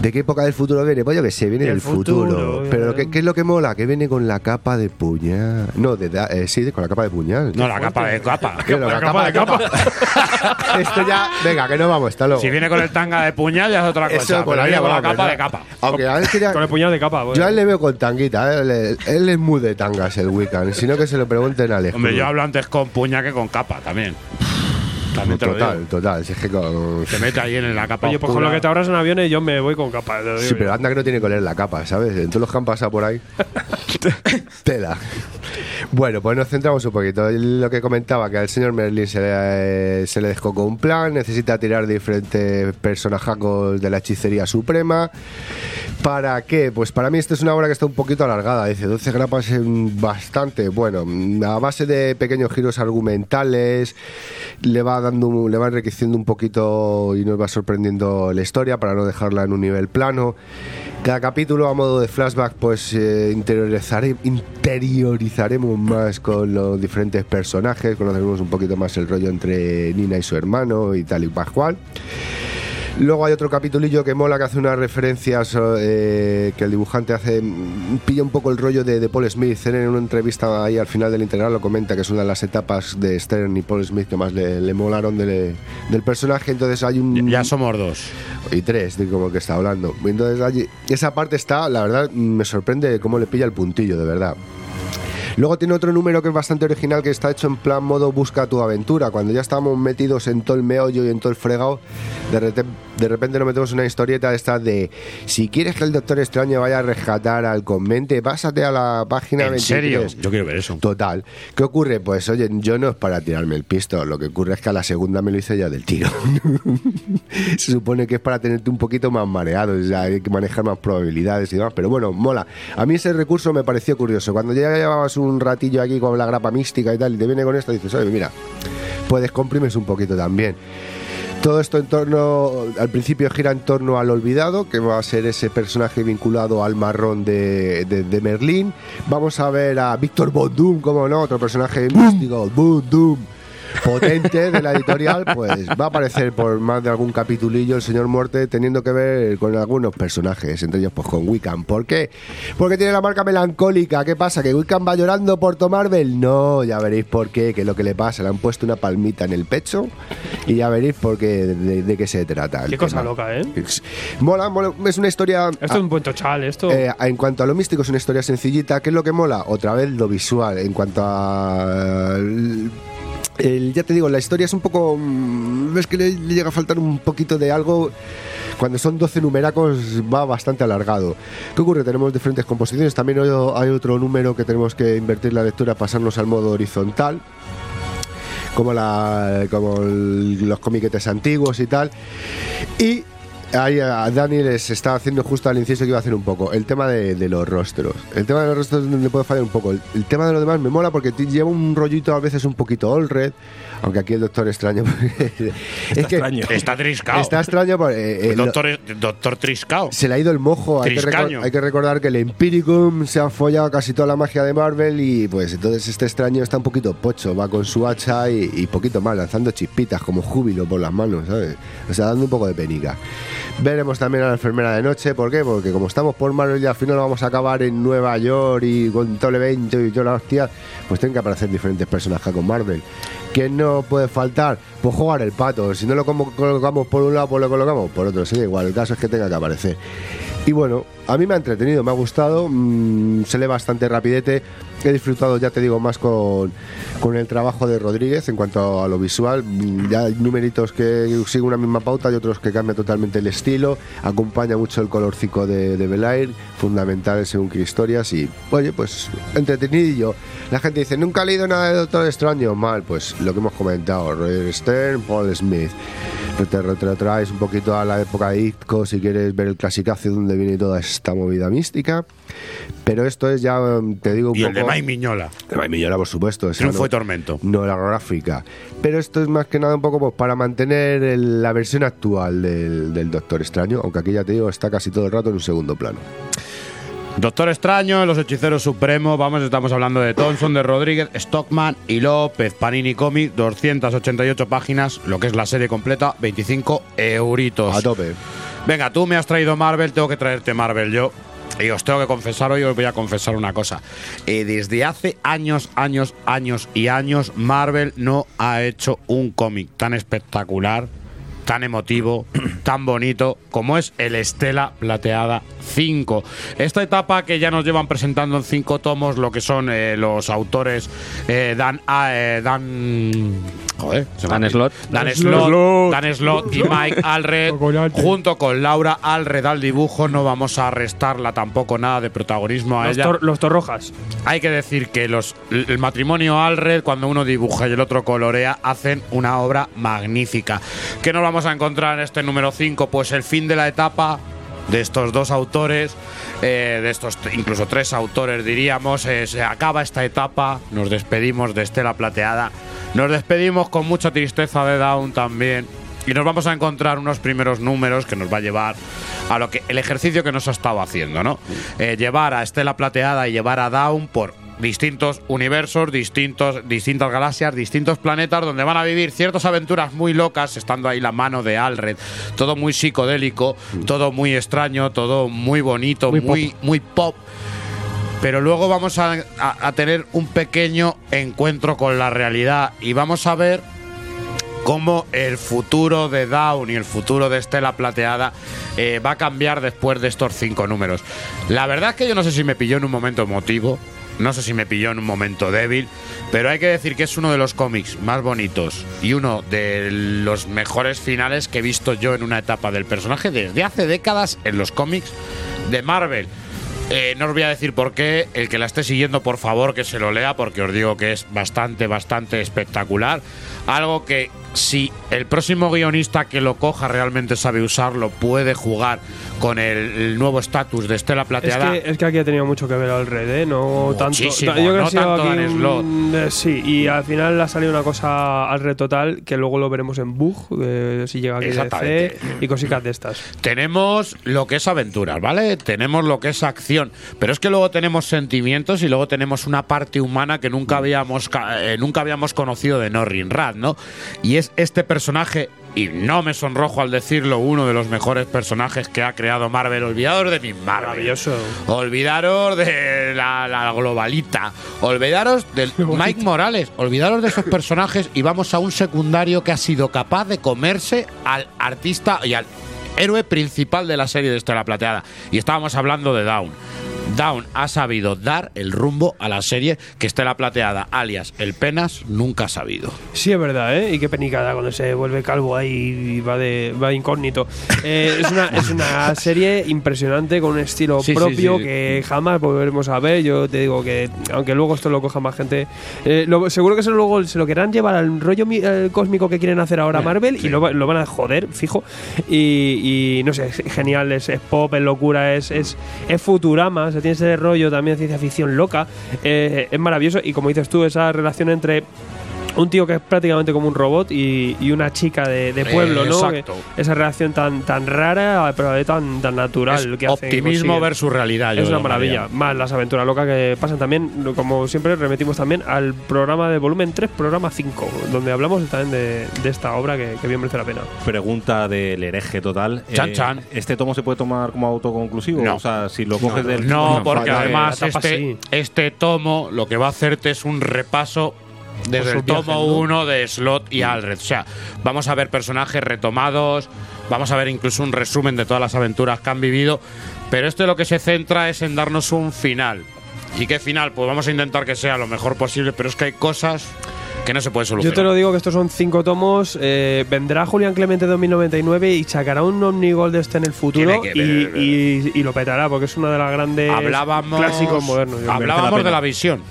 Speaker 4: ¿De qué época del futuro viene? Pues yo que sé, viene
Speaker 5: Del
Speaker 4: del futuro.
Speaker 5: futuro,
Speaker 4: Pero. ¿qué, qué es lo que mola? Que viene con la capa de puñal. No, de, da- eh, sí, de- con la capa de puñal.
Speaker 2: No, la capa de capa. (laughs)
Speaker 4: Claro, la capa de capa. (laughs) Esto ya, venga, que no vamos, hasta luego.
Speaker 2: Si viene con el tanga de puñal ya es otra cosa.
Speaker 4: Eso molaría,
Speaker 2: viene con la capa de capa.
Speaker 4: Aunque a quería-
Speaker 5: Con el puñado de capa. pues.
Speaker 4: Yo a él le veo con tanguita, ¿eh? él, él es muy de tangas el Wiccan, sino que se lo pregunten a Alex.
Speaker 2: Hombre, yo hablo antes con puñal que con capa también. También te lo
Speaker 4: total,
Speaker 2: digo.
Speaker 4: total. Si es que con-
Speaker 2: Se mete ahí en la (laughs) capa
Speaker 5: Oye, pues con lo que te ahorras en aviones, yo me voy con capa. te digo
Speaker 4: Sí, pero anda que no tiene que oler la capa, ¿sabes? En todos los que han pasado por ahí. (laughs) Tela. Bueno, pues nos centramos un poquito. Lo que comentaba, que al señor Merlin se le, se le descocó un plan, necesita tirar diferentes personajacos de la hechicería suprema. ¿Para qué? Pues para mí esta es una obra que está un poquito alargada. Dice, 12 grapas es bastante. Bueno, a base de pequeños giros argumentales, le va dando, le va enriqueciendo un poquito y nos va sorprendiendo la historia para no dejarla en un nivel plano. Cada capítulo a modo de flashback, pues eh, interiorizare- interiorizaremos más con los diferentes personajes, conoceremos un poquito más el rollo entre Nina y su hermano y tal y pascual. Luego hay otro capitulillo que mola, que hace unas referencias eh, que el dibujante hace, mm, pilla un poco el rollo de, de Paul Smith. En una entrevista ahí al final del integral lo comenta que es una de las etapas de Stern y Paul Smith que más le, le molaron del- del personaje. Entonces hay un...
Speaker 2: Ya somos dos.
Speaker 4: Y tres, de como que está hablando. Entonces allí, esa parte está, la verdad, me sorprende cómo le pilla el puntillo, de verdad. Luego tiene otro número que es bastante original, que está hecho en plan modo busca tu aventura. Cuando ya estamos metidos en todo el meollo y en todo el fregado, de, de repente nos metemos en una historieta esta de si quieres que el Doctor Extraño vaya a rescatar al convente, pásate a la página
Speaker 2: ¿En
Speaker 4: 23.
Speaker 2: serio? Yo quiero ver eso.
Speaker 4: Total. ¿Qué ocurre? Pues oye, yo no es para tirarme el pisto. Lo que ocurre es que a la segunda me lo hice ya del tiro. (laughs) Se supone que es para tenerte un poquito más mareado, o sea, hay que manejar más probabilidades y demás. Pero bueno, mola. A mí ese recurso me pareció curioso. Cuando ya llevabas un ratillo aquí con la grapa mística y tal, y te viene con esto, dices, oye, mira, puedes comprimes un poquito también. Todo esto en torno, al principio gira en torno al olvidado, que va a ser ese personaje vinculado al marrón de, de, Merlín. Vamos a ver a Víctor Von Doom, como no, otro personaje místico, Von Doom, potente de la editorial, pues va a aparecer por más de algún capitulillo el señor Muerte teniendo que ver con algunos personajes, entre ellos pues con Wiccan. ¿Por qué? Porque tiene la marca melancólica. ¿Qué pasa? ¿Que Wiccan va llorando por Marvel? No, ya veréis por qué, que es lo que le pasa. Le han puesto una palmita en el pecho y ya veréis por qué, de, de qué se trata.
Speaker 5: Qué cosa loca, ¿eh?
Speaker 4: Mola, mola, es una historia...
Speaker 5: Esto es un buen tochal, esto.
Speaker 4: Eh, en cuanto a lo místico, es una historia sencillita. ¿Qué es lo que mola? Otra vez lo visual. En cuanto a. ya te digo, la historia es un poco. mm, Ves que le, le llega a faltar un poquito de algo cuando son 12 numeracos va bastante alargado. ¿Qué ocurre? Tenemos diferentes composiciones, también hay otro número que tenemos que invertir la lectura, pasarnos al modo horizontal como, la, como los comiquetes antiguos y tal. Y ahí a Dani les está haciendo justo al inciso que iba a hacer un poco. El tema de, los rostros. El tema de los rostros donde puede fallar un poco. El, el tema de lo demás me mola porque lleva un rollito a veces un poquito all red. Aunque aquí el doctor extraño. (laughs) es que
Speaker 2: extraño. Está triscao.
Speaker 4: Está extraño. porque, eh, eh,
Speaker 2: El doctor, el doctor Triscao.
Speaker 4: se le ha ido el mojo. Hay que, hay que recordar que el Empiricum se ha follado casi toda la magia de Marvel y pues entonces este extraño está un poquito pocho, va con su hacha y, y poquito más, lanzando chispitas como júbilo por las manos, ¿sabes? O sea, dando un poco de penica. Veremos también a la enfermera de noche, ¿por qué? Porque como estamos por Marvel y al final vamos a acabar en Nueva York y con todo el evento y toda la hostia, pues tienen que aparecer diferentes personajes con Marvel. ¿Qué no puede faltar? Pues jugar el pato. Si no lo colocamos por un lado, pues lo colocamos por otro. Sí, igual. El caso es que tenga que aparecer. Y bueno, a mí me ha entretenido, me ha gustado. mm, se lee bastante rapidete. He disfrutado, ya te digo, más con, con el trabajo de Rodríguez en cuanto a lo visual. Mm, Ya hay numeritos que siguen una misma pauta y otros que cambian totalmente el estilo. Acompaña mucho el colorcico de, de Belair, fundamental según qué historias. Y oye, pues entretenidillo. La gente dice, nunca he leído nada de Doctor Extraño. Mal, pues lo que hemos comentado, Roger Stern, Paul Smith. Te retrotraes un poquito a la época de Itco si quieres ver el clasicazo de donde viene toda esta movida mística. Pero esto es ya, mm, te digo un
Speaker 2: Y el de Mike Miñola.
Speaker 4: De Mike Miñola, por supuesto.
Speaker 2: Triunfo
Speaker 4: no-
Speaker 2: y tormento.
Speaker 4: No la gráfica. Pero esto es más que nada un poco pues, para mantener el- la versión actual del, del Doctor Extraño, aunque aquí ya te digo, está casi todo el rato en un segundo plano.
Speaker 2: Doctor Extraño, Los Hechiceros Supremos, vamos, estamos hablando de Thompson, de Rodríguez, Stockman y López, Panini Comic, 288 páginas, lo que es la serie completa, 25 euritos.
Speaker 4: A tope.
Speaker 2: Venga, tú me has traído Marvel, tengo que traerte Marvel yo. Y os tengo que confesar, hoy os voy a confesar una cosa. Eh, desde hace años, años, años y años, Marvel no ha hecho un cómic tan espectacular, tan emotivo, (clears throat) tan bonito como es el Estela Plateada 5. Esta etapa que ya nos llevan presentando en cinco tomos lo que son eh, los autores eh, Dan, ah, eh, Dan joder, se
Speaker 8: Dan Slott.
Speaker 2: Dan Slott. Dan Slott y Mike Alred junto con Laura Alred al dibujo no vamos a restarla tampoco nada de protagonismo a
Speaker 5: Los,
Speaker 2: ella
Speaker 5: tor- los torrojas.
Speaker 2: hay que decir que los, el matrimonio Alred, cuando uno dibuja y el otro colorea, hacen una obra magnífica. ¿Qué nos vamos a encontrar en este número 5? Pues el fin de la etapa de estos dos autores, eh, de estos incluso tres autores diríamos, eh, se acaba esta etapa, nos despedimos de Estela Plateada, nos despedimos con mucha tristeza de Down también. Y nos vamos a encontrar unos primeros números que nos va a llevar a lo que el ejercicio que nos ha estado haciendo, ¿no? Eh, llevar a Estela Plateada y llevar a Down por distintos universos, distintos, distintas galaxias, distintos planetas donde van a vivir ciertas aventuras muy locas, estando ahí la mano de Alred. Todo muy psicodélico, todo muy extraño, todo muy bonito,
Speaker 5: Muy
Speaker 2: muy, muy pop. Pero luego vamos a, a- a tener un pequeño encuentro con la realidad y vamos a ver cómo el futuro de Down y el futuro de Estela Plateada eh, va a cambiar después de estos cinco números. La verdad es que yo no sé si me pilló en un momento emotivo, no sé si me pilló en un momento débil, pero hay que decir que es uno de los cómics más bonitos y uno de los mejores finales que he visto yo en una etapa del personaje desde hace décadas en los cómics de Marvel. Eh, no os voy a decir por qué. El que la esté siguiendo, por favor, que se lo lea, porque os digo que es bastante, bastante espectacular. Algo que si el próximo guionista que lo coja realmente sabe usarlo, puede jugar con el, el nuevo estatus de Estela
Speaker 5: Es
Speaker 2: Plateada.
Speaker 5: que, es que aquí ha tenido mucho que ver Alred, ¿eh? No tanto.
Speaker 2: Muchísimo,
Speaker 5: yo creo que
Speaker 2: no
Speaker 5: ha sido
Speaker 2: tanto
Speaker 5: aquí
Speaker 2: Dan
Speaker 5: un- eh, sí, y al final ha salido una cosa Alred total que luego lo veremos en Bug, eh, si llega aquí. DC y cositas de estas.
Speaker 2: Tenemos lo que es aventuras, ¿vale? Tenemos lo que es acción, pero es que luego tenemos sentimientos y luego tenemos una parte humana que nunca habíamos eh, nunca habíamos conocido de Norrin Rad, ¿no? Y es este personaje y no me sonrojo al decirlo, uno de los mejores personajes que ha creado Marvel. Olvidaros de mi Marvel.
Speaker 5: Maravilloso.
Speaker 2: Olvidaros de la, la globalita. Olvidaros del Mike Morales. Olvidaros de esos personajes y vamos a un secundario que ha sido capaz de comerse al artista y al héroe principal de la serie de Estela Plateada. Y estábamos hablando de Down. Down ha sabido dar el rumbo a la serie que Estela Plateada, alias El Penas, nunca ha sabido.
Speaker 5: Sí, es verdad, ¿eh? Y qué penicada cuando se vuelve calvo ahí y va de va incógnito. Eh, es, una, es una serie impresionante con un estilo
Speaker 2: Sí,
Speaker 5: propio
Speaker 2: sí.
Speaker 5: que jamás volveremos a ver. Yo te digo que, aunque luego esto lo coja más gente, eh, lo- seguro que se, luego se lo querrán llevar al rollo mi- eh, cósmico que quieren hacer ahora Marvel y lo, lo van a joder, fijo. Y, y no sé, es genial, es, es pop, es locura, es, es, es Futurama, tiene ese rollo también ciencia ficción loca. eh, es maravilloso y como dices tú, esa relación entre un tío que es prácticamente como un robot y, y una chica de, de pueblo, ¿no?
Speaker 2: Exacto.
Speaker 5: Que- esa relación tan, tan rara, pero tan, tan natural.
Speaker 2: Es
Speaker 5: que hace-
Speaker 2: optimismo
Speaker 5: consigue.
Speaker 2: versus realidad. yo
Speaker 5: Es una maravilla. Más las aventuras locas que pasan también, como siempre, remitimos también al programa de volumen 3, programa 5, donde hablamos también de, de esta obra que, que bien merece la pena.
Speaker 6: Pregunta del hereje total.
Speaker 2: Chan,
Speaker 6: Eh,
Speaker 2: chan.
Speaker 6: ¿Este tomo se puede tomar como autoconclusivo?
Speaker 2: No.
Speaker 6: O sea, si lo coges del.
Speaker 2: No, porque
Speaker 4: falta-
Speaker 2: además este, este tomo lo que va a hacerte es un repaso desde el tomo
Speaker 5: ¿no?
Speaker 2: 1 de Slot y Alred. O sea, vamos a ver personajes retomados, vamos a ver incluso un resumen de todas las aventuras que han vivido, pero este lo que se centra es en darnos un final. ¿Y qué final? Pues vamos a intentar que sea lo mejor posible, pero es que hay cosas que no se pueden
Speaker 5: Yo
Speaker 2: solucionar.
Speaker 5: te lo digo que estos son cinco tomos. eh, vendrá Julián Clemente 2099 y sacará un Omnigol de este en el futuro
Speaker 2: que
Speaker 5: y,
Speaker 2: ver.
Speaker 5: y- y lo petará porque es una de las grandes
Speaker 2: hablábamos,
Speaker 5: clásicos modernos. yo
Speaker 2: hablábamos
Speaker 6: la
Speaker 2: de la visión,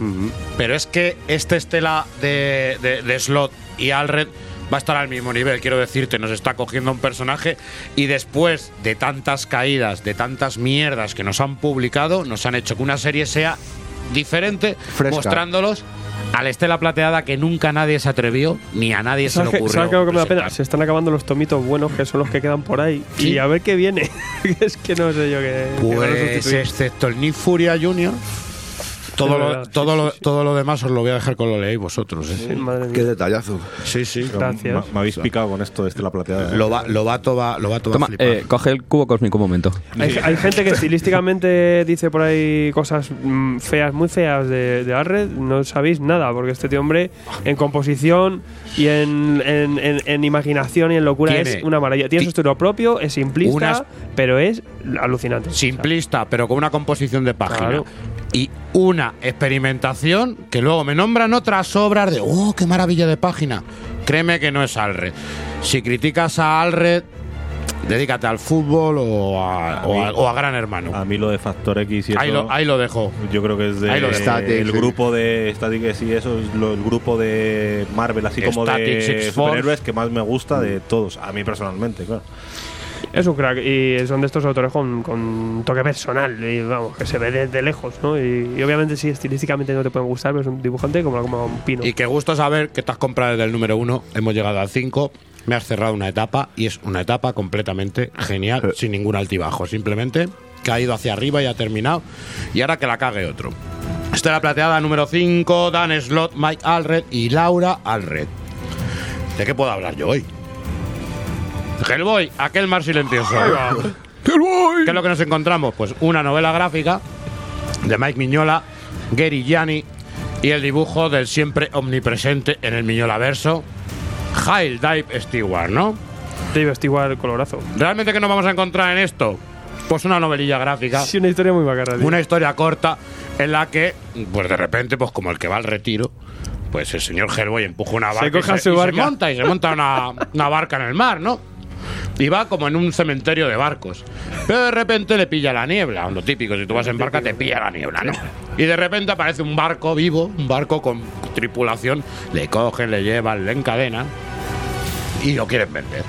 Speaker 2: pero es que este Estela de, de, de Slot y Alred va a estar al mismo nivel, quiero decirte, nos está cogiendo un personaje y después de tantas caídas, de tantas mierdas que nos han publicado, nos han hecho que una serie sea diferente,
Speaker 4: Fresca.
Speaker 2: mostrándolos a la Estela Plateada que nunca nadie se atrevió, ni a nadie se le
Speaker 5: ¿Sabes qué-
Speaker 2: ocurrió.
Speaker 5: ¿Sabes qué es lo que me da pena? Se están acabando los tomitos buenos, que son los que quedan por ahí.
Speaker 2: Sí.
Speaker 5: Y a ver qué viene. (laughs) es que no sé yo qué.
Speaker 2: Pues excepto el Nick Furia Junior, todo, lo,
Speaker 5: verdad,
Speaker 2: todo,
Speaker 5: sí,
Speaker 2: lo,
Speaker 5: sí, sí.
Speaker 2: todo lo demás os lo voy a dejar con lo leéis vosotros. ¿eh?
Speaker 5: Sí, madre mía.
Speaker 4: Qué detallazo.
Speaker 2: Sí, sí.
Speaker 5: Gracias.
Speaker 6: Me, me habéis picado con esto de Estela Plateada. ¿eh?
Speaker 2: Lo va, lo va, va, lo va todo a
Speaker 8: Toma,
Speaker 2: flipar.
Speaker 8: eh, coge el cubo cósmico un momento.
Speaker 5: Hay, hay gente que estilísticamente (laughs) dice por ahí cosas mm, feas, muy feas de, de Alred. No sabéis nada, porque este tío hombre en composición y en, en- en- en imaginación y en locura
Speaker 2: Tiene-
Speaker 5: es una maravilla. Tiene
Speaker 2: ti-
Speaker 5: su estilo propio, es simplista,
Speaker 2: Unas-
Speaker 5: pero es alucinante.
Speaker 2: Simplista, pero con una composición de página.
Speaker 5: Claro.
Speaker 2: Y una experimentación que luego me nombran otras obras de ¡Oh, qué maravilla de página! Créeme que no es Alred. Si criticas a Alred, dedícate al fútbol o a, o a- o a Gran Hermano.
Speaker 6: A mí lo de Factor X y eso.
Speaker 2: Ahí lo, ahí lo dejo.
Speaker 6: Yo creo que es de
Speaker 2: Ahí lo.
Speaker 4: Static,
Speaker 6: el
Speaker 4: sí.
Speaker 6: grupo de Static X y eso es lo- el grupo de Marvel así como de
Speaker 2: Six Force.
Speaker 6: superhéroes que más me gusta de todos, a mí personalmente, claro.
Speaker 5: Es un crack y son de estos autores con, con toque personal y vamos, que se ve desde lejos, ¿no? Y, y obviamente sí, estilísticamente no te pueden gustar, pero es un dibujante como, como un pino.
Speaker 2: Y qué gusto saber que te has comprado desde el número uno, hemos llegado al 5, me has cerrado una etapa y es una etapa completamente genial, sin ningún altibajo, simplemente que ha ido hacia arriba y ha terminado y ahora que la cague otro. Esta es la plateada número 5, Dan Slot, Mike Alred y Laura Alred. ¿De qué puedo hablar yo hoy? Hellboy, aquel mar silencioso. ¿Qué es lo que nos encontramos? Pues una novela gráfica de Mike Miñola, Gary Gianni y el dibujo del siempre omnipresente en el Miñola verso, Hail Dive Stewart, ¿no?
Speaker 5: Dave Stewart, colorazo.
Speaker 2: ¿Realmente qué nos vamos a encontrar en esto? Pues una novelilla gráfica,
Speaker 5: Sí, una historia muy bacana. tío.
Speaker 2: una historia corta en la que, pues de repente, pues como el que va al retiro, pues el señor Hellboy empuja una
Speaker 5: Se
Speaker 2: barca y
Speaker 5: coja
Speaker 2: se,
Speaker 5: su
Speaker 2: y se
Speaker 5: barca.
Speaker 2: monta y se monta una, una barca en el mar, ¿no? Y va como en un cementerio de barcos. Pero de repente le pilla la niebla. Lo típico, si tú vas en barca te pilla la niebla, ¿no? Y de repente aparece un barco vivo, un barco con tripulación. Le cogen, le llevan, le encadenan y lo quieren vender.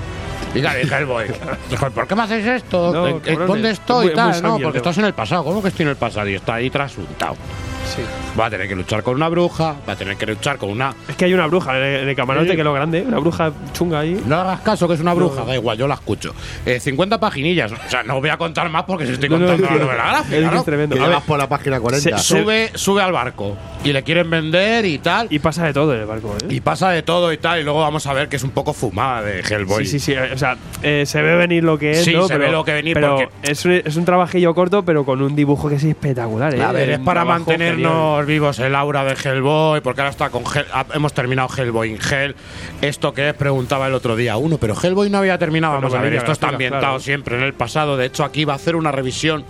Speaker 2: Y claro, dije el boy, (laughs) ¿por qué me hacéis esto?
Speaker 5: No,
Speaker 2: ¿En- en
Speaker 5: cabrones,
Speaker 2: ¿Dónde
Speaker 5: es
Speaker 2: estoy?
Speaker 5: muy- muy
Speaker 2: no, porque estás en el pasado. ¿Cómo que estoy en el pasado? Y está ahí trasuntado.
Speaker 5: Sí.
Speaker 2: Va a tener que luchar con una bruja, va a tener que luchar con una.
Speaker 5: Es que hay una bruja en el, camarote
Speaker 2: Sí.
Speaker 5: que es lo grande, una bruja chunga ahí.
Speaker 2: No hagas caso, que es una bruja, da igual, yo la escucho. Eh, 50 paginillas, o sea, no voy a contar más porque si estoy
Speaker 5: No, no,
Speaker 2: contando
Speaker 5: es
Speaker 2: la novela
Speaker 5: es
Speaker 2: gráfica,
Speaker 5: que es
Speaker 2: ¿no?
Speaker 5: tremendo.
Speaker 4: Que
Speaker 5: A
Speaker 4: ya
Speaker 5: ver,
Speaker 4: vas por la página 40.
Speaker 5: se-
Speaker 2: Sube, sube al barco y le quieren vender y tal.
Speaker 5: y pasa de todo en el barco, ¿eh?
Speaker 2: Y pasa de todo y tal, y luego vamos a ver que es un poco fumada de Hellboy.
Speaker 5: Sí, sí, sí. O sea, eh, se ve venir lo que es,
Speaker 2: Sí,
Speaker 5: ¿no?
Speaker 2: se ve lo que venir
Speaker 5: pero
Speaker 2: porque-
Speaker 5: es, un, es un trabajillo corto, pero con un dibujo que es espectacular, ¿eh?
Speaker 2: A ver, es para
Speaker 5: trabajo
Speaker 2: mantenernos vivos el aura de Hellboy, porque ahora está con ah, hemos terminado Hellboy in Hell. Esto que es, preguntaba el otro día uno, pero Hellboy no había terminado.
Speaker 5: Bueno,
Speaker 2: Vamos a ver, esto está ambientado
Speaker 5: claro.
Speaker 2: siempre en el pasado. De hecho, aquí va a hacer una revisión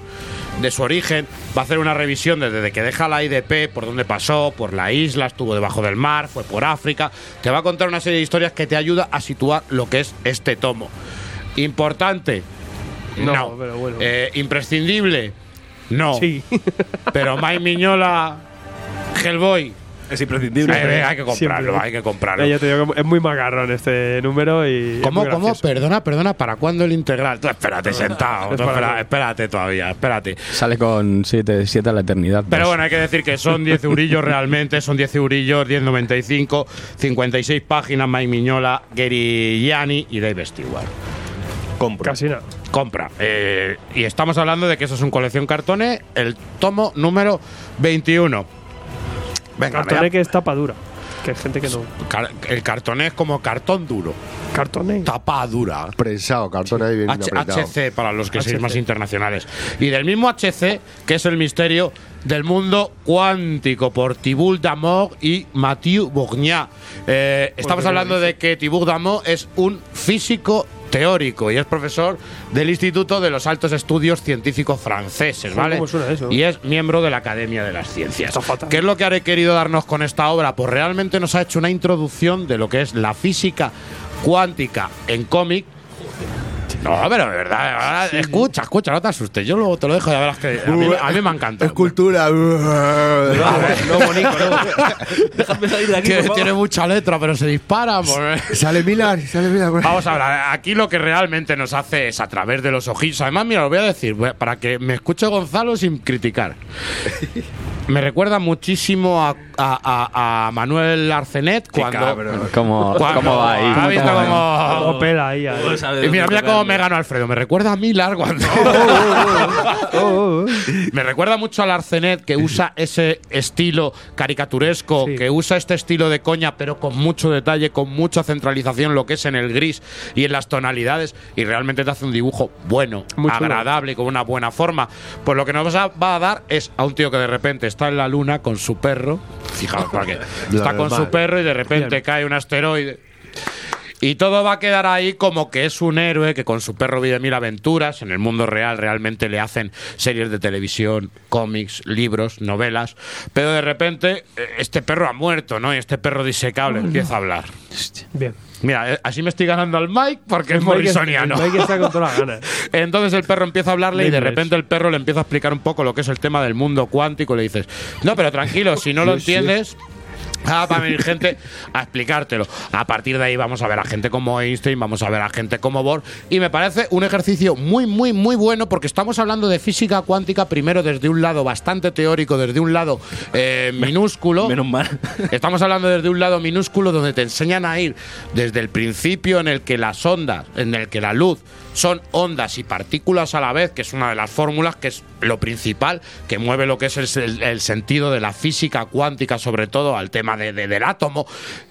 Speaker 2: de su origen, va a hacer una revisión desde que deja la IDP, por dónde pasó, por la isla, estuvo debajo del mar, fue por África. Te va a contar una serie de historias que te ayuda a situar lo que es este tomo. Importante.
Speaker 5: No,
Speaker 2: No.
Speaker 5: pero bueno.
Speaker 2: Eh, imprescindible. No.
Speaker 5: Sí. (laughs)
Speaker 2: Pero Mike Miñola, Hellboy.
Speaker 6: Es imprescindible.
Speaker 2: Hay que comprarlo,
Speaker 5: Siempre.
Speaker 2: hay que comprarlo.
Speaker 5: Ya te digo que es muy macarrón este número y.
Speaker 2: ¿Cómo, cómo? Perdona, perdona, ¿para cuándo el integral? Tú espérate (laughs) sentado,
Speaker 5: Es
Speaker 2: tú
Speaker 5: mí.
Speaker 2: espérate todavía, espérate.
Speaker 8: Sale con 7 a la eternidad.
Speaker 2: Pero
Speaker 8: pues.
Speaker 2: bueno, hay que decir que son 10 eurillos realmente, son 10 eurillos, 10.95, 56 páginas, Mike Miñola, Gary Gianni y Dave Stewart.
Speaker 6: Compro.
Speaker 5: Casi nada.
Speaker 2: Compra. Eh, y estamos hablando de que eso es un colección cartones, el tomo número 21. Venga,
Speaker 5: Cartoné
Speaker 2: vea-
Speaker 5: que es tapa dura. Que hay gente que no.
Speaker 2: car- el cartoné es como cartón duro,
Speaker 5: Cartoné.
Speaker 2: tapa dura.
Speaker 4: Prensado, cartón ahí bien
Speaker 2: H-
Speaker 4: apretado.
Speaker 2: HC para los que sois
Speaker 5: HC.
Speaker 2: más internacionales. Y del mismo HC, que es el misterio del mundo cuántico, por Thibault Damour y Mathieu Bourgnat. Eh, estamos
Speaker 5: qué
Speaker 2: hablando de que Thibault Damour es un físico teórico y es profesor del Instituto de los Altos Estudios Científicos Franceses, ¿vale?
Speaker 5: ¿cómo suena eso?
Speaker 2: Y es miembro de la Academia de las Ciencias. ¿Qué es lo que haré querido darnos con esta obra? Pues realmente nos ha hecho una introducción de lo que es la física cuántica en cómic. No, pero de verdad, ahora, escucha, escucha, no te asustes. Yo luego te lo dejo y ya verás que a mí, a mí me encanta.
Speaker 4: Escultura.
Speaker 5: No, bonito, no. (laughs)
Speaker 6: Déjame salir de aquí,
Speaker 2: Tiene, tiene mucha letra, pero se dispara.
Speaker 4: sale Milar, sale Milar.
Speaker 2: Vamos a hablar. Aquí lo que realmente nos hace es a través de los ojillos. Además, mira, lo voy a decir para que me escuche Gonzalo sin criticar. Me recuerda muchísimo a, a- a- a Manuel Arcenet cuando.
Speaker 8: ¿Cómo,
Speaker 2: cuando-
Speaker 8: cómo va ahí?
Speaker 2: ¿Has visto
Speaker 8: ¿Cómo
Speaker 2: cómo-
Speaker 5: Como pela ahí. ahí.
Speaker 2: Y mira, mira cómo me ganó Alfredo. Me recuerda a Milar cuando. (laughs) (laughs) Me recuerda mucho al Arcenet que usa ese estilo caricaturesco,
Speaker 5: Sí.
Speaker 2: que usa este estilo de coña, pero con mucho detalle, con mucha centralización, lo que es en el gris y en las tonalidades, y realmente te hace un dibujo bueno,
Speaker 5: Muy chulo.
Speaker 2: agradable y con una buena forma. Pues lo que nos va a- va a dar es a un tío que de repente está en la luna con su perro. Fijaos, (laughs) está con su perro y de repente cae un asteroide. Y todo va a quedar ahí como que es un héroe que con su perro vive mil aventuras. En el mundo real realmente le hacen series de televisión, cómics, libros, novelas. Pero de repente eh, este perro ha muerto, ¿no? Y este perro disecable empieza a hablar.
Speaker 5: Bien.
Speaker 2: Mira, eh, así me estoy ganando al Mike porque es morrisoniano.
Speaker 5: Mike está con todas las ganas. (laughs)
Speaker 2: Entonces el perro empieza a hablarle y de repente el perro le empieza a explicar un poco lo que es el tema del mundo cuántico. Le dices, no, pero tranquilo, si no lo entiendes. Ah, va a venir gente a explicártelo. A partir de ahí vamos a ver a gente como Einstein, vamos a ver a gente como Bohr. Y me parece un ejercicio muy, muy, muy bueno porque estamos hablando de física cuántica primero desde un lado bastante teórico, desde un lado eh, minúsculo.
Speaker 6: Menos mal. (laughs)
Speaker 2: Estamos hablando desde un lado minúsculo donde te enseñan a ir desde el principio en el que las ondas, en el que la luz son ondas y partículas a la vez, que es una de las fórmulas que es lo principal que mueve lo que es el, sentido de la física cuántica, sobre todo al tema de- de- del átomo,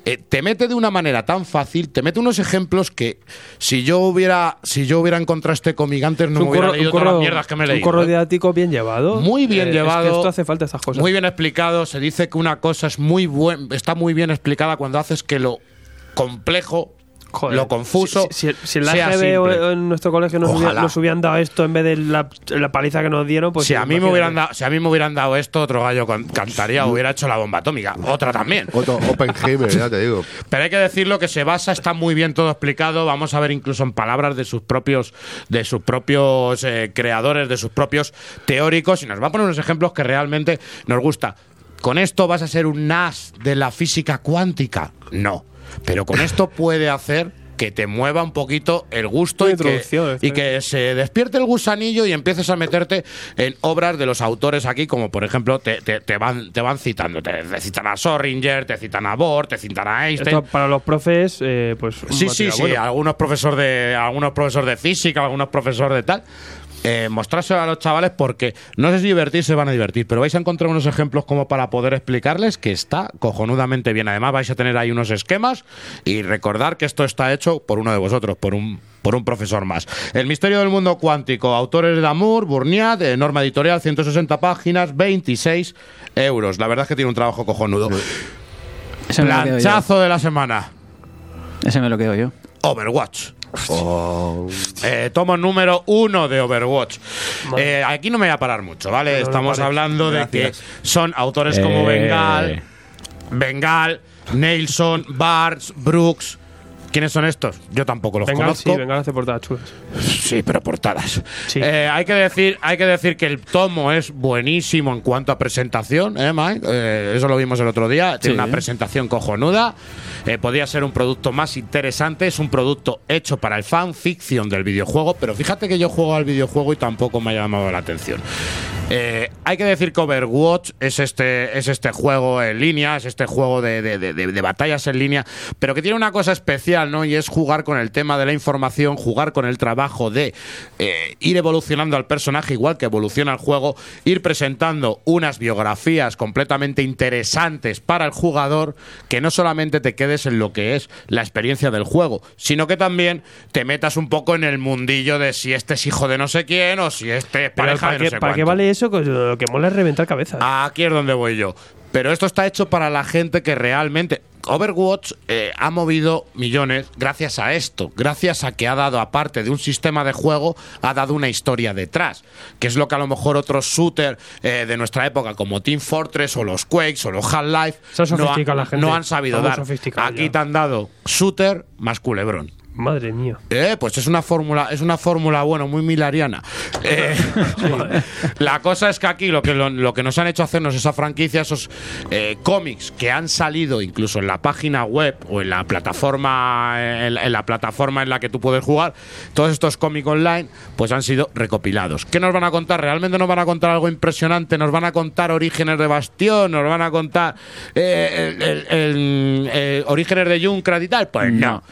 Speaker 2: eh, te mete de una manera tan fácil, te mete unos ejemplos que si yo hubiera si yo hubiera encontrado este cómic antes no me hubiera leído todas las mierdas que me he
Speaker 5: un corro didáctico bien llevado.
Speaker 2: Muy bien
Speaker 5: Eh,
Speaker 2: llevado.
Speaker 5: Es que esto hace falta estas cosas.
Speaker 2: Muy bien explicado. Se dice que una cosa es muy buen, está muy bien explicada cuando haces que lo complejo,
Speaker 5: Joder,
Speaker 2: lo confuso,
Speaker 5: Si, si- si en la AGB o en nuestro colegio nos,
Speaker 2: Ojalá.
Speaker 5: hubieran, nos hubieran dado esto en vez de la, la paliza que nos dieron, pues.
Speaker 2: si a mí me hubieran dado, si a mí me hubieran dado esto, otro gallo con- cantaría, hubiera hecho la bomba atómica. Otra también.
Speaker 4: Otro Oppenheimer, ya te digo. (laughs)
Speaker 2: Pero hay que decirlo que se basa, está muy bien todo explicado. Vamos a ver incluso en palabras de sus propios, de sus propios eh, creadores, de sus propios teóricos, y nos va a poner unos ejemplos que realmente nos gusta. ¿Con esto vas a ser un NAS de la física cuántica? No. Pero con esto puede hacer que te mueva un poquito el gusto y que,
Speaker 5: introducción,
Speaker 2: y
Speaker 5: está
Speaker 2: que se despierte el gusanillo y empieces a meterte en obras de los autores aquí, como por ejemplo te, te- te van, te van citando. Te, te citan a Sorringer, te citan a Bohr, te citan a Einstein.
Speaker 5: Esto para los profes, eh, pues. un
Speaker 2: Sí, sí, sí.
Speaker 5: bueno.
Speaker 2: Algunos profesores de, algunos profesores de física, algunos profesores de tal. Eh, mostrárselo a los chavales porque no sé si divertir se van a divertir, pero vais a encontrar unos ejemplos como para poder explicarles que está cojonudamente bien. Además, vais a tener ahí unos esquemas y recordar que esto está hecho por uno de vosotros, por un, por un profesor más. El misterio del mundo cuántico, autores de Amour, Burniat, de Norma Editorial, 160 páginas, 26 euros. La verdad es que tiene un trabajo cojonudo. Planchazo de la semana.
Speaker 7: Ese me lo quedo yo.
Speaker 2: Overwatch.
Speaker 4: Oh.
Speaker 2: Eh, tomo número uno de Overwatch. Eh, aquí no me voy a parar mucho, ¿vale? Estamos hablando de que son autores como
Speaker 8: Eh.
Speaker 2: Bengal, Bengal, Nelson, Barnes, Brooks. ¿Quiénes son estos? Yo tampoco los
Speaker 5: Venga,
Speaker 2: conozco.
Speaker 5: sí, hace portadas chulas.
Speaker 2: Sí, pero portadas.
Speaker 5: Sí.
Speaker 2: Eh, hay, que decir, hay que decir que el tomo es buenísimo en cuanto a presentación, ¿eh, Mike? Eh, eso lo vimos el otro día. Tiene
Speaker 7: Sí.
Speaker 2: una presentación cojonuda. Eh, podría ser un producto más interesante. Es un producto hecho para el fan fiction del videojuego. Pero fíjate que yo juego al videojuego y tampoco me ha llamado la atención. Eh, hay que decir que Overwatch es este, es este juego en línea, es este juego de, de- de- batallas en línea, pero que tiene una cosa especial, ¿no? Y es jugar con el tema de la información, jugar con el trabajo de eh, ir evolucionando al personaje igual que evoluciona el juego, ir presentando unas biografías completamente interesantes para el jugador, que no solamente te quedes en lo que es la experiencia del juego, sino que también te metas un poco en el mundillo de si este es hijo de no sé quién o si este es pareja
Speaker 5: ¿para
Speaker 2: de no sé
Speaker 5: para qué vale eso? Lo que mola es reventar cabezas.
Speaker 2: Aquí es donde voy yo. Pero esto está hecho para la gente que realmente. Overwatch eh, ha movido millones gracias a esto, gracias a que ha dado, aparte de un sistema de juego, ha dado una historia detrás, que es lo que a lo mejor otros shooters eh, de nuestra época, como Team Fortress o los Quakes o los Half-Life,
Speaker 5: ha
Speaker 2: no, han- sabido dar. Aquí
Speaker 5: ya.
Speaker 2: te han dado shooter más culebrón.
Speaker 5: Madre mía.
Speaker 2: Eh, pues es una fórmula, es una fórmula, bueno, muy milariana. Eh, (laughs) (laughs) la cosa es que aquí lo que, lo, lo que nos han hecho hacernos esa franquicia, esos eh, cómics que han salido incluso en la página web o en la plataforma, en, la- en la plataforma en la que tú puedes jugar, todos estos cómics online, pues han sido recopilados. ¿Qué nos van a contar? ¿Realmente nos van a contar algo impresionante? ¿Nos van a contar orígenes de Bastión? ¿Nos van a contar eh, el- el- el- eh, orígenes de Junkrat y tal? Pues no.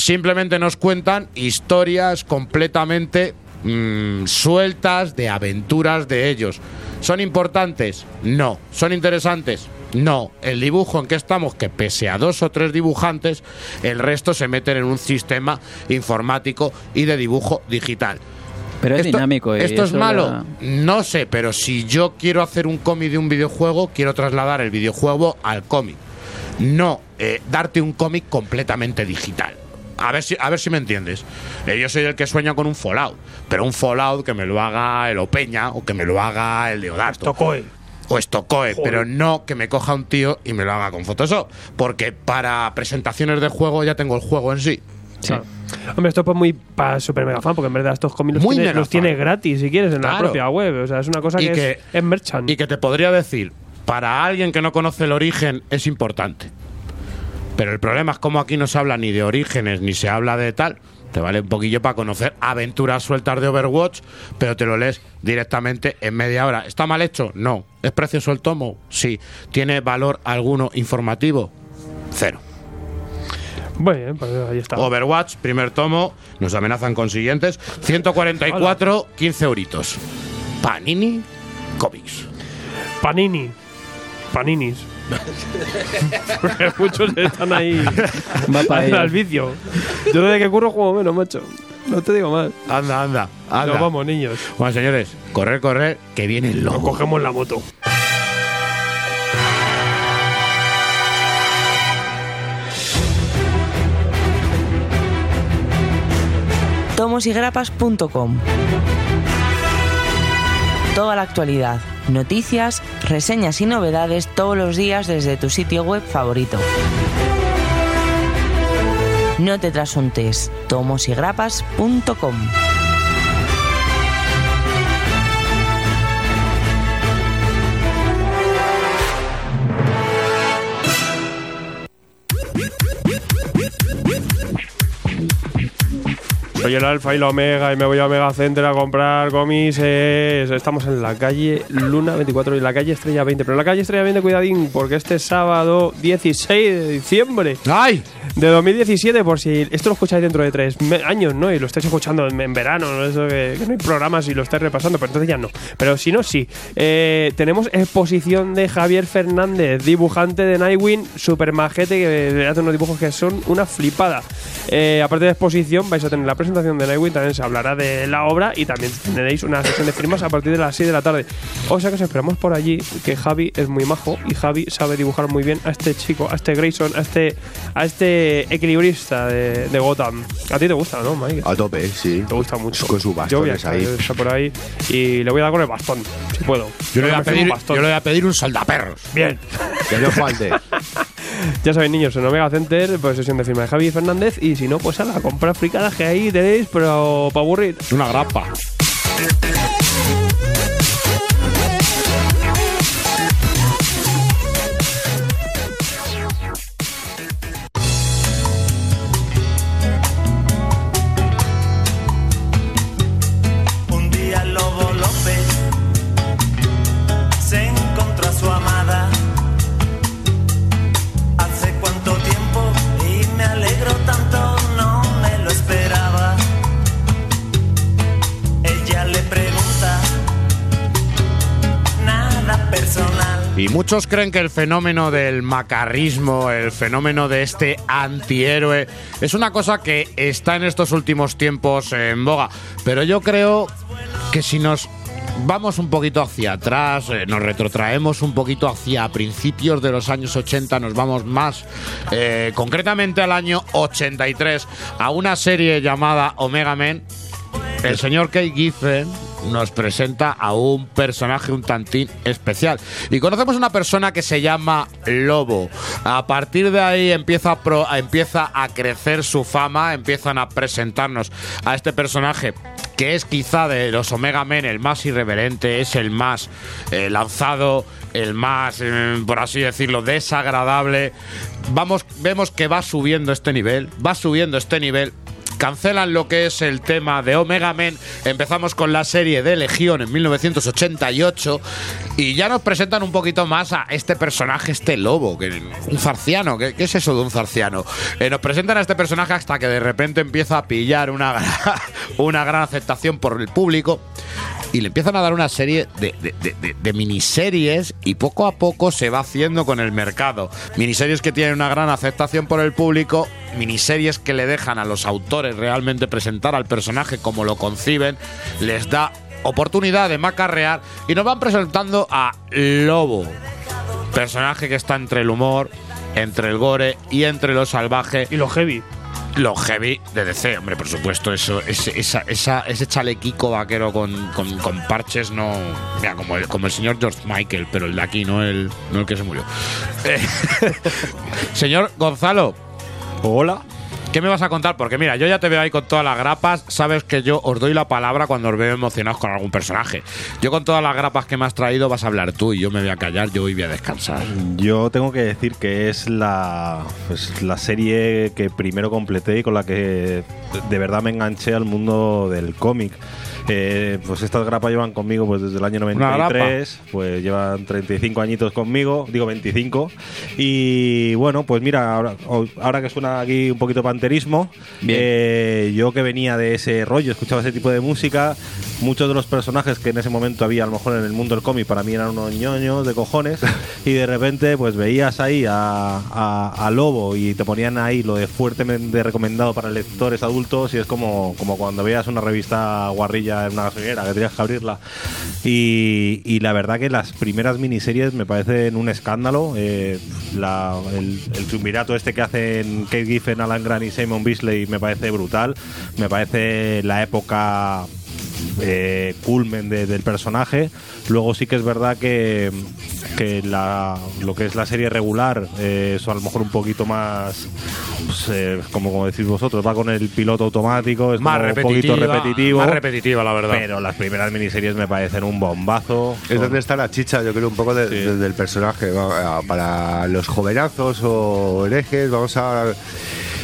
Speaker 2: Simplemente nos cuentan historias completamente mm, sueltas de aventuras de ellos. ¿Son importantes? No. ¿Son interesantes? No. El dibujo en que estamos, que pese a dos o tres dibujantes, el resto se meten en un sistema informático y de dibujo digital.
Speaker 7: Pero es
Speaker 2: Esto-
Speaker 7: dinámico. y
Speaker 2: ¿Esto es malo? No sé, pero si yo quiero hacer un cómic de un videojuego, quiero trasladar el videojuego al cómic. No eh, darte un cómic completamente digital. A ver si, a ver si me entiendes. Eh, yo soy el que sueña con un Fallout, pero un Fallout que me lo haga el Opeña o que me lo haga el Deodato.
Speaker 5: Tocoe.
Speaker 2: O Estocoe, pero no que me coja un tío y me lo haga con Photoshop. Porque para presentaciones de juego ya tengo el juego en sí.
Speaker 5: Claro. Hombre, esto es pues muy para super mega fan, porque en verdad estos cómics los, tiene, los tiene gratis si quieres en la propia web. O sea, es una cosa que- es, es merchant.
Speaker 2: Y que te podría decir, para alguien que no conoce el origen es importante. Pero el problema es como aquí no se habla ni de orígenes ni se habla de tal. Te vale un poquillo para conocer aventuras sueltas de Overwatch, pero te lo lees directamente en media hora. ¿Está mal hecho? No. ¿Es precioso el tomo? Sí. ¿Tiene valor alguno informativo? Cero.
Speaker 5: Bueno, pues ahí está.
Speaker 2: Overwatch, primer tomo, nos amenazan con siguientes. 144, 15 euritos. Panini Comics.
Speaker 5: Panini. Paninis. Porque (laughs) muchos están ahí al vicio. Yo desde que curro juego menos, macho. No te digo más.
Speaker 2: Anda, anda, anda.
Speaker 5: Nos vamos, niños.
Speaker 2: Bueno, señores, correr, correr, que viene el
Speaker 5: Nos
Speaker 2: lobo.
Speaker 5: cogemos la moto.
Speaker 11: tomosygrapas.com. Toda la actualidad, noticias, reseñas y novedades todos los días desde tu sitio web favorito. No te trasuntes, tomosygrapas.com.
Speaker 5: Soy el Alfa y la Omega y me voy a Omega Center a comprar eh, Estamos en la calle Luna 24 y la calle Estrella 20. Pero la calle Estrella 20, cuidadín, porque este sábado 16 de diciembre
Speaker 2: ¡Ay!
Speaker 5: de 2017, por si esto lo escucháis dentro de tres años, ¿no? Y lo estáis escuchando en, en verano, ¿no? Eso que, que no hay programas y lo estáis repasando, pero entonces ya no. Pero si no, sí. Eh, tenemos exposición de Javier Fernández, dibujante de Nightwing, super majete, que hace unos dibujos que son una flipada. Eh, aparte de exposición, vais a tener la presentación de Nightwing, también se hablará de la obra y también tendréis una sesión de firmas a partir de las 6 de la tarde. O sea que os esperamos por allí, que Javi es muy majo y Javi sabe dibujar muy bien a este chico, a este Grayson, a este, a este de equilibrista de, de Gotham. A ti te gusta, ¿no, Mike?
Speaker 4: A tope, sí.
Speaker 5: Te gusta mucho.
Speaker 4: Con sus
Speaker 5: Yo voy a estar,
Speaker 4: ahí.
Speaker 5: estar por ahí y le voy a dar con el bastón, si puedo.
Speaker 2: Yo le voy a pedir,
Speaker 5: un bastón.
Speaker 2: yo le voy a pedir un saldaperros.
Speaker 5: Bien.
Speaker 4: Que no falte. (laughs)
Speaker 5: Ya sabéis, niños, en Omega Center, pues sesión de firma de Javi Fernández. Y si no, pues a la comprar fricadas que ahí pero para aburrir.
Speaker 2: Una grapa. Muchos creen que el fenómeno del macarrismo, el fenómeno de este antihéroe, es una cosa que está en estos últimos tiempos en boga. Pero yo creo que si nos vamos un poquito hacia atrás, eh, nos retrotraemos un poquito hacia principios de los años 80, nos vamos más eh, concretamente al año 83, a una serie llamada Omega Men. El señor Kate Giffen nos presenta a un personaje un tantín especial. Y conocemos una persona que se llama Lobo. A partir de ahí empieza a, pro- empieza a crecer su fama, empiezan a presentarnos a este personaje que es quizá de los Omega Men el más irreverente, es el más eh, lanzado, el más, eh, por así decirlo, desagradable. Vamos, vemos que va subiendo este nivel, va subiendo este nivel cancelan lo que es el tema de Omega Men. Empezamos con la serie de Legión en 1988 y ya nos presentan un poquito más a este personaje, este lobo, que un zarciano. ¿Qué, es eso de un zarciano? Eh, nos presentan a este personaje hasta que de repente empieza a pillar una, (laughs) una gran aceptación por el público y le empiezan a dar una serie de, de- miniseries y poco a poco se va haciendo con el mercado. Miniseries que tienen una gran aceptación por el público, miniseries que le dejan a los autores realmente presentar al personaje como lo conciben, les da oportunidad de macarrear y nos van presentando a Lobo, personaje que está entre el humor, entre el gore y entre lo salvaje.
Speaker 5: Y lo heavy.
Speaker 2: Lo heavy de DC, hombre, por supuesto, eso, ese, esa, esa- ese chalequico vaquero con, con- parches, no. Mira, como el, como el señor George Michael, pero el de aquí, no el, no el que se murió. Eh, (laughs) señor Gonzalo.
Speaker 6: Hola.
Speaker 2: ¿Qué me vas a contar? Porque mira, yo ya te veo ahí con todas las grapas. Sabes que yo os doy la palabra cuando os veo emocionados con algún personaje. Yo con todas las grapas que me has traído vas a hablar tú y yo me voy a callar, yo voy a descansar.
Speaker 6: Yo tengo que decir que es la, pues, la serie que primero completé y con la que de verdad me enganché al mundo del cómic. Eh, pues estas grapas llevan conmigo pues desde el año
Speaker 2: Una
Speaker 6: 93, pues llevan 35 añitos conmigo, digo 25. Y bueno, pues mira, ahora, ahora que suena aquí un poquito panterismo, eh, yo que venía de ese rollo, escuchaba ese tipo de música, muchos de los personajes que en ese momento había a lo mejor en el mundo del cómic para mí eran unos ñoños de cojones (laughs) y de repente pues veías ahí a, a- a Lobo y te ponían ahí lo de fuertemente recomendado para lectores adultos y es como, como cuando veías una revista guarrilla en una gasolinera que tenías que abrirla. Y, y la verdad que las primeras miniseries me parecen un escándalo. Eh, la- el, el triunvirato este que hacen Kate Giffen, Alan Grant y Simon Beasley me parece brutal. Me parece la época eh, culmen de- del personaje. Luego sí que es verdad que, que la, lo que es la serie regular eh, es a lo mejor un poquito más, pues, eh, como, como decís vosotros, va con el piloto automático, es
Speaker 2: Más
Speaker 6: un poquito repetitivo.
Speaker 2: más repetitiva, la verdad.
Speaker 6: Pero las primeras miniseries me parecen un bombazo.
Speaker 4: Es donde está la chicha, yo creo, un poco de- de- del personaje. Va- Para los jovenazos o herejes, vamos a,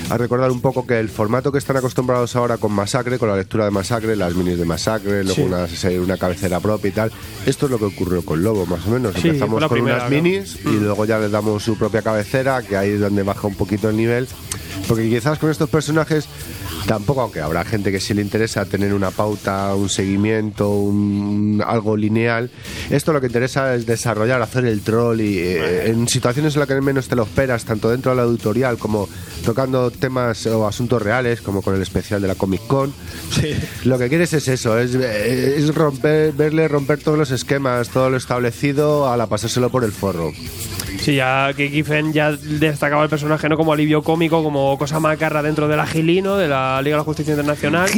Speaker 4: a recordar un poco que el formato que están acostumbrados ahora con Masacre, con la lectura de Masacre, las minis de Masacre, luego
Speaker 5: Sí.
Speaker 4: una, una cabecera propia y tal, esto es lo que ocurrió con Lobo, más o menos.
Speaker 5: Sí,
Speaker 4: Empezamos con
Speaker 5: primera,
Speaker 4: unas
Speaker 5: ¿no?
Speaker 4: minis y
Speaker 5: Mm.
Speaker 4: luego ya les damos su propia cabecera, que ahí es donde baja un poquito el nivel. Porque quizás con estos personajes tampoco, aunque habrá gente que sí le interesa tener una pauta, un seguimiento, un, algo lineal, esto lo que interesa es desarrollar, hacer el troll y eh, en situaciones en las que menos te lo esperas, tanto dentro de la editorial como tocando temas o asuntos reales, como con el especial de la Comic Con. Lo que quieres es eso, es, eh, es romper, verle romper todos los esquemas, todo lo establecido, a la pasárselo por el forro.
Speaker 5: Sí, ya que Giffen ya destacaba el personaje no como alivio cómico, como cosa macarra dentro del agilino, de la Liga de la Justicia Internacional.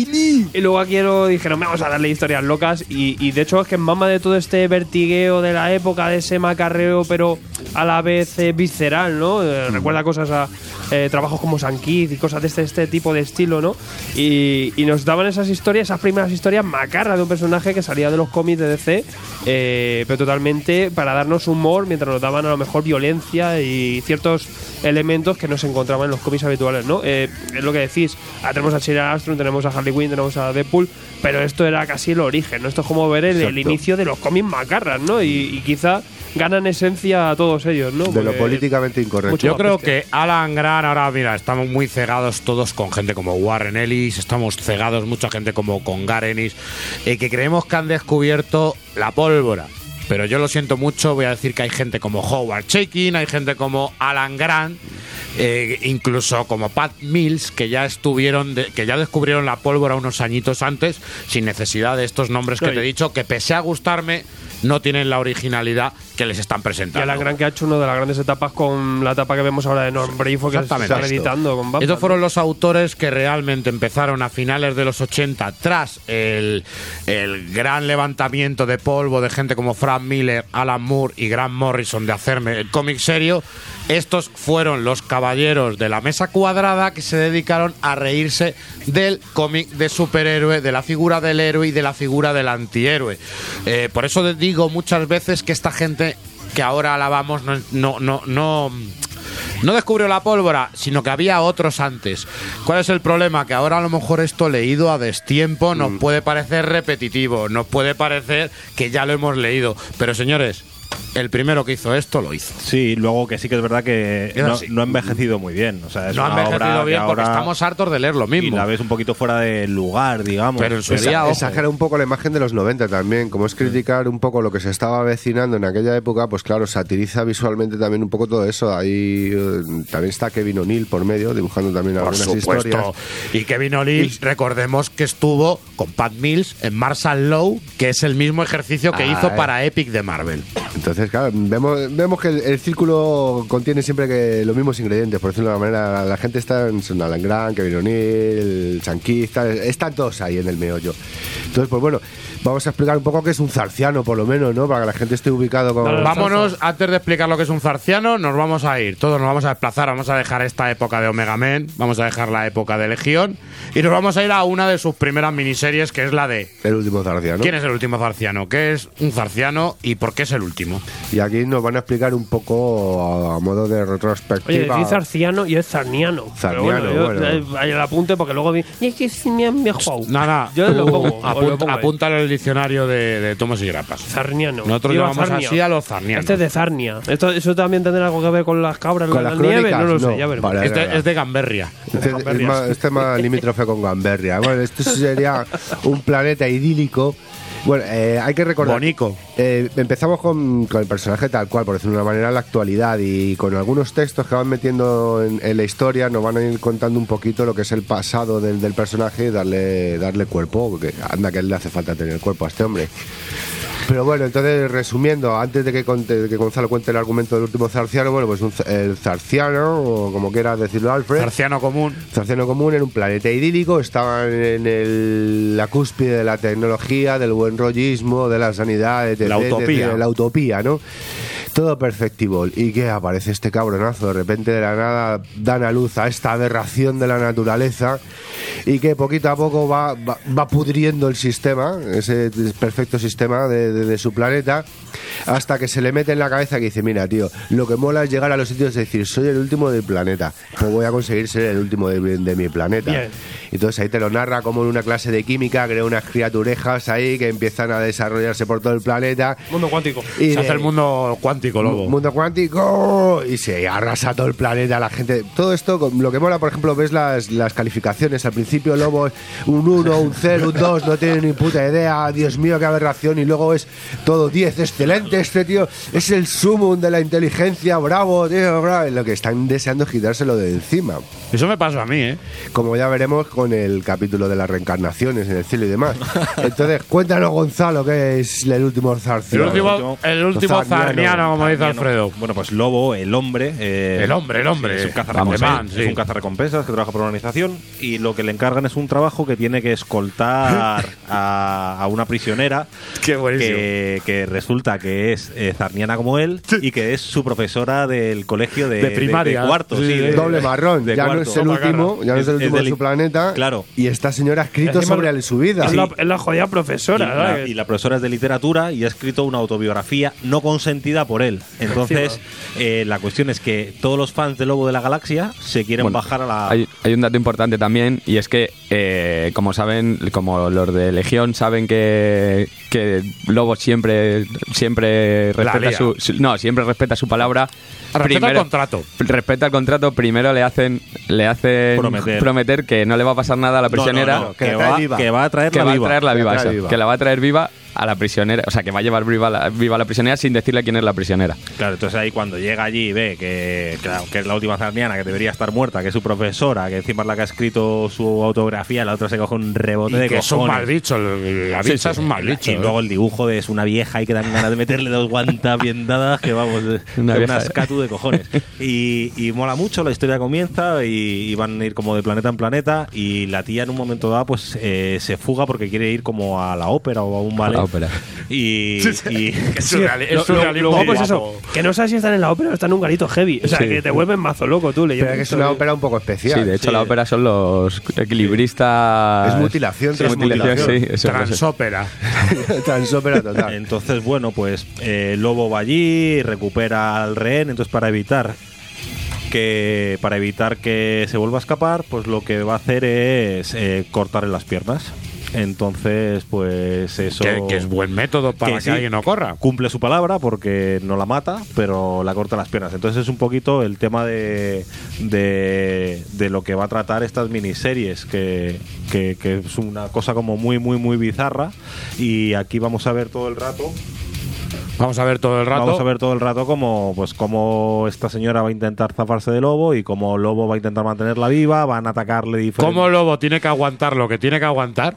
Speaker 5: Y luego aquí lo dijeron, vamos a darle historias locas. Y, y de hecho es que en mama de todo este vertigueo de la época, de ese macarreo, pero a la vez eh, visceral, ¿no? Eh, Recuerda cosas a eh, trabajos como San Kid y cosas de este, este tipo de estilo, ¿no? Y, y nos daban esas historias, esas primeras historias macarras de un personaje que salía de los cómics de DC, eh, pero totalmente para darnos humor, mientras nos daban a lo mejor violencia y ciertos elementos que no se encontraban en los cómics habituales, ¿no? Eh, es lo que decís, ahora tenemos a Sheila Armstrong, tenemos a Harley Quinn, tenemos a Deadpool, pero esto era casi el origen, ¿no? Esto es como ver el, el inicio de los cómics macarras, ¿no? Y, y quizá ganan esencia a todos ellos, ¿no?
Speaker 4: De lo políticamente incorrecto.
Speaker 2: Yo creo
Speaker 5: bestia.
Speaker 2: que Alan Grant, ahora mira, estamos muy cegados todos con gente como Warren Ellis, estamos cegados mucha gente como con Garenis, eh, que creemos que han descubierto la pólvora. Pero yo lo siento mucho, voy a decir que hay gente como Howard Chaykin, hay gente como Alan Grant, eh, incluso como Pat Mills, que ya estuvieron, de- que ya descubrieron la pólvora unos añitos antes, sin necesidad de estos nombres que
Speaker 5: No,
Speaker 2: te he dicho, que pese a gustarme, no tienen la originalidad que les están
Speaker 5: Y
Speaker 2: presentando.
Speaker 5: Alan Grant que ha hecho una de las grandes etapas con la etapa que vemos ahora de Norm Brayford que está reeditando con Batman.
Speaker 2: Estos fueron los autores que realmente empezaron a finales de los 80, tras el, el gran levantamiento de polvo de gente como Frank Miller, Alan Moore y Grant Morrison de hacerme el cómic serio. Estos fueron los caballeros de la mesa cuadrada que se dedicaron a reírse del cómic de superhéroe, de la figura del héroe y de la figura del antihéroe. Eh, por eso digo muchas veces que esta gente que ahora alabamos no, no, no, no no descubrió la pólvora, sino que había otros antes. ¿Cuál es el problema? Que ahora a lo mejor esto leído a destiempo nos puede parecer repetitivo, nos puede parecer que ya lo hemos leído. Pero señores, el primero que hizo esto lo hizo.
Speaker 6: Sí, luego que sí que es verdad que
Speaker 2: Es
Speaker 6: no, ha envejecido muy bien. O sea, es
Speaker 2: no ha envejecido
Speaker 6: obra
Speaker 2: bien
Speaker 6: que
Speaker 2: porque estamos hartos de leer lo mismo.
Speaker 6: Y la ves un poquito fuera del lugar, digamos.
Speaker 2: Pero en su día,
Speaker 4: exagera un poco la imagen de los 90 también. Como es criticar un poco lo que se estaba avecinando en aquella época, pues claro, satiriza visualmente también un poco todo eso. Ahí eh, también está Kevin O'Neill por medio, dibujando también
Speaker 2: Por
Speaker 4: algunas
Speaker 2: supuesto.
Speaker 4: historias.
Speaker 2: Y Kevin O'Neill, recordemos que estuvo con Pat Mills en Marshall Low, que es el mismo ejercicio que
Speaker 4: Ah,
Speaker 2: hizo
Speaker 4: eh.
Speaker 2: para Epic de Marvel.
Speaker 4: Entonces, claro, vemos, vemos que el, el círculo contiene siempre que los mismos ingredientes, por decirlo de una manera. La gente está en son Alan Grant, Kevin O'Neill, Sanquí, están todos ahí en el meollo. Entonces, pues bueno, vamos a explicar un poco qué es un zarciano, por lo menos, ¿no? Para que la gente esté ubicado con.
Speaker 2: Vámonos, antes de explicar lo que es un zarciano, nos vamos a ir. Todos nos vamos a desplazar, vamos a dejar esta época de Omega Men, vamos a dejar la época de Legión y nos vamos a ir a una de sus primeras miniseries, que es la de
Speaker 4: El último zarciano.
Speaker 2: ¿Quién es el último zarciano? ¿Qué es un zarciano y por qué es el último?
Speaker 4: Y aquí nos van a explicar un poco a, a modo de
Speaker 5: Oye,
Speaker 4: retrospectiva.
Speaker 5: decís zarciano y es zarniano. Pero bueno,
Speaker 4: Zarniano,
Speaker 5: yo,
Speaker 4: bueno.
Speaker 5: eh, ahí el apunte porque luego vi. Y es que me han viajado.
Speaker 2: Nada,
Speaker 5: Yo lo pongo. os lo
Speaker 2: apun-
Speaker 5: pongo ahí.
Speaker 2: apúntalo en el diccionario de, de tomos y grapas.
Speaker 5: Zarniano.
Speaker 2: Nosotros
Speaker 5: Iba
Speaker 2: llamamos
Speaker 5: Zarnia.
Speaker 2: así a los zarnianos.
Speaker 5: Este es de Zarnia. Esto, ¿Eso también tendrá algo que ver con las cabras
Speaker 4: Con las
Speaker 5: nieve?
Speaker 4: crónicas,
Speaker 5: No lo sé, ya veremos.
Speaker 4: Vale.
Speaker 2: Este es de Gamberria.
Speaker 4: Este, es más, este es más (laughs) limítrofe con Gamberria. Bueno, esto sería un planeta idílico. Bueno, eh, hay que recordar.
Speaker 2: Bonico.
Speaker 4: Eh, empezamos con, con el personaje tal cual, por decirlo de una manera, la actualidad y con algunos textos que van metiendo en, en la historia nos van a ir contando un poquito lo que es el pasado del, del personaje y darle, darle cuerpo, porque anda que le hace falta tener cuerpo a este hombre. Pero bueno, entonces resumiendo, antes de que, conte- de que Gonzalo cuente el argumento del último zarciano, bueno, pues un, el zarciano, o como quieras decirlo Alfred,
Speaker 2: Zarciano común.
Speaker 4: Zarciano común en un planeta idílico, estaban en el- la cúspide de la tecnología, del buen rollismo, de la sanidad, etc,
Speaker 2: La utopía.
Speaker 4: la utopía, ¿no? Todo perfectivo. Y que aparece este cabronazo, de repente de la nada dan a luz a esta aberración de la naturaleza y que poquito a poco va, va, va pudriendo el sistema, ese perfecto sistema de, de- de su planeta, hasta que se le mete en la cabeza que dice, mira, tío, lo que mola es llegar a los sitios y decir, soy el último del planeta, pues voy a conseguir ser el último de, de mi planeta.
Speaker 5: Bien.
Speaker 4: Entonces ahí te lo narra como en una clase de química, crea unas criaturejas ahí que empiezan a desarrollarse por todo el planeta.
Speaker 5: Mundo cuántico.
Speaker 4: Y
Speaker 2: Se
Speaker 4: de-
Speaker 2: hace el mundo cuántico, lobo.
Speaker 4: Mundo cuántico y se arrasa todo el planeta, la gente. Todo esto, con- lo que mola, por ejemplo, ves las, las calificaciones. Al principio, Lobo es un 1, un 0, un 2, no tiene ni puta idea. Dios mío, qué aberración. Y luego es todo 10, excelente. Este tío es el sumum de la inteligencia, bravo, tío, bravo. Lo que están deseando es quitárselo de encima.
Speaker 2: Eso me pasó a mí, ¿eh?
Speaker 4: Como ya veremos con el capítulo de las reencarnaciones en el cielo y demás. Entonces, cuéntanos, Gonzalo, qué es el último
Speaker 2: El
Speaker 4: zarciano.
Speaker 2: último, el último
Speaker 4: Zarniano.
Speaker 2: Como dice. Alfredo.
Speaker 6: Bueno, pues Lobo, el hombre. eh,
Speaker 2: El hombre, el hombre.
Speaker 6: Es un cazarrecompensas,
Speaker 2: sí.
Speaker 6: es un cazarrecompensas que trabaja por una organización y lo que le encargan es un trabajo que tiene que escoltar (laughs) a, a una prisionera
Speaker 2: Qué buenísimo.
Speaker 6: que, que resulta que es eh, zarniana como él y que es su profesora del colegio de,
Speaker 2: De primaria.
Speaker 6: cuarto.
Speaker 2: Sí,
Speaker 6: sí, de-
Speaker 4: Doble marrón,
Speaker 6: de
Speaker 4: ya no
Speaker 6: cuarto.
Speaker 4: es el último, ya no es el
Speaker 6: Es- es
Speaker 4: último de su planeta.
Speaker 6: Claro.
Speaker 4: Y esta señora ha escrito
Speaker 5: Encima
Speaker 4: sobre su vida.
Speaker 5: Es, la, es la jodida
Speaker 6: Y
Speaker 5: profesora,
Speaker 6: la,
Speaker 5: ¿sabes?
Speaker 6: y la profesora es de literatura y ha escrito una autobiografía no consentida por él. Entonces, eh, la cuestión es que todos los fans de Lobo de la Galaxia se quieren
Speaker 8: Bueno,
Speaker 6: bajar a la.
Speaker 8: Hay, hay un dato importante también y es que, eh, como saben, como los de Legión saben que, que Lobo siempre siempre respeta su, su- no siempre respeta su palabra.
Speaker 2: Respeta el contrato.
Speaker 8: Respeta el contrato. Primero le hacen le hacen
Speaker 6: Prometer.
Speaker 8: que no le va a pasar nada a la
Speaker 6: No, no,
Speaker 8: prisionera.
Speaker 6: no, que Que va- que va a traerla
Speaker 8: que va
Speaker 6: viva.
Speaker 8: a traerla
Speaker 6: Que la
Speaker 8: viva, eso,
Speaker 6: viva.
Speaker 8: que la va a traer viva a la prisionera, o sea, que va a llevar viva la, viva la prisionera sin decirle quién es la prisionera.
Speaker 6: Claro, entonces ahí cuando llega allí y ve que, claro, que es la última zarniana, que debería estar muerta, que es su profesora, que encima es la que ha escrito su autobiografía, la otra se coge un rebote
Speaker 2: Y
Speaker 6: de
Speaker 2: que es un
Speaker 6: cojones.
Speaker 2: mal bicho, el- la
Speaker 6: Sí,
Speaker 2: bicha
Speaker 6: sí.
Speaker 2: es un mal
Speaker 6: Y-
Speaker 2: bicho.
Speaker 6: Y
Speaker 2: ¿eh?
Speaker 6: luego el dibujo de es una vieja y que dan ganas de meterle dos guantas bien dadas, que vamos, (laughs)
Speaker 8: Una
Speaker 6: de
Speaker 8: vieja.
Speaker 6: unas catu de cojones. Y, y mola mucho, la historia comienza y, y van a ir como de planeta en planeta y la tía en un momento dado pues eh, se fuga porque quiere ir como a la ópera o a un ballet.
Speaker 8: La ópera.
Speaker 6: Y, (laughs) y-
Speaker 2: Es es surrealismo
Speaker 5: pues eso, que no sabes si están en la ópera o están en un garito heavy. O sea,
Speaker 8: Sí.
Speaker 5: que te vuelven mazo loco tú leyendo.
Speaker 4: Pero que es una ópera un poco especial.
Speaker 8: Sí, de hecho
Speaker 4: Sí.
Speaker 8: la ópera son los equilibristas.
Speaker 4: Es mutilación
Speaker 8: Sí,
Speaker 4: tras
Speaker 8: mutilación,
Speaker 4: mutilación.
Speaker 8: sí, eso, eso.
Speaker 2: Transópera. (laughs)
Speaker 4: Transópera total.
Speaker 6: Entonces, bueno, pues eh, Lobo va allí, recupera al rehén, entonces para evitar que para evitar que se vuelva a escapar, pues lo que va a hacer es eh, cortarle las piernas. Entonces, pues eso
Speaker 2: Que, que es buen método para que,
Speaker 6: sí,
Speaker 2: alguien no corra.
Speaker 6: Cumple su palabra porque no la mata, pero la corta las piernas. Entonces es un poquito el tema de, de, de lo que va a tratar estas miniseries, que, que, que es una cosa como muy, muy, muy bizarra. Y aquí vamos a ver todo el rato
Speaker 2: Vamos a ver todo el rato.
Speaker 6: Vamos a ver todo el rato cómo, pues, cómo esta señora va a intentar zafarse de Lobo y cómo Lobo va a intentar mantenerla viva, van a atacarle diferentes...
Speaker 2: ¿Cómo Lobo tiene que aguantar lo que tiene que aguantar?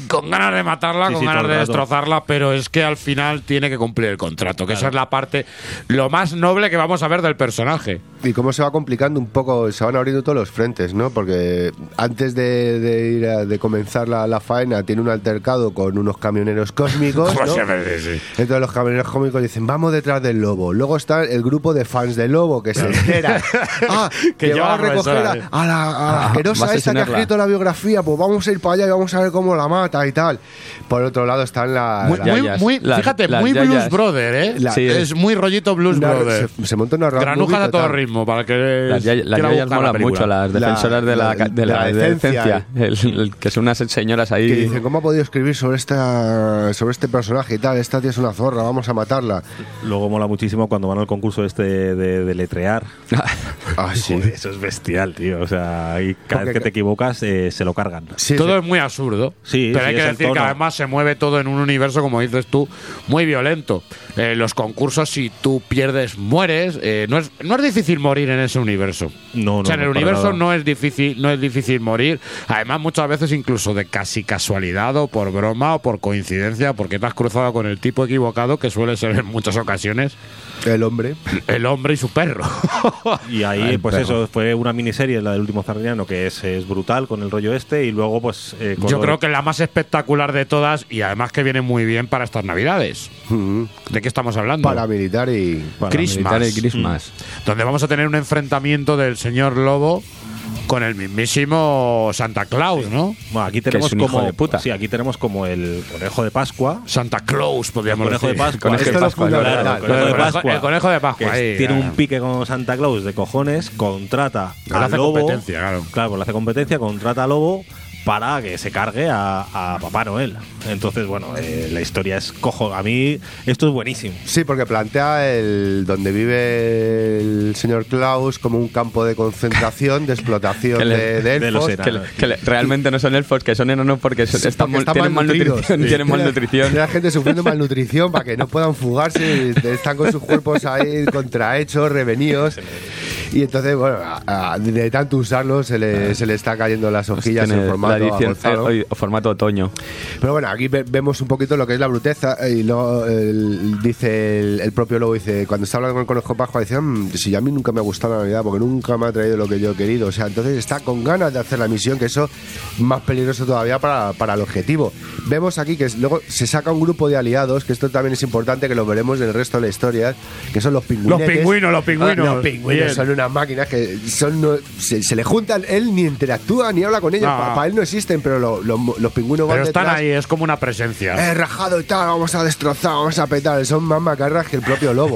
Speaker 2: Con ganas de matarla,
Speaker 6: Sí,
Speaker 2: con
Speaker 6: sí,
Speaker 2: ganas de destrozarla, pero es que al final tiene que cumplir el contrato, que esa es la parte, lo más noble que vamos a ver del personaje.
Speaker 4: Y cómo se va complicando un poco, se van abriendo todos los frentes, ¿no? Porque antes de, de ir a- de comenzar la, la faena tiene un altercado con unos camioneros cósmicos,
Speaker 2: Como (laughs)
Speaker 4: ¿no?
Speaker 2: siempre, sí, sí.
Speaker 4: Entonces los camioneros cósmicos dicen, vamos detrás del lobo. Luego está el grupo de fans del lobo que se (laughs) entera. ah, (laughs)
Speaker 2: Que
Speaker 4: va a recoger a,
Speaker 2: profesora,
Speaker 4: a la, a la asquerosa
Speaker 8: va a
Speaker 4: esta que ha escrito la biografía, pues vamos a ir para allá y vamos a ver cómo la mata y tal. Por otro lado están la,
Speaker 2: Muy,
Speaker 4: la-
Speaker 2: muy,
Speaker 8: yayas.
Speaker 2: muy-
Speaker 8: Las-
Speaker 2: fíjate,
Speaker 8: las
Speaker 2: muy Blues
Speaker 8: yayas.
Speaker 2: Brother, ¿eh?
Speaker 4: La-
Speaker 8: Sí,
Speaker 2: es muy rollito Blues
Speaker 4: una-
Speaker 2: Brother.
Speaker 4: se, se monta una movie
Speaker 2: a todo ritmo para que
Speaker 8: Las, yay- las yayas molan mucho, las
Speaker 4: La-
Speaker 8: defensoras de la,
Speaker 4: la-
Speaker 8: de la,
Speaker 4: la
Speaker 8: decencia,
Speaker 4: decencia. (laughs)
Speaker 8: el- el- que son unas señoras ahí.
Speaker 4: que dicen, ¿cómo ha podido escribir sobre esta sobre este personaje y tal? Esta tía es una zorra, vamos a matarla.
Speaker 6: Luego mola muchísimo cuando van al concurso este de, de- de letrear. (laughs)
Speaker 4: Ah, sí.
Speaker 6: Joder, eso es bestial, tío. O sea, y cada
Speaker 4: Porque-
Speaker 6: vez que te equivocas eh, se lo cargan.
Speaker 4: Sí,
Speaker 2: todo
Speaker 4: sí.
Speaker 2: es muy absurdo.
Speaker 6: Sí,
Speaker 2: pero
Speaker 6: sí,
Speaker 2: hay que decir que además se mueve todo en un universo, como dices tú, muy violento. Eh, los concursos, si tú pierdes, mueres. Eh, no, es, no es difícil morir en ese universo.
Speaker 6: No, no.
Speaker 2: o sea, en el
Speaker 6: no,
Speaker 2: universo
Speaker 6: nada.
Speaker 2: no es difícil, no es difícil morir. Además, muchas veces incluso de casi casualidad o por broma o por coincidencia, porque te has cruzado con el tipo equivocado, que suele ser en muchas ocasiones
Speaker 4: El hombre.
Speaker 2: el hombre y su perro.
Speaker 6: Y ahí, (laughs)
Speaker 2: El
Speaker 6: pues
Speaker 2: perro.
Speaker 6: eso, fue una miniserie, la del último Zarniano, que es, es brutal con el rollo este. Y luego, pues. eh, con
Speaker 2: Yo creo que la más espectacular de todas y además que viene muy bien para estas navidades.
Speaker 4: Mm.
Speaker 2: ¿De qué estamos hablando?
Speaker 4: Paramilitar y.
Speaker 6: Para
Speaker 2: Christmas.
Speaker 8: Militar y Christmas.
Speaker 2: donde vamos a tener un enfrentamiento del señor Lobo con el mismísimo Santa Claus, ¿no?
Speaker 6: Bueno, aquí tenemos como.
Speaker 8: de puta.
Speaker 6: Sí, aquí tenemos como el conejo de Pascua.
Speaker 2: Santa Claus, podríamos
Speaker 6: conejo de
Speaker 2: decir.
Speaker 6: Pascua.
Speaker 8: Conejo de Pascua.
Speaker 6: Claro, el
Speaker 2: El
Speaker 6: conejo de Pascua.
Speaker 2: el conejo de Pascua,
Speaker 6: que
Speaker 2: ahí,
Speaker 6: tiene
Speaker 2: claro.
Speaker 6: un pique con Santa Claus de cojones, contrata a
Speaker 2: hace
Speaker 6: Lobo.
Speaker 2: competencia, claro.
Speaker 6: Claro, pues le hace competencia, contrata a Lobo para que se cargue a, a Papá Noel. Entonces, bueno, eh, la historia es cojo. A mí, esto es buenísimo.
Speaker 4: Sí, porque plantea el donde vive el señor Klaus como un campo de concentración, de explotación (laughs)
Speaker 8: le-
Speaker 4: de, de
Speaker 6: de los
Speaker 4: elfos.
Speaker 6: enanos.
Speaker 8: Que, le- que le- realmente no son elfos, que son enanos porque
Speaker 4: Sí,
Speaker 8: están
Speaker 4: porque
Speaker 8: mal-
Speaker 4: están
Speaker 8: tienen
Speaker 4: malnutridos.
Speaker 8: malnutrición. Tienen
Speaker 4: Tiene-
Speaker 8: malnutrición.
Speaker 4: tiene la gente sufriendo malnutrición para que no puedan fugarse, están con sus cuerpos ahí contrahechos, revenidos. Y entonces, bueno, a- a- de tanto usarlo se le, se le está cayendo las hojillas en formato
Speaker 8: la edición,
Speaker 4: avanzado.
Speaker 8: eh, formato otoño.
Speaker 4: Pero bueno, aquí ve- vemos un poquito lo que es la bruteza eh, y luego el- dice el, el propio lobo, dice, cuando está hablando con el conejo Pascua, dice, "Mm, si a mí nunca me ha gustado la Navidad porque nunca me ha traído lo que yo he querido. O sea, entonces está con ganas de hacer la misión, que eso más peligroso todavía para, para el objetivo. Vemos aquí que es- luego se saca un grupo de aliados, que esto también es importante que lo veremos en el resto de la historia, que son los pingüinos.
Speaker 2: Los pingüinos, los pingüinos.
Speaker 4: Los pingüinos
Speaker 2: Bien.
Speaker 4: son unas máquinas que son no- se, se le juntan, él ni interactúa ni habla con ellos,
Speaker 2: No.
Speaker 4: para él no existen, pero lo- lo- los pingüinos van
Speaker 2: Pero están
Speaker 4: detrás.
Speaker 2: ahí, es como una presencia.
Speaker 4: Eh, rajado y tal, vamos a destrozar, vamos a petar. Son más macarras que el propio lobo.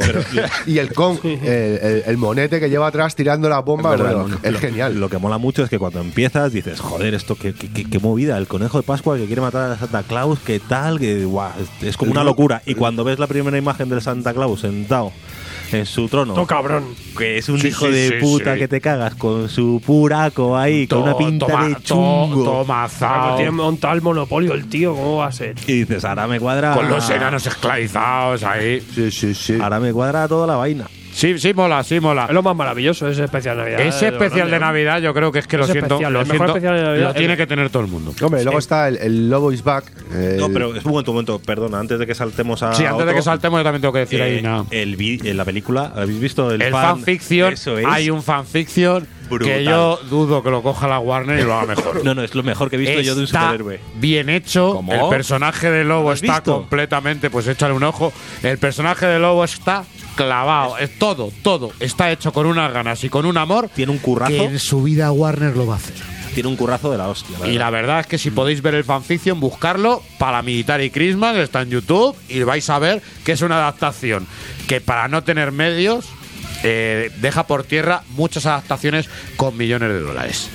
Speaker 4: y el con, el, el- el monete que lleva atrás tirando la bomba,
Speaker 6: Es verdad,
Speaker 4: bueno,
Speaker 6: lo-
Speaker 4: es genial.
Speaker 6: Lo que mola mucho es que cuando empiezas dices, joder, esto qué, qué- qué- qué movida, el conejo de Pascua que quiere matar a Santa Claus, qué tal, que guau, es, es como una locura. Y cuando ves la primera imagen del Santa Claus sentado en su trono,
Speaker 5: Todo cabrón.
Speaker 6: que es un
Speaker 2: Sí,
Speaker 6: hijo
Speaker 2: sí,
Speaker 6: de
Speaker 2: sí,
Speaker 6: puta
Speaker 2: sí.
Speaker 6: que te cagas con su puraco ahí, con una pinta
Speaker 2: toma-
Speaker 6: de
Speaker 2: to-
Speaker 6: chungo.
Speaker 2: tomazao.
Speaker 5: Tiene montado el monopolio el tío, ¿cómo va a ser?
Speaker 6: y dices, ahora me cuadra.
Speaker 2: Con los enanos esclavizados ahí.
Speaker 4: Sí, sí, sí.
Speaker 6: Ahora me cuadra toda la vaina.
Speaker 2: Sí, sí, mola, sí, mola.
Speaker 5: Es lo más maravilloso, ese especial de Navidad.
Speaker 2: Ese
Speaker 5: eh,
Speaker 2: especial de. Navidad yo creo que es que lo siento,
Speaker 5: especial,
Speaker 2: lo
Speaker 5: el mejor
Speaker 2: siento,
Speaker 5: especial de Navidad
Speaker 2: lo tiene
Speaker 5: es-
Speaker 2: que tener todo el mundo.
Speaker 4: Hombre, luego está el, el Lobo is back. eh,
Speaker 6: No, pero es un momento, un momento, perdona, antes de que saltemos a.
Speaker 2: Sí, antes de
Speaker 6: otro,
Speaker 2: que saltemos yo también tengo que decir ahí
Speaker 6: eh,
Speaker 2: nada.
Speaker 6: el vi- en la película, ¿habéis visto el,
Speaker 2: El
Speaker 6: fan?
Speaker 2: fanfiction,
Speaker 6: Eso es.
Speaker 2: hay un fanfiction
Speaker 6: brutal.
Speaker 2: que yo dudo que lo coja la Warner y lo haga mejor. (laughs)
Speaker 6: No, no, es lo mejor que he visto yo de un
Speaker 2: Está
Speaker 6: superhéroe.
Speaker 2: bien hecho.
Speaker 8: ¿Cómo?
Speaker 2: El personaje de Lobo
Speaker 6: ¿Lo has
Speaker 2: está
Speaker 6: visto?
Speaker 2: completamente, pues échale un ojo. El personaje de Lobo está clavado. Es todo, todo. Está hecho con unas ganas y con un amor.
Speaker 6: Tiene un currazo.
Speaker 2: Que en su vida Warner lo va a hacer.
Speaker 6: Tiene un currazo de la hostia.
Speaker 2: Y la verdad es que si podéis ver el fanfiction, buscarlo para Military Christmas, está en YouTube y vais a ver que es una adaptación que para no tener medios eh, deja por tierra muchas adaptaciones con millones de dólares.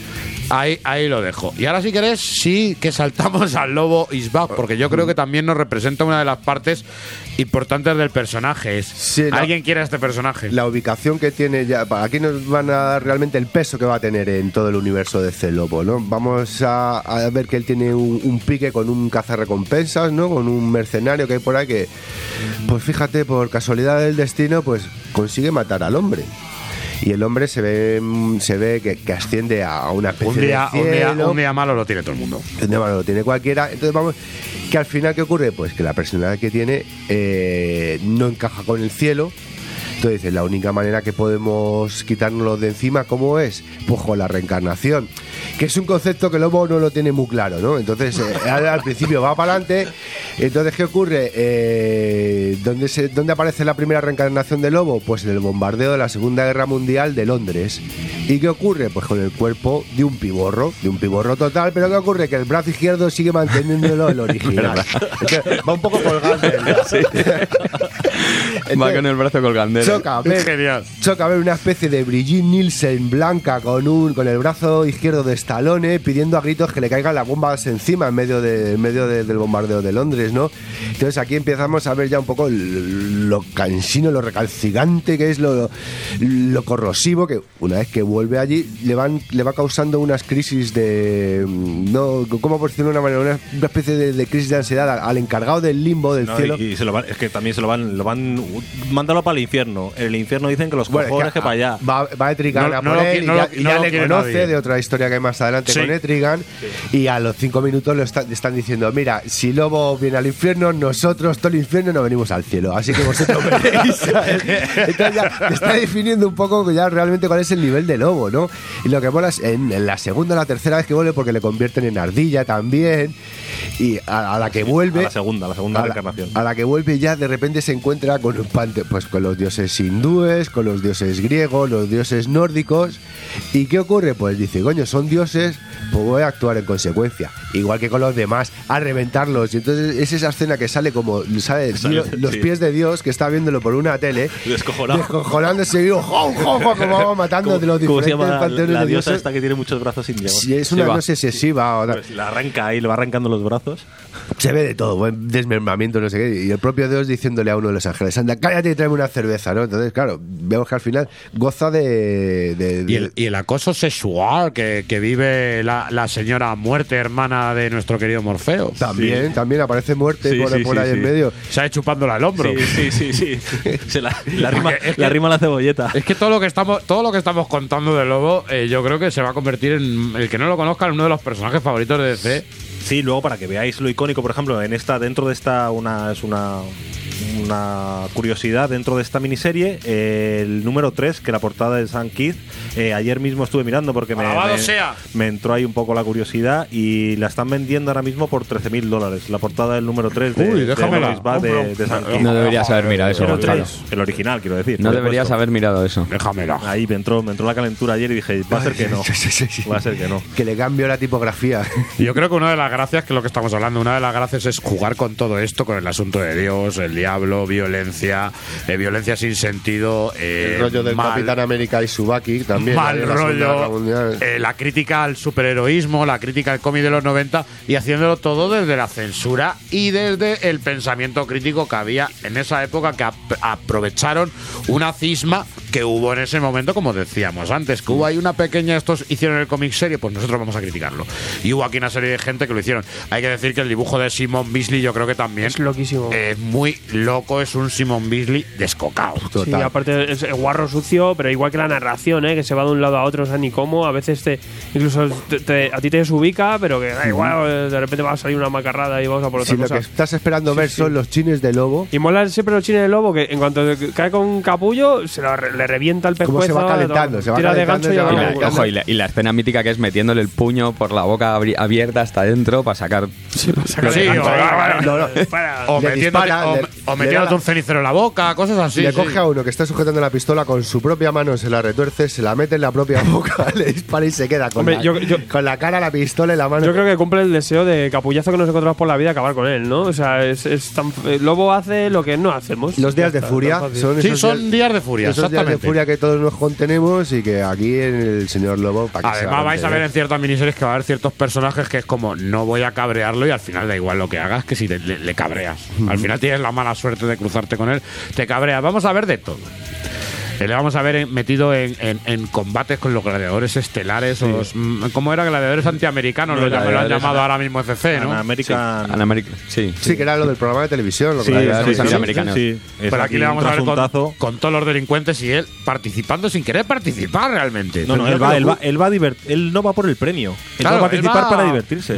Speaker 2: Ahí, ahí lo dejo. Y ahora si querés, sí que saltamos (laughs) al lobo is back, porque yo creo que también nos representa una de las partes importantes del personaje. Es,
Speaker 4: Sí, la-
Speaker 2: ¿Alguien quiere a este personaje?
Speaker 4: la ubicación que tiene ya. Aquí nos van a dar realmente el peso que va a tener en todo el universo de C Lobo, ¿no? Vamos a, a ver que él tiene un, un pique con un cazarrecompensas, ¿no? Con un mercenario que hay por ahí que, pues fíjate, por casualidad del destino, pues consigue matar al hombre. Y el hombre se ve, se ve que, que asciende a una especie
Speaker 2: un, día,
Speaker 4: de
Speaker 2: un, día,
Speaker 4: cielo.
Speaker 2: un día malo lo tiene todo el mundo.
Speaker 4: Un día malo lo tiene cualquiera. Entonces vamos, que al final, ¿qué ocurre? Pues que la personalidad que tiene eh, no encaja con el cielo. Entonces la única manera que podemos quitárnoslo de encima, ¿cómo es? Pues con la reencarnación. Que es un concepto que el lobo no lo tiene muy claro, ¿no? Entonces, eh, (laughs) al, principio va para adelante. Entonces, ¿qué ocurre? Eh, ¿dónde, se, ¿Dónde aparece la primera reencarnación del lobo? Pues en el bombardeo de la Segunda Guerra Mundial de Londres. ¿Y qué ocurre? Pues con el cuerpo de un piborro, de un piborro total, pero ¿qué ocurre? Que el brazo izquierdo sigue manteniéndolo el (laughs) original. Va un poco colgado. (laughs)
Speaker 8: Va con el brazo colgandero.
Speaker 4: Choca ver,
Speaker 2: Genial.
Speaker 4: choca ver una especie de Brigitte Nielsen blanca con un con el brazo izquierdo de Stallone pidiendo a gritos que le caigan las bombas encima en medio, de, en medio de- del bombardeo de Londres, ¿no? Entonces aquí empezamos a ver ya un poco lo cansino, lo recalcitrante que es, lo, lo corrosivo que una vez que vuelve allí le van le va causando unas crisis de no cómo por decirlo de una manera una, una especie de, de crisis de ansiedad al, al encargado del limbo del
Speaker 6: No,
Speaker 4: cielo.
Speaker 6: y, y se lo van- es que también se lo van, lo van, mándalo para el infierno. En el infierno dicen que los
Speaker 4: Bueno, es
Speaker 6: cojones
Speaker 4: que
Speaker 6: que, para allá.
Speaker 4: Va, va a Etrigan
Speaker 2: No-
Speaker 4: a
Speaker 2: no
Speaker 4: por
Speaker 2: lo
Speaker 4: él
Speaker 2: qui-
Speaker 4: y
Speaker 2: no
Speaker 4: ya,
Speaker 2: lo-
Speaker 4: y
Speaker 2: no
Speaker 4: ya
Speaker 2: lo
Speaker 4: le conoce
Speaker 2: nadie.
Speaker 4: de otra historia que hay más adelante
Speaker 2: Sí.
Speaker 4: con Etrigan y a los cinco minutos le, está- están diciendo mira, si Lobo viene al infierno nosotros todo el infierno no venimos al cielo así que vosotros (laughs) veréis entonces ya te está definiendo un poco ya realmente cuál es el nivel de Lobo ¿no? y lo que mola es en, en la segunda o la tercera vez que vuelve porque le convierten en ardilla también y a, a la que vuelve
Speaker 6: A la segunda, a la segunda
Speaker 4: a la,
Speaker 6: reencarnación.
Speaker 4: a la que vuelve ya de repente se encuentra con un pante, pues con los dioses hindúes, con los dioses griegos, los dioses nórdicos. ¿Y qué ocurre? Pues dice, coño, son dioses, pues voy a actuar en consecuencia. Igual que con los demás, a reventarlos. Y entonces es esa escena que sale como, ¿sabes?
Speaker 6: Sale,
Speaker 4: Dios- los
Speaker 6: sí.
Speaker 4: pies de Dios que está viéndolo por una tele.
Speaker 6: Descojonado.
Speaker 4: Descojonándose y. Como matando de los
Speaker 6: ¿Cómo se
Speaker 4: diferentes
Speaker 6: llama
Speaker 4: panteones
Speaker 6: la
Speaker 4: de
Speaker 6: diosa
Speaker 4: dioses.
Speaker 6: esta que tiene muchos brazos indios?
Speaker 4: Si es una, no sé si es Shiva o
Speaker 6: Pues la arranca ahí, le va arrancando los brazos.
Speaker 4: Se ve de todo, buen desmembramiento, no sé qué. Y el propio Dios diciéndole a uno de los ángeles, anda, cállate y tráeme una cerveza, ¿no? Entonces, claro, vemos que al final goza de... de-
Speaker 2: Y el,
Speaker 4: de-
Speaker 2: y el acoso sexual que, que vive la, la señora muerte, hermana de nuestro querido Morfeo.
Speaker 4: También, también aparece muerte
Speaker 6: Sí,
Speaker 4: por,
Speaker 6: sí,
Speaker 4: por
Speaker 6: sí,
Speaker 4: ahí en medio.
Speaker 2: Se ha chupándola al hombro.
Speaker 6: Sí, sí, sí, sí. (laughs) Se la, la rima, la rima la cebolleta.
Speaker 2: Es que todo lo que estamos, todo lo que estamos contando de Lobo, eh, yo creo que se va a convertir en el que no lo conozca en uno de los personajes favoritos de DC.
Speaker 6: Sí, luego para que veáis lo icónico, por ejemplo, en esta, dentro de esta, una, es una, una curiosidad dentro de esta miniserie, eh, el número 3, que la portada de San Keith, eh, ayer mismo estuve mirando porque me,
Speaker 2: Alabado
Speaker 6: me-
Speaker 2: sea.
Speaker 6: me entró ahí un poco la curiosidad y la están vendiendo ahora mismo por 13 mil dólares. La portada del número 3 de,
Speaker 2: Uy,
Speaker 6: San Keith.
Speaker 8: No deberías haber mirado eso,
Speaker 6: El original, quiero decir.
Speaker 8: No deberías
Speaker 6: supuesto.
Speaker 8: haber mirado eso.
Speaker 2: Déjamela.
Speaker 6: Ahí me entró, me entró la calentura ayer y dije, va a ser que no. Va a ser que no.
Speaker 4: Que le cambio la tipografía.
Speaker 2: Yo creo que una de las gracias, que es lo que estamos hablando, una de las gracias es jugar con todo esto, con el asunto de Dios, el diablo, violencia, eh, violencia sin sentido, eh,
Speaker 4: el rollo del
Speaker 2: mal-
Speaker 4: Capitán América y Subaki también.
Speaker 2: mal
Speaker 4: la Guerra
Speaker 2: rollo, eh, la crítica al superheroísmo, la crítica al cómic de los 90 y haciéndolo todo desde la censura y desde el pensamiento crítico que había en esa época que ap- aprovecharon una cisma que hubo en ese momento, como decíamos antes, que hubo ahí una pequeña, estos hicieron el cómic serie, pues nosotros vamos a criticarlo. Y hubo aquí una serie de gente que lo hicieron. Hay que decir que el dibujo de Simon Beasley yo creo que también
Speaker 5: Es loquísimo.
Speaker 2: es muy loco, es un Simon Beasley descocado.
Speaker 5: Sí, aparte es guarro sucio, pero igual que la narración, ¿eh? que se va de un lado a otro, no sabes ni cómo. A veces te, incluso te- te- a ti te desubica, pero que da igual, eh, de repente va a salir una macarrada y vamos a por otra
Speaker 4: lo
Speaker 5: cosa.
Speaker 4: que estás esperando ver son los chines de lobo,
Speaker 5: Y mola siempre los chines de lobo que en cuanto cae con un capullo, se lo le revienta el pescuezo.
Speaker 4: Se va calentando, se va
Speaker 5: tira de
Speaker 4: calentando
Speaker 5: gancho y
Speaker 4: y
Speaker 8: la, ojo, y la, y la escena mítica que es metiéndole el puño por la boca abierta hasta adentro para sacar.
Speaker 2: Sí, o, o-.
Speaker 5: Para.
Speaker 2: o
Speaker 4: dispara,
Speaker 2: o-
Speaker 4: le-
Speaker 2: o
Speaker 4: le da
Speaker 2: metiéndote
Speaker 4: la-
Speaker 2: un cenicero en la boca, cosas así.
Speaker 4: le
Speaker 2: sí.
Speaker 4: coge a uno que está sujetando la pistola con su propia mano, se la retuerce, se la mete en la propia (laughs) boca, le dispara y se queda con,
Speaker 5: Hombre,
Speaker 4: la,
Speaker 5: yo- yo-
Speaker 4: con la cara, la pistola y la mano.
Speaker 5: Yo creo que cumple el deseo de capullazo que nos encontramos por la vida acabar con él, ¿no? O sea, es, es tan, el lobo hace lo que no hacemos.
Speaker 4: los días de furia son
Speaker 2: Sí, son días de furia,
Speaker 4: esos días de furia que todos nos contenemos y que aquí en el señor Lobo para que se
Speaker 2: Además, vais a ver en ciertas miniseries que va a haber ciertos personajes que es como no voy a cabrearlo y al final da igual lo que hagas que si le- le cabreas. Al final tienes la mala suerte de cruzarte con él, te cabreas. Vamos a ver de todo. Eh, Le vamos a ver metido en, en- en combates con los gladiadores estelares o los, mm, ¿cómo era? Gladiadores antiamericanos,
Speaker 6: No,
Speaker 2: lo, llaman- lo han
Speaker 6: gladiadores
Speaker 2: llamado ahora mismo FC,
Speaker 6: An
Speaker 2: ¿no?
Speaker 6: American.
Speaker 8: An American- sí.
Speaker 4: Sí, que era lo del programa de televisión. Lo
Speaker 6: Sí,
Speaker 4: que
Speaker 8: sí,
Speaker 4: había-
Speaker 8: sí,
Speaker 4: sí,
Speaker 8: sí,
Speaker 4: sí.
Speaker 8: americanos.
Speaker 6: sí. Es
Speaker 2: Pero aquí le vamos a ver con, todos los delincuentes y él participando sin querer participar realmente.
Speaker 6: No, no, él va, él, va, él, va a divert- él no va por el premio. Él
Speaker 2: Claro,
Speaker 6: va a participar
Speaker 2: va-
Speaker 6: para divertirse.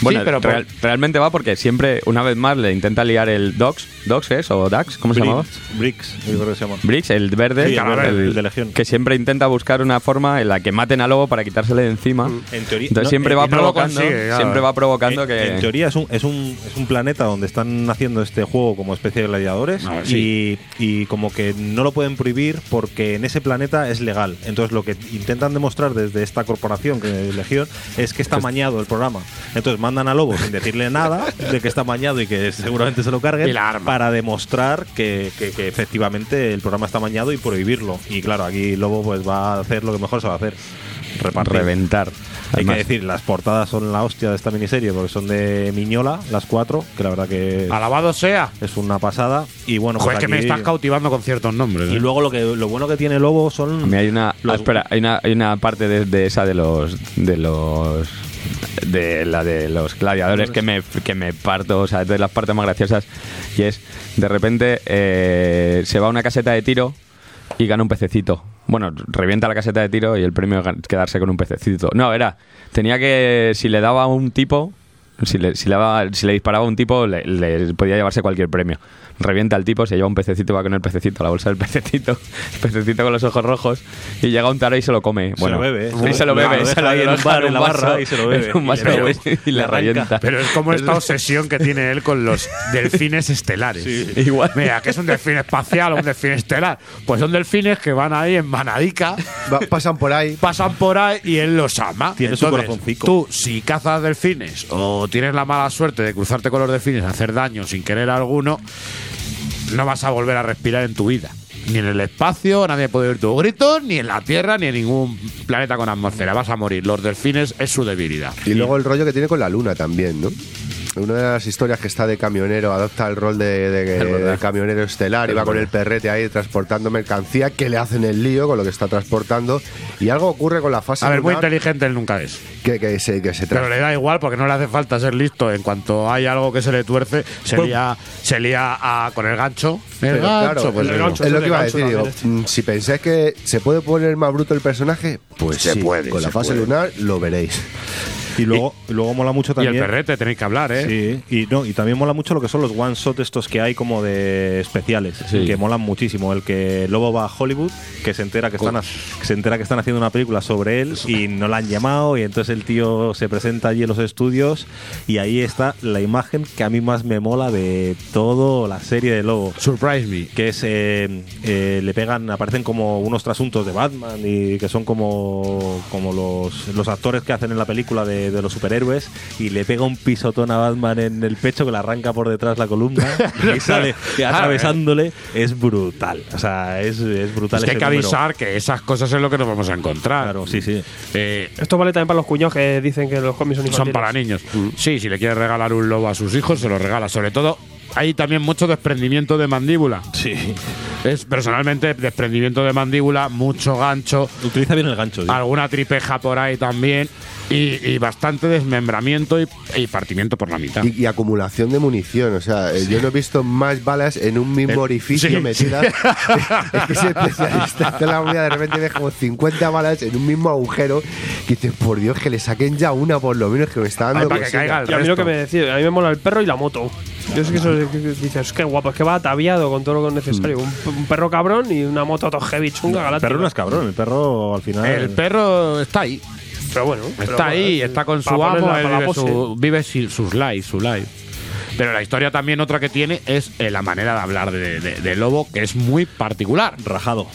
Speaker 8: Bueno,
Speaker 2: Sí, pero por-
Speaker 8: real- realmente va porque siempre, una vez más, le intenta liar el Dogs, Dogs es, o Dax, ¿cómo se llamaba?
Speaker 6: Bricks, Bricks, yo creo que se llama.
Speaker 8: Briggs, el verde,
Speaker 6: El-
Speaker 8: el
Speaker 6: de Legión.
Speaker 8: que siempre intenta buscar una forma en la que maten a Lobo para quitársele de encima.
Speaker 6: En teoría,
Speaker 8: Entonces
Speaker 6: no,
Speaker 8: siempre va
Speaker 6: no
Speaker 8: provocando,
Speaker 2: consigue, claro.
Speaker 8: siempre va provocando
Speaker 6: En-
Speaker 8: que
Speaker 6: En teoría es un, es, un, es un planeta donde están haciendo este juego como especie de gladiadores
Speaker 2: sí.
Speaker 6: y, y como que no lo pueden prohibir porque en ese planeta es legal. Entonces lo que intentan demostrar desde esta corporación que es Legión es que está mañado el programa. Entonces mandan a Lobo sin decirle nada de que está mañado y que seguramente se lo carguen para demostrar que, que- que efectivamente el programa está mañado y Y claro, aquí Lobo pues va a hacer lo que mejor se va a hacer. Repartir.
Speaker 8: reventar.
Speaker 6: Hay
Speaker 8: Además,
Speaker 6: que decir, las portadas son la hostia de esta miniserie porque son de Miñola, las cuatro, que la verdad que
Speaker 2: Alabado sea.
Speaker 6: es una pasada. Y bueno, pues
Speaker 2: Joder, que me estás cautivando con ciertos nombres.
Speaker 6: Y
Speaker 2: ¿eh?
Speaker 6: luego lo que lo bueno que tiene Lobo son
Speaker 8: a mí hay una,
Speaker 6: los-
Speaker 8: ah, espera, hay una, hay una parte de, de esa de los de los de la de los gladiadores que me, que me parto, o sea, es de las partes más graciosas y es de repente eh, se va a una caseta de tiro y gana un pececito. Bueno, revienta la caseta de tiro y el premio es quedarse con un pececito. No, era, tenía que, si le daba a un tipo, si le, si le, daba- si le disparaba a un tipo, le, le podía llevarse cualquier premio. Revienta al tipo, se lleva un pececito, va con el pececito, a la bolsa del pececito, (laughs) el pececito con los ojos rojos, y llega un taro y se lo come. bueno,
Speaker 6: lo bebe, ¿eh?
Speaker 8: Y se lo bebe, se lo
Speaker 6: ahí en
Speaker 8: lo
Speaker 6: un
Speaker 8: deja
Speaker 6: bar, en la barra y se lo bebe.
Speaker 8: en un
Speaker 6: Y
Speaker 8: vaso whisky y le revienta.
Speaker 2: Pero es como esta (laughs) obsesión que tiene él con los delfines estelares.
Speaker 8: Igual.
Speaker 2: Mira, que es un delfín espacial o un delfín estelar. Pues son delfines que van ahí en manadica,
Speaker 4: Va- pasan por ahí.
Speaker 2: pasan por ahí y él los ama.
Speaker 6: Tiene su
Speaker 2: Entonces,
Speaker 6: corazoncico.
Speaker 2: Tú, si cazas delfines o tienes la mala suerte de cruzarte con los delfines, hacer daño sin querer alguno, no vas a volver a respirar en tu vida. Ni en el espacio, nadie puede oír tus gritos, ni en la Tierra, ni en ningún planeta con atmósfera. Vas a morir. Los delfines es su debilidad.
Speaker 4: Y luego el rollo que tiene con la luna también, ¿no? Una de las historias que está de camionero, adopta el rol de, de- (laughs) de camionero estelar, y va con el perrete ahí transportando mercancía que le hacen el lío con lo que está transportando. Y algo ocurre con la fase
Speaker 2: A ver, muy
Speaker 4: lunar
Speaker 2: inteligente él nunca es.
Speaker 4: que, que se, que se
Speaker 2: Pero le da igual porque no le hace falta ser listo. En cuanto hay algo que se le tuerce, se
Speaker 4: Pues-
Speaker 2: lía, se lía a- con el gancho. El
Speaker 4: Pero
Speaker 2: gancho,
Speaker 4: claro,
Speaker 2: pues
Speaker 4: es,
Speaker 2: digo.
Speaker 4: es lo que iba a decir. Digo, si pensáis que se puede poner más bruto el personaje, pues
Speaker 2: Se
Speaker 4: sí,
Speaker 2: puede,
Speaker 4: Con la
Speaker 2: se
Speaker 4: fase
Speaker 2: puede.
Speaker 4: lunar lo veréis.
Speaker 6: Y luego, y luego mola mucho
Speaker 2: Y
Speaker 6: también.
Speaker 2: el perrete, tenéis que hablar, ¿eh?
Speaker 6: Sí, y, no, y también mola mucho lo que son los one shot estos que hay como de especiales,
Speaker 8: Sí.
Speaker 6: que molan muchísimo. El que Lobo va a Hollywood, que se entera que están, que se entera que están haciendo una película sobre él y no la han llamado y entonces el tío se presenta allí en los estudios y ahí está la imagen que a mí más me mola de todo la serie de Lobo.
Speaker 2: Surprise me.
Speaker 6: Que es, eh, eh, le pegan, aparecen como unos trasuntos de Batman y que son como, como los, los actores que hacen en la película de, de los superhéroes y le pega un pisotón a Batman en el pecho que le arranca por detrás la columna (laughs) y sale atravesándole. Es brutal. O sea, es, es brutal.
Speaker 2: Es que hay que
Speaker 6: número.
Speaker 2: avisar que esas cosas es lo que nos vamos a encontrar.
Speaker 6: Claro, sí, sí.
Speaker 2: Eh,
Speaker 5: Esto vale también para los cuñados que dicen que los cómics son
Speaker 2: son para niños. Sí, si le quieres regalar un lobo a sus hijos, se lo regala. Sobre todo, hay también mucho desprendimiento de mandíbula.
Speaker 6: Sí.
Speaker 2: Es personalmente desprendimiento de mandíbula, mucho gancho.
Speaker 6: Utiliza bien el gancho. sí.
Speaker 2: Alguna tripeja por ahí también. Y, y bastante desmembramiento y, y partimiento por la mitad.
Speaker 4: Y, y acumulación de munición. O sea, eh, yo no he visto más balas en un mismo
Speaker 2: Eh,
Speaker 4: orificio
Speaker 2: sí,
Speaker 4: metidas. (laughs) (laughs) es que ese especialista hace la movida, de repente ves como 50 balas en un mismo agujero. Que dices, por Dios, que le saquen ya una por lo menos que me está dando.
Speaker 2: Ay, para que caiga el
Speaker 5: Y a mí lo que me decía, a mí me mola el perro y la moto. Yo sé que eso es- que dices, qué guapo, es que va ataviado con todo lo que es necesario. Un, un perro cabrón y una moto todo heavy chunga
Speaker 6: El
Speaker 5: galáctica.
Speaker 6: perro no es cabrón, el perro al final.
Speaker 2: El perro está ahí.
Speaker 5: Pero bueno,
Speaker 2: Está
Speaker 5: pero
Speaker 2: ahí,
Speaker 5: eh,
Speaker 2: está con su amo, él vive, su, vive si- sus lives, su live. Pero la historia también otra que tiene es eh, la manera de hablar de, de- de Lobo, que es muy particular.
Speaker 6: Rajado.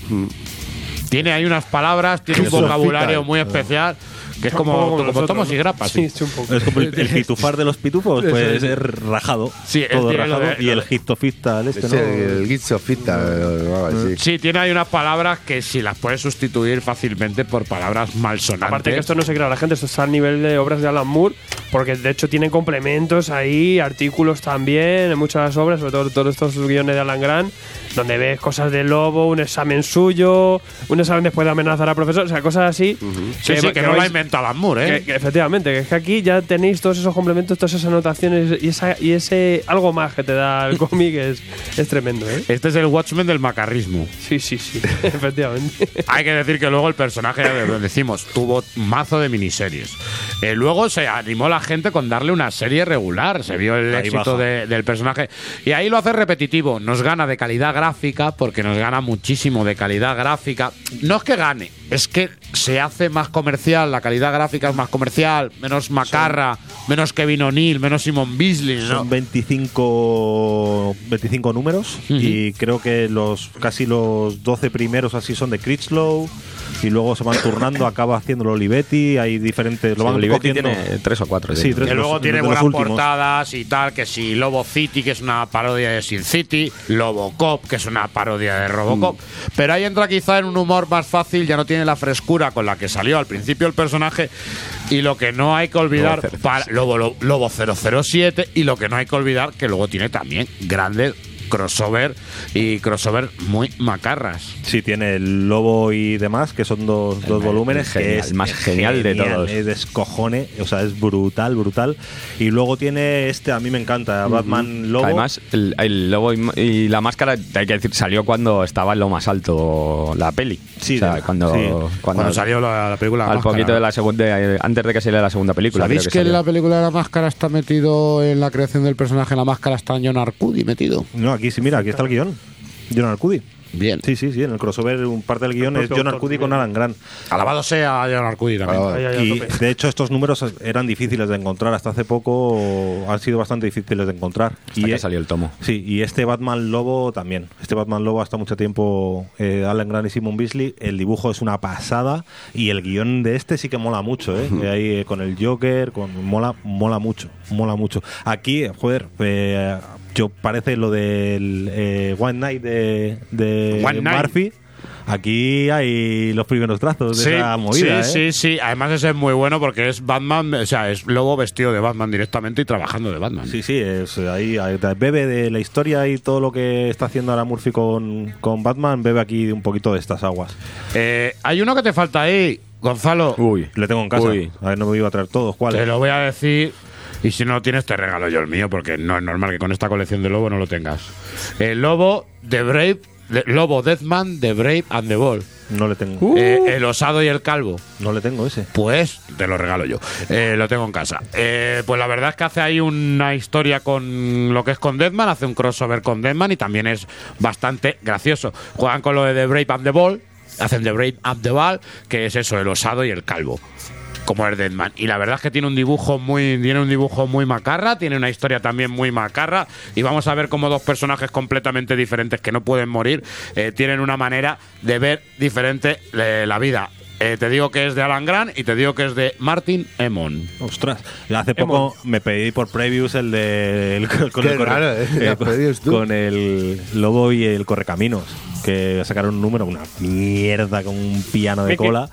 Speaker 2: Tiene ahí unas palabras, tiene un vocabulario
Speaker 4: cita.
Speaker 2: muy especial, que es como, como, tomos y grapas.
Speaker 5: Sí,
Speaker 2: sí.
Speaker 6: Es como el, el (laughs) pitufar de los pitufos,
Speaker 2: Eso es.
Speaker 6: es rajado.
Speaker 2: Sí,
Speaker 6: todo rajado.
Speaker 2: de-
Speaker 6: y el el este,
Speaker 4: Es
Speaker 6: ¿no?
Speaker 4: el, o algo así.
Speaker 2: Sí, tiene ahí unas palabras que si las puedes sustituir fácilmente por palabras malsonantes.
Speaker 5: Aparte que esto no se crea la gente, esto está al nivel de obras de Alan Moore, porque de hecho tiene complementos ahí, artículos también, en muchas obras, sobre todo todos estos guiones de Alan Grant, donde ves cosas de lobo, un examen suyo, un examen después de amenazar al profesor, o sea, cosas así.
Speaker 2: Sí, sí, que, no lo ha
Speaker 5: vais-
Speaker 2: inventado Alan Moore, ¿eh?
Speaker 5: que- que efectivamente, que es que aquí ya tenéis todos esos complementos, todas esas anotaciones y, esa, y ese algo más que te da el (laughs) cómic es, es tremendo, ¿eh?
Speaker 2: Este es el Watchmen del macarrismo.
Speaker 5: Sí, sí, sí, (laughs) efectivamente.
Speaker 2: Hay que decir que luego el personaje, decimos, tuvo mazo de miniseries. Eh, luego se animó la gente con darle una serie regular. Se vio el
Speaker 6: Ahí
Speaker 2: éxito de- del personaje. Y ahí lo hace repetitivo. Nos gana de calidad gráfica, porque nos gana muchísimo de calidad gráfica. No es que gane, es que se hace más comercial. La calidad gráfica es más comercial, menos macarra, menos Kevin O'Neill, menos Simon Beasley. ¿no?
Speaker 6: Son 25, 25 números y creo que los casi los 12 primeros así son de Critchlow y luego se van turnando, acaba haciéndolo Olivetti, hay diferentes, lo
Speaker 8: Sí,
Speaker 6: van
Speaker 8: Olivetti
Speaker 6: cogiendo.
Speaker 8: tiene tres o cuatro.
Speaker 6: Sí,
Speaker 8: tiene.
Speaker 6: tres.
Speaker 2: Que
Speaker 6: los-
Speaker 2: luego tiene buenas portadas y tal, que si Lobo City, que es una parodia de Sin City, Lobocop, que es una parodia de Robocop.
Speaker 6: Mm.
Speaker 2: Pero ahí entra quizá en un humor más fácil, ya no tiene la frescura con la que salió al principio el personaje. Y lo que no hay que olvidar,
Speaker 8: Lobo 007.
Speaker 2: para, Lobo, Lo- Lobo 007, y lo que no hay que olvidar, que luego tiene también grandes crossover y crossover muy macarras.
Speaker 6: Sí, tiene el Lobo y demás, que son dos, dos volúmenes.
Speaker 8: el genial-
Speaker 6: que es
Speaker 8: el más genial de todos.
Speaker 6: Es descojone, o sea, es brutal, brutal. Y luego tiene este, a mí me encanta, Batman Lobo.
Speaker 8: Además, el, el lobo y, y la máscara, hay que decir, salió cuando estaba en lo más alto la peli.
Speaker 6: Sí,
Speaker 8: o sea, cuando,
Speaker 6: sí.
Speaker 8: cuando,
Speaker 2: Cuando salió la, la película La
Speaker 8: al
Speaker 2: Máscara.
Speaker 8: poquito de la segunda, antes de que saliera la segunda película.
Speaker 2: ¿Sabéis
Speaker 8: creo
Speaker 2: que, en la película de la máscara está metido en la creación del personaje la máscara está John Arcudi metido?
Speaker 6: No, aquí sí, mira, aquí está el guion. John Arcudi.
Speaker 2: Bien.
Speaker 6: Sí, sí, sí, en el crossover un parte del
Speaker 5: guion
Speaker 6: es John Arcudi con. Alan Grant.
Speaker 2: Alabado sea John Arcudi también.
Speaker 4: Ah,
Speaker 5: Ahí, ahí, a
Speaker 6: Y de hecho estos números eran difíciles de encontrar. Hasta hace poco han sido bastante difíciles de encontrar.
Speaker 8: Hasta
Speaker 6: y
Speaker 8: que salió el tomo.
Speaker 6: Sí, y este Batman Lobo también. Este Batman Lobo hasta mucho tiempo eh, Alan Grant y Simon Beasley. El dibujo es una pasada y el guion de este sí que mola mucho. ¿eh? Ahí eh, con el Joker, con mola, mola mucho, mola mucho. Aquí, joder, eh, yo parece lo del eh, One Night de, de
Speaker 2: One Night.
Speaker 6: Murphy. Aquí hay los primeros trazos de esa movida,
Speaker 2: sí,
Speaker 6: ¿eh?
Speaker 2: sí, sí. Además ese es muy bueno porque es Batman, o sea, es Lobo vestido de Batman directamente y trabajando de Batman.
Speaker 6: Sí, sí, es, ahí, ahí bebe de la historia y todo lo que está haciendo ahora Murphy con, con Batman, bebe aquí un poquito de estas aguas.
Speaker 2: Eh, hay uno que te falta ahí, Gonzalo.
Speaker 8: Uy.
Speaker 6: Le tengo en casa.
Speaker 8: Uy.
Speaker 6: A ver, no me iba a traer todos. ¿Cuál?
Speaker 2: Te lo voy a decir. Y si no lo tienes, te regalo yo el mío, porque no es normal que con esta colección de Lobo no lo tengas. El Lobo de Brave, de- Lobo Deathman de Brave and the Ball.
Speaker 6: No le tengo.
Speaker 2: Eh, el osado y el calvo.
Speaker 6: No le tengo ese.
Speaker 2: Pues te lo regalo yo. Eh, lo tengo en casa. Eh, pues la verdad es que hace ahí una historia con lo que es con Deadman, hace un crossover con Deadman y también es bastante gracioso. Juegan con lo de The Brave and the Ball, hacen The Brave and the Ball, que es eso, el osado y el calvo. Como es Deadman. Y la verdad es que tiene un dibujo muy. Tiene un dibujo muy macarra, tiene una historia también muy macarra. Y vamos a ver cómo dos personajes completamente diferentes que no pueden morir eh, tienen una manera de ver diferente eh, la vida. Eh, te digo que es de Alan Grant y te digo que es de Martin Emon.
Speaker 6: Ostras, hace poco me pedí por previews el de el- con,
Speaker 4: Qué
Speaker 6: el corre-
Speaker 4: raro, ¿eh?
Speaker 6: eh, con el lobo y el correcaminos que sacaron un número una mierda con un piano de
Speaker 5: Mickey.
Speaker 6: cola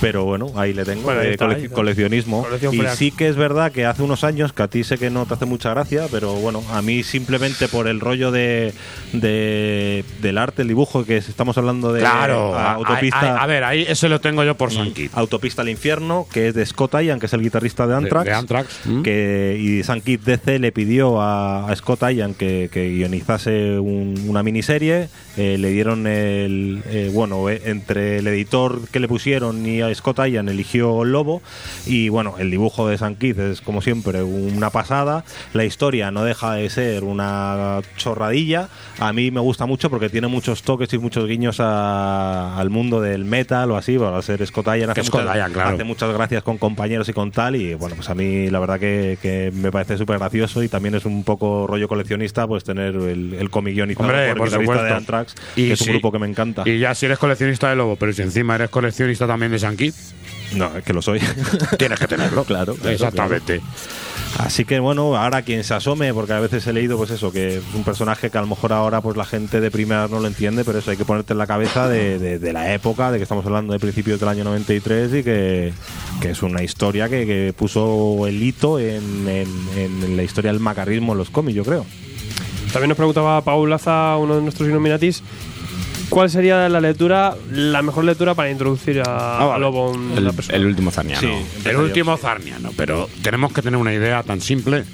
Speaker 6: pero bueno ahí le tengo
Speaker 5: Bueno, ahí
Speaker 6: de
Speaker 5: está,
Speaker 6: cole-
Speaker 5: ahí está.
Speaker 6: coleccionismo y sí que es verdad que hace unos años que a ti sé que no te hace mucha gracia pero bueno a mí simplemente por el rollo de, de- del arte el dibujo que estamos hablando de
Speaker 2: Claro,
Speaker 6: a-
Speaker 2: a,
Speaker 6: autopista
Speaker 2: a- a ver, ahí ese lo tengo yo por San Kid.
Speaker 6: Autopista al infierno, que es de Scott Ian, que es el guitarrista de Anthrax.
Speaker 2: de Anthrax, ¿mm?
Speaker 6: Que, y San Kid DC le pidió a, Scott Ian que, que guionizase un- una miniserie. eh, le dieron el. eh, bueno, eh, entre el editor que le pusieron y Scott Ian eligió el lobo. Y bueno, el dibujo de San Kid es como siempre una pasada. La historia no deja de ser una chorradilla. A mí me gusta mucho porque tiene muchos toques y muchos guiños a- al mundo del metal o así. Para ser Scott Ian hace,
Speaker 2: Scott
Speaker 6: muchas,
Speaker 2: Ian, claro.
Speaker 6: hace muchas gracias con compañeros y con tal. Y bueno, pues a mí la verdad que, que me parece súper gracioso y también es un poco rollo coleccionista pues tener el, el cómic guionizado
Speaker 2: Hombre,
Speaker 6: por de Anthrax,
Speaker 2: Y
Speaker 6: que es un grupo que me encanta.
Speaker 2: Y ya si eres coleccionista de Lobo, pero si encima eres coleccionista también de San
Speaker 6: No, es que lo soy. (laughs)
Speaker 2: tienes que tenerlo.
Speaker 6: Claro, claro,
Speaker 2: Exactamente.
Speaker 6: Así que bueno, ahora quien se asome, porque a veces he leído pues eso, que es un personaje que a lo mejor ahora pues la gente de primera no lo entiende, pero eso hay que ponerte en la cabeza de, de- de la época, de que estamos hablando de principios del año 93 y que, que es una historia que, que puso el hito en, en- en la historia del macarrismo en los cómics, yo creo.
Speaker 5: También nos preguntaba Paul Laza, uno de nuestros Illuminatis, ¿cuál sería la lectura, la mejor lectura para introducir a,
Speaker 2: vale.
Speaker 5: a Lobo en
Speaker 8: El,
Speaker 5: la persona?
Speaker 8: el último Zarniano.
Speaker 2: El último Zarniano, pero tenemos que tener una idea tan simple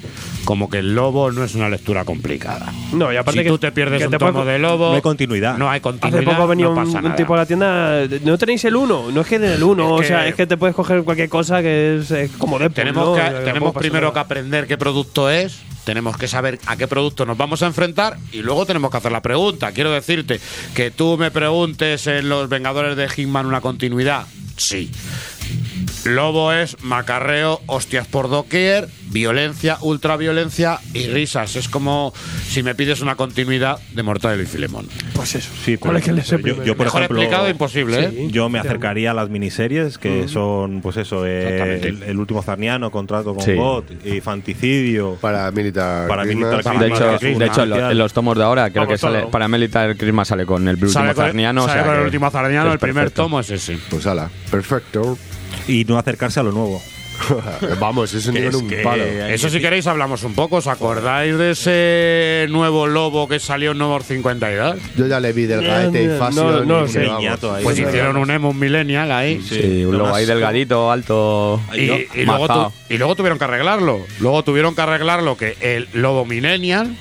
Speaker 2: como que el lobo no es una lectura complicada.
Speaker 5: No, y aparte
Speaker 2: si
Speaker 5: que,
Speaker 2: tú te pierdes
Speaker 5: que
Speaker 2: un
Speaker 5: te puede-
Speaker 2: tomo de lobo,
Speaker 6: No hay continuidad.
Speaker 2: no hay continuidad,
Speaker 5: Hace poco venía
Speaker 2: no
Speaker 5: un, un
Speaker 2: nada.
Speaker 5: tipo a la tienda. ¿No tenéis el 1? No es que en el 1,
Speaker 2: Es
Speaker 5: o sea, es que te puedes coger cualquier cosa que es, eh, como de
Speaker 2: Tenemos, que, tenemos primero que aprender qué producto es, tenemos que saber a qué producto nos vamos a enfrentar y luego tenemos que hacer la pregunta. Quiero decirte que tú me preguntes en Los Vengadores de Hitman una continuidad. Sí. Lobo es macarreo, hostias por doquier, violencia, ultraviolencia y risas. Es como si me pides una continuidad de Mortadelo y Filemón.
Speaker 5: Pues eso.
Speaker 6: Sí,
Speaker 5: ¿Cuál es que le sé
Speaker 6: yo,
Speaker 5: primero?
Speaker 6: yo, por
Speaker 2: Mejor
Speaker 6: ejemplo,
Speaker 2: explicado imposible, ¿eh?
Speaker 5: Sí.
Speaker 6: Yo me acercaría a las miniseries que son, pues eso, eh, el, el último Zarniano, Contrato con
Speaker 8: Sí.
Speaker 6: God y Fanticidio.
Speaker 4: Para Militar.
Speaker 6: Para
Speaker 4: Christmas.
Speaker 6: Militar
Speaker 8: De
Speaker 6: Christmas,
Speaker 8: hecho, de hecho en, los tomos de ahora creo
Speaker 5: Vamos,
Speaker 8: que sale
Speaker 5: todo.
Speaker 8: para Militar Christmas sale con el último
Speaker 2: Sale con-
Speaker 8: Zarniano. o
Speaker 2: sale
Speaker 8: sea
Speaker 2: con el último Zarniano, el primer
Speaker 8: perfecto.
Speaker 2: tomo es ese.
Speaker 4: Pues ala, perfecto.
Speaker 6: Y no acercarse a lo nuevo. (laughs)
Speaker 4: Vamos, eso ni
Speaker 6: Que es
Speaker 4: un
Speaker 6: que
Speaker 4: palo.
Speaker 2: Eso si queréis hablamos un poco. ¿Os acordáis de ese nuevo lobo que salió en Number 52?
Speaker 4: Yo ya le vi del
Speaker 5: No,
Speaker 4: gaete y Fashion.
Speaker 5: no, no
Speaker 4: y
Speaker 5: lo sé.
Speaker 4: vamos.
Speaker 6: Niñato ahí.
Speaker 2: Pues hicieron un emo un millennial ahí.
Speaker 8: Sí, un lobo ahí delgadito, alto.
Speaker 2: Y, y luego
Speaker 8: majao.
Speaker 2: tu- y luego tuvieron que arreglarlo. Luego tuvieron que arreglarlo que el lobo millennial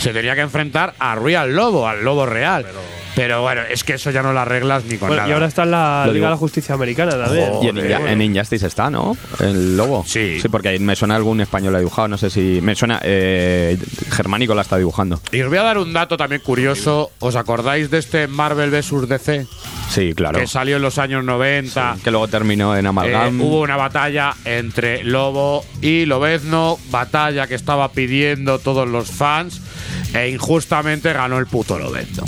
Speaker 2: se tenía que enfrentar a Real Lobo, al lobo real. Pero, bueno, es que eso ya no lo arreglas ni con
Speaker 5: Bueno,
Speaker 2: nada.
Speaker 5: y ahora está en la
Speaker 8: Lo
Speaker 5: Liga de la Justicia Americana también.
Speaker 8: Y en, Inja- en Injustice está, ¿no? El lobo.
Speaker 2: Sí.
Speaker 8: Sí, porque ahí me suena algún español ha dibujado. No sé si. Me suena. Eh, Germánico la está dibujando.
Speaker 2: Y os voy a dar un dato también curioso. ¿Os acordáis de este Marvel vs. DC?
Speaker 8: Sí, claro.
Speaker 2: Que salió en los años 90.
Speaker 8: Que luego terminó en
Speaker 2: Eh,
Speaker 8: Amalgam.
Speaker 2: hubo una batalla entre Lobo y Lobezno, batalla que estaba pidiendo todos los fans, e injustamente ganó el puto Lobezno.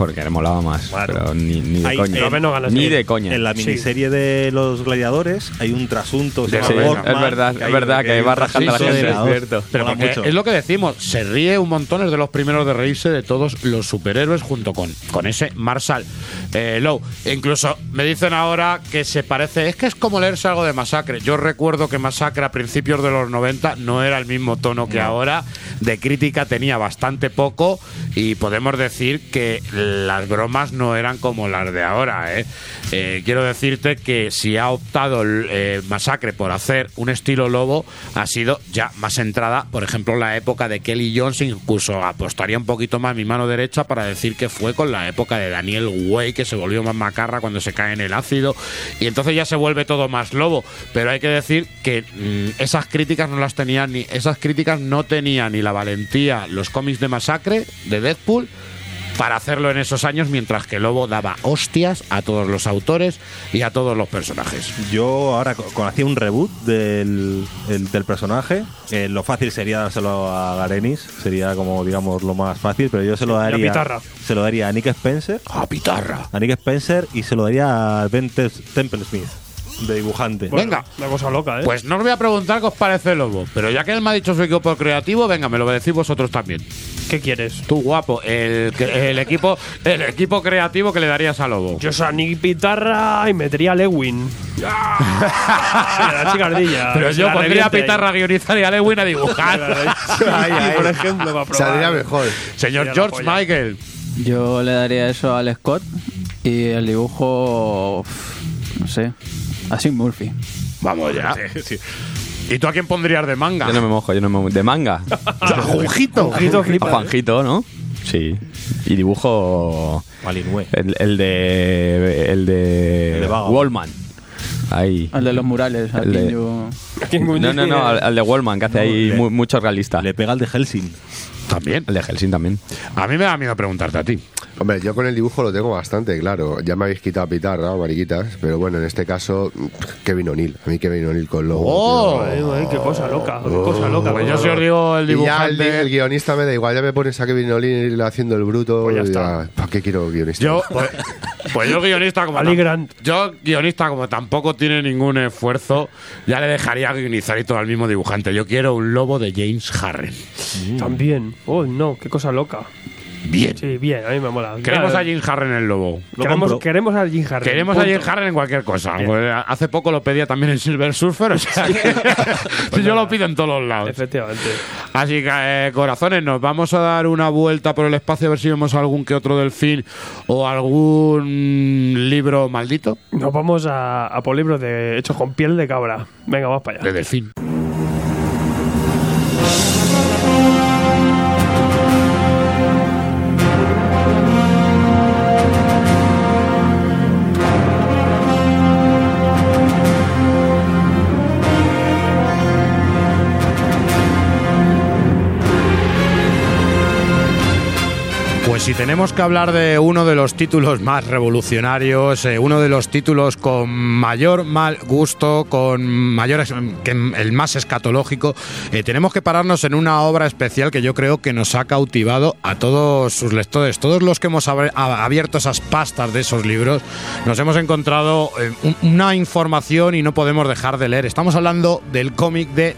Speaker 8: Porque le molaba más. Pero ni, ni de
Speaker 6: Hay-
Speaker 8: coña.
Speaker 6: en-
Speaker 8: ni de coña.
Speaker 6: En la miniserie de los gladiadores hay un trasunto. se
Speaker 8: Sí,
Speaker 6: llama
Speaker 8: es verdad, es
Speaker 6: hay-
Speaker 8: verdad, que
Speaker 6: hay
Speaker 8: va
Speaker 6: un
Speaker 8: rajando a la
Speaker 6: trasunto
Speaker 8: gente,
Speaker 6: de
Speaker 8: es cierto.
Speaker 2: Pero
Speaker 6: Mola
Speaker 2: porque
Speaker 6: mucho.
Speaker 2: es lo que decimos, se ríe un montón, es de los primeros de reírse de todos los superhéroes junto con, con ese Marshall eh, Lowe. E incluso me dicen ahora que se parece, es que es como leerse algo de Masacre. Yo recuerdo que Masacre a principios de los 90 no era el mismo tono que ahora, de crítica tenía bastante poco y podemos decir que las bromas no eran como las de ahora. ¿eh? Eh, quiero decirte que si ha optado eh, Masacre por hacer un estilo lobo, ha sido ya más entrada, por ejemplo, la época de Kelly Jones, incluso apostaría un poquito más mi mano derecha para decir que fue con la época de Daniel Way, que se volvió más macarra cuando se cae en el ácido, y entonces ya se vuelve todo más lobo. Pero hay que decir que mm, esas críticas no las tenían ni, esas críticas no tenían ni la valentía los cómics de Masacre, de Deadpool, para hacerlo en esos años, mientras que Lobo daba hostias a todos los autores y a todos los personajes.
Speaker 6: Yo ahora co- con hacía un reboot del, el- del personaje. eh, lo fácil sería dárselo a Garenis, sería como digamos lo más fácil, pero yo se lo daría. Se lo daría a Nick Spencer.
Speaker 2: A pitarra.
Speaker 6: A Nick Spencer y se lo daría a Ben Te- Temple Smith, de dibujante.
Speaker 2: Venga.
Speaker 5: Una cosa loca, ¿eh?
Speaker 2: Pues no os voy a preguntar qué os parece Lobo, pero ya que él me ha dicho su equipo creativo, venga, me lo decís vosotros también.
Speaker 5: ¿Qué quieres?
Speaker 2: Tú, guapo, el, el equipo el equipo creativo que le darías a Lobo.
Speaker 5: Yo soy Nick Pitarra y metería a Lewin. (laughs) la chica ardilla.
Speaker 2: Pero yo
Speaker 5: la
Speaker 2: pondría a. Pitarra a guionizar y a Lewin a dibujar. (laughs)
Speaker 5: Ahí, ahí, por ejemplo, para probar.
Speaker 4: Saldría mejor.
Speaker 2: Señor
Speaker 5: Sería la
Speaker 2: George. Michael.
Speaker 7: Yo le daría eso al Scott y el dibujo. uf, No sé. Así Murphy.
Speaker 2: Vamos ya. ¿Y tú a quién pondrías de manga?
Speaker 8: Yo no me mojo, yo no me mojo. ¿De manga?
Speaker 2: A Juanjito.
Speaker 5: Juanjito
Speaker 8: A
Speaker 5: flipa.
Speaker 8: Juanjito, ¿no? Sí. Y dibujo. El, el de. El de.
Speaker 6: El de.
Speaker 8: Wallman. Ahí.
Speaker 7: Al de los murales. Aquí
Speaker 8: de-
Speaker 7: yo.
Speaker 8: No, no, no, al, al de Wallman, que hace
Speaker 6: No,
Speaker 8: ahí
Speaker 6: le-
Speaker 8: mu- mucho realista.
Speaker 6: Le pega al de Helsing.
Speaker 2: También.
Speaker 8: El de Helsing también.
Speaker 2: A mí me da miedo preguntarte a ti.
Speaker 4: Hombre, yo con el dibujo lo tengo bastante claro. Ya me habéis quitado pitarra, mariquitas. Pero bueno, en este caso, Kevin O'Neill. A mí Kevin O'Neill con Lobo.
Speaker 2: ¡Oh!
Speaker 5: Ay, qué cosa loca, qué cosa loca.
Speaker 2: Pues yo si os digo el
Speaker 4: Y ya el,
Speaker 2: dibujante.
Speaker 4: el guionista me da igual, ya me pones a Kevin O'Neill haciendo el bruto.
Speaker 2: Pues ya está.
Speaker 4: ¿Para qué quiero guionista?
Speaker 2: Yo, pues, pues yo guionista como (laughs)
Speaker 5: Grant.
Speaker 2: yo guionista como tampoco tiene ningún esfuerzo, ya le dejaría guionizar y todo al mismo dibujante. Yo quiero un lobo de James Harren.
Speaker 5: También. Oh, no, qué cosa loca.
Speaker 2: Bien.
Speaker 5: Sí, bien, a mí me mola.
Speaker 2: Queremos
Speaker 5: Claro,
Speaker 2: a James Harren el lobo.
Speaker 6: Lo
Speaker 5: Queremos, queremos a Jim Harren.
Speaker 2: Queremos a
Speaker 5: punto.
Speaker 2: James Harren en cualquier cosa. Pues, hace poco lo pedía también en Silver Surfer, o sea que (laughs) (laughs) yo lo pido en todos los lados.
Speaker 5: Efectivamente.
Speaker 2: Así que, eh, corazones, nos vamos a dar una vuelta por el espacio a ver si vemos algún que otro delfín o algún libro maldito
Speaker 5: Nos vamos a, a por libros de, hechos con piel de cabra. Venga, vamos para
Speaker 2: de
Speaker 5: allá.
Speaker 2: delfín. Pues si tenemos que hablar de uno de los títulos más revolucionarios, eh, uno de los títulos con mayor mal gusto, con mayor que el más escatológico, eh, tenemos que pararnos en una obra especial que yo creo que nos ha cautivado a todos sus lectores, todos los que hemos abierto esas pastas de esos libros, nos hemos encontrado eh, un- una información y no podemos dejar de leer. Estamos hablando del cómic de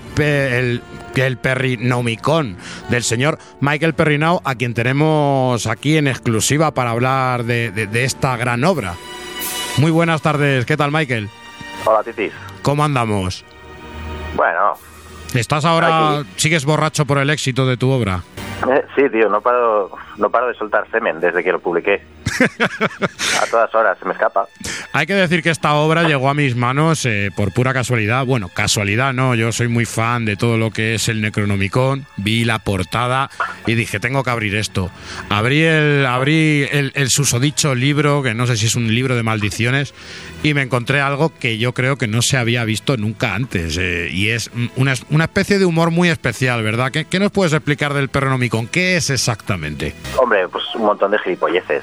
Speaker 2: Pe- el el Perrinomicon del señor Michael Perrinau, a quien tenemos aquí en exclusiva para hablar de, de- de esta gran obra. Muy buenas tardes, ¿qué tal Michael?
Speaker 12: Hola, Titis.
Speaker 2: ¿Cómo andamos?
Speaker 12: Bueno,
Speaker 2: ¿Estás ahora, sigues borracho por el éxito de tu obra?
Speaker 12: Eh, sí, tío, no paro, no paro de soltar semen desde que lo publiqué. (laughs) A todas horas se me escapa.
Speaker 2: Hay que decir que esta obra llegó a mis manos eh, por pura casualidad. Bueno, casualidad no, yo soy muy fan de todo lo que es el Necronomicon. Vi la portada y dije, tengo que abrir esto. Abrí el, abrí el, el susodicho libro, que no sé si es un libro de maldiciones, y me encontré algo que yo creo que no se había visto nunca antes. eh, y es una, una especie de humor muy especial, ¿verdad? ¿Qué, qué nos puedes explicar del Perronomicon? ¿Qué es exactamente?
Speaker 12: Hombre, pues un montón de gilipolleces.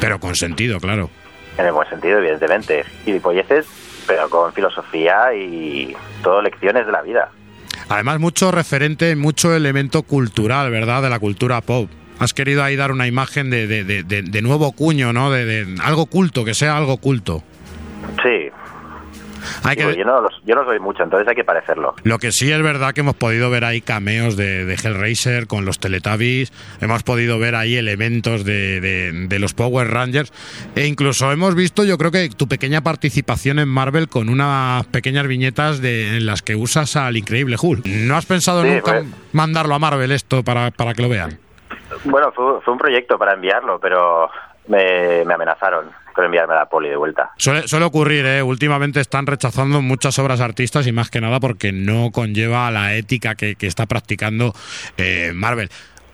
Speaker 2: Pero con sentido, claro.
Speaker 12: En el buen sentido, evidentemente. Gilipolleces, pero con filosofía y todo lecciones de la vida.
Speaker 2: Además, mucho referente, mucho elemento cultural, ¿verdad? De la cultura pop. Has querido ahí dar una imagen de, de- de- nuevo cuño, ¿no? De, algo culto, que sea algo culto.
Speaker 12: Sí.
Speaker 2: Hay
Speaker 12: Digo,
Speaker 2: que,
Speaker 12: yo, no, los- yo no soy mucho, entonces hay que parecerlo.
Speaker 2: Lo que sí es verdad que hemos podido ver ahí cameos de, de Hellraiser con los Teletubbies, hemos podido ver ahí elementos de, los Power Rangers e incluso hemos visto, yo creo que tu pequeña participación en Marvel con unas pequeñas viñetas de, en las que usas al Increíble Hulk. ¿No has pensado
Speaker 12: Sí,
Speaker 2: nunca
Speaker 12: fue-
Speaker 2: mandarlo a Marvel esto para, para que lo vean?
Speaker 12: Bueno, fue, fue un proyecto para enviarlo, pero me, me amenazaron con enviarme a la poli de vuelta.
Speaker 2: Suele, suele ocurrir, ¿eh? últimamente están rechazando muchas obras artistas y más que nada porque no conlleva la ética que, que está practicando eh, Marvel.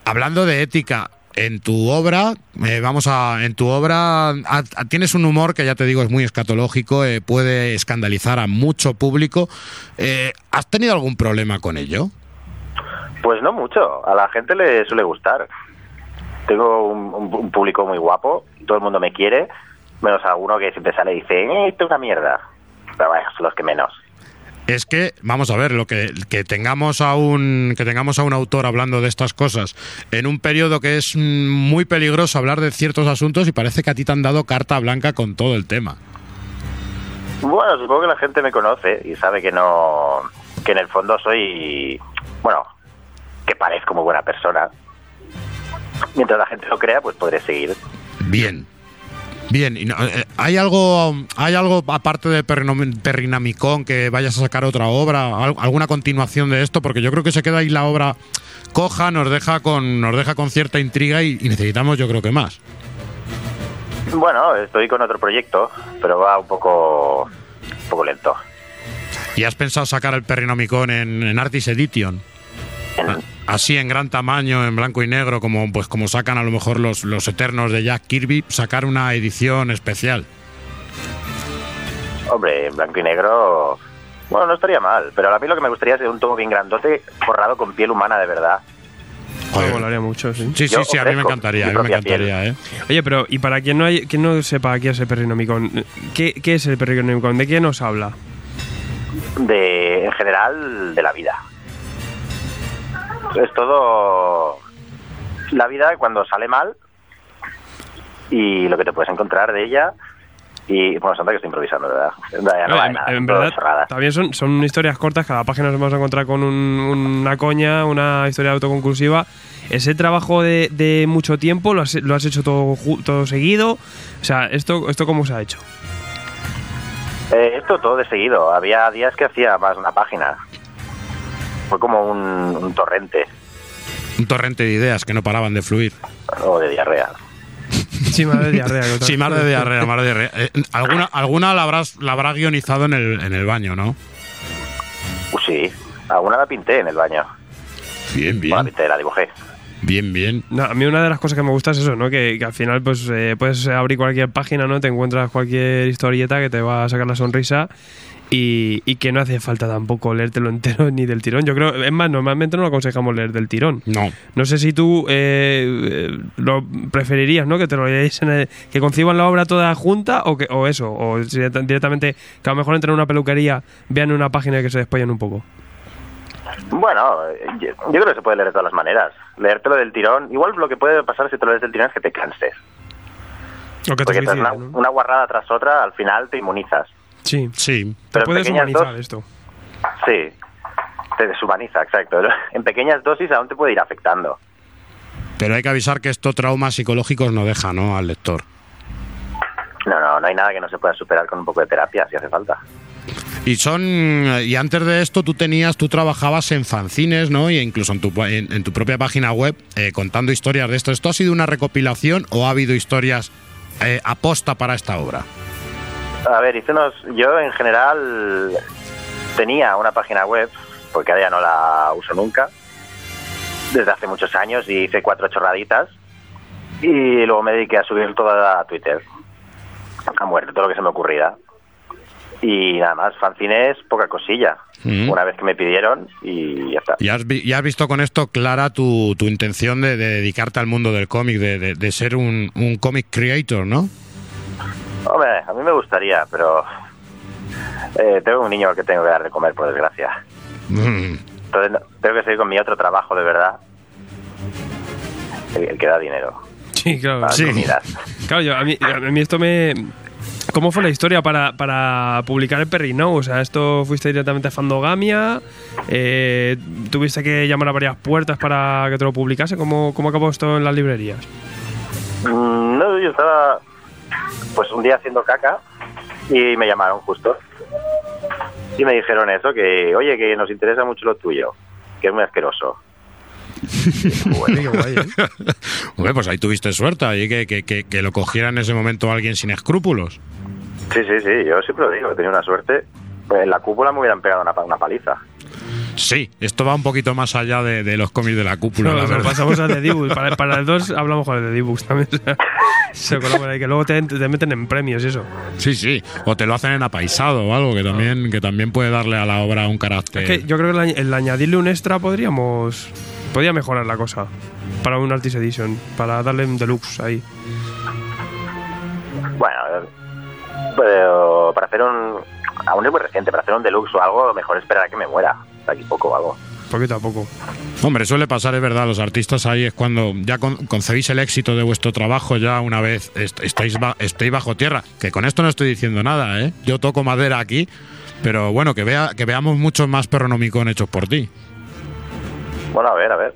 Speaker 2: Hablando de ética, en tu obra, eh, vamos a, en tu obra a- a- tienes un humor que ya te digo es muy escatológico, eh, puede escandalizar a mucho público. Eh, ¿Has tenido algún problema con ello?
Speaker 12: Pues no mucho, a la gente le suele gustar. Tengo un, un- un público muy guapo, todo el mundo me quiere, menos alguno que siempre sale y dice, eh, esto es una mierda. Pero bueno, son los que menos.
Speaker 2: Es que, vamos a ver, lo que, que tengamos a un que tengamos a un autor hablando de estas cosas en un periodo que es muy peligroso hablar de ciertos asuntos y parece que a ti te han dado carta blanca con todo el tema.
Speaker 12: Bueno, supongo que la gente me conoce y sabe que no, que en el fondo soy, bueno, que parezco muy buena persona. Mientras la gente lo crea, pues podré seguir.
Speaker 2: Bien. Bien, no- eh, ¿hay algo hay algo aparte de Perrinamicón que vayas a sacar otra obra, Al- alguna continuación de esto? Porque yo creo que se queda ahí la obra coja, nos deja con nos deja con cierta intriga y, y necesitamos yo creo que más.
Speaker 12: Bueno, estoy con otro proyecto, pero va un poco, un poco lento.
Speaker 2: ¿Y has pensado sacar el Perrinomicon en, en Artis Edition? A- Así en gran tamaño, en blanco y negro, como pues como sacan a lo mejor los, los Eternos de Jack Kirby, sacar una edición especial.
Speaker 12: Hombre, en blanco y negro, bueno, no estaría mal, pero a mí lo que me gustaría es un tomo bien grandote, forrado con piel humana de verdad.
Speaker 5: Me molaría mucho, sí.
Speaker 2: Sí, sí, sí, a mí me encantaría, a mí me encantaría, ¿eh?
Speaker 5: Oye, pero y para quien no hay, quien no sepa qué es el Perrinomicon, ¿qué, qué es el Perrinomicon? ¿De qué nos habla?
Speaker 12: De, en general, de la vida. Es todo la vida cuando sale mal y lo que te puedes encontrar de ella. Y bueno, se nota que estoy improvisando, ¿verdad? No hay
Speaker 5: en,
Speaker 12: nada,
Speaker 5: en verdad, también son, son historias cortas, cada página nos vamos a encontrar con un- una coña, una historia autoconclusiva. Ese trabajo de, de mucho tiempo, ¿lo has, lo has hecho todo, todo seguido? O sea, ¿esto, ¿esto cómo se ha hecho?
Speaker 12: Eh, esto todo de seguido. Había días que hacía más de una página. Fue como un, un torrente
Speaker 2: Un torrente de ideas que no paraban de fluir.
Speaker 12: o de diarrea. (laughs)
Speaker 5: Sí, más de diarrea.
Speaker 2: Sí, más de diarrea, más de diarrea. (laughs) Eh, alguna alguna la habrás, la habrás guionizado en el, en el baño, ¿no?
Speaker 12: Uh, sí, alguna la pinté en el baño.
Speaker 2: Bien,
Speaker 12: O la pinté, la dibujé.
Speaker 2: Bien, bien.
Speaker 5: No, a mí una de las cosas que me gusta es eso, ¿no? Que, que al final pues eh, puedes abrir cualquier página, ¿no? Te encuentras cualquier historieta que te va a sacar la sonrisa y, y que no hace falta tampoco leértelo entero ni del tirón. Yo creo, es más, normalmente no lo aconsejamos leer del tirón.
Speaker 2: No.
Speaker 5: No sé si tú eh, eh, lo preferirías, ¿no? Que te lo leáis en el- que conciban la obra toda junta o que o eso, o si directamente que a lo mejor entren a una peluquería, vean una página y que se despollen un poco.
Speaker 12: Bueno, eh, yo, yo creo que se puede leer de todas las maneras. Leértelo del tirón. Igual lo que puede pasar si te lo lees del tirón es que te canses.
Speaker 5: O que te
Speaker 12: Porque tras
Speaker 5: suicides,
Speaker 12: una,
Speaker 5: ¿no?
Speaker 12: una guarrada tras otra, al final te inmunizas.
Speaker 5: Sí.
Speaker 2: Sí.
Speaker 12: Pero
Speaker 5: puedes humanizar
Speaker 12: dos-
Speaker 5: esto.
Speaker 12: Sí, te deshumaniza, exacto. En pequeñas dosis aún te puede ir afectando.
Speaker 2: Pero hay que avisar que esto traumas psicológicos no deja, ¿no? Al lector.
Speaker 12: No, no, no hay nada que no se pueda superar con un poco de terapia, si hace falta.
Speaker 2: Y son y antes de esto tú tenías, tú trabajabas en fanzines, ¿no? Y incluso en tu, en, en tu propia página web eh, contando historias de esto. ¿Esto ha sido una recopilación o ha habido historias eh, aposta para esta obra?
Speaker 12: A ver, hice unos... Yo en general tenía una página web, porque ahora ya no la uso nunca, desde hace muchos años y hice cuatro chorraditas y luego me dediqué a subir todo a Twitter. A muerte, todo lo que se me ocurriera. Y nada más, fanzines, poca cosilla.
Speaker 2: Mm.
Speaker 12: Una vez que me pidieron y ya está.
Speaker 2: Y has, vi- y has visto con esto clara tu, tu intención de, de dedicarte al mundo del cómic, de, de- de ser un, un comic creator, ¿no?
Speaker 12: Hombre, a mí me gustaría, pero eh, tengo un niño al que tengo que dar de comer, por desgracia.
Speaker 2: Mm.
Speaker 12: Entonces no- tengo que seguir con mi otro trabajo de verdad. el, el que da dinero.
Speaker 5: Sí, claro.
Speaker 12: Para
Speaker 5: Sí. Claro, yo, a, mí, a mí esto me... ¿Cómo fue la historia para, para publicar el Perrinou? O sea, ¿esto fuiste directamente a Fandogamia? Eh, ¿Tuviste que llamar a varias puertas para que te lo publicase? ¿Cómo, cómo acabó esto en las librerías?
Speaker 12: Mm, No, yo estaba pues un día haciendo caca y me llamaron justo. Y me dijeron eso, que oye, que nos interesa mucho lo tuyo, que es muy asqueroso. (laughs) (laughs)
Speaker 2: Hombre, pues ahí tuviste suerte, ahí que, que, que, que lo cogiera en ese momento alguien sin escrúpulos.
Speaker 12: Sí, sí, sí, yo siempre lo digo, he tenido una suerte. Pues en la cúpula me hubieran pegado una, una paliza.
Speaker 2: Sí, esto va un poquito más allá de, de los cómics de la cúpula,
Speaker 5: No,
Speaker 2: la
Speaker 5: no, pasamos al de (laughs) D-Books. Para, para el 2 hablamos con el de D-Books también. o sea, se colabora ahí, que luego te, te meten en premios y eso.
Speaker 2: Sí, sí. O te lo hacen en apaisado o algo que también, que también puede darle a la obra un carácter.
Speaker 5: Es que yo creo que el, el añadirle un extra podríamos. Podría mejorar la cosa. Para un Artist Edition. Para darle un deluxe ahí.
Speaker 12: Bueno, a ver, pero para hacer un... Aún es muy reciente, para hacer un deluxe o algo, mejor esperar a que me muera. Aquí poco algo.
Speaker 5: Poquito a poco.
Speaker 2: Hombre, suele pasar, es verdad, los artistas ahí es cuando ya con- concebís el éxito de vuestro trabajo, ya una vez est- estáis, ba- estáis bajo tierra. Que con esto no estoy diciendo nada, ¿eh? Yo toco madera aquí, pero bueno, que, vea, que veamos muchos más perronomicón hechos por ti.
Speaker 12: Bueno, a ver, a ver.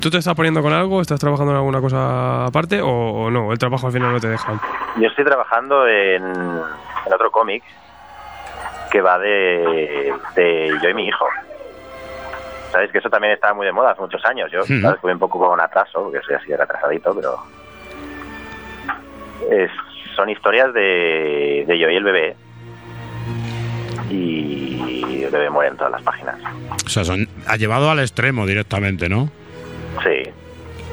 Speaker 5: ¿Tú te estás poniendo con algo? ¿Estás trabajando en alguna cosa aparte? ¿O, o no? El trabajo al final no te deja.
Speaker 12: Yo estoy trabajando en, en otro cómic que va de, de yo y mi hijo. Sabéis que eso también estaba muy de moda hace muchos años. Yo. ¿sabes? fui un poco con atraso, porque soy así retrasadito, pero... Es- son historias de, de yo y el bebé. Y el bebé muere en todas las páginas.
Speaker 2: O sea, son, ha llevado al extremo directamente, ¿no?
Speaker 12: Sí.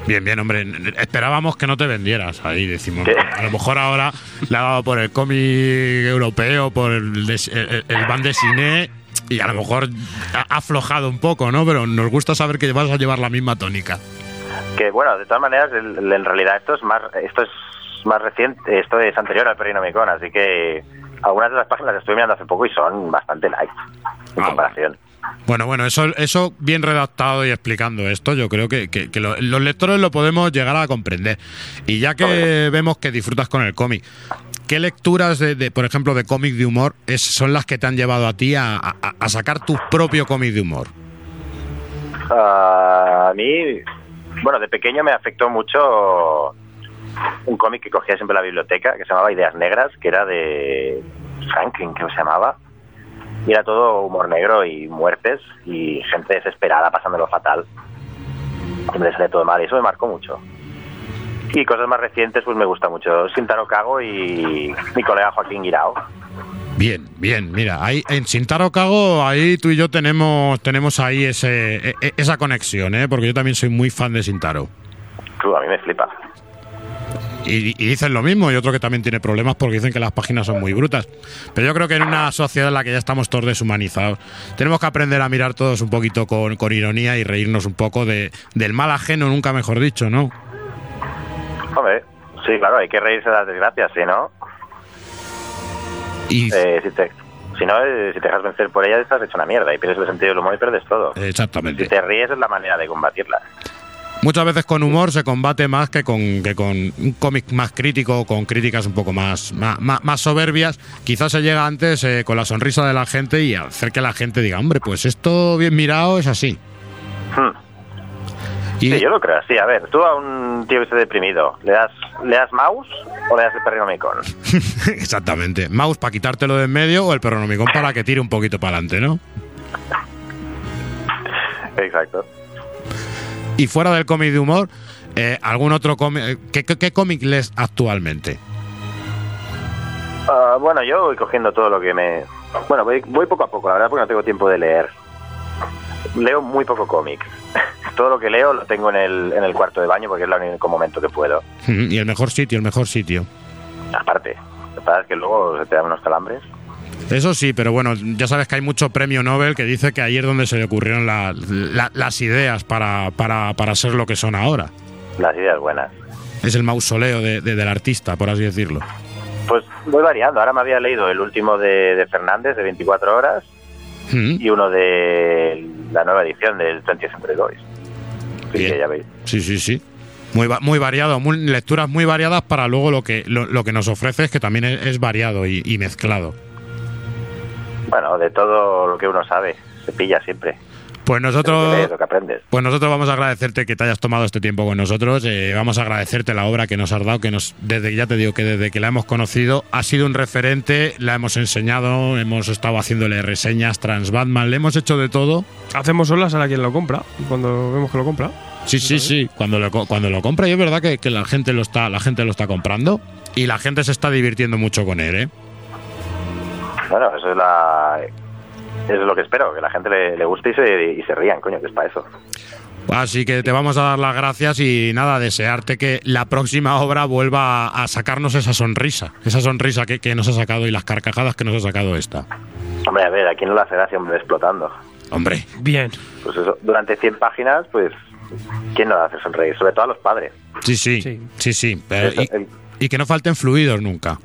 Speaker 2: Bien, bien, hombre. Esperábamos que no te vendieras ahí, decimos. A lo mejor ahora le ha dado por el cómic europeo, por el, des- el, el van de cine y a lo mejor ha aflojado un poco, ¿no? Pero nos gusta saber que vas a llevar la misma tónica.
Speaker 12: Que bueno, de todas maneras, el- en realidad esto es más esto es más reciente, esto es anterior al Perinomicon, así que algunas de las páginas las estuve mirando hace poco y son bastante light en comparación.
Speaker 2: Bueno, bueno, eso, eso bien redactado y explicando esto, yo creo que, que- que lo- los lectores lo podemos llegar a comprender. Y ya que vemos que disfrutas con el cómic, ¿qué lecturas, de, de, por ejemplo, de cómic de humor es, son las que te han llevado a ti a, a- a sacar tu propio cómic de humor?
Speaker 12: Ah, a mí, bueno, de pequeño me afectó mucho un cómic que cogía siempre en la biblioteca, que se llamaba Ideas Negras, que era de Franklin, que se llamaba. Y era todo humor negro y muertes y gente desesperada pasándolo fatal. Siempre sale todo mal y eso me marcó mucho. Y cosas más recientes, pues me gusta mucho Sintaro Cago y mi colega Joaquín Guirao.
Speaker 2: Bien, bien, mira, ahí en Sintaro Cago, ahí tú y yo tenemos, tenemos ahí ese, e- e- esa conexión, ¿eh? porque yo también soy muy fan de Sintaro.
Speaker 12: Tú, a mí me flipa.
Speaker 2: Y, y dicen lo mismo, y otro que también tiene problemas porque dicen que las páginas son muy brutas. Pero yo creo que en una sociedad en la que ya estamos todos deshumanizados, tenemos que aprender a mirar todos un poquito con, con ironía y reírnos un poco de, del mal ajeno, nunca mejor dicho, ¿no?
Speaker 12: Hombre, sí, claro, hay que reírse de las desgracias, si no,
Speaker 2: Y
Speaker 12: eh, si te, si no, eh, si te dejas vencer por ellas, estás hecho una mierda y pierdes el sentido del humor y pierdes todo.
Speaker 2: exactamente.
Speaker 12: Si te ríes es la manera de combatirla.
Speaker 2: Muchas veces con humor se combate más que con, que con un cómic más crítico, con críticas un poco más, más, soberbias. Quizás se llega antes eh, con la sonrisa de la gente y hacer que la gente diga, hombre, pues esto bien mirado es así.
Speaker 12: Hmm.
Speaker 2: Y-
Speaker 12: Sí, yo lo creo así. A ver, tú a un tío que esté deprimido, ¿le das, ¿le das mouse o le das el perrinomicon? (laughs)
Speaker 2: Exactamente. Mouse para quitártelo de en medio o el perronomicón para que tire un poquito para adelante, ¿no?
Speaker 12: Exacto.
Speaker 2: Y fuera del cómic de humor, eh, ¿algún otro cómic? eh, ¿Qué, qué, qué cómic lees actualmente?
Speaker 12: Ah, bueno, yo voy cogiendo todo lo que me... Bueno, voy, voy poco a poco, la verdad, porque no tengo tiempo de leer. Leo muy poco cómic. (laughs) todo lo que leo lo tengo en el, en el cuarto de baño porque es el único momento que puedo. (laughs)
Speaker 2: Y el mejor sitio, el mejor sitio.
Speaker 12: Aparte, lo que pasa es que luego se te dan unos calambres.
Speaker 2: Eso sí, pero bueno, ya sabes que hay mucho premio Nobel que dice que ahí es donde se le ocurrieron la- la- las ideas para, para, para ser lo que son ahora.
Speaker 12: Las ideas buenas.
Speaker 2: Es el mausoleo de- de- del artista, por así decirlo.
Speaker 12: Pues voy variando. Ahora me había leído el último de, de Fernández, de 24 horas,
Speaker 2: Mm,
Speaker 12: y uno de la nueva edición del 20th Century Boys. Sí, ya veis.
Speaker 2: Sí, sí, sí. Muy, muy variado, muy- lecturas muy variadas para luego lo que, lo, lo que nos ofrece es que también es, es variado y, y mezclado.
Speaker 12: Bueno, de todo lo que uno sabe, se pilla siempre.
Speaker 2: Pues nosotros,
Speaker 12: lees, lo que aprendes.
Speaker 2: pues nosotros vamos a agradecerte que te hayas tomado este tiempo con nosotros. eh, vamos a agradecerte la obra que nos has dado, que nos, desde ya te digo que desde que la hemos conocido ha sido un referente, la hemos enseñado, hemos estado haciéndole reseñas trans Batman, le hemos hecho de todo.
Speaker 5: Hacemos solas a la quien lo compra, cuando vemos que lo compra.
Speaker 2: Sí, sí, sí. Cuando lo, co- cuando lo compra, y es verdad que, que la gente lo está, la gente lo está comprando y la gente se está divirtiendo mucho con él, ¿eh?
Speaker 12: Bueno, eso es la... Eso es lo que espero, que la gente le, le guste y se, y se rían, coño, que es para eso.
Speaker 2: Así que te vamos a dar las gracias y nada, desearte que la próxima obra vuelva a, a sacarnos esa sonrisa, esa sonrisa que, que nos ha sacado y las carcajadas que nos ha sacado esta.
Speaker 12: Hombre, a ver, aquí no la hace gracia, hombre, explotando.
Speaker 2: Hombre.
Speaker 5: Bien.
Speaker 12: Pues eso, durante 100 páginas, pues, ¿quién no la hace sonreír? Sobre todo a los padres.
Speaker 2: Sí, sí, sí, sí. pero-
Speaker 12: Eso,
Speaker 2: y, y que no falten fluidos nunca.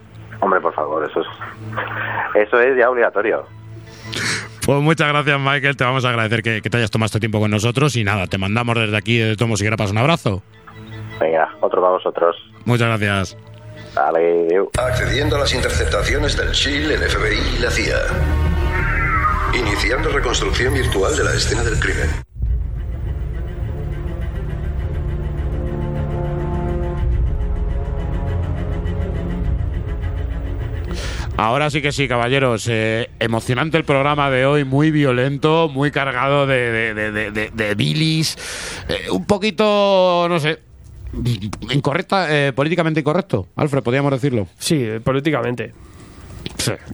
Speaker 12: Hombre, por favor, eso es... Eso es ya obligatorio.
Speaker 2: Pues muchas gracias, Michael. Te vamos a agradecer que, que te hayas tomado este tiempo con nosotros y nada, te mandamos desde aquí, desde Tomos y Grapas, un abrazo.
Speaker 12: Venga, otro para vosotros.
Speaker 2: Muchas gracias.
Speaker 12: Adeu.
Speaker 13: Accediendo a las interceptaciones del SHIELD, el FBI y la CIA. Iniciando reconstrucción virtual de la escena del crimen.
Speaker 2: Ahora sí que sí, caballeros. eh, emocionante el programa de hoy, muy violento, muy cargado de, bilis. eh, un poquito, no sé, incorrecta, eh, políticamente incorrecto. Alfred, podríamos decirlo.
Speaker 5: Sí, eh,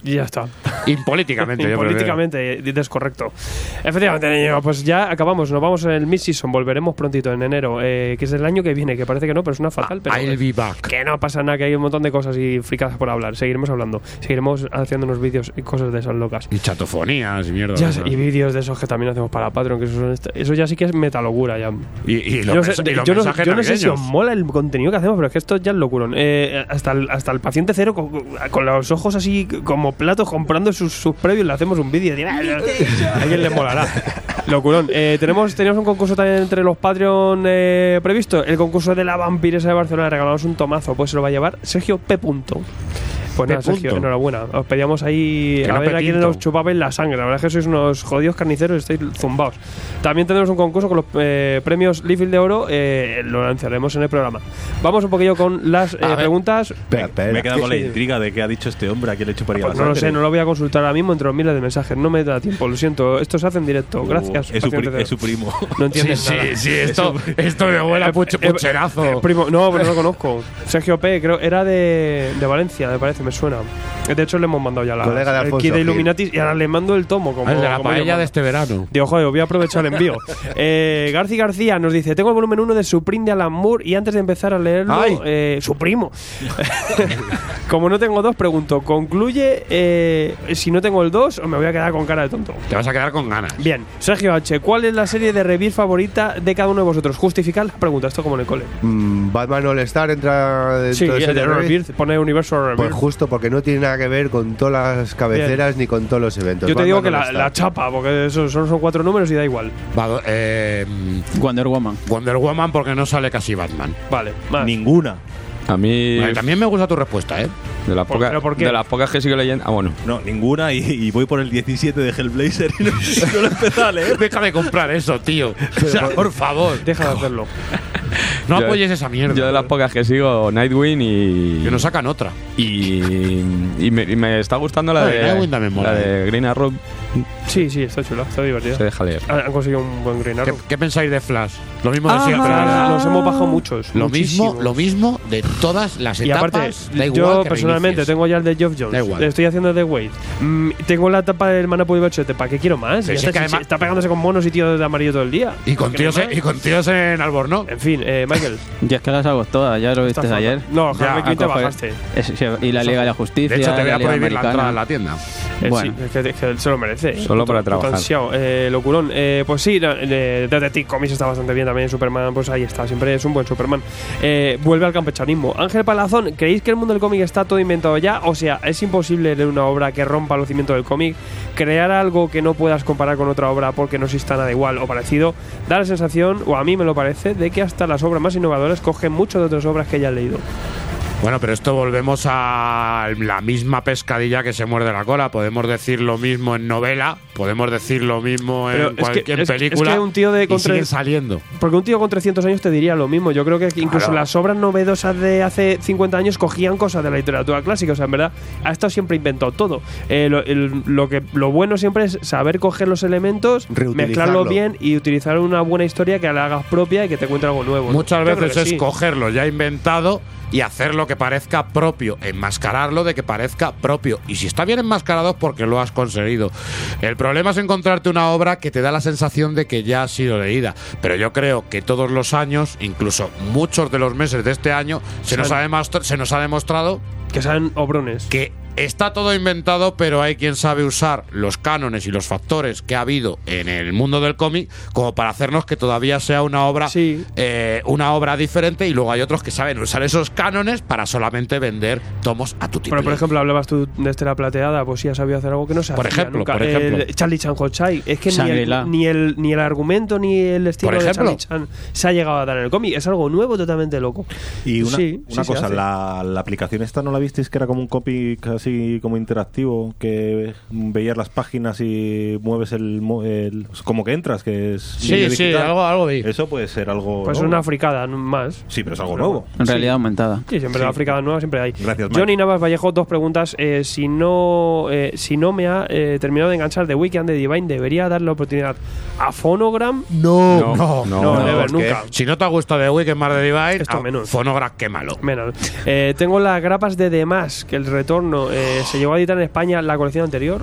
Speaker 5: Y ya está.
Speaker 2: Impolíticamente, (laughs) yo
Speaker 5: Políticamente eh, descorrecto. Efectivamente, niño, pues ya acabamos. Nos vamos en el mid-season. Volveremos prontito en enero, eh, que es el año que viene, que parece que no, pero es una fatal. Pero
Speaker 2: I'll be back.
Speaker 5: Que no pasa nada, que hay un montón de cosas y fricadas por hablar. Seguiremos hablando. Seguiremos haciendo unos vídeos y cosas de esas locas.
Speaker 2: Y chatofonías y mierda.
Speaker 5: Ya sé, y vídeos de esos que también hacemos para Patreon, que eso, son est- eso ya sí que es metalogura ya.
Speaker 2: Y, y
Speaker 5: yo
Speaker 2: los,
Speaker 5: no sé,
Speaker 2: mens- y los
Speaker 5: yo no-
Speaker 2: mensajes
Speaker 5: yo no sé si os mola el contenido que hacemos, pero es que esto ya es locurón. Eh, hasta, el, hasta el paciente cero, con, con los ojos así como platos, comprando sus, sus previos, le hacemos un vídeo. (laughs) A alguien le molará. Locurón. Eh, tenemos, tenemos un concurso también entre los Patreon eh, previsto. El concurso de la vampiresa de Barcelona. Regalamos un tomazo. Pues se lo va a llevar Sergio P. Punto. Pues nada, Sergio, enhorabuena. Os pedíamos ahí
Speaker 2: Que
Speaker 5: a
Speaker 2: no
Speaker 5: ver a quién nos chupabais la sangre. La verdad es que sois unos jodidos carniceros y estáis zumbaos. También tendremos un concurso con los eh, premios Leafield de Oro. eh, lo lanzaremos en el programa. Vamos un poquillo con las eh, preguntas.
Speaker 6: Me he quedado con la intriga de qué ha dicho este hombre, a quién le chuparía
Speaker 5: Pues
Speaker 6: la
Speaker 5: no lo sé,
Speaker 6: sangre.
Speaker 5: no lo voy a consultar ahora mismo entre los miles de mensajes. No me da tiempo, lo siento. Esto se hace en directo. Gracias.
Speaker 6: Uh, es su es primo.
Speaker 5: No entiendes
Speaker 2: Sí, sí,
Speaker 5: nada.
Speaker 2: sí, esto- esto me huele
Speaker 5: Eh,
Speaker 2: pucherazo.
Speaker 5: eh, primo, no, pero no lo conozco. Sergio P, creo, era de, de Valencia, me parece, me suena. De hecho, le hemos mandado ya la
Speaker 4: Colega de
Speaker 5: el
Speaker 4: Alfonso
Speaker 5: de
Speaker 4: Gil.
Speaker 5: Illuminatis y ahora le mando el tomo. Como,
Speaker 2: Ah, el de la
Speaker 5: como
Speaker 2: paella de este verano.
Speaker 5: Digo, joder, voy a aprovechar el envío. (laughs) eh, Garci García nos dice: Tengo el volumen 1 de Supreme de Alan Moore y antes de empezar a leerlo, eh, su primo. (laughs) (laughs) Como no tengo dos, pregunto: ¿concluye eh, si no tengo el 2 o me voy a quedar con cara de tonto?
Speaker 2: Te vas a quedar con ganas.
Speaker 5: Bien, Sergio H., ¿cuál es la serie de reviews favorita de cada uno de vosotros? Justificad la pregunta, esto como en el cole.
Speaker 4: Mm, Batman All Star entra dentro
Speaker 5: Sí,
Speaker 4: de
Speaker 5: de
Speaker 4: review.
Speaker 5: Rebirth, pone Universo
Speaker 4: Pues Justo porque no tiene nada que ver con todas las cabeceras ni con todos los eventos.
Speaker 5: Yo te digo que la, chapa, porque eso son, son cuatro números y da igual.
Speaker 2: Va, eh,
Speaker 7: Wonder Woman.
Speaker 2: Wonder Woman porque no sale casi Batman.
Speaker 5: Vale, más.
Speaker 6: Ninguna.
Speaker 8: A mí.
Speaker 2: Vale, también me gusta tu respuesta, ¿eh?
Speaker 8: De las,
Speaker 5: ¿Por-
Speaker 8: pocas,
Speaker 5: pero por qué?
Speaker 8: de las pocas que sigo leyendo. Ah, bueno.
Speaker 6: No, ninguna. Y, y voy por el 17 de Hellblazer y no, (laughs) no lo he empezado a leer.
Speaker 2: Deja de comprar eso, tío. (laughs) O sea, por favor.
Speaker 5: Deja de hacerlo. (laughs)
Speaker 2: No
Speaker 8: Yo-
Speaker 2: apoyes esa mierda.
Speaker 8: Yo de las pocas que sigo, Nightwing y.
Speaker 2: Que nos sacan otra.
Speaker 8: Y, y, me, y me está gustando la
Speaker 2: Ay,
Speaker 8: de,
Speaker 2: Nightwing también mola,
Speaker 8: la de Green Arrow.
Speaker 5: Sí, sí, está chula, está divertida.
Speaker 8: Se deja leer.
Speaker 5: Han han conseguido un buen Green
Speaker 2: ¿Qué,
Speaker 5: Arrow.
Speaker 2: qué pensáis de Flash? Lo mismo de
Speaker 5: Ah,
Speaker 2: siempre.
Speaker 5: Nos hemos bajado muchos.
Speaker 2: Lo mismo, lo mismo de todas las
Speaker 5: Y
Speaker 2: etapas.
Speaker 5: aparte,
Speaker 2: da igual
Speaker 5: yo
Speaker 2: que
Speaker 5: personalmente
Speaker 2: reinicies.
Speaker 5: tengo ya el de Geoff Jones.
Speaker 2: Da igual.
Speaker 5: Estoy haciendo The Wait. Mm, tengo la etapa del Manapu y Bachete. ¿Para qué quiero más?
Speaker 2: Si
Speaker 5: está,
Speaker 2: además-
Speaker 5: pegándose con monos y tíos de amarillo todo el día.
Speaker 2: Y con,
Speaker 5: ¿Qué quieres
Speaker 2: tíos, y con tíos en Albornoz.
Speaker 5: En fin, eh, Michael. (laughs)
Speaker 7: Ya es que las hago todas, ya lo viste ayer.
Speaker 5: No,
Speaker 2: Ya,
Speaker 5: Harley Quinn te bajaste.
Speaker 7: Es- sí, y la Liga de la Justicia.
Speaker 2: De hecho, te voy a prohibir la entrada a la tienda.
Speaker 5: Eh,
Speaker 7: Bueno.
Speaker 5: Sí, es que se lo merece. Parece.
Speaker 8: Solo para trabajar.
Speaker 5: Eh, locurón. Eh, pues sí, eh, Detective Comics está bastante bien también. Superman, pues ahí está. Siempre es un buen Superman. Eh, vuelve al campechanismo. Ángel Palazón, ¿creéis que el mundo del cómic está todo inventado ya? O sea, es imposible leer una obra que rompa los cimientos del cómic, crear algo que no puedas comparar con otra obra porque no exista nada igual o parecido. Da la sensación, o a mí me lo parece, de que hasta las obras más innovadoras cogen mucho de otras obras que ya han leído.
Speaker 2: Bueno, pero esto volvemos a la misma pescadilla que se muerde la cola. Podemos decir lo mismo en novela, podemos decir lo mismo en
Speaker 5: es que-
Speaker 2: cualquier
Speaker 5: es- es
Speaker 2: película.
Speaker 5: que un tío de
Speaker 2: y siguen saliendo.
Speaker 5: Porque un tío con 300 años te diría lo mismo. Yo creo que incluso
Speaker 2: Claro.
Speaker 5: las obras novedosas de hace 50 años cogían cosas de la literatura clásica. O sea, en verdad, ha estado siempre inventado todo. Eh, lo, el- lo que, lo bueno siempre es saber coger los elementos, mezclarlo bien y utilizar una buena historia que la hagas propia y que te cuente algo nuevo.
Speaker 2: Muchas veces es
Speaker 5: sí.
Speaker 2: cogerlo ya inventado y hacer lo que parezca propio, enmascararlo de que parezca propio. Y si está bien enmascarado es porque lo has conseguido. El problema es encontrarte una obra que te da la sensación de que ya ha sido leída. Pero yo creo que todos los años, incluso muchos de los meses de este año, se, nos, ha, se nos ha demostrado
Speaker 5: que sean obrones.
Speaker 2: Que está todo inventado, pero hay quien sabe usar los cánones y los factores que ha habido en el mundo del cómic como para hacernos que todavía sea una obra eh, una obra diferente y luego hay otros que saben usar esos cánones para solamente vender tomos a tu tipo.
Speaker 5: Pero, por ejemplo, hablabas tú de Estela Plateada, pues sí ha sabido hacer algo que no se
Speaker 2: Por
Speaker 5: hacía
Speaker 2: ejemplo,
Speaker 5: nunca.
Speaker 2: por ejemplo.
Speaker 5: El Charlie Chan Hochai. Es que ni el, ni, el, ni el argumento ni el estilo de. Charlie Chan se ha llegado a dar en el cómic. Es algo nuevo, totalmente loco.
Speaker 6: Y una,
Speaker 5: Sí,
Speaker 6: una
Speaker 5: sí
Speaker 6: cosa, la, la aplicación esta no la visteis que era como un cómic así como interactivo, que veías las páginas y mueves el, mo- el- como que entras, que es
Speaker 2: Sí, sí, algo- algo vi.
Speaker 6: Eso puede ser algo
Speaker 5: Pues
Speaker 6: nuevo.
Speaker 5: una fricada más.
Speaker 6: Sí, pero es algo nuevo.
Speaker 7: En realidad aumentada.
Speaker 5: Sí, siempre
Speaker 6: Sí.
Speaker 5: la fricada nueva siempre hay.
Speaker 6: Gracias, Mike.
Speaker 5: Johnny Navas Vallejo, dos preguntas. Eh, si no eh, si no me ha eh, terminado de enganchar The Weekend de Divine, ¿debería darle la oportunidad a Phonogram?
Speaker 4: No,
Speaker 2: no,
Speaker 5: no, never, nunca.
Speaker 2: Si no te ha gustado The Weekend más de Divine,
Speaker 5: Esto
Speaker 2: a
Speaker 5: menos.
Speaker 2: Phonogram, qué malo.
Speaker 5: Menos. Eh, tengo las grapas de Mask, que el retorno eh, se llegó a editar en España la colección anterior.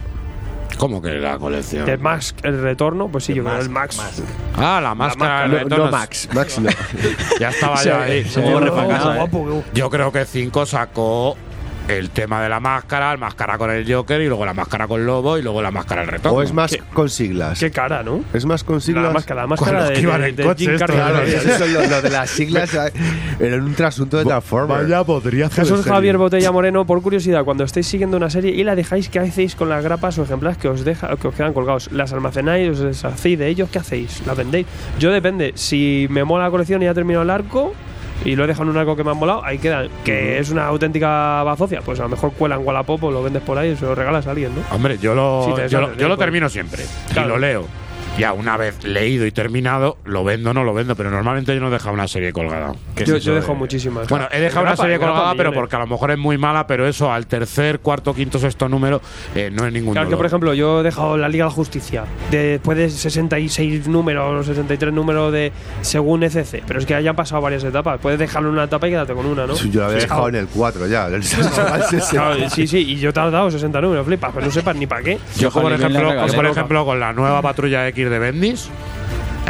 Speaker 2: ¿Cómo que la colección?
Speaker 5: The Mask, el retorno, pues sí, yo creo el Max.
Speaker 2: Ah, la máscara del
Speaker 4: No,
Speaker 2: retorno.
Speaker 4: no Max, Max no.
Speaker 2: Ya estaba ya ahí.
Speaker 5: se borre pa' casa, ¿eh?
Speaker 2: Yo creo que 5 (laughs) sacó el tema de la máscara, el máscara con el Joker y luego la máscara con Lobo y luego la máscara del retorno.
Speaker 4: O es más con siglas.
Speaker 5: Qué cara, ¿no?
Speaker 4: Es más con siglas.
Speaker 5: La máscara, la máscara
Speaker 2: los
Speaker 5: de, de-
Speaker 2: en
Speaker 5: de
Speaker 2: coche
Speaker 5: Jim
Speaker 2: esto,
Speaker 5: Carrey.
Speaker 4: Claro, eso es lo, lo de las siglas (laughs) era un trasunto de Transformers.
Speaker 2: Vaya, podría hacer
Speaker 5: Jesús. Javier Botella Moreno, por curiosidad, cuando estéis siguiendo una serie y la dejáis, ¿qué hacéis con las grapas o ejemplares que os deja, que os quedan colgados? ¿Las almacenáis, os deshacéis de ellos? ¿Qué hacéis? ¿Las vendéis? Yo depende. Si me mola la colección y ya terminado el arco y lo he dejado en un arco que me ha molado, ahí quedan. Que es una auténtica bazofia, pues a lo mejor cuelan Wallapop o lo vendes por ahí y se lo regalas a alguien, ¿no?
Speaker 2: Hombre, yo lo,
Speaker 5: te
Speaker 2: yo, lo- yo lo
Speaker 5: pues.
Speaker 2: termino siempre.
Speaker 5: Claro.
Speaker 2: Y lo leo. Ya una vez leído y terminado, lo vendo o no lo vendo, pero normalmente yo no dejo una serie colgada. ¿Qué es
Speaker 5: Yo, yo
Speaker 2: de-
Speaker 5: dejo muchísimas.
Speaker 2: Bueno, he dejado una serie
Speaker 5: grapa
Speaker 2: colgada, pero
Speaker 5: millones.
Speaker 2: porque a lo mejor es muy mala, pero eso al tercer, cuarto, quinto, sexto número eh, no es ningún
Speaker 5: Claro que, por ejemplo, yo he dejado la Liga de la Justicia después de 66 números o 63 números de según ECC, pero es que hayan pasado varias etapas. Puedes dejarlo en una etapa y quedarte con una, ¿no?
Speaker 4: Yo lo había
Speaker 5: Sí,
Speaker 4: dejado en el 4 ya. (laughs)
Speaker 5: Claro, sí, sí, y yo te he dado 60 números, flipas, pero no sepas ni para qué.
Speaker 2: Yo, por
Speaker 7: la
Speaker 2: ejemplo, por ejemplo, con la nueva patrulla X de Bendis,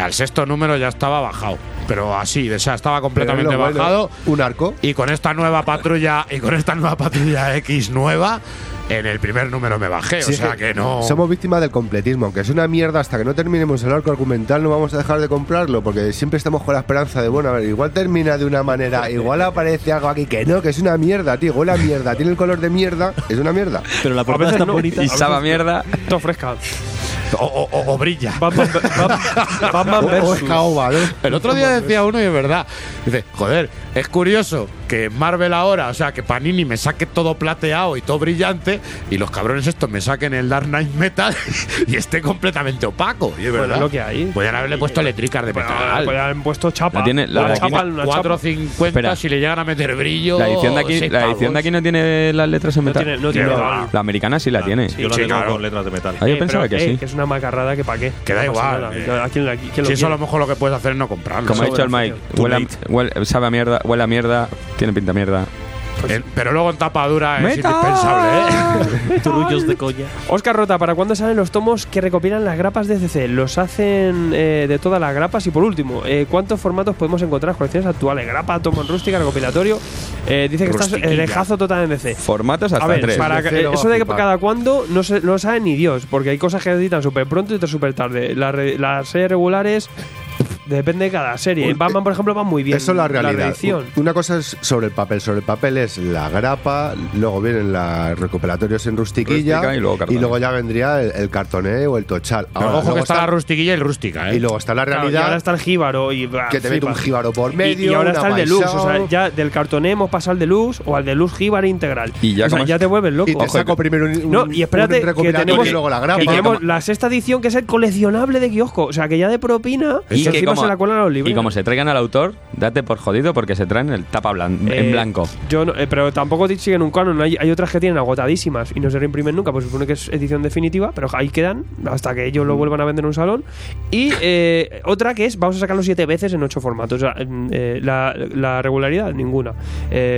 Speaker 2: al sexto número ya estaba bajado. Pero así, o sea, estaba completamente
Speaker 4: bueno,
Speaker 2: bajado.
Speaker 4: Un arco.
Speaker 2: Y con esta nueva patrulla, y con esta nueva patrulla X nueva, en el primer número me bajé.
Speaker 4: Sí,
Speaker 2: o sea que no.
Speaker 4: Somos víctimas del completismo, aunque es una mierda hasta que no terminemos el arco argumental no vamos a dejar de comprarlo porque siempre estamos con la esperanza de, bueno, a ver, igual termina de una manera, igual aparece algo aquí que no, que es una mierda, tío, huele a mierda, tiene el color de mierda, es una mierda.
Speaker 6: Pero la
Speaker 5: A
Speaker 6: portada está
Speaker 5: no.
Speaker 6: bonita.
Speaker 8: Y saba mierda.
Speaker 5: Todo fresca.
Speaker 2: O, o- o- o brilla.
Speaker 5: Batman, Batman- (laughs) Batman
Speaker 4: O, o es
Speaker 5: versus.
Speaker 4: caoba, ¿no?
Speaker 2: El otro día decía uno y es verdad. Dice, joder, es curioso que Marvel ahora, o sea, que Panini me saque todo plateado y todo brillante y los cabrones estos me saquen el Dark Knight Metal (laughs) y esté completamente opaco. Y es
Speaker 5: Bueno,
Speaker 2: verdad.
Speaker 5: es lo que hay.
Speaker 2: Podrían haberle puesto letricas de
Speaker 5: Bueno,
Speaker 2: metal.
Speaker 5: pues han puesto chapa.
Speaker 8: La tiene- la aquí
Speaker 5: chapa,
Speaker 8: no-
Speaker 5: una chapa.
Speaker 2: 4.50
Speaker 8: Espera.
Speaker 2: si le llegan a meter brillo.
Speaker 8: La edición de aquí, la edición de aquí no tiene las letras en
Speaker 5: No
Speaker 8: metal.
Speaker 5: tiene, no tiene
Speaker 2: Qué
Speaker 5: metal.
Speaker 2: va.
Speaker 8: La americana sí la tiene.
Speaker 6: Yo la
Speaker 2: Sí,
Speaker 6: tengo
Speaker 2: claro.
Speaker 6: con letras de metal.
Speaker 8: Ah, yo
Speaker 5: Eh,
Speaker 8: pensaba
Speaker 5: pero,
Speaker 8: que
Speaker 5: eh,
Speaker 8: sí.
Speaker 5: que es una macarrada que pa' qué.
Speaker 2: Que da
Speaker 5: No
Speaker 2: igual, eh.
Speaker 5: ¿A quién, la- quién lo
Speaker 2: Si eso a lo mejor lo que puedes hacer es no comprarlo.
Speaker 8: Como ha dicho el Mike, huele a, huele- sabe a mierda, huele a mierda, tiene pinta mierda.
Speaker 2: En- pero luego en tapadura es
Speaker 5: ¡Meta!
Speaker 2: indispensable, ¿eh? (laughs)
Speaker 6: Turullos de colla.
Speaker 5: Oscar Rota, ¿para cuándo salen los tomos que recopilan las grapas de CC? Los hacen eh, de todas las grapas y por último, eh, ¿cuántos formatos podemos encontrar en las colecciones actuales? Grapa, tomo en rústica, recopilatorio. Eh, dice que estás
Speaker 8: Rustiquilla.
Speaker 5: lejazo total en DC.
Speaker 8: Formatos hasta
Speaker 5: A ver,
Speaker 8: tres.
Speaker 5: para
Speaker 4: cero
Speaker 5: eso
Speaker 4: a
Speaker 5: de que
Speaker 4: flipar.
Speaker 5: cada cuándo no, se, no lo sabe ni Dios, porque hay cosas que editan súper pronto y otras súper tarde. Las, re- las series regulares depende de cada serie.
Speaker 4: Un-
Speaker 5: Batman, por ejemplo, va muy bien.
Speaker 4: Eso es la realidad. Una cosa es sobre el papel. Sobre el papel es la grapa, luego vienen los recuperatorios en rustiquilla
Speaker 8: y luego cartón.
Speaker 4: ya vendría el, el cartoné o el tochal.
Speaker 2: Pero
Speaker 4: Ahora,
Speaker 2: ojo que
Speaker 4: luego
Speaker 2: está la rustiquilla y rústica, ¿eh?
Speaker 4: y luego está la
Speaker 5: Claro, y
Speaker 4: realidad
Speaker 5: ahora está el jíbaro y bah,
Speaker 4: que te mete un jíbaro por
Speaker 5: Y-
Speaker 4: medio.
Speaker 5: Y, ahora está el deluxe, o sea, ya del cartoné hemos pasado al deluxe o al deluxe jíbaro integral.
Speaker 8: Y ya
Speaker 5: o sea,
Speaker 8: como
Speaker 5: ya te vuelves loco.
Speaker 4: y te saco primero un, un-
Speaker 5: No, y espérate,
Speaker 4: un
Speaker 5: que tenemos,
Speaker 4: y luego la grapa.
Speaker 5: que tenemos la sexta edición que es el coleccionable de kiosco. O sea, que ya de propina
Speaker 8: Y
Speaker 5: y
Speaker 8: que como-
Speaker 5: la cuelan a los libros.
Speaker 8: Y como se traigan al autor, date por jodido porque se traen el tapa blan- en
Speaker 5: Eh,
Speaker 8: blanco.
Speaker 5: Yo no- eh, pero tampoco siguen un canon. Hay, hay otras que tienen agotadísimas y no se reimprimen nunca, pues supone que es edición definitiva, pero ahí quedan hasta que ellos lo
Speaker 4: Mm.
Speaker 5: vuelvan a vender en un salón. Y eh, otra que es, vamos a sacarlo siete veces en ocho formatos. O sea, en, eh, la, la regularidad, ninguna.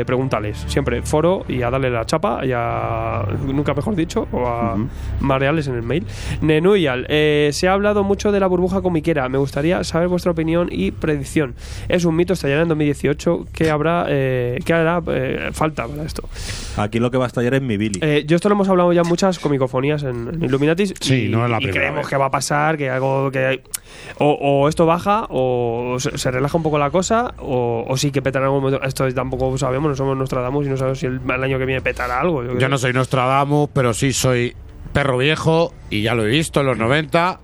Speaker 5: Pregúntales, siempre foro y a darle la chapa y a, nunca mejor dicho, o a mareales en el mail. Nenuyal, eh, se ha hablado mucho de la burbuja comiquera. Me gustaría saber vuestra opinión y predicción. Es un mito, estallará en 2018. ¿Qué habrá, eh, qué hará eh, falta para esto?
Speaker 6: Aquí lo que va a estallar es mi Billy.
Speaker 5: Eh, yo esto lo hemos hablado ya en muchas comicofonías en, en Illuminatis.
Speaker 2: Sí,
Speaker 5: y,
Speaker 2: no es la
Speaker 5: y
Speaker 2: primera
Speaker 5: creemos
Speaker 2: vez.
Speaker 5: que va a pasar, que algo que hay- o, o esto baja, o se, se relaja un poco la cosa, o, o sí que petará en algún momento. Esto tampoco sabemos, no somos Nostradamus y no sabemos si el, el año que viene petará algo.
Speaker 2: Yo
Speaker 5: creo.
Speaker 2: no soy Nostradamus, pero sí soy perro viejo y ya lo he visto en los 90.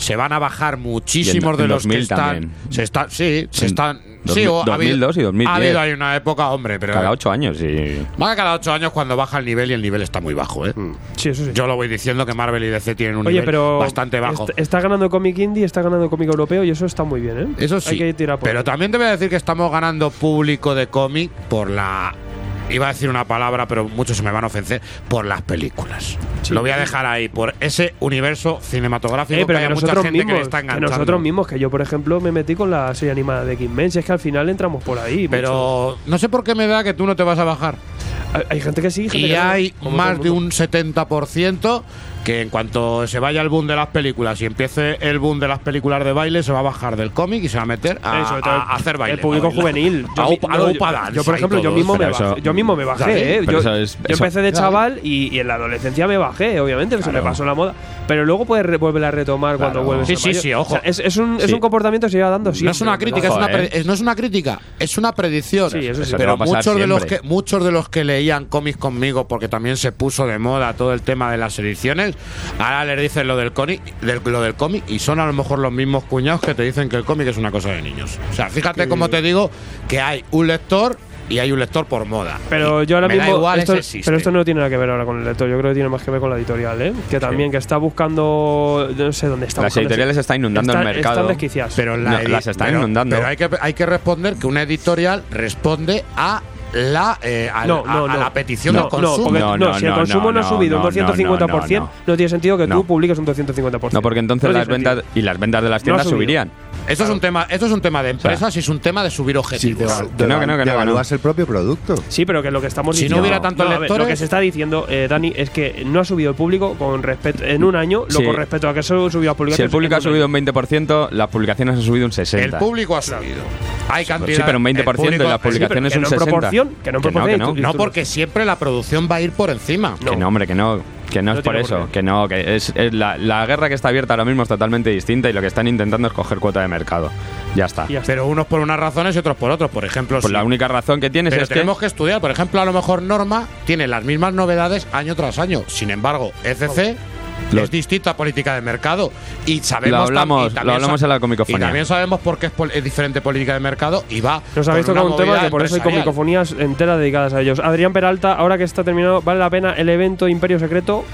Speaker 2: Se van a bajar muchísimos
Speaker 8: en-
Speaker 2: de
Speaker 8: en
Speaker 2: los que
Speaker 8: 2000
Speaker 2: están.
Speaker 8: también.
Speaker 2: Se están sí, se están.
Speaker 8: 2000,
Speaker 2: sí, o ha habido-
Speaker 8: 2002 y 2010.
Speaker 2: Ha habido ahí una época, hombre, pero.
Speaker 8: Cada ocho años y.
Speaker 2: Más que cada ocho años cuando baja el nivel y el nivel está muy bajo, ¿eh?
Speaker 5: Sí, eso sí.
Speaker 2: Yo lo voy diciendo que Marvel y DC tienen un
Speaker 5: Oye,
Speaker 2: nivel
Speaker 5: pero
Speaker 2: bastante bajo.
Speaker 5: est- está ganando cómic indie, está ganando cómic europeo y eso está muy bien, ¿eh?
Speaker 2: Eso sí.
Speaker 5: Hay que tirar por
Speaker 2: pero
Speaker 5: ahí.
Speaker 2: también te voy a decir que estamos ganando público de cómic por la. Iba a decir una palabra, pero muchos se me van a ofender. Por las películas.
Speaker 5: Sí.
Speaker 2: Lo voy a dejar ahí. Por ese universo cinematográfico
Speaker 5: Eh, pero
Speaker 2: que
Speaker 5: que
Speaker 2: hay mucha gente
Speaker 5: mismos,
Speaker 2: que le está
Speaker 5: que
Speaker 2: enganchando.
Speaker 5: nosotros mismos, que yo por ejemplo me metí con la serie animada de X-Men, si es que al final entramos por ahí. mucho.
Speaker 2: Pero no sé por qué me da que tú no te vas a bajar.
Speaker 5: hay, hay gente que sí, gente
Speaker 2: Y
Speaker 5: que
Speaker 2: hay más de un 70% que en cuanto se vaya el boom de las películas y empiece el boom de las películas de baile, se va a bajar del cómic y se va a meter a,
Speaker 5: Eh,
Speaker 2: hacer baile.
Speaker 5: El público
Speaker 2: a
Speaker 5: juvenil. (laughs)
Speaker 2: A
Speaker 5: mi- no, yo- yo, por ejemplo, yo mismo, me
Speaker 8: eso-
Speaker 5: bajé, yo mismo me bajé. ¿eh? Yo,
Speaker 8: eso es-
Speaker 5: yo
Speaker 8: eso-
Speaker 5: empecé de chaval y, y en la adolescencia me bajé, obviamente, que se me pasó la moda. Pero luego puedes volver a retomar cuando vuelves
Speaker 2: Sí,
Speaker 5: a
Speaker 2: sí,
Speaker 5: mayor.
Speaker 2: sí, ojo.
Speaker 5: O sea, es, es un, es un comportamiento que se lleva dando siempre.
Speaker 2: No es una crítica, es una
Speaker 8: eh.
Speaker 2: es- no es una crítica, es una predicción.
Speaker 5: Sí, eso sí.
Speaker 8: Eso
Speaker 2: Pero muchos de los que muchos de los que leían cómics conmigo, porque también se puso de moda todo el tema de las ediciones, ahora les dicen lo del cómic, del, lo del cómic y son a lo mejor los mismos cuñados que te dicen que el cómic es una cosa de niños. O sea, fíjate cómo te digo que hay un lector y hay un lector por moda.
Speaker 5: Pero
Speaker 2: Y
Speaker 5: yo ahora
Speaker 2: me da
Speaker 5: mismo.
Speaker 2: igual,
Speaker 5: esto,
Speaker 2: ese existe.
Speaker 5: pero esto no tiene nada que ver ahora con el lector. Yo creo que tiene más que ver con la editorial, ¿eh? Que también, que está buscando. No sé dónde está.
Speaker 8: Las editoriales están inundando
Speaker 5: están-
Speaker 8: el mercado.
Speaker 5: Están desquiciadas.
Speaker 2: Pero la
Speaker 8: No, las están
Speaker 2: pero-
Speaker 8: inundando.
Speaker 2: Pero hay que, hay que responder que una editorial responde a la, eh, al-
Speaker 5: No,
Speaker 2: a,
Speaker 5: no,
Speaker 2: a
Speaker 5: no.
Speaker 2: la petición
Speaker 5: no,
Speaker 2: del consumo.
Speaker 5: No, porque,
Speaker 8: No,
Speaker 5: no,
Speaker 8: no,
Speaker 5: si el
Speaker 8: no,
Speaker 5: consumo no,
Speaker 8: no,
Speaker 5: ha subido
Speaker 8: no,
Speaker 5: un 250%,
Speaker 8: no,
Speaker 5: no,
Speaker 8: no.
Speaker 5: tiene sentido que
Speaker 8: No.
Speaker 5: tú publiques un 250%.
Speaker 8: No, porque entonces
Speaker 5: No
Speaker 8: las ventas y las ventas de las
Speaker 5: No
Speaker 8: tiendas subirían.
Speaker 2: Esto es un tema, esto es un tema de empresas y es un tema de subir
Speaker 4: Si
Speaker 2: objetivos.
Speaker 4: te,
Speaker 8: Que no, que no, que no, que no.
Speaker 4: evalúas el propio producto.
Speaker 5: Sí, pero que lo que estamos
Speaker 2: Si no
Speaker 5: diciendo.
Speaker 2: hubiera tantos
Speaker 5: a ver,
Speaker 2: lectores-
Speaker 5: lo que se está diciendo, eh, Dani, es que no ha subido el público con respecto en un año, lo
Speaker 8: Sí.
Speaker 5: con respecto a que eso subió a
Speaker 8: Si
Speaker 5: publicaciones.
Speaker 8: el público ha subido un 20%, las publicaciones han subido un 60%.
Speaker 2: El público ha subido. Hay cantidad.
Speaker 8: Sí, pero un 20%
Speaker 2: el
Speaker 8: y
Speaker 2: público-
Speaker 8: las publicaciones
Speaker 5: que
Speaker 8: un
Speaker 5: no en
Speaker 8: 60%.
Speaker 5: proporción, que no en proporción,
Speaker 8: que no,
Speaker 2: No, porque siempre la producción va a ir por encima.
Speaker 8: Que no, hombre, que no. Que no, es por eso. Que no, que es, es la, la guerra que está abierta ahora mismo es totalmente distinta y lo que están intentando es coger cuota de mercado. Ya está.
Speaker 5: Y ya está.
Speaker 2: Pero unos por unas razones y otros por otros. Por ejemplo,
Speaker 8: Pues
Speaker 2: si-
Speaker 8: la única razón que tienes
Speaker 2: Pero
Speaker 8: es que.
Speaker 2: tenemos que... estudiar. Por ejemplo, a lo mejor Norma tiene las mismas novedades año tras año. Sin embargo, ECC
Speaker 8: Lo-
Speaker 2: es distinta política de mercado. Y sabemos
Speaker 8: Lo hablamos-
Speaker 2: tam- y también
Speaker 8: lo hablamos en la comicofonía.
Speaker 2: Y también sabemos por qué es, pol- es diferente política de mercado y va.
Speaker 5: Nos habéis tocado un tema que por eso hay comicofonías enteras dedicadas a ellos. Adrián Peralta, ahora que está terminado, ¿vale la pena el evento Imperio Secreto?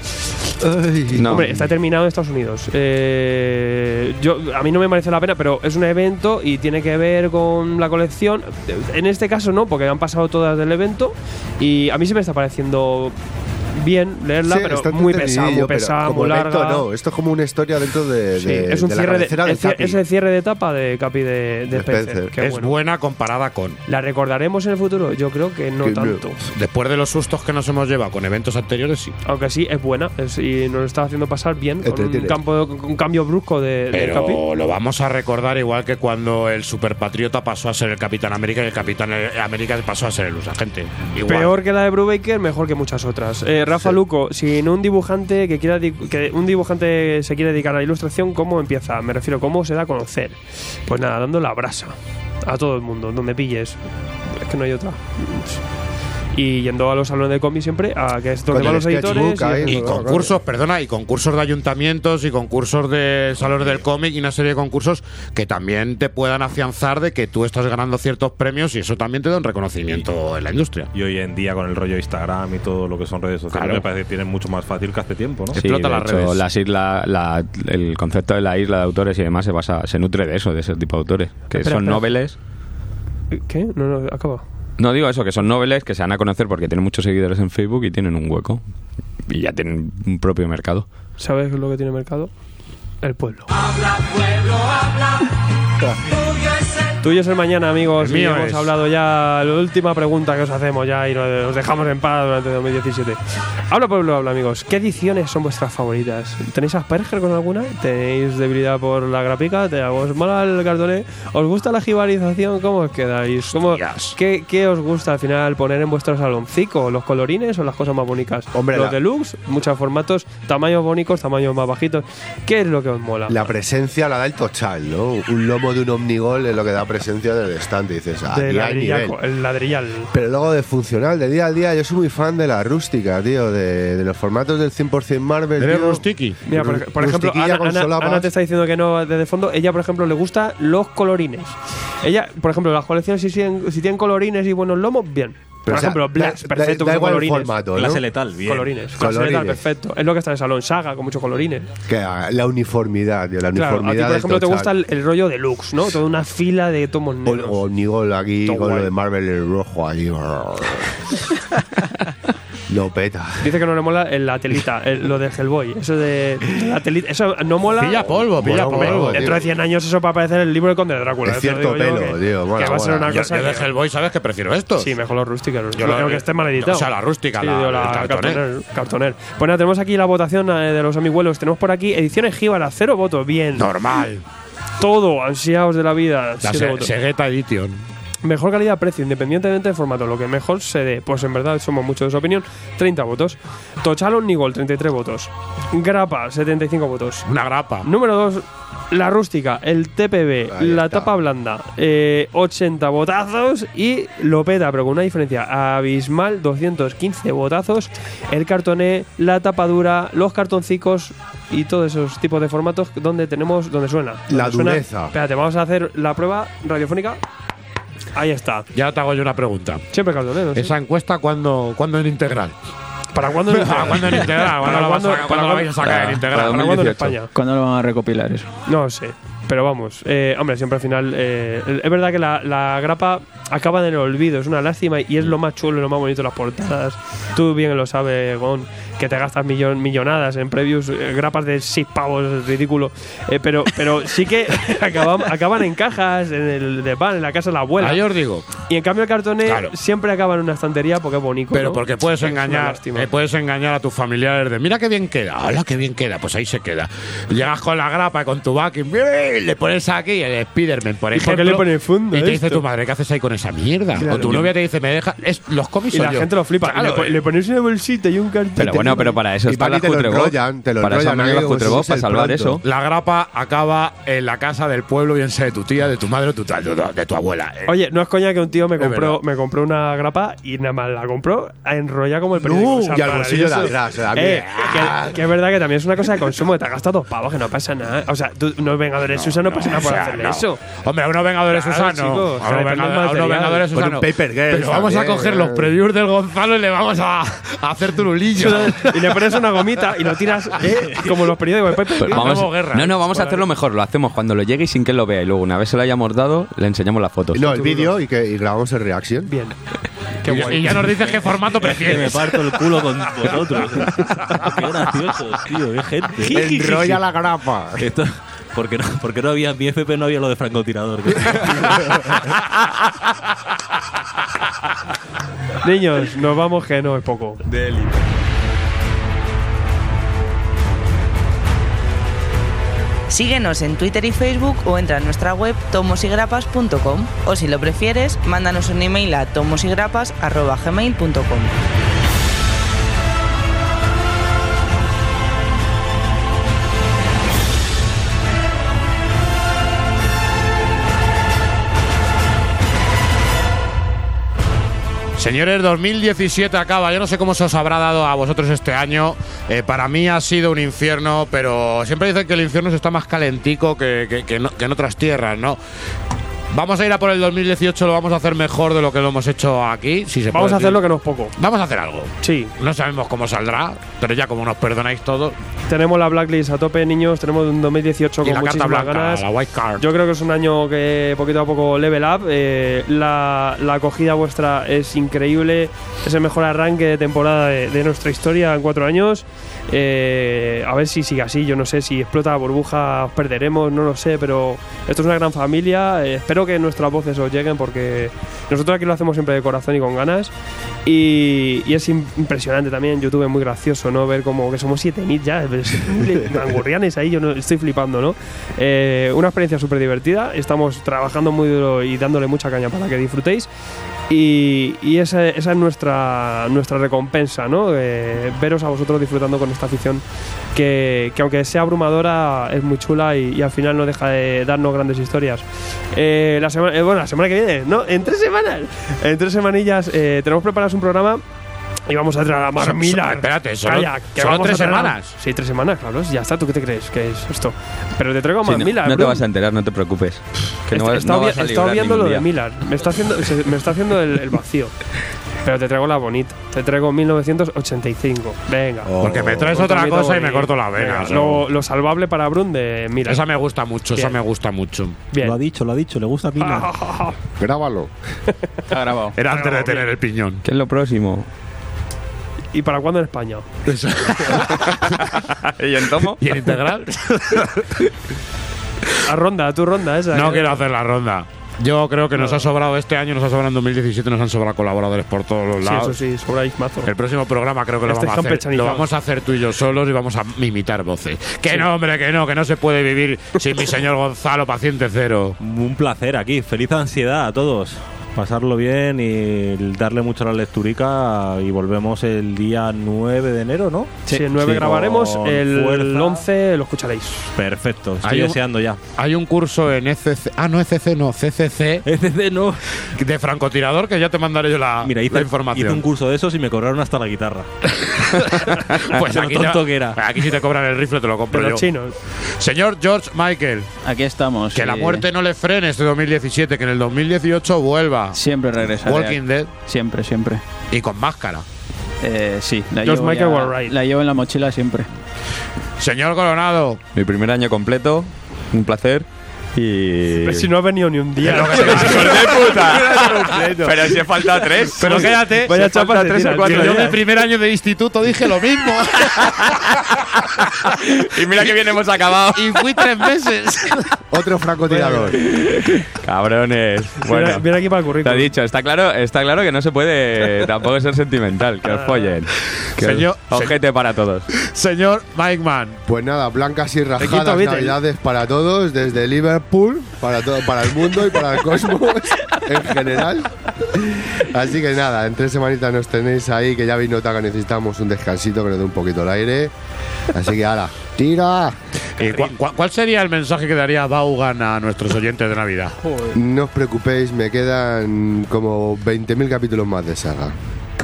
Speaker 8: No.
Speaker 5: Hombre, está terminado en Estados Unidos. Eh, yo, a mí no me merece la pena, pero es un evento y tiene que ver con la colección. En este caso no, porque han pasado todas del evento y a mí se me está pareciendo bien leerla,
Speaker 4: Sí,
Speaker 5: pero
Speaker 4: está
Speaker 5: muy pesada, muy
Speaker 4: pero
Speaker 5: pesada, muy
Speaker 4: evento
Speaker 5: larga.
Speaker 4: no, esto es como una historia dentro de,
Speaker 5: Sí,
Speaker 4: de-
Speaker 5: es un
Speaker 4: de la
Speaker 5: cierre de,
Speaker 4: Capi.
Speaker 5: es el cierre de etapa de Capi de, de
Speaker 4: De
Speaker 5: Spencer.
Speaker 4: Spencer.
Speaker 5: Qué
Speaker 2: es
Speaker 5: bueno.
Speaker 2: buena comparada con.
Speaker 5: ¿La recordaremos en el futuro? Yo creo que no
Speaker 4: Que no.
Speaker 5: tanto.
Speaker 2: Después de los sustos que nos hemos llevado con eventos anteriores, sí.
Speaker 5: Aunque sí, es buena es- y nos está haciendo pasar bien con un, campo, con un cambio brusco de, de Capi.
Speaker 2: Pero lo vamos a recordar igual que cuando el Superpatriota pasó a ser el Capitán América y el Capitán América pasó a ser el usagente. Igual.
Speaker 5: Peor que la de Brubaker, mejor que muchas otras. Eh, Rafa Luco, si un dibujante que quiera que un dibujante se quiere dedicar a la ilustración, ¿cómo empieza? Me refiero, ¿cómo se da a conocer? Pues nada, dando la brasa a todo el mundo, donde pilles. Es que no hay otra. Y yendo a los salones de cómic siempre, a que es donde
Speaker 4: Con
Speaker 5: van
Speaker 4: el
Speaker 5: los editores. y-
Speaker 2: Y concursos, perdona, y concursos de ayuntamientos y concursos de salones del cómic y una serie de concursos que también te puedan afianzar de que tú estás ganando ciertos premios y eso también te da un reconocimiento en la industria.
Speaker 6: Y hoy en día con el rollo Instagram y todo lo que son redes sociales,
Speaker 2: Claro.
Speaker 6: me parece que tienen mucho más fácil que hace tiempo, ¿no?
Speaker 8: Sí,
Speaker 2: Explota
Speaker 8: de
Speaker 2: las
Speaker 8: hecho,
Speaker 2: redes.
Speaker 8: las isla- la- el concepto de la isla de autores y demás se basa, se nutre de eso, de ese tipo de autores, que
Speaker 5: Espera,
Speaker 8: son
Speaker 5: espera.
Speaker 8: noveles.
Speaker 5: ¿Qué? No, no, acaba.
Speaker 8: No digo eso, que son noveles que se van a conocer porque tienen muchos seguidores en Facebook y tienen un hueco y ya tienen un propio mercado.
Speaker 5: ¿Sabes lo que tiene mercado? El pueblo.
Speaker 14: Habla, pueblo, habla. Tuyo es el
Speaker 5: mañana, amigos.
Speaker 2: El
Speaker 5: y
Speaker 2: mío
Speaker 5: hemos
Speaker 2: es.
Speaker 5: hablado ya. La última pregunta que os hacemos ya y nos dejamos en paz durante 2017. Habla, pueblo, habla, amigos. ¿Qué ediciones son vuestras favoritas? ¿Tenéis Asperger con alguna? ¿Tenéis debilidad por la grapica? ¿Te os mola el cartoné? ¿Os gusta la gibarización? ¿Cómo os quedáis? ¿Cómo, qué, qué os gusta al final poner en vuestro saloncico? ¿Los colorines o las cosas más bonitas?
Speaker 4: Hombre,
Speaker 5: los
Speaker 4: la-
Speaker 5: deluxe, muchos formatos, tamaños bónicos, tamaños más bajitos. ¿Qué es lo que os mola?
Speaker 4: La presencia la da el tochal, ¿no? Un lomo de un omnigol es lo que da presencia del estante. Dices, aquí
Speaker 5: de
Speaker 4: hay
Speaker 5: ladrillaco,
Speaker 4: nivel.
Speaker 5: el ladrillal.
Speaker 4: Pero luego de funcional, de día a día, yo soy muy fan de la rústica, tío, de, de los formatos del 100% Marvel.
Speaker 2: ¿Eres
Speaker 4: tío.
Speaker 2: Rustiki?
Speaker 5: Mira, por, por ejemplo, Ana, Ana- te está diciendo que no desde fondo. Ella, por ejemplo, le gusta los colorines. Ella, por ejemplo, las colecciones, si tienen, si tienen colorines y buenos lomos, bien. Por
Speaker 4: o sea,
Speaker 5: ejemplo, Blast,
Speaker 4: da- da-
Speaker 5: perfecto,
Speaker 4: da el
Speaker 5: colorines.
Speaker 4: formato, ¿no?
Speaker 6: Clase letal, bien.
Speaker 5: Colorines. Clase
Speaker 4: Colorines.
Speaker 5: letal, perfecto. Es lo que está en el salón. Saga, con muchos colorines.
Speaker 4: Que, ah, la uniformidad, tío, la
Speaker 5: Claro, a ti,
Speaker 4: uniformidad.
Speaker 5: por ejemplo, te gusta el, el rollo deluxe, ¿no? Toda una fila de tomos
Speaker 4: O,
Speaker 5: negros.
Speaker 4: o Nigol aquí
Speaker 5: Todo
Speaker 4: con
Speaker 5: guay.
Speaker 4: lo de Marvel el rojo ahí. (laughs) no peta.
Speaker 5: Dice que no le mola el- la telita, el- lo de Hellboy. Eso de la telita. Eso no mola.
Speaker 2: Pilla polvo, pilla polvo.
Speaker 4: mola,
Speaker 5: Dentro de 100 años eso va a aparecer el libro de Conde Drácula.
Speaker 4: Es
Speaker 5: lo
Speaker 4: cierto
Speaker 5: digo yo,
Speaker 4: pelo,
Speaker 5: que-
Speaker 4: tío, mola,
Speaker 5: que va a ser una
Speaker 2: Yo,
Speaker 5: cosa
Speaker 2: yo de
Speaker 5: que-
Speaker 2: Hellboy, ¿sabes que prefiero esto?
Speaker 5: Sí, mejor los rústicos.
Speaker 2: Yo lo-
Speaker 5: que esté mal editado.
Speaker 2: o sea, la rústica, la-
Speaker 5: digo,
Speaker 2: el cartoner.
Speaker 5: cartoner. cartoner. Pues nada, tenemos aquí la votación eh, de los amiguelos. Tenemos por aquí ediciones Jíbara, cero votos. Bien.
Speaker 2: Normal.
Speaker 5: Todo, ansiados de la vida.
Speaker 2: La Se-. Segueta Edition.
Speaker 5: Mejor calidad-precio, independientemente del formato, lo que mejor se dé. Pues en verdad somos muchos de su opinión. 30 votos. Tochalon Nigol, 33 votos. Grapa, 75 votos.
Speaker 2: Una grapa.
Speaker 5: Número 2, la rústica, el TPB,
Speaker 4: Ahí
Speaker 5: la
Speaker 4: está.
Speaker 5: tapa blanda, eh, 80 votazos y Lopeta, pero con una diferencia abismal, 215 votazos, el cartoné, la tapa dura, los cartoncicos y todos esos tipos de formatos donde tenemos, donde suena.
Speaker 4: La
Speaker 5: suena-
Speaker 4: dureza.
Speaker 5: Espérate, vamos a hacer la prueba radiofónica. Ahí está.
Speaker 2: Ya te hago yo una pregunta.
Speaker 5: Siempre cartoné, no sé.
Speaker 2: ¿Esa encuesta cuándo, cuándo en integral?
Speaker 5: ¿Para cuándo en
Speaker 2: ¿Para cuándo en integral? ¿Cuándo
Speaker 5: ¿Para cuándo-
Speaker 2: la vais a sacar en integral?
Speaker 8: para
Speaker 5: ¿Para cuándo en
Speaker 8: 2018?
Speaker 5: España?
Speaker 7: ¿Cuándo lo van a recopilar eso?
Speaker 5: No sé. Pero vamos, eh, hombre, siempre al final. eh, es verdad que la, la grapa acaba en el olvido, es una lástima y es lo más chulo y lo más bonito de las portadas. Tú bien lo sabes, Gon, que te gastas millon, millonadas en previews, eh, grapas de 6 pavos, es ridículo. Eh, pero, pero sí que (laughs) acaban, acaban en cajas, en el de pan, en la casa de la abuela.
Speaker 2: Ahí os digo.
Speaker 5: Y en cambio el cartoné
Speaker 2: Claro.
Speaker 5: siempre acaba en una estantería porque es bonito.
Speaker 2: Pero
Speaker 5: ¿no?
Speaker 2: porque puedes
Speaker 5: Es
Speaker 2: engañar, eh, puedes engañar a tus familiares de mira qué bien queda, hola qué bien queda, pues ahí se queda. Llegas con la grapa, con tu backing, le pones aquí el Spiderman, por
Speaker 5: ¿Y por
Speaker 2: ejemplo.
Speaker 5: qué le pones fondo
Speaker 2: Y te dice
Speaker 5: esto?
Speaker 2: tu madre, ¿qué haces ahí con esa mierda?
Speaker 5: Claro.
Speaker 2: o tu novia te dice, me deja. Es, los cómics
Speaker 5: Y la
Speaker 2: yo.
Speaker 5: gente lo flipa.
Speaker 2: Claro,
Speaker 5: le,
Speaker 2: eh.
Speaker 5: le ponéis una bolsita y un cartón.
Speaker 8: Pero bueno, pero para eso
Speaker 4: Y
Speaker 8: está la
Speaker 4: lo
Speaker 8: Para eso Cutrebox,
Speaker 4: fuese
Speaker 8: para salvar eso.
Speaker 2: La grapa acaba en la casa del pueblo, bien sea de tu tía, de tu madre tu tal, de, tu- abuela. eh.
Speaker 5: Oye, no es coña que un tío me
Speaker 2: Es
Speaker 5: compró, me compró una grapa y nada más la compró enrolla como el periódico.
Speaker 4: No,
Speaker 5: O sea,
Speaker 4: y al bolsillo de sea,
Speaker 5: Eh,
Speaker 4: mira.
Speaker 5: que, que es verdad que también es una cosa de consumo que te has gastado dos pavos, que no pasa nada. O sea, tú no es Vengadores Susa, no, pasa nada por
Speaker 2: o sea,
Speaker 5: hacerle
Speaker 2: no.
Speaker 5: eso.
Speaker 2: Hombre, a unos Vengadores
Speaker 5: Claro,
Speaker 2: Susano.
Speaker 5: chicos,
Speaker 2: a
Speaker 5: que
Speaker 2: unos Vengadores, unos Susano. Pero vamos a coger
Speaker 4: eh.
Speaker 2: los previews del Gonzalo y le vamos a, a hacer turulillo.
Speaker 5: Y le pones una gomita y lo tiras (laughs) eh, como los periódicos. de Pepe.
Speaker 8: Pues
Speaker 2: Hacemos
Speaker 8: vamos,
Speaker 2: guerra,
Speaker 8: no,
Speaker 2: ¿eh?
Speaker 8: no, vamos a hacerlo mejor. Lo hacemos cuando lo llegue y sin que él lo vea. Y luego, una vez se lo hayamos dado, le enseñamos las fotos.
Speaker 4: No, el vídeo y que y grabamos el reaction.
Speaker 5: Bien. (laughs)
Speaker 2: Y- y ya nos dices qué formato (laughs)
Speaker 6: Que me
Speaker 2: prefieres.
Speaker 6: parto el culo con vosotros. qué graciosos, tío, qué gente.
Speaker 4: Enrolla la grapa.
Speaker 6: Esto, porque no, porque no había en mi FP no había lo de francotirador.
Speaker 5: Niños, nos vamos que no es poco.
Speaker 11: Síguenos en Twitter y Facebook o entra a nuestra web tomosigrapas.com o si lo prefieres, mándanos un email a tomosigrapas.gmail.com.
Speaker 2: Señores, 2017 acaba. Yo no sé cómo se os habrá dado a vosotros este año. Eh, para mí ha sido un infierno, pero siempre dicen que el infierno está más calentico que, que- en otras tierras, ¿no? Vamos a ir a por el 2018, lo vamos a hacer mejor de lo que lo hemos hecho aquí. Si se
Speaker 5: Vamos
Speaker 2: puede
Speaker 5: a hacer
Speaker 2: decir.
Speaker 5: lo que no es poco.
Speaker 2: Vamos a hacer algo.
Speaker 5: Sí.
Speaker 2: No sabemos cómo saldrá, pero ya como nos perdonáis todos.
Speaker 5: Tenemos la blacklist a tope, niños. Tenemos un 2018
Speaker 2: Y
Speaker 5: con
Speaker 2: la carta
Speaker 5: muchísimas
Speaker 2: blanca,
Speaker 5: ganas.
Speaker 2: la white card.
Speaker 5: Yo creo que es un año que poquito a poco level up. Eh, la, la acogida vuestra es increíble. Es el mejor arranque de temporada de, de nuestra historia en cuatro años. Eh, a ver si sigue así. Yo no sé si explota la burbuja, os perderemos, no lo sé. Pero esto es una gran familia. Eh, espero que nuestras voces os lleguen porque nosotros aquí lo hacemos siempre de corazón y con ganas. Y, es im- impresionante también. YouTube es muy gracioso, ¿no? Ver como que somos 7000 ya. (laughs) es- Angurrianes ahí, yo no, estoy flipando, ¿no? Eh, una experiencia súper divertida. Estamos trabajando muy duro y dándole mucha caña para que disfrutéis. Y, y esa, esa es nuestra, nuestra recompensa, ¿no? Eh, veros a vosotros disfrutando con esta afición que, que aunque sea abrumadora, es muy chula y, al final no deja de darnos grandes historias. Eh, la semana, eh, bueno, la semana que viene, ¿no? En tres semanas. En tres semanillas eh, tenemos preparados un programa y vamos a traer a Mar
Speaker 2: So- so-
Speaker 5: Millar.
Speaker 2: espérate, solo-
Speaker 5: Calla, que
Speaker 2: solo
Speaker 5: vamos a
Speaker 2: tres
Speaker 5: traer a-
Speaker 2: semanas.
Speaker 5: Sí, tres semanas, claro. Ya está, ¿tú qué te crees que es esto? Pero te traigo a
Speaker 8: Sí, no,
Speaker 5: Millar.
Speaker 8: no te vas a enterar, no te preocupes. Que no,
Speaker 5: Está-
Speaker 8: vas-
Speaker 5: está
Speaker 8: no
Speaker 5: vi-
Speaker 8: vas a librar
Speaker 5: viendo
Speaker 8: ningún
Speaker 5: lo de
Speaker 8: día.
Speaker 5: Millar. Me está haciendo, se- me está haciendo el, el vacío. Pero te traigo la bonita. Te traigo 1985. Venga.
Speaker 2: Porque me traes otra cosa y me
Speaker 5: bonito.
Speaker 2: corto la vena.
Speaker 5: Venga, lo, lo salvable para Brun de Millar.
Speaker 2: Esa me gusta mucho, esa
Speaker 5: Bien.
Speaker 2: me gusta mucho.
Speaker 5: Bien.
Speaker 6: Lo ha dicho, lo ha dicho, le gusta a Milan. (laughs)
Speaker 4: Grábalo.
Speaker 7: Está grabado.
Speaker 2: Era antes de tener el piñón.
Speaker 8: ¿Qué es lo próximo?
Speaker 5: ¿Y para cuándo en España? (laughs)
Speaker 8: ¿Y en tomo?
Speaker 2: ¿Y en integral?
Speaker 5: A ronda, a tu ronda esa.
Speaker 2: No
Speaker 5: ¿eh?
Speaker 2: quiero hacer la ronda. Yo creo que nos
Speaker 5: No.
Speaker 2: ha sobrado este año, nos ha sobrado en 2017, nos han sobrado colaboradores por todos los
Speaker 5: Sí,
Speaker 2: lados.
Speaker 5: eso sí, sobráis mazo.
Speaker 2: El próximo programa creo que lo
Speaker 5: Estáis
Speaker 2: vamos, a hacer,
Speaker 5: campechanizados.
Speaker 2: lo vamos a hacer tú y yo solos y vamos a imitar voces. Que no, hombre, que no, que no se puede vivir sin mi señor Gonzalo, paciente cero.
Speaker 6: Un placer aquí. Feliz ansiedad a todos. Pasarlo bien y darle mucho a la lecturica. Y volvemos el día 9 de enero, ¿no?
Speaker 5: Sí, el 9
Speaker 6: Sí,
Speaker 5: grabaremos, el
Speaker 6: fuerza.
Speaker 5: 11 lo escucharéis.
Speaker 6: Perfecto, estoy
Speaker 2: Hay un-
Speaker 6: deseando ya.
Speaker 2: Hay un curso en ECC, ah, no ECC, no, CCC,
Speaker 6: ECC no.
Speaker 2: de francotirador que ya te mandaré yo la,
Speaker 6: Mira, hice,
Speaker 2: la información.
Speaker 6: hice un curso de esos y me cobraron hasta la guitarra. (laughs)
Speaker 2: pues aquí,
Speaker 6: tonto
Speaker 2: te-
Speaker 6: que era.
Speaker 2: aquí si te cobran el rifle te lo compro
Speaker 5: De
Speaker 2: yo.
Speaker 5: los chinos.
Speaker 2: Señor George Michael,
Speaker 7: Aquí estamos.
Speaker 2: que la muerte no le frene este 2017, que en el 2018 vuelva
Speaker 7: Siempre regresaré.
Speaker 2: Walking Dead
Speaker 7: Siempre, siempre.
Speaker 2: y con máscara.
Speaker 7: Eh, sí, la llevo,
Speaker 5: Michael
Speaker 7: ya-
Speaker 5: Wainwright.
Speaker 7: la llevo en la mochila siempre.
Speaker 2: Señor Coronado,
Speaker 8: Mi primer año completo, un placer. Y.
Speaker 5: Pero si no ha venido ni un día. (laughs)
Speaker 8: ¡Hijo de puta! (laughs) Pero si he faltado tres.
Speaker 2: Pero quédate.
Speaker 5: Vaya chapa
Speaker 8: tres o cuatro
Speaker 2: yo
Speaker 8: días.
Speaker 2: mi primer año de instituto dije lo mismo. (laughs)
Speaker 8: Y mira que bien hemos acabado.
Speaker 2: y fui tres meses.
Speaker 4: Otro francotirador.
Speaker 8: Cabrones. Bueno.
Speaker 5: Viene, viene aquí para el
Speaker 8: Te he
Speaker 5: currículum.
Speaker 8: dicho, está claro, está claro que no se puede tampoco ser sentimental, que os follen. Que os-
Speaker 2: Señor-
Speaker 8: ojete para todos.
Speaker 2: Señor Mike Man,
Speaker 4: Pues nada, blancas y rajadas navidades para todos, desde Liverpool, para todo, para el mundo y para el cosmos (laughs) en general. Así que nada, en tres semanitas nos tenéis ahí, que ya habéis notado que necesitamos un descansito que nos dé un poquito el aire. Así que ahora, tira.
Speaker 2: ¿y cua- cua- ¿cuál sería el mensaje que daría Vaughan a nuestros oyentes de Navidad?
Speaker 4: No os preocupéis, me quedan como 20.000 capítulos más de saga.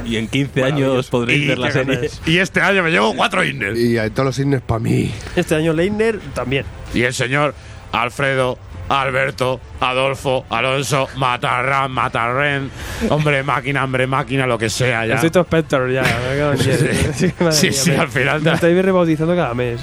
Speaker 6: Y en 15 años podréis ver la serie. (laughs)
Speaker 2: Y este año me llevo cuatro inners.
Speaker 4: Y hay todos los signos para mí.
Speaker 5: Este año Leitner también.
Speaker 2: Y el señor Alfredo Alberto, Adolfo, Alonso, Matarrán, Matarren, hombre máquina, hombre máquina, lo que sea ya.
Speaker 5: Estoy todo Spector ya.
Speaker 2: Sí, sí. Sí, al final
Speaker 5: Me estáis rebautizando cada mes.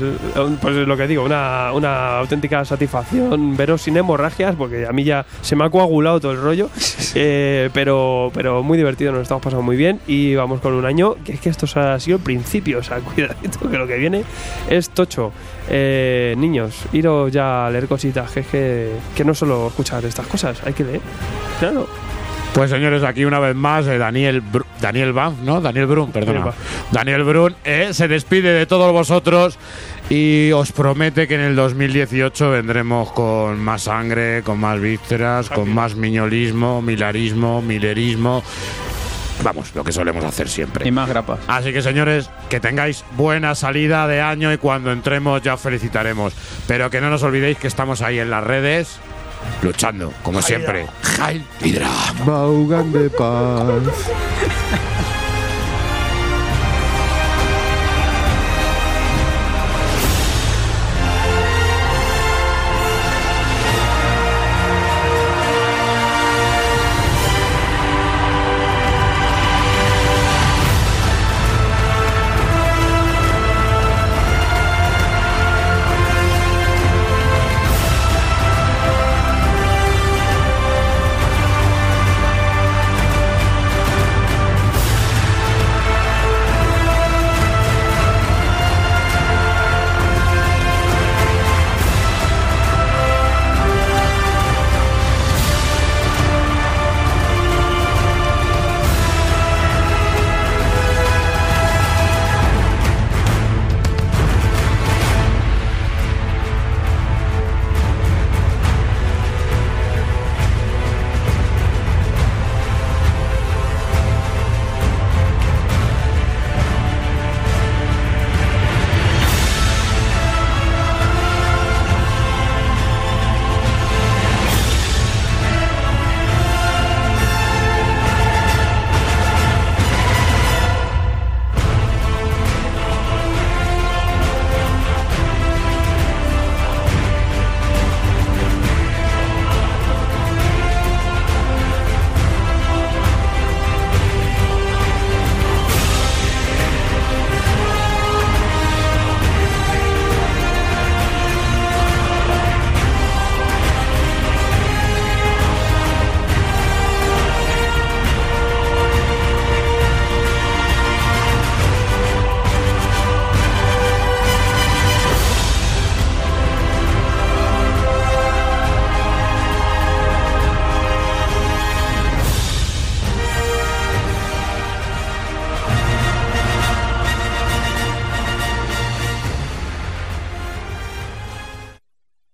Speaker 5: Pues es lo que digo, una, una auténtica satisfacción veros sin hemorragias, porque a mí ya se me ha coagulado todo el rollo. Eh, pero, pero muy divertido, nos estamos pasando muy bien. Y vamos con un año que es que esto ha sido el principio. O sea, (laughs) cuidadito, que lo que viene es tocho. Eh, niños, iros ya a leer cositas, que es que, que no solo escuchar estas cosas, hay que leer. Claro.
Speaker 2: Pues señores, aquí una vez más eh, Daniel Br- Daniel Banff, ¿no? Daniel Brun, perdona.
Speaker 5: Daniel
Speaker 2: Daniel Brun eh, se despide de todos vosotros y os promete que en el 2018 vendremos con más sangre, con más vísceras, con más miñolismo, milarismo, milerismo. Vamos, lo que solemos hacer siempre.
Speaker 7: Y más grapas.
Speaker 2: Así que señores, que tengáis buena salida de año y cuando entremos ya os felicitaremos. Pero que no nos olvidéis que estamos ahí en las redes luchando, como siempre. Jail Hydra.
Speaker 4: Vaughan de paz.